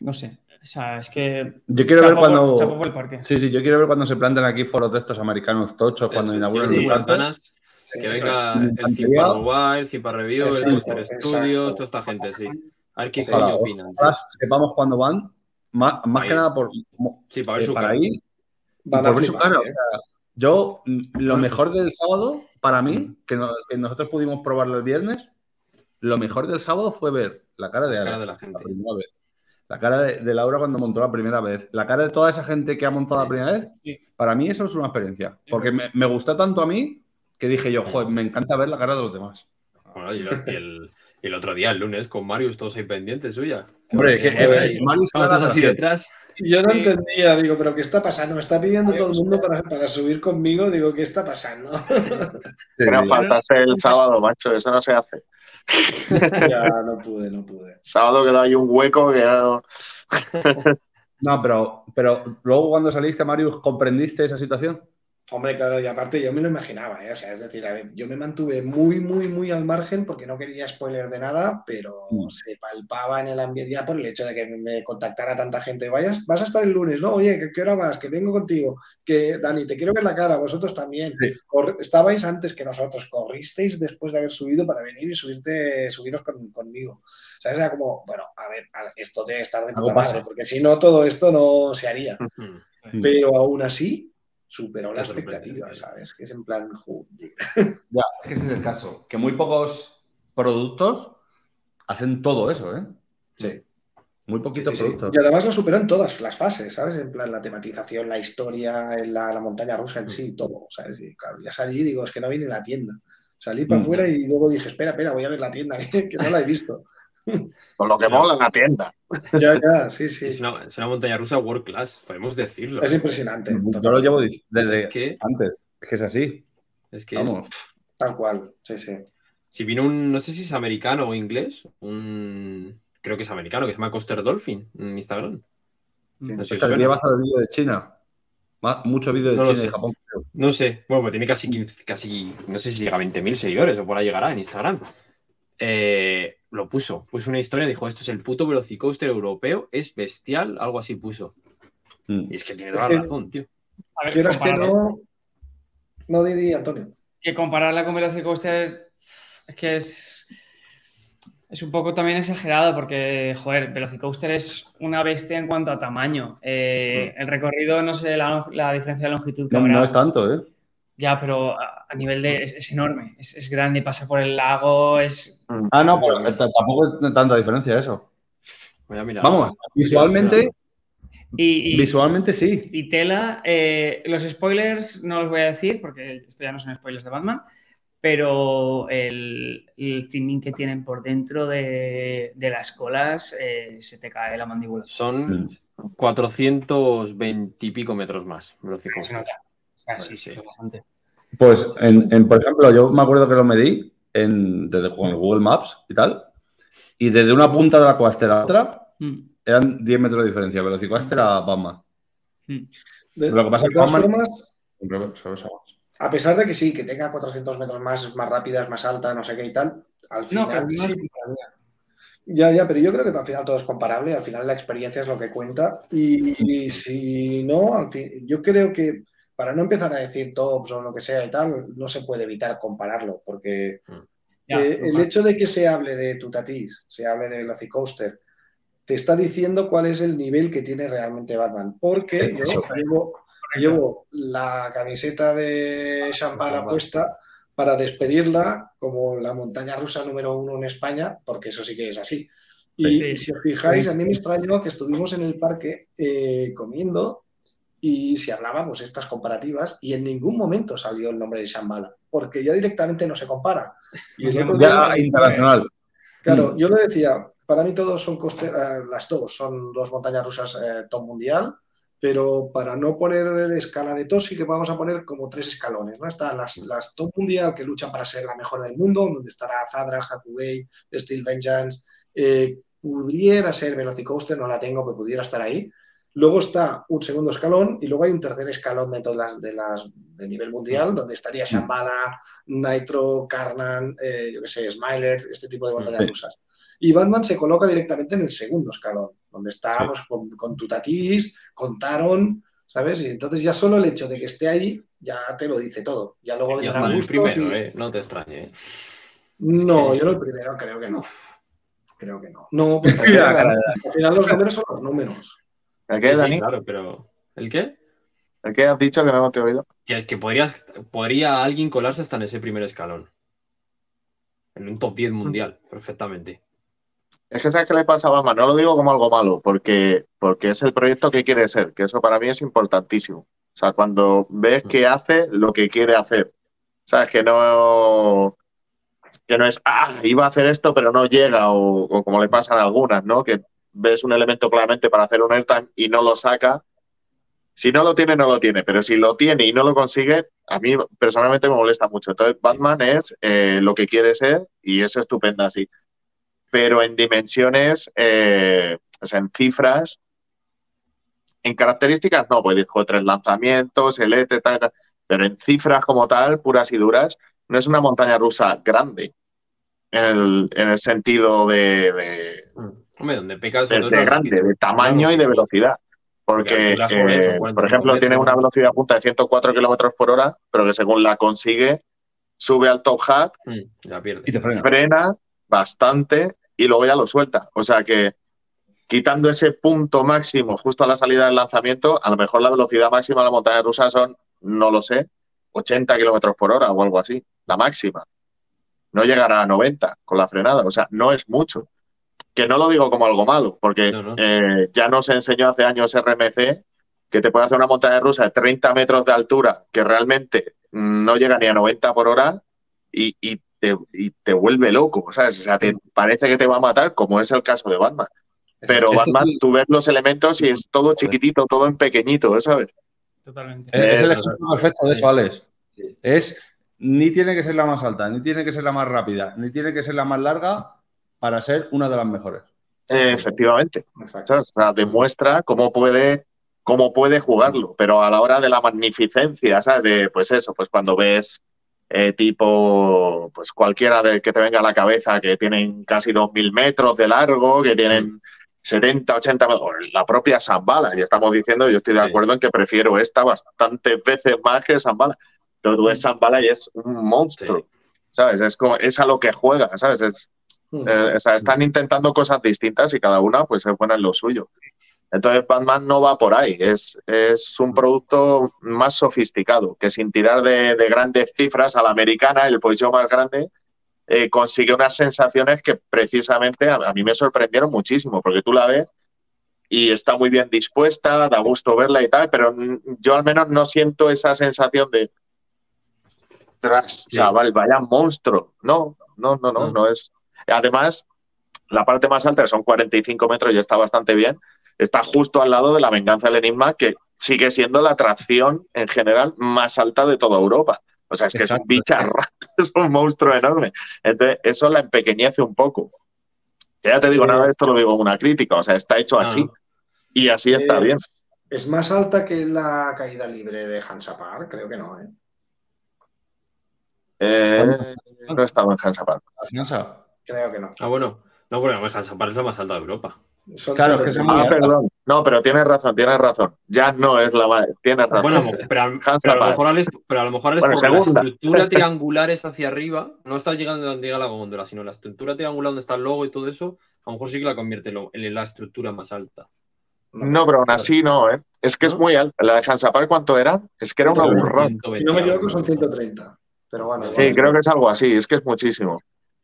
no sé, O sea, es que.
Yo quiero ver
por-
cuando.
chapo por el parque.
Sí, sí, yo quiero ver cuando se planten aquí foros de estos americanos tochos, cuando
Eso,
inauguran
sí, sí, plantanas,
Sí,
que venga el. Cipa Mobile, el Cipa Review, el Booster. Studios, toda esta gente, sí. A ver qué coño
Ojalá,
opinan.
sepamos cuándo van, más, más que nada por,
Sí, para ver
eh,
su
para ir
a
ver su cara. O
¿eh?
sea, yo, mm, lo mejor del sábado, para mí, que, no- que nosotros pudimos probarlo el viernes, lo mejor del sábado fue ver la cara de
La
Ana,
cara de la gente.
primera vez. La cara de, de Laura cuando montó la primera vez. La cara de toda esa gente que ha montado la primera vez.
Sí.
Para mí eso es una experiencia. Porque me, me gustó tanto a mí que dije yo, joder, me encanta ver la cara de los demás.
Bueno, y, lo- y el, y el otro día, el lunes, con Marius, todos ahí pendientes suya.
Hombre, que, eh,
ahí.
Marius
todos
la
así detrás.
Yo no
Sí.
entendía, digo, pero ¿qué está pasando? Me está pidiendo todo el mundo para, para subir conmigo, digo, ¿qué está pasando?
Sí.
faltase el sábado, macho, eso no se hace.
ya no pude, no pude.
Sábado quedó ahí un hueco que era-
No, pero, pero luego cuando saliste, Marius, ¿comprendiste esa situación?
Hombre, claro, y aparte yo me lo imaginaba, ¿eh? O sea, es decir, a ver, yo me mantuve muy, muy, muy al margen porque no quería spoiler de nada, pero
Mm.
se palpaba en el ambiente ya por el hecho de que me contactara tanta gente. Vayas, vas a estar el lunes, ¿no? Oye, ¿qué, qué hora vas? Que vengo contigo. Que, Dani, te quiero ver la cara, vosotros también.
Sí.
Estabais antes que nosotros, corristeis después de haber subido para venir y subirte, subiros con- conmigo. O sea, era como, bueno, a ver, esto debe estar de puta madre, porque si no, todo esto no se haría.
Mm.
Pero aún así, superó la
Te sorprende,
expectativa,
sí.
¿sabes? Que es en plan, joder.
Ya, es que ese es el caso. Que muy pocos productos hacen todo eso, ¿eh?
Sí.
Muy poquitos
Sí, sí.
productos.
Y además lo superó en todas las fases, ¿sabes? En plan, la tematización, la historia, la, la montaña rusa en sí, todo, ¿sabes? Y claro, ya salí y digo, es que no vine a la tienda. Salí para
Mm.
afuera y luego dije, espera, espera, voy a ver la tienda, que, que no la he visto.
Con lo que mola en la tienda.
ya, ya, sí, sí.
Es, una, es una montaña rusa world class, podemos decirlo.
Es impresionante.
Yo lo llevo desde
Es que,
antes. Es que es así.
es que
Vamos.
Tal cual, sí, sí.
si vino un, no sé si es americano o inglés, un, creo que es americano, que se llama Coaster Dolphin en Instagram. No sé si os
Hostia,
suena.
¿qué vas al vídeo de China? Más- mucho vídeo de
No
China y. Japón. creo.
No sé, bueno, pues tiene casi, 15 casi, no sé si llega a 20.000 seguidores o por ahí llegará en Instagram. Eh, lo puso, puso una historia, dijo, esto es el puto velocicoaster europeo, es bestial, algo así puso.
Mm.
Y es que tiene toda la razón, tío.
A ver,
Quieras que no. No, di, di, Antonio.
que compararla con Velocicoaster es que es, es un poco también exagerado porque, joder, Velocicoaster es una bestia en cuanto a tamaño. Eh, El recorrido, no sé la, la diferencia de longitud que
No,
habrá.
no es tanto, ¿eh?
Ya, pero a, a nivel de... Es, es enorme, es, es grande, pasa por el lago, es...
Ah, no, pero tampoco es tanta diferencia eso.
Voy a mirar.
Vamos, visualmente,
Y, y-
visualmente sí.
y tela, eh, los spoilers no los voy a decir porque esto ya no son spoilers de Batman, pero el, el theming que tienen por dentro de, de las colas eh, se te cae la mandíbula.
Son
Mm.
420 y pico metros más.
Se nota. O sea, sí,
Sí.
sí, es bastante.
Pues, en, en, por ejemplo, yo me acuerdo que lo medí en, desde, con el Google Maps y tal. Y desde una punta de la coaster a la otra
Mm,
eran 10 metros de diferencia. Velocicoaster a Batman.
mm.
De,
Lo que pasa es que Batman-
formas, a pesar de que sí, que tenga 400 metros más, más rápidas, más alta, no sé qué y tal, al
No,
final
pero no es
sí,
comparable.
Ya, ya, pero yo creo que al final todo es comparable, al final la experiencia es lo que cuenta y, y si no, al fin, yo creo que para no empezar a decir tops o lo que sea y tal, no se puede evitar compararlo, porque
Ya,
eh, el hecho de que se hable de Tutatis, se hable de Velocicoaster, te está diciendo cuál es el nivel que tiene realmente Batman, porque yo llevo, llevo la camiseta de Shambhala puesta para despedirla como la montaña rusa número uno en España, porque eso sí que es así. Y
Sí, sí.
si os fijáis, a mí me extrañó que estuvimos en el parque eh, comiendo y se hablábamos estas comparativas y en ningún momento salió el nombre de Shambhala, porque ya directamente no se compara. Y el otro
Ya
día-
internacional.
Claro, yo le decía, para mí todos son coste- eh, las dos son dos montañas rusas eh, top mundial, pero para no poner escala de tos sí que vamos a poner como tres escalones, ¿no? Están las, las top mundial que luchan para ser la mejor del mundo, donde estará Zadra, Hakubei, Steel Vengeance, eh, pudiera ser Velocicoaster, no la tengo, pero pudiera estar ahí. Luego está un segundo escalón y luego hay un tercer escalón de todas las de las de nivel mundial, donde estaría Shambhala, Nitro, Karnan, eh, yo qué sé, Smiler, este tipo de montañas
Sí.
rusas. Y Batman se coloca directamente en el segundo escalón, donde estamos con, con Tutatis, con Taron, ¿sabes? Y entonces ya solo el hecho de que esté ahí ya te lo dice todo. Ya luego
Y
vendrán
hasta el primero,
y-
eh. No te extrañe, eh.
No, yo no el primero creo que no. Creo que no. No, porque al final los números son los números.
¿El qué,
Sí, sí,
Dani?
claro, pero. ¿El qué?
¿El qué has dicho que no te he oído?
Que, que podrías, podría alguien colarse hasta en ese primer escalón. En un top 10 mundial, perfectamente.
Es que sabes qué le pasa a Batman, no lo digo como algo malo, porque, porque es el proyecto que quiere ser, que eso para mí es importantísimo. O sea, cuando ves que hace lo que quiere hacer. Sabes que no, que no es, ah, iba a hacer esto, pero no llega, o, o como le pasan a algunas, ¿no? Que ves un elemento claramente para hacer un airtime y no lo saca. Si no lo tiene, no lo tiene, pero si lo tiene y no lo consigue, a mí personalmente me molesta mucho. Entonces, Batman es eh, lo que quiere ser y es estupenda así pero en dimensiones, eh, o sea, en cifras, en características no, pues dijo tres lanzamientos, el ET, tal, tal, pero en cifras como tal, puras y duras, no es una montaña rusa grande en el, en el sentido de, de,
Hombre, donde pecas
de- grande, de tamaño
Claro.
y de velocidad.
Porque
eh,
40
por ejemplo, tiene una velocidad punta de 104 kilómetros por hora, pero que según la consigue, sube al top hat
Mm, pierde.
Y te frena.
frena bastante y luego ya lo suelta. O sea que quitando ese punto máximo justo a la salida del lanzamiento, a lo mejor la velocidad máxima de la montaña rusa son, no lo sé, 80 kilómetros por hora o algo así, la máxima. No llegará a 90 con la frenada, o sea, no es mucho. Que no lo digo como algo malo, porque
No, no.
eh, ya nos enseñó hace años RMC que te puede hacer una montaña rusa de 30 metros de altura que realmente no llega ni a 90 por hora y, y te, y te vuelve loco, ¿sabes? O sea, te parece que te va a matar, como es el caso de Batman. Pero
Esto
Batman,
sí.
tú ves los elementos y es todo chiquitito, todo en pequeñito, ¿sabes?
Totalmente.
Es, es el ejemplo perfecto de eso, Alex. Es ni tiene que ser la más alta, ni tiene que ser la más rápida, ni tiene que ser la más larga para ser una de las mejores.
Efectivamente.
Exacto.
O sea, demuestra cómo puede, cómo puede jugarlo, pero a la hora de la magnificencia, ¿sabes? De, pues eso, pues cuando ves eh, tipo, pues cualquiera de, que te venga a la cabeza que tienen casi 2.000 metros de largo, que tienen 70, 80 metros, la propia Zambala, y estamos diciendo, yo estoy de acuerdo en que prefiero esta bastantes veces más que Zambala, pero tú ves Zambala y es un monstruo,
Sí.
¿sabes? Es, como, es a lo que juega, ¿sabes? Es,
Mm.
eh, o sea, están intentando cosas distintas y cada una pues es buena en lo suyo. Entonces Batman no va por ahí, es, es un producto más sofisticado, que sin tirar de, de grandes cifras a la americana, el pollo más grande, eh, consigue unas sensaciones que precisamente a, a mí me sorprendieron muchísimo, porque tú la ves y está muy bien dispuesta, da gusto verla y tal, pero yo al menos no siento esa sensación de tras, chaval, vaya monstruo. No, no, no, no,
No.
no es. Además, la parte más alta, que son 45 metros, ya está bastante bien. Está justo al lado de la venganza del enigma, que sigue siendo la atracción en general más alta de toda Europa. O sea, es que
Exacto,
es un bicharra, es un monstruo enorme. Entonces, eso la empequeñece un poco. Ya te digo, nada de esto lo digo como una crítica, o sea, está hecho
No,
así
no.
y así está
Es-
bien.
¿Es más alta que la caída libre de Hansapar? Creo que no, ¿eh?
Eh, no he estado en Hansapar.
Alcanza.
Creo que no.
Ah, bueno. No, porque además Hansapar es la más alta de Europa.
Son
Claro, es que
130.
son muy
Ah, perdón. No, pero tienes razón, tienes razón. Ya no es la más. Tienes razón.
Bueno, pero, a- pero a
Hansapar.
lo mejor Alex, pero a lo mejor Alex,
Bueno,
por la estructura triangular es hacia arriba, no está llegando donde llega la góndola, sino la estructura triangular donde está el logo y todo eso, a lo mejor sí que la convierte en la estructura más alta.
No, pero aún así no, ¿eh? Es que es muy alta. La de Hansapar, ¿cuánto era? Es que era una
Creo que
burrón.
120
Si no me equivoco, son 130. Pero bueno,
Sí, creo que es algo así, es que es muchísimo.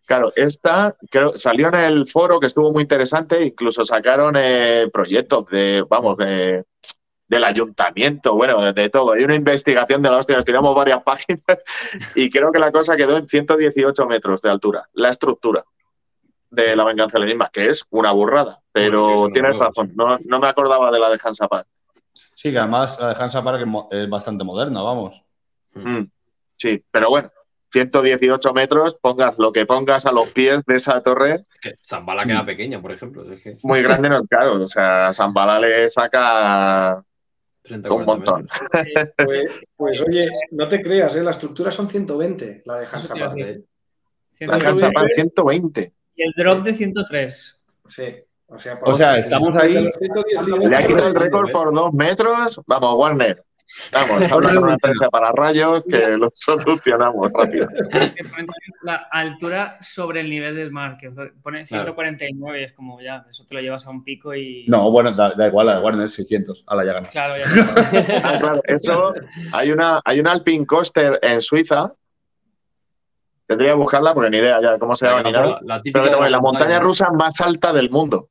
Claro, esta creo, salió en el foro que estuvo muy interesante, incluso sacaron eh, proyectos de, vamos, de- del ayuntamiento, bueno, de, de todo. Hay una investigación de la hostia, nos tiramos varias páginas y creo que la cosa quedó en 118 metros de altura, la estructura de la venganza del enigma, que es una burrada, pero
Bueno, sí,
tienes razón, no, no me acordaba de la de Hansapar.
Sí, que además la de Hansa para que es mo- es bastante moderna, vamos.
Mm, sí, pero bueno, 118 metros, pongas lo que pongas a los pies de esa torre,
Zambala queda pequeña, por ejemplo. es que
muy grande no es claro. O sea, Zambala le saca
30,
un
40
montón.
metros.
Pues, pues, oye, no te creas, ¿eh? la estructura son 120, la de Hansapar.
decir.
La
109
cancha para 120.
y el drop de 103.
Sí. O sea,
O sea, estamos ahí.
los 118,
Le ha quitado el
¿eh?
récord por dos metros. Vamos, Warner. Vamos, habla con una empresa para rayos que lo solucionamos rápido.
La altura sobre el nivel del mar, que pone
Claro.
149 y es como ya, eso te lo llevas a un pico y...
No, bueno, da, da igual, la de Warner 600. A la ya gané.
Claro, ya.
Ah, claro, eso. Hay una, hay una Alpine Coaster en Suiza. Tendría que buscarla porque ni idea ya de cómo se llama ni nada.
La
Pero que te
de
pone la
montaña,
rusa más alta del mundo.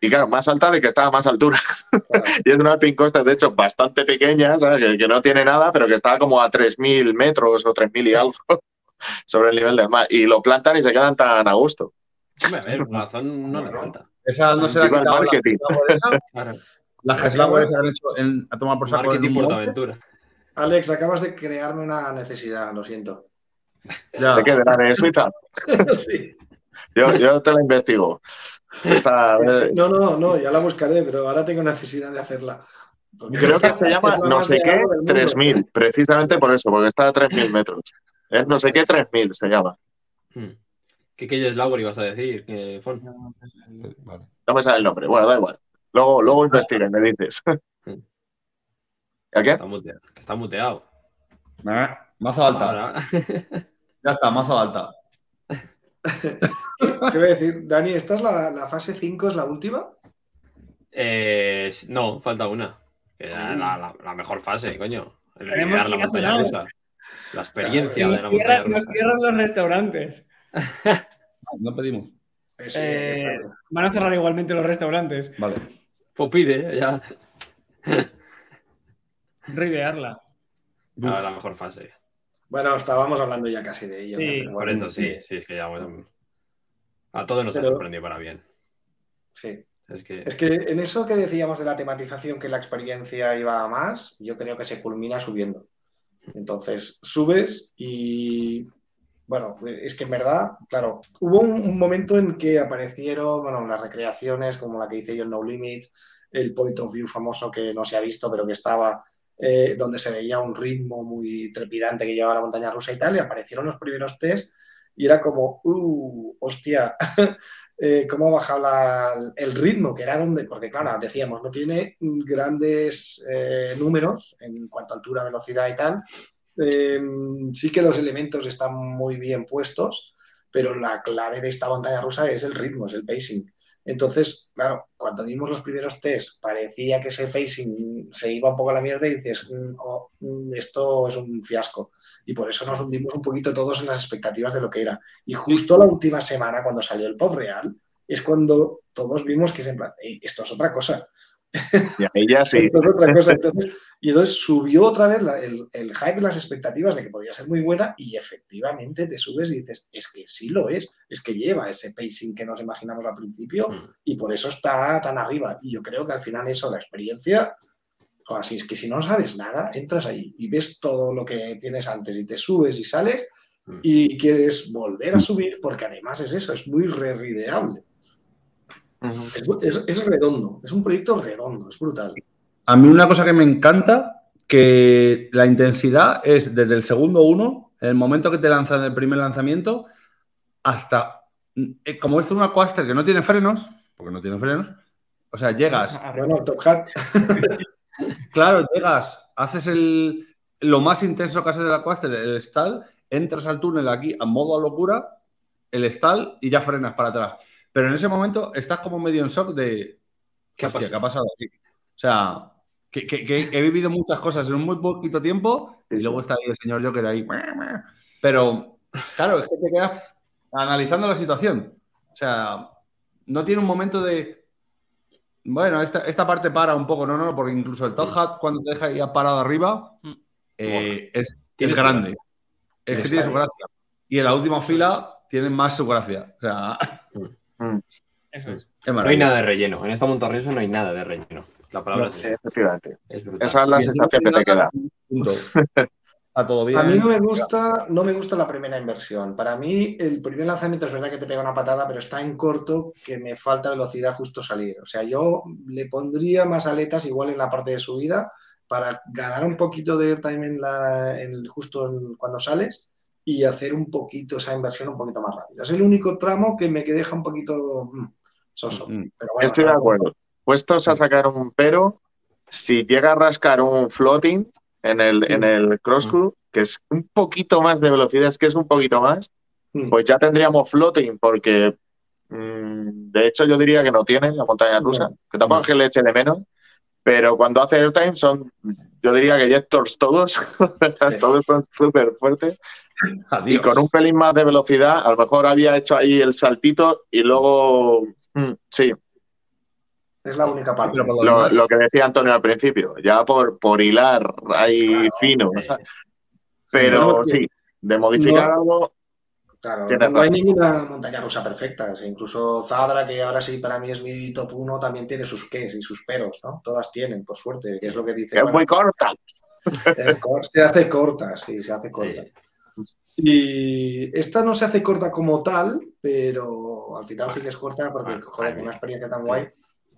Y claro, más alta de que está a más altura. y es una Alpine Coaster, de hecho, bastante pequeña, ¿sabes? Que, que no tiene nada, pero que está como a 3.000 metros o 3.000 y algo sobre el nivel del mar. Y lo plantan y se quedan tan a gusto.
Hombre, a ver, razón no le falta.
Esa no se la ha
Viva el
quitado la
marketing.
Claro.
Las Geslauer se han hecho en- a tomar por saco
Marketing
un
por
monte.
aventura.
Alex, acabas de crearme una necesidad, lo siento.
Ya.
¿De qué? ¿De la de Suiza?
sí.
Yo, yo te la investigo. Eh,
No, no, no, ya la buscaré, pero ahora tengo necesidad de hacerla. Porque
Creo que se
es
llama
la
no sé qué
real del mundo.
3000, precisamente por eso, porque está a 3000 metros. Es no sé qué 3000 se llama.
Hmm. ¿Qué que Lauer ibas a decir? Fon.
No me sale el nombre. Bueno, da igual. Luego, luego investiguen, me dices. ¿A qué?
Está muteado. que Está muteado.
Mazo alta.
Ahora.
Ya está, mazo alta.
¿Qué voy a decir? Dani, ¿esta es la, la fase 5, es la última?
Eh, no, falta una. Era la, la- la mejor fase, coño. El
Tenemos
liderar la montaña rusa. Experiencia
Nos
de la
cierran,
montaña
nos
rusa.
cierran los restaurantes.
No pedimos.
Eh, sí,
Eh, van a cerrar igualmente los restaurantes.
Vale.
Pues pide, ya.
Reidearla.
La mejor fase.
Bueno, estábamos hablando ya casi de ello.
Sí.
Por
bueno,
esto sí, sí, es que ya. bueno, a todos nos ha
Pero-
sorprendido para bien.
Sí.
Es que.
Es que en eso que decíamos de la tematización, que la experiencia iba a más, yo creo que se culmina subiendo. Entonces, subes y, bueno, es que en verdad, claro, hubo un, un momento en que aparecieron, bueno, las recreaciones como la que hice yo en No Limits, el point of view famoso que no se ha visto, pero que estaba, eh, donde se veía un ritmo muy trepidante que llevaba la montaña rusa y tal, y aparecieron los primeros test y era como, uh, hostia, eh, cómo ha bajado el ritmo, que era donde, porque claro, decíamos, no tiene grandes eh, números en cuanto a altura, velocidad y tal. Sí que los elementos están muy bien puestos, pero la clave de esta montaña rusa es el ritmo, es el pacing. Entonces, claro, cuando vimos los primeros test, parecía que ese pacing se iba un poco a la mierda y dices, "Mm, oh, mm, esto es un fiasco. Y por eso nos hundimos un poquito todos en las expectativas de lo que era. Y justo la última semana, cuando salió el pop real, es cuando todos vimos que es en plan, "Ey, esto es otra cosa.
Y ahí ya sí.
Esto es otra cosa. Entonces, y entonces subió otra vez la- el, el hype y las expectativas de que podía ser muy buena y efectivamente te subes y dices, es que sí lo es, es que lleva ese pacing que nos imaginamos al principio
Hmm.
y por eso está tan arriba. Y yo creo que al final eso, la experiencia, o así es que si no sabes nada, entras ahí y ves todo lo que tienes antes y te subes y sales
Mm.
y quieres volver a subir porque además es eso, es muy re-rideable. Es, es- es redondo, es un proyecto redondo, es brutal.
A mí una cosa que me encanta, que la intensidad es desde el segundo uno, el momento que te lanzan el primer lanzamiento, hasta, eh, como es una coaster que no tiene frenos, porque no tiene frenos, o sea, llegas,
Bueno, Top Hat,
claro, llegas, haces el, lo más intenso que haces de la coaster, el stall, entras al túnel aquí a modo locura, el stall y ya frenas para atrás. Pero en ese momento estás como medio en shock de,
¿Qué ha
Hostia,
pasado?
¿qué ha pasado aquí? O sea, que, que- que he vivido muchas cosas en un muy poquito tiempo y luego está ahí el señor Joker ahí. Pero, claro, es que te quedas analizando la situación. O sea, no tiene un momento de. Bueno, esta, esta parte para un poco, no, no, porque incluso el Top Hat, cuando te deja ya parado arriba, eh, es, es grande. Es que tiene su gracia. Y en la última fila tiene más su gracia. O sea,
Eso es.
es
No hay nada de relleno. En esta montaña rusa no hay nada de relleno. La palabra
No,
es,
efectivamente.
es.
Esa es la sensación que te queda.
Está todo bien.
A mí no me gusta, no me gusta la primera inversión. Para mí, el primer lanzamiento es verdad que te pega una patada, pero está en corto que me falta velocidad justo salir. O sea, yo le pondría más aletas igual en la parte de subida para ganar un poquito de airtime en la, en el- justo en- cuando sales y hacer un poquito esa inversión un poquito más rápida. Es el único tramo que me que deja un poquito mm, soso.
Mm.
Pero bueno,
Estoy de acuerdo. Puestos a sacar un pero, si llega a rascar un floating en el, en el cross crew, que es un poquito más de velocidad, es que es un poquito más,
Mm.
pues ya tendríamos floating, porque mm, de hecho yo diría que no tienen la montaña rusa, que tampoco es que le eche de menos, pero cuando hace airtime son, yo diría que Jectors todos, todos son súper fuertes. Y con un pelín más de velocidad, a lo mejor había hecho ahí el saltito y luego, mm, sí,
Es la única parte.
Lo
que decía Antonio al principio, ya por, por hilar ahí
Claro,
fino,
eh.
Pero
No,
sí, de modificar
no.
algo,
Claro, no hay ninguna montaña rusa perfecta. O sea, incluso Zadra, que ahora sí para mí es mi top 1, también tiene sus qués y sus peros, ¿no? Todas tienen, por suerte, que es lo que dice.
es
bueno,
muy corta.
es cor- se hace corta, sí, se hace corta.
Sí.
Y esta no se hace corta como tal, pero al final sí que es corta porque,
Bueno,
joder, con una experiencia tan guay.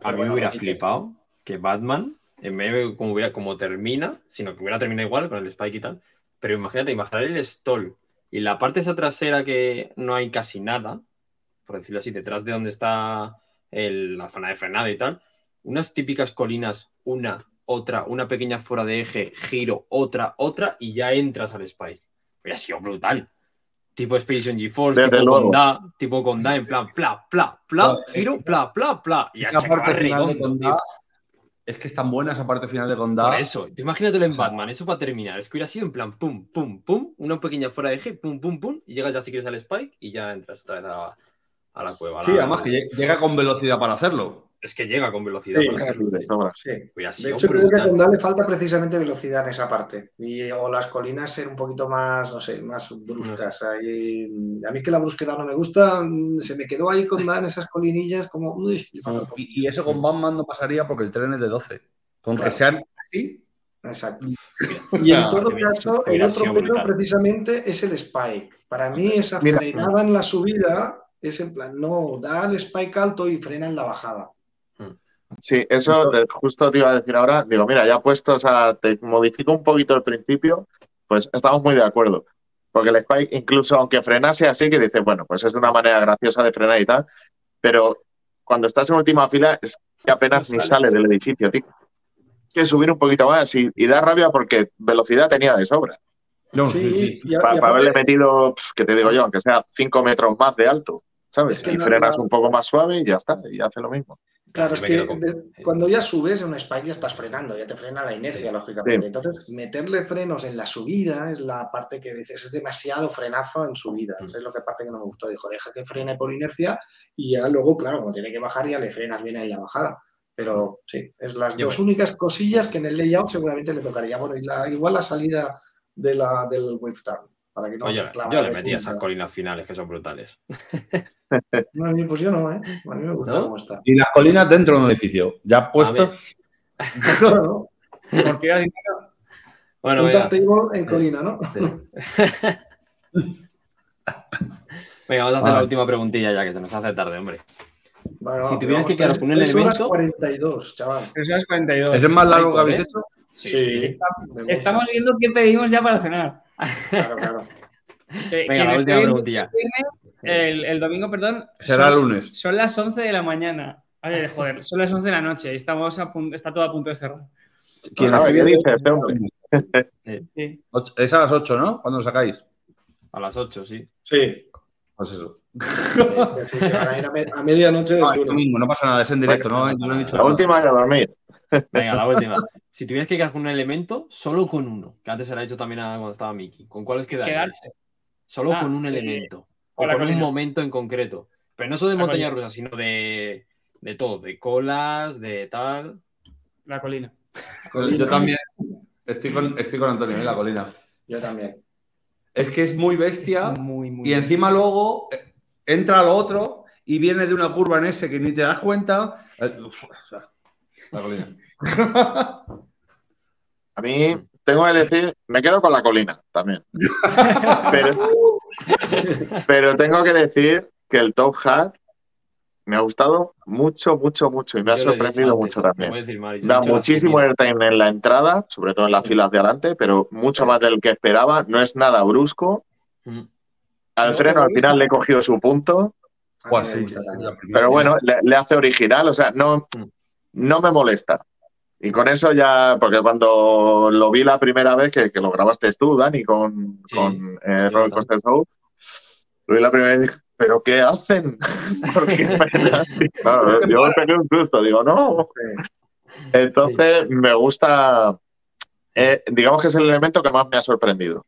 A mí
bueno,
me hubiera flipado que Batman, en vez de como, hubiera, como termina, sino que hubiera terminado igual con el Spike y tal. Pero imagínate, imaginar el stall y la parte esa trasera que no hay casi nada, por decirlo así, detrás de donde está el- la zona de frenado y tal, unas típicas colinas, una, otra, una pequeña fuera de eje, giro, otra, otra, y ya entras al Spike. Hubiera sido brutal. Tipo Expedition GeForce,
Desde
tipo. Conda, tipo Conda, en plan, pla, pla, pla,
No,
giro, pla, pla, pla. Y hasta
parte
acabar
es que es tan buena esa parte final de Condá.
Por eso, tú imagínatelo en
O sea-
Batman, eso para terminar. Es que hubiera sido en plan pum, pum, pum, una pequeña fuera de eje, pum, pum, pum, y llegas ya si quieres al Spike y ya entras otra vez a, a la cueva. a
Sí,
la-
además que lleg- llega con velocidad para hacerlo.
Es que llega con velocidad.
Sí,
para hacerlo.
de.
Sí. Hecho, creo que a. Condá le falta precisamente velocidad en esa parte. Y, o las colinas ser un poquito más, no sé, más bruscas. Ahí, a mí que la brusquedad no me gusta, mm, se me quedó ahí Condá en esas colinillas como... uy.
Y, y eso con Batman no pasaría porque el tren es de 12. Con que
Claro.
sean así,
Exacto.
o
Y en todo caso, el otro
brutal.
precisamente es el spike. Para mí esa
Mira.
frenada en la subida es en plan, no, da el spike alto y frena en la bajada.
Sí, eso justo te iba a decir ahora. Digo, mira, ya puestos a. Te modifico un poquito el principio, pues estamos muy de acuerdo. Porque el Spike, incluso aunque frenase así, que dices, bueno, pues es una manera graciosa de frenar y tal, pero cuando estás en última fila es que apenas
No
ni sale del edificio, tío. Hay que subir un poquito más y, y da rabia porque velocidad tenía de sobra.
no,
Sí,
sí,
Para haberle metido, que te digo yo, aunque sea cinco metros más de alto, ¿sabes?
Es que
y frenas un poco más suave y ya está, y hace lo mismo.
Claro, es que
quedo con-
de- cuando ya subes en un spike ya estás frenando, ya te frena la inercia,
Sí.
lógicamente.
Sí.
Entonces, meterle frenos en la subida es la parte que dices, es demasiado frenazo en subida.
Mm.
Esa es que parte que no me gustó. Dijo, deja que frene por inercia y ya luego, claro, cuando tiene que bajar ya le frenas bien en la bajada. Pero sí, es las
Yo
dos únicas cosillas que en el layout seguramente le tocaría. Bueno, y la- igual la salida de la, del wave turn, para que no
Oye,
se clave
yo le metí a esas colinas finales que son brutales.
No, a mí, pues yo no, ¿eh? A mí me gusta
¿No?
cómo está.
Y las colinas dentro de un edificio. Ya.
Bueno,
Por tirar dinero.
Bueno,
un turntable en colina, ¿no?
venga, vamos a hacer la
Vale.
última preguntilla ya que se nos hace tarde, hombre.
Bueno,
Si tuvieras que un
tres horas
elemento-
42, chaval.
3 horas 42.
¿Es el más largo que habéis hecho?
Sí, mucho.
Estamos viendo qué pedimos ya para cenar.
Claro, claro.
Eh,
Venga, la
esté
última preguntilla.
este El, el domingo, perdón.
Será el
son-
lunes.
Son las 11 de la mañana. Vale, joder, son las 11 de la noche y estamos a pun- está todo a punto de cerrar.
¿Quién esté
¿qué dice este?
Sí.
Es a las 8, ¿no? ¿Cuándo lo sacáis?
A las 8, sí.
Sí.
Pues eso.
Sí, se van a ir a, me- a medianoche del
No, domingo, no pasa nada, es en directo, ¿no? Yo no he dicho
La
nada.
última de dormir.
Venga, la última. Si tuvieras que quedar con un elemento, solo con uno, que antes se lo ha hecho también a- cuando estaba Miki, ¿con cuáles quedarías?
Quedarte.
Solo
Ah,
con un
eh,
elemento.
o
con un momento en concreto. Pero no solo de
La
montaña
colina.
rusa, sino de, de todo, de colas, de tal.
La colina.
Yo también estoy con, estoy con Antonio en la colina.
Yo también.
Es que es muy bestia
Es muy, muy
y encima luego eh, entra lo otro y viene de una curva en ese que ni te das cuenta. La colina.
A mí tengo que decir, me quedo con la colina también. Pero, pero tengo que decir que el Top Hat me ha gustado mucho, mucho, mucho y me ha
Yo
sorprendido mucho también.
decir, Mario,
Da muchísimo airtime en la entrada, sobre todo en las filas de adelante, pero mucho más del que esperaba. No es nada brusco.
Mm.
Al
No,
freno al final le he cogido su punto,
A mí
Buah,
me
sí,
gusta
sí,
también.
la primera
pero bueno, le, le hace original, o sea, no, no me molesta. Y con eso ya, porque cuando lo vi la primera vez, que, que lo grabaste tú, Dani, con,
Sí,
con eh,
yo
Roller Coaster Show, lo vi la primera vez y dije, ¿pero qué hacen? Porque Claro, yo me pegué un susto, digo, no.
Sí.
Entonces, me gusta, eh, digamos que es el elemento que más me ha sorprendido.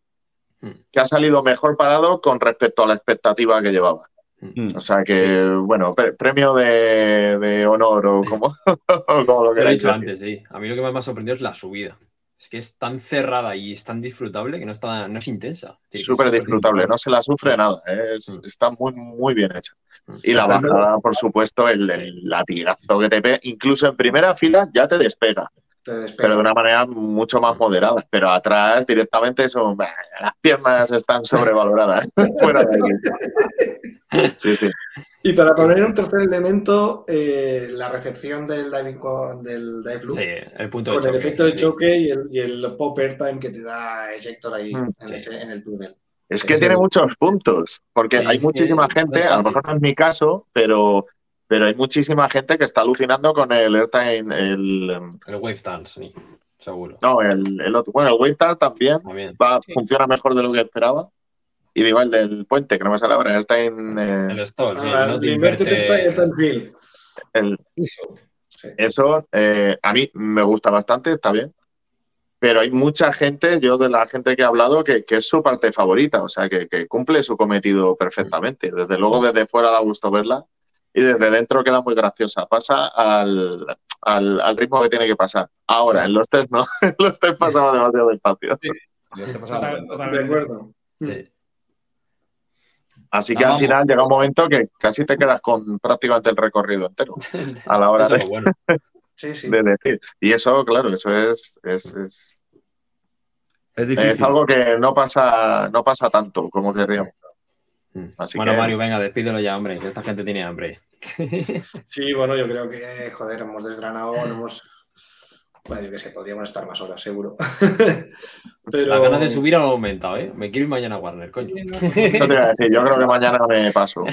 Que ha salido mejor parado con respecto a la expectativa que llevaba.
Mm.
O sea que, bueno, pre- premio de, de honor o como, o como lo
Lo he dicho
decir.
antes, sí. A mí lo que más me ha sorprendido es la subida. Es que es tan cerrada y es tan disfrutable que no, está, no es intensa. Que
Súper disfrutable, no se la sufre
Mm.
nada, ¿eh? Es-
Mm.
está muy, muy bien hecha.
Mm.
Y la bajada, por supuesto, el, el latigazo que te pega, incluso en primera fila ya te despega,
Te despega.
Pero de una manera mucho más moderada. Pero atrás directamente son, las piernas están sobrevaloradas. Fuera de aquí. Sí, sí.
Y para poner un tercer elemento, eh, la recepción del diving con, del dive loop,
Sí, el punto de
con el
choque.
efecto de choque y el, y el pop airtime que te da Ejector ahí
Mm.
en, ese- en el túnel.
Es que tiene muchos puntos, porque
Sí,
hay muchísima gente, a lo mejor no es mi caso, pero, pero hay muchísima gente que está alucinando con el airtime, el, em,
El wave dance, sí, seguro.
no, el, el otro. Bueno, el Wave también
También.
va,
Sí.
funciona mejor de lo que esperaba. Y digo, el del puente, que no me sale ahora, el airtime, eh,
El stall, sí,
Ah,
no te
el
inverte.
Eso. Sí.
Eso eh, a mí me gusta bastante, está bien. Pero hay mucha gente, yo de la gente que he hablado, que, que es su parte favorita, o sea, que, que cumple su cometido perfectamente. Desde luego, desde fuera da gusto verla y desde dentro queda muy graciosa. Pasa al, al, al ritmo que tiene que pasar. Ahora, en los test no, en los test pasaba demasiado despacio.
Total-
lento.
De acuerdo.
Sí.
Así que
Ah,
al
vamos.
final llega un momento que casi te quedas con prácticamente el recorrido entero a la hora de,
bueno.
Sí, sí.
de decir. Y eso, claro, eso es, es, es,
es
algo que no pasa, no pasa tanto como querríamos.
Mm.
Así
bueno,
que-
Mario, venga, despídelo ya, hombre, que esta gente tiene hambre.
Sí, bueno, yo creo que, joder, hemos desgranado, no hemos. Bueno, yo qué sé, podríamos estar más horas, seguro. Pero.
Las ganas de subir han aumentado, ¿eh? Me quiero ir mañana a Warner, coño.
No te iba a decir, yo creo que mañana me paso.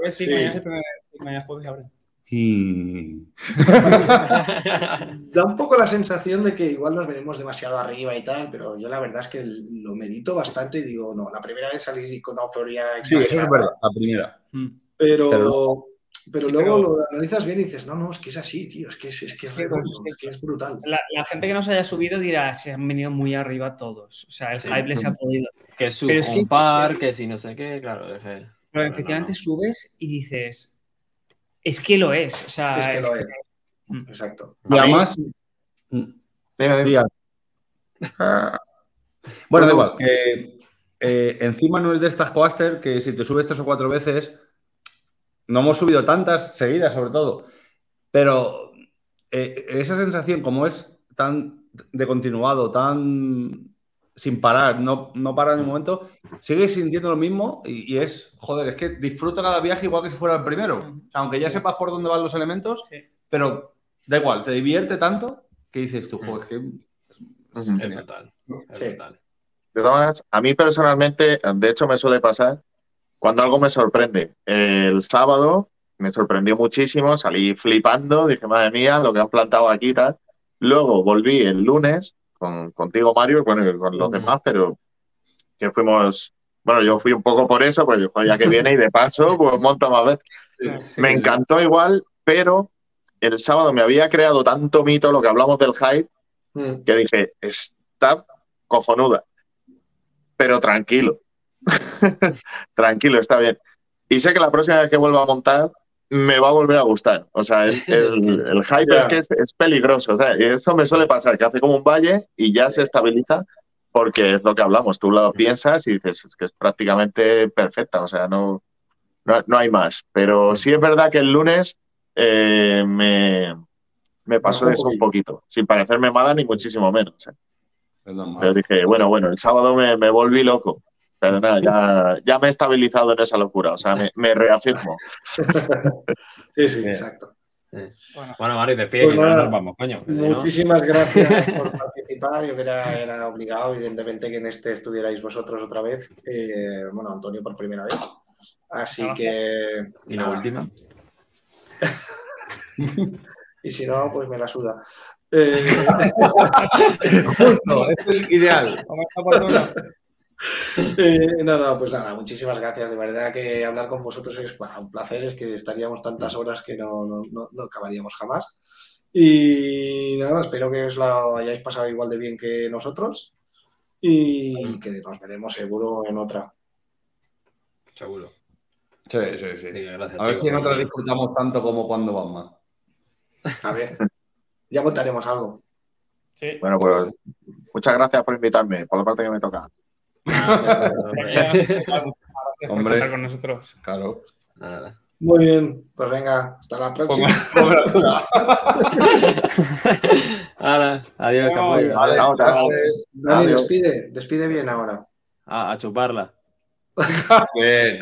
Pues sí,
Sí.
mañana, se puede- mañana jueves abre.
Y...
Da un poco la sensación de que igual nos venimos demasiado arriba y tal, pero yo la verdad es que lo medito bastante y digo, no, la primera vez salí con una euforia
Sí, eso es verdad, la primera.
Mm.
Pero,
Pero-
pero
Sí,
luego
pero-
lo analizas bien y dices, no, no, es que es así, tío, es que es, es, que es
Sí,
redondo, es que es brutal.
La, la gente que no se haya subido dirá, se han venido muy arriba todos. O sea, el
Sí.
hype les ha podido.
que es su
Pero es que-
si no sé qué, claro.
Pero
no,
efectivamente
no.
subes y dices, es que lo es. O sea,
Es que lo
es
es.
Mm.
Exacto.
Y además...
Dime, dime.
Diga. Bueno, da igual, que eh, encima no es de estas coaster que si te subes tres o cuatro veces, no hemos subido tantas seguidas sobre todo, pero eh, esa sensación como es tan de continuado, tan sin parar, no, no para en un momento, sigues sintiendo lo mismo y, y es, joder, es que disfruta cada viaje igual que si fuera el primero, aunque ya sepas por dónde van los elementos,
Sí.
pero da igual, te divierte tanto que dices tú, joder, es que es
Ujú.
Es
genial.
brutal. Es
Sí.
brutal.
De todas maneras, a mí personalmente, de hecho, me suele pasar cuando algo me sorprende. El sábado me sorprendió muchísimo, salí flipando, dije, madre mía, lo que han plantado aquí y tal. Luego volví el lunes con, contigo, Mario, bueno, y con los demás, pero que fuimos. Bueno, yo fui un poco por eso, pues yo, ya que viene y de paso, pues monta más veces.
Sí,
Me
sí.
encantó igual, pero el sábado me había creado tanto mito lo que hablamos del hype
Mm.
que dije, está cojonuda, pero tranquilo. tranquilo, está bien. Y sé que la próxima vez que vuelva a montar me va a volver a gustar. O sea, el, el- el hype es que es, es peligroso. O sea, y eso me suele pasar, que hace como un valle y ya se estabiliza porque es lo que hablamos. Tú lo piensas y dices es que es prácticamente perfecta. O sea, no, no, no hay más. Pero sí es verdad que el lunes eh, me, me pasó eso un poquito, sin parecerme mala ni muchísimo menos. ¿eh? Pero dije, bueno, bueno, el sábado me, me volví loco. Pero nada, ya, ya me he estabilizado en esa locura. O sea, me, me reafirmo.
Sí, sí, exacto.
Bueno, Mario, despide
Pues
que
nada,
nos vamos, coño. no-
Muchísimas gracias por participar. Yo que era, era obligado, evidentemente, que en este estuvierais vosotros otra vez. Eh, bueno, Antonio por primera vez. Así que.
Y la última.
Y si no, pues me la suda. Eh,
Justo, es el ideal.
eh, no, no, pues nada, muchísimas gracias. De verdad que hablar con vosotros es bueno, un placer. Es que estaríamos tantas horas que no, no, no- no acabaríamos jamás. Y nada, espero que os lo hayáis pasado igual de bien que nosotros. Y que nos veremos seguro en otra.
Seguro.
Sí, sí, sí.
Sí, gracias.
A ver
chicos.
si en otra disfrutamos tanto como cuando Batman.
A ver, ya montaremos algo.
Sí.
Bueno, pues muchas gracias por invitarme, por la parte que me toca.
Hombre.
con nosotros.
Claro.
Nada.
Muy bien, pues venga, hasta la próxima.
Hala, adiós, capullo.
Vale, chao.
Dani,
Adiós.
despide, despide bien ahora.
A, a chuparla.
Bien, gracias.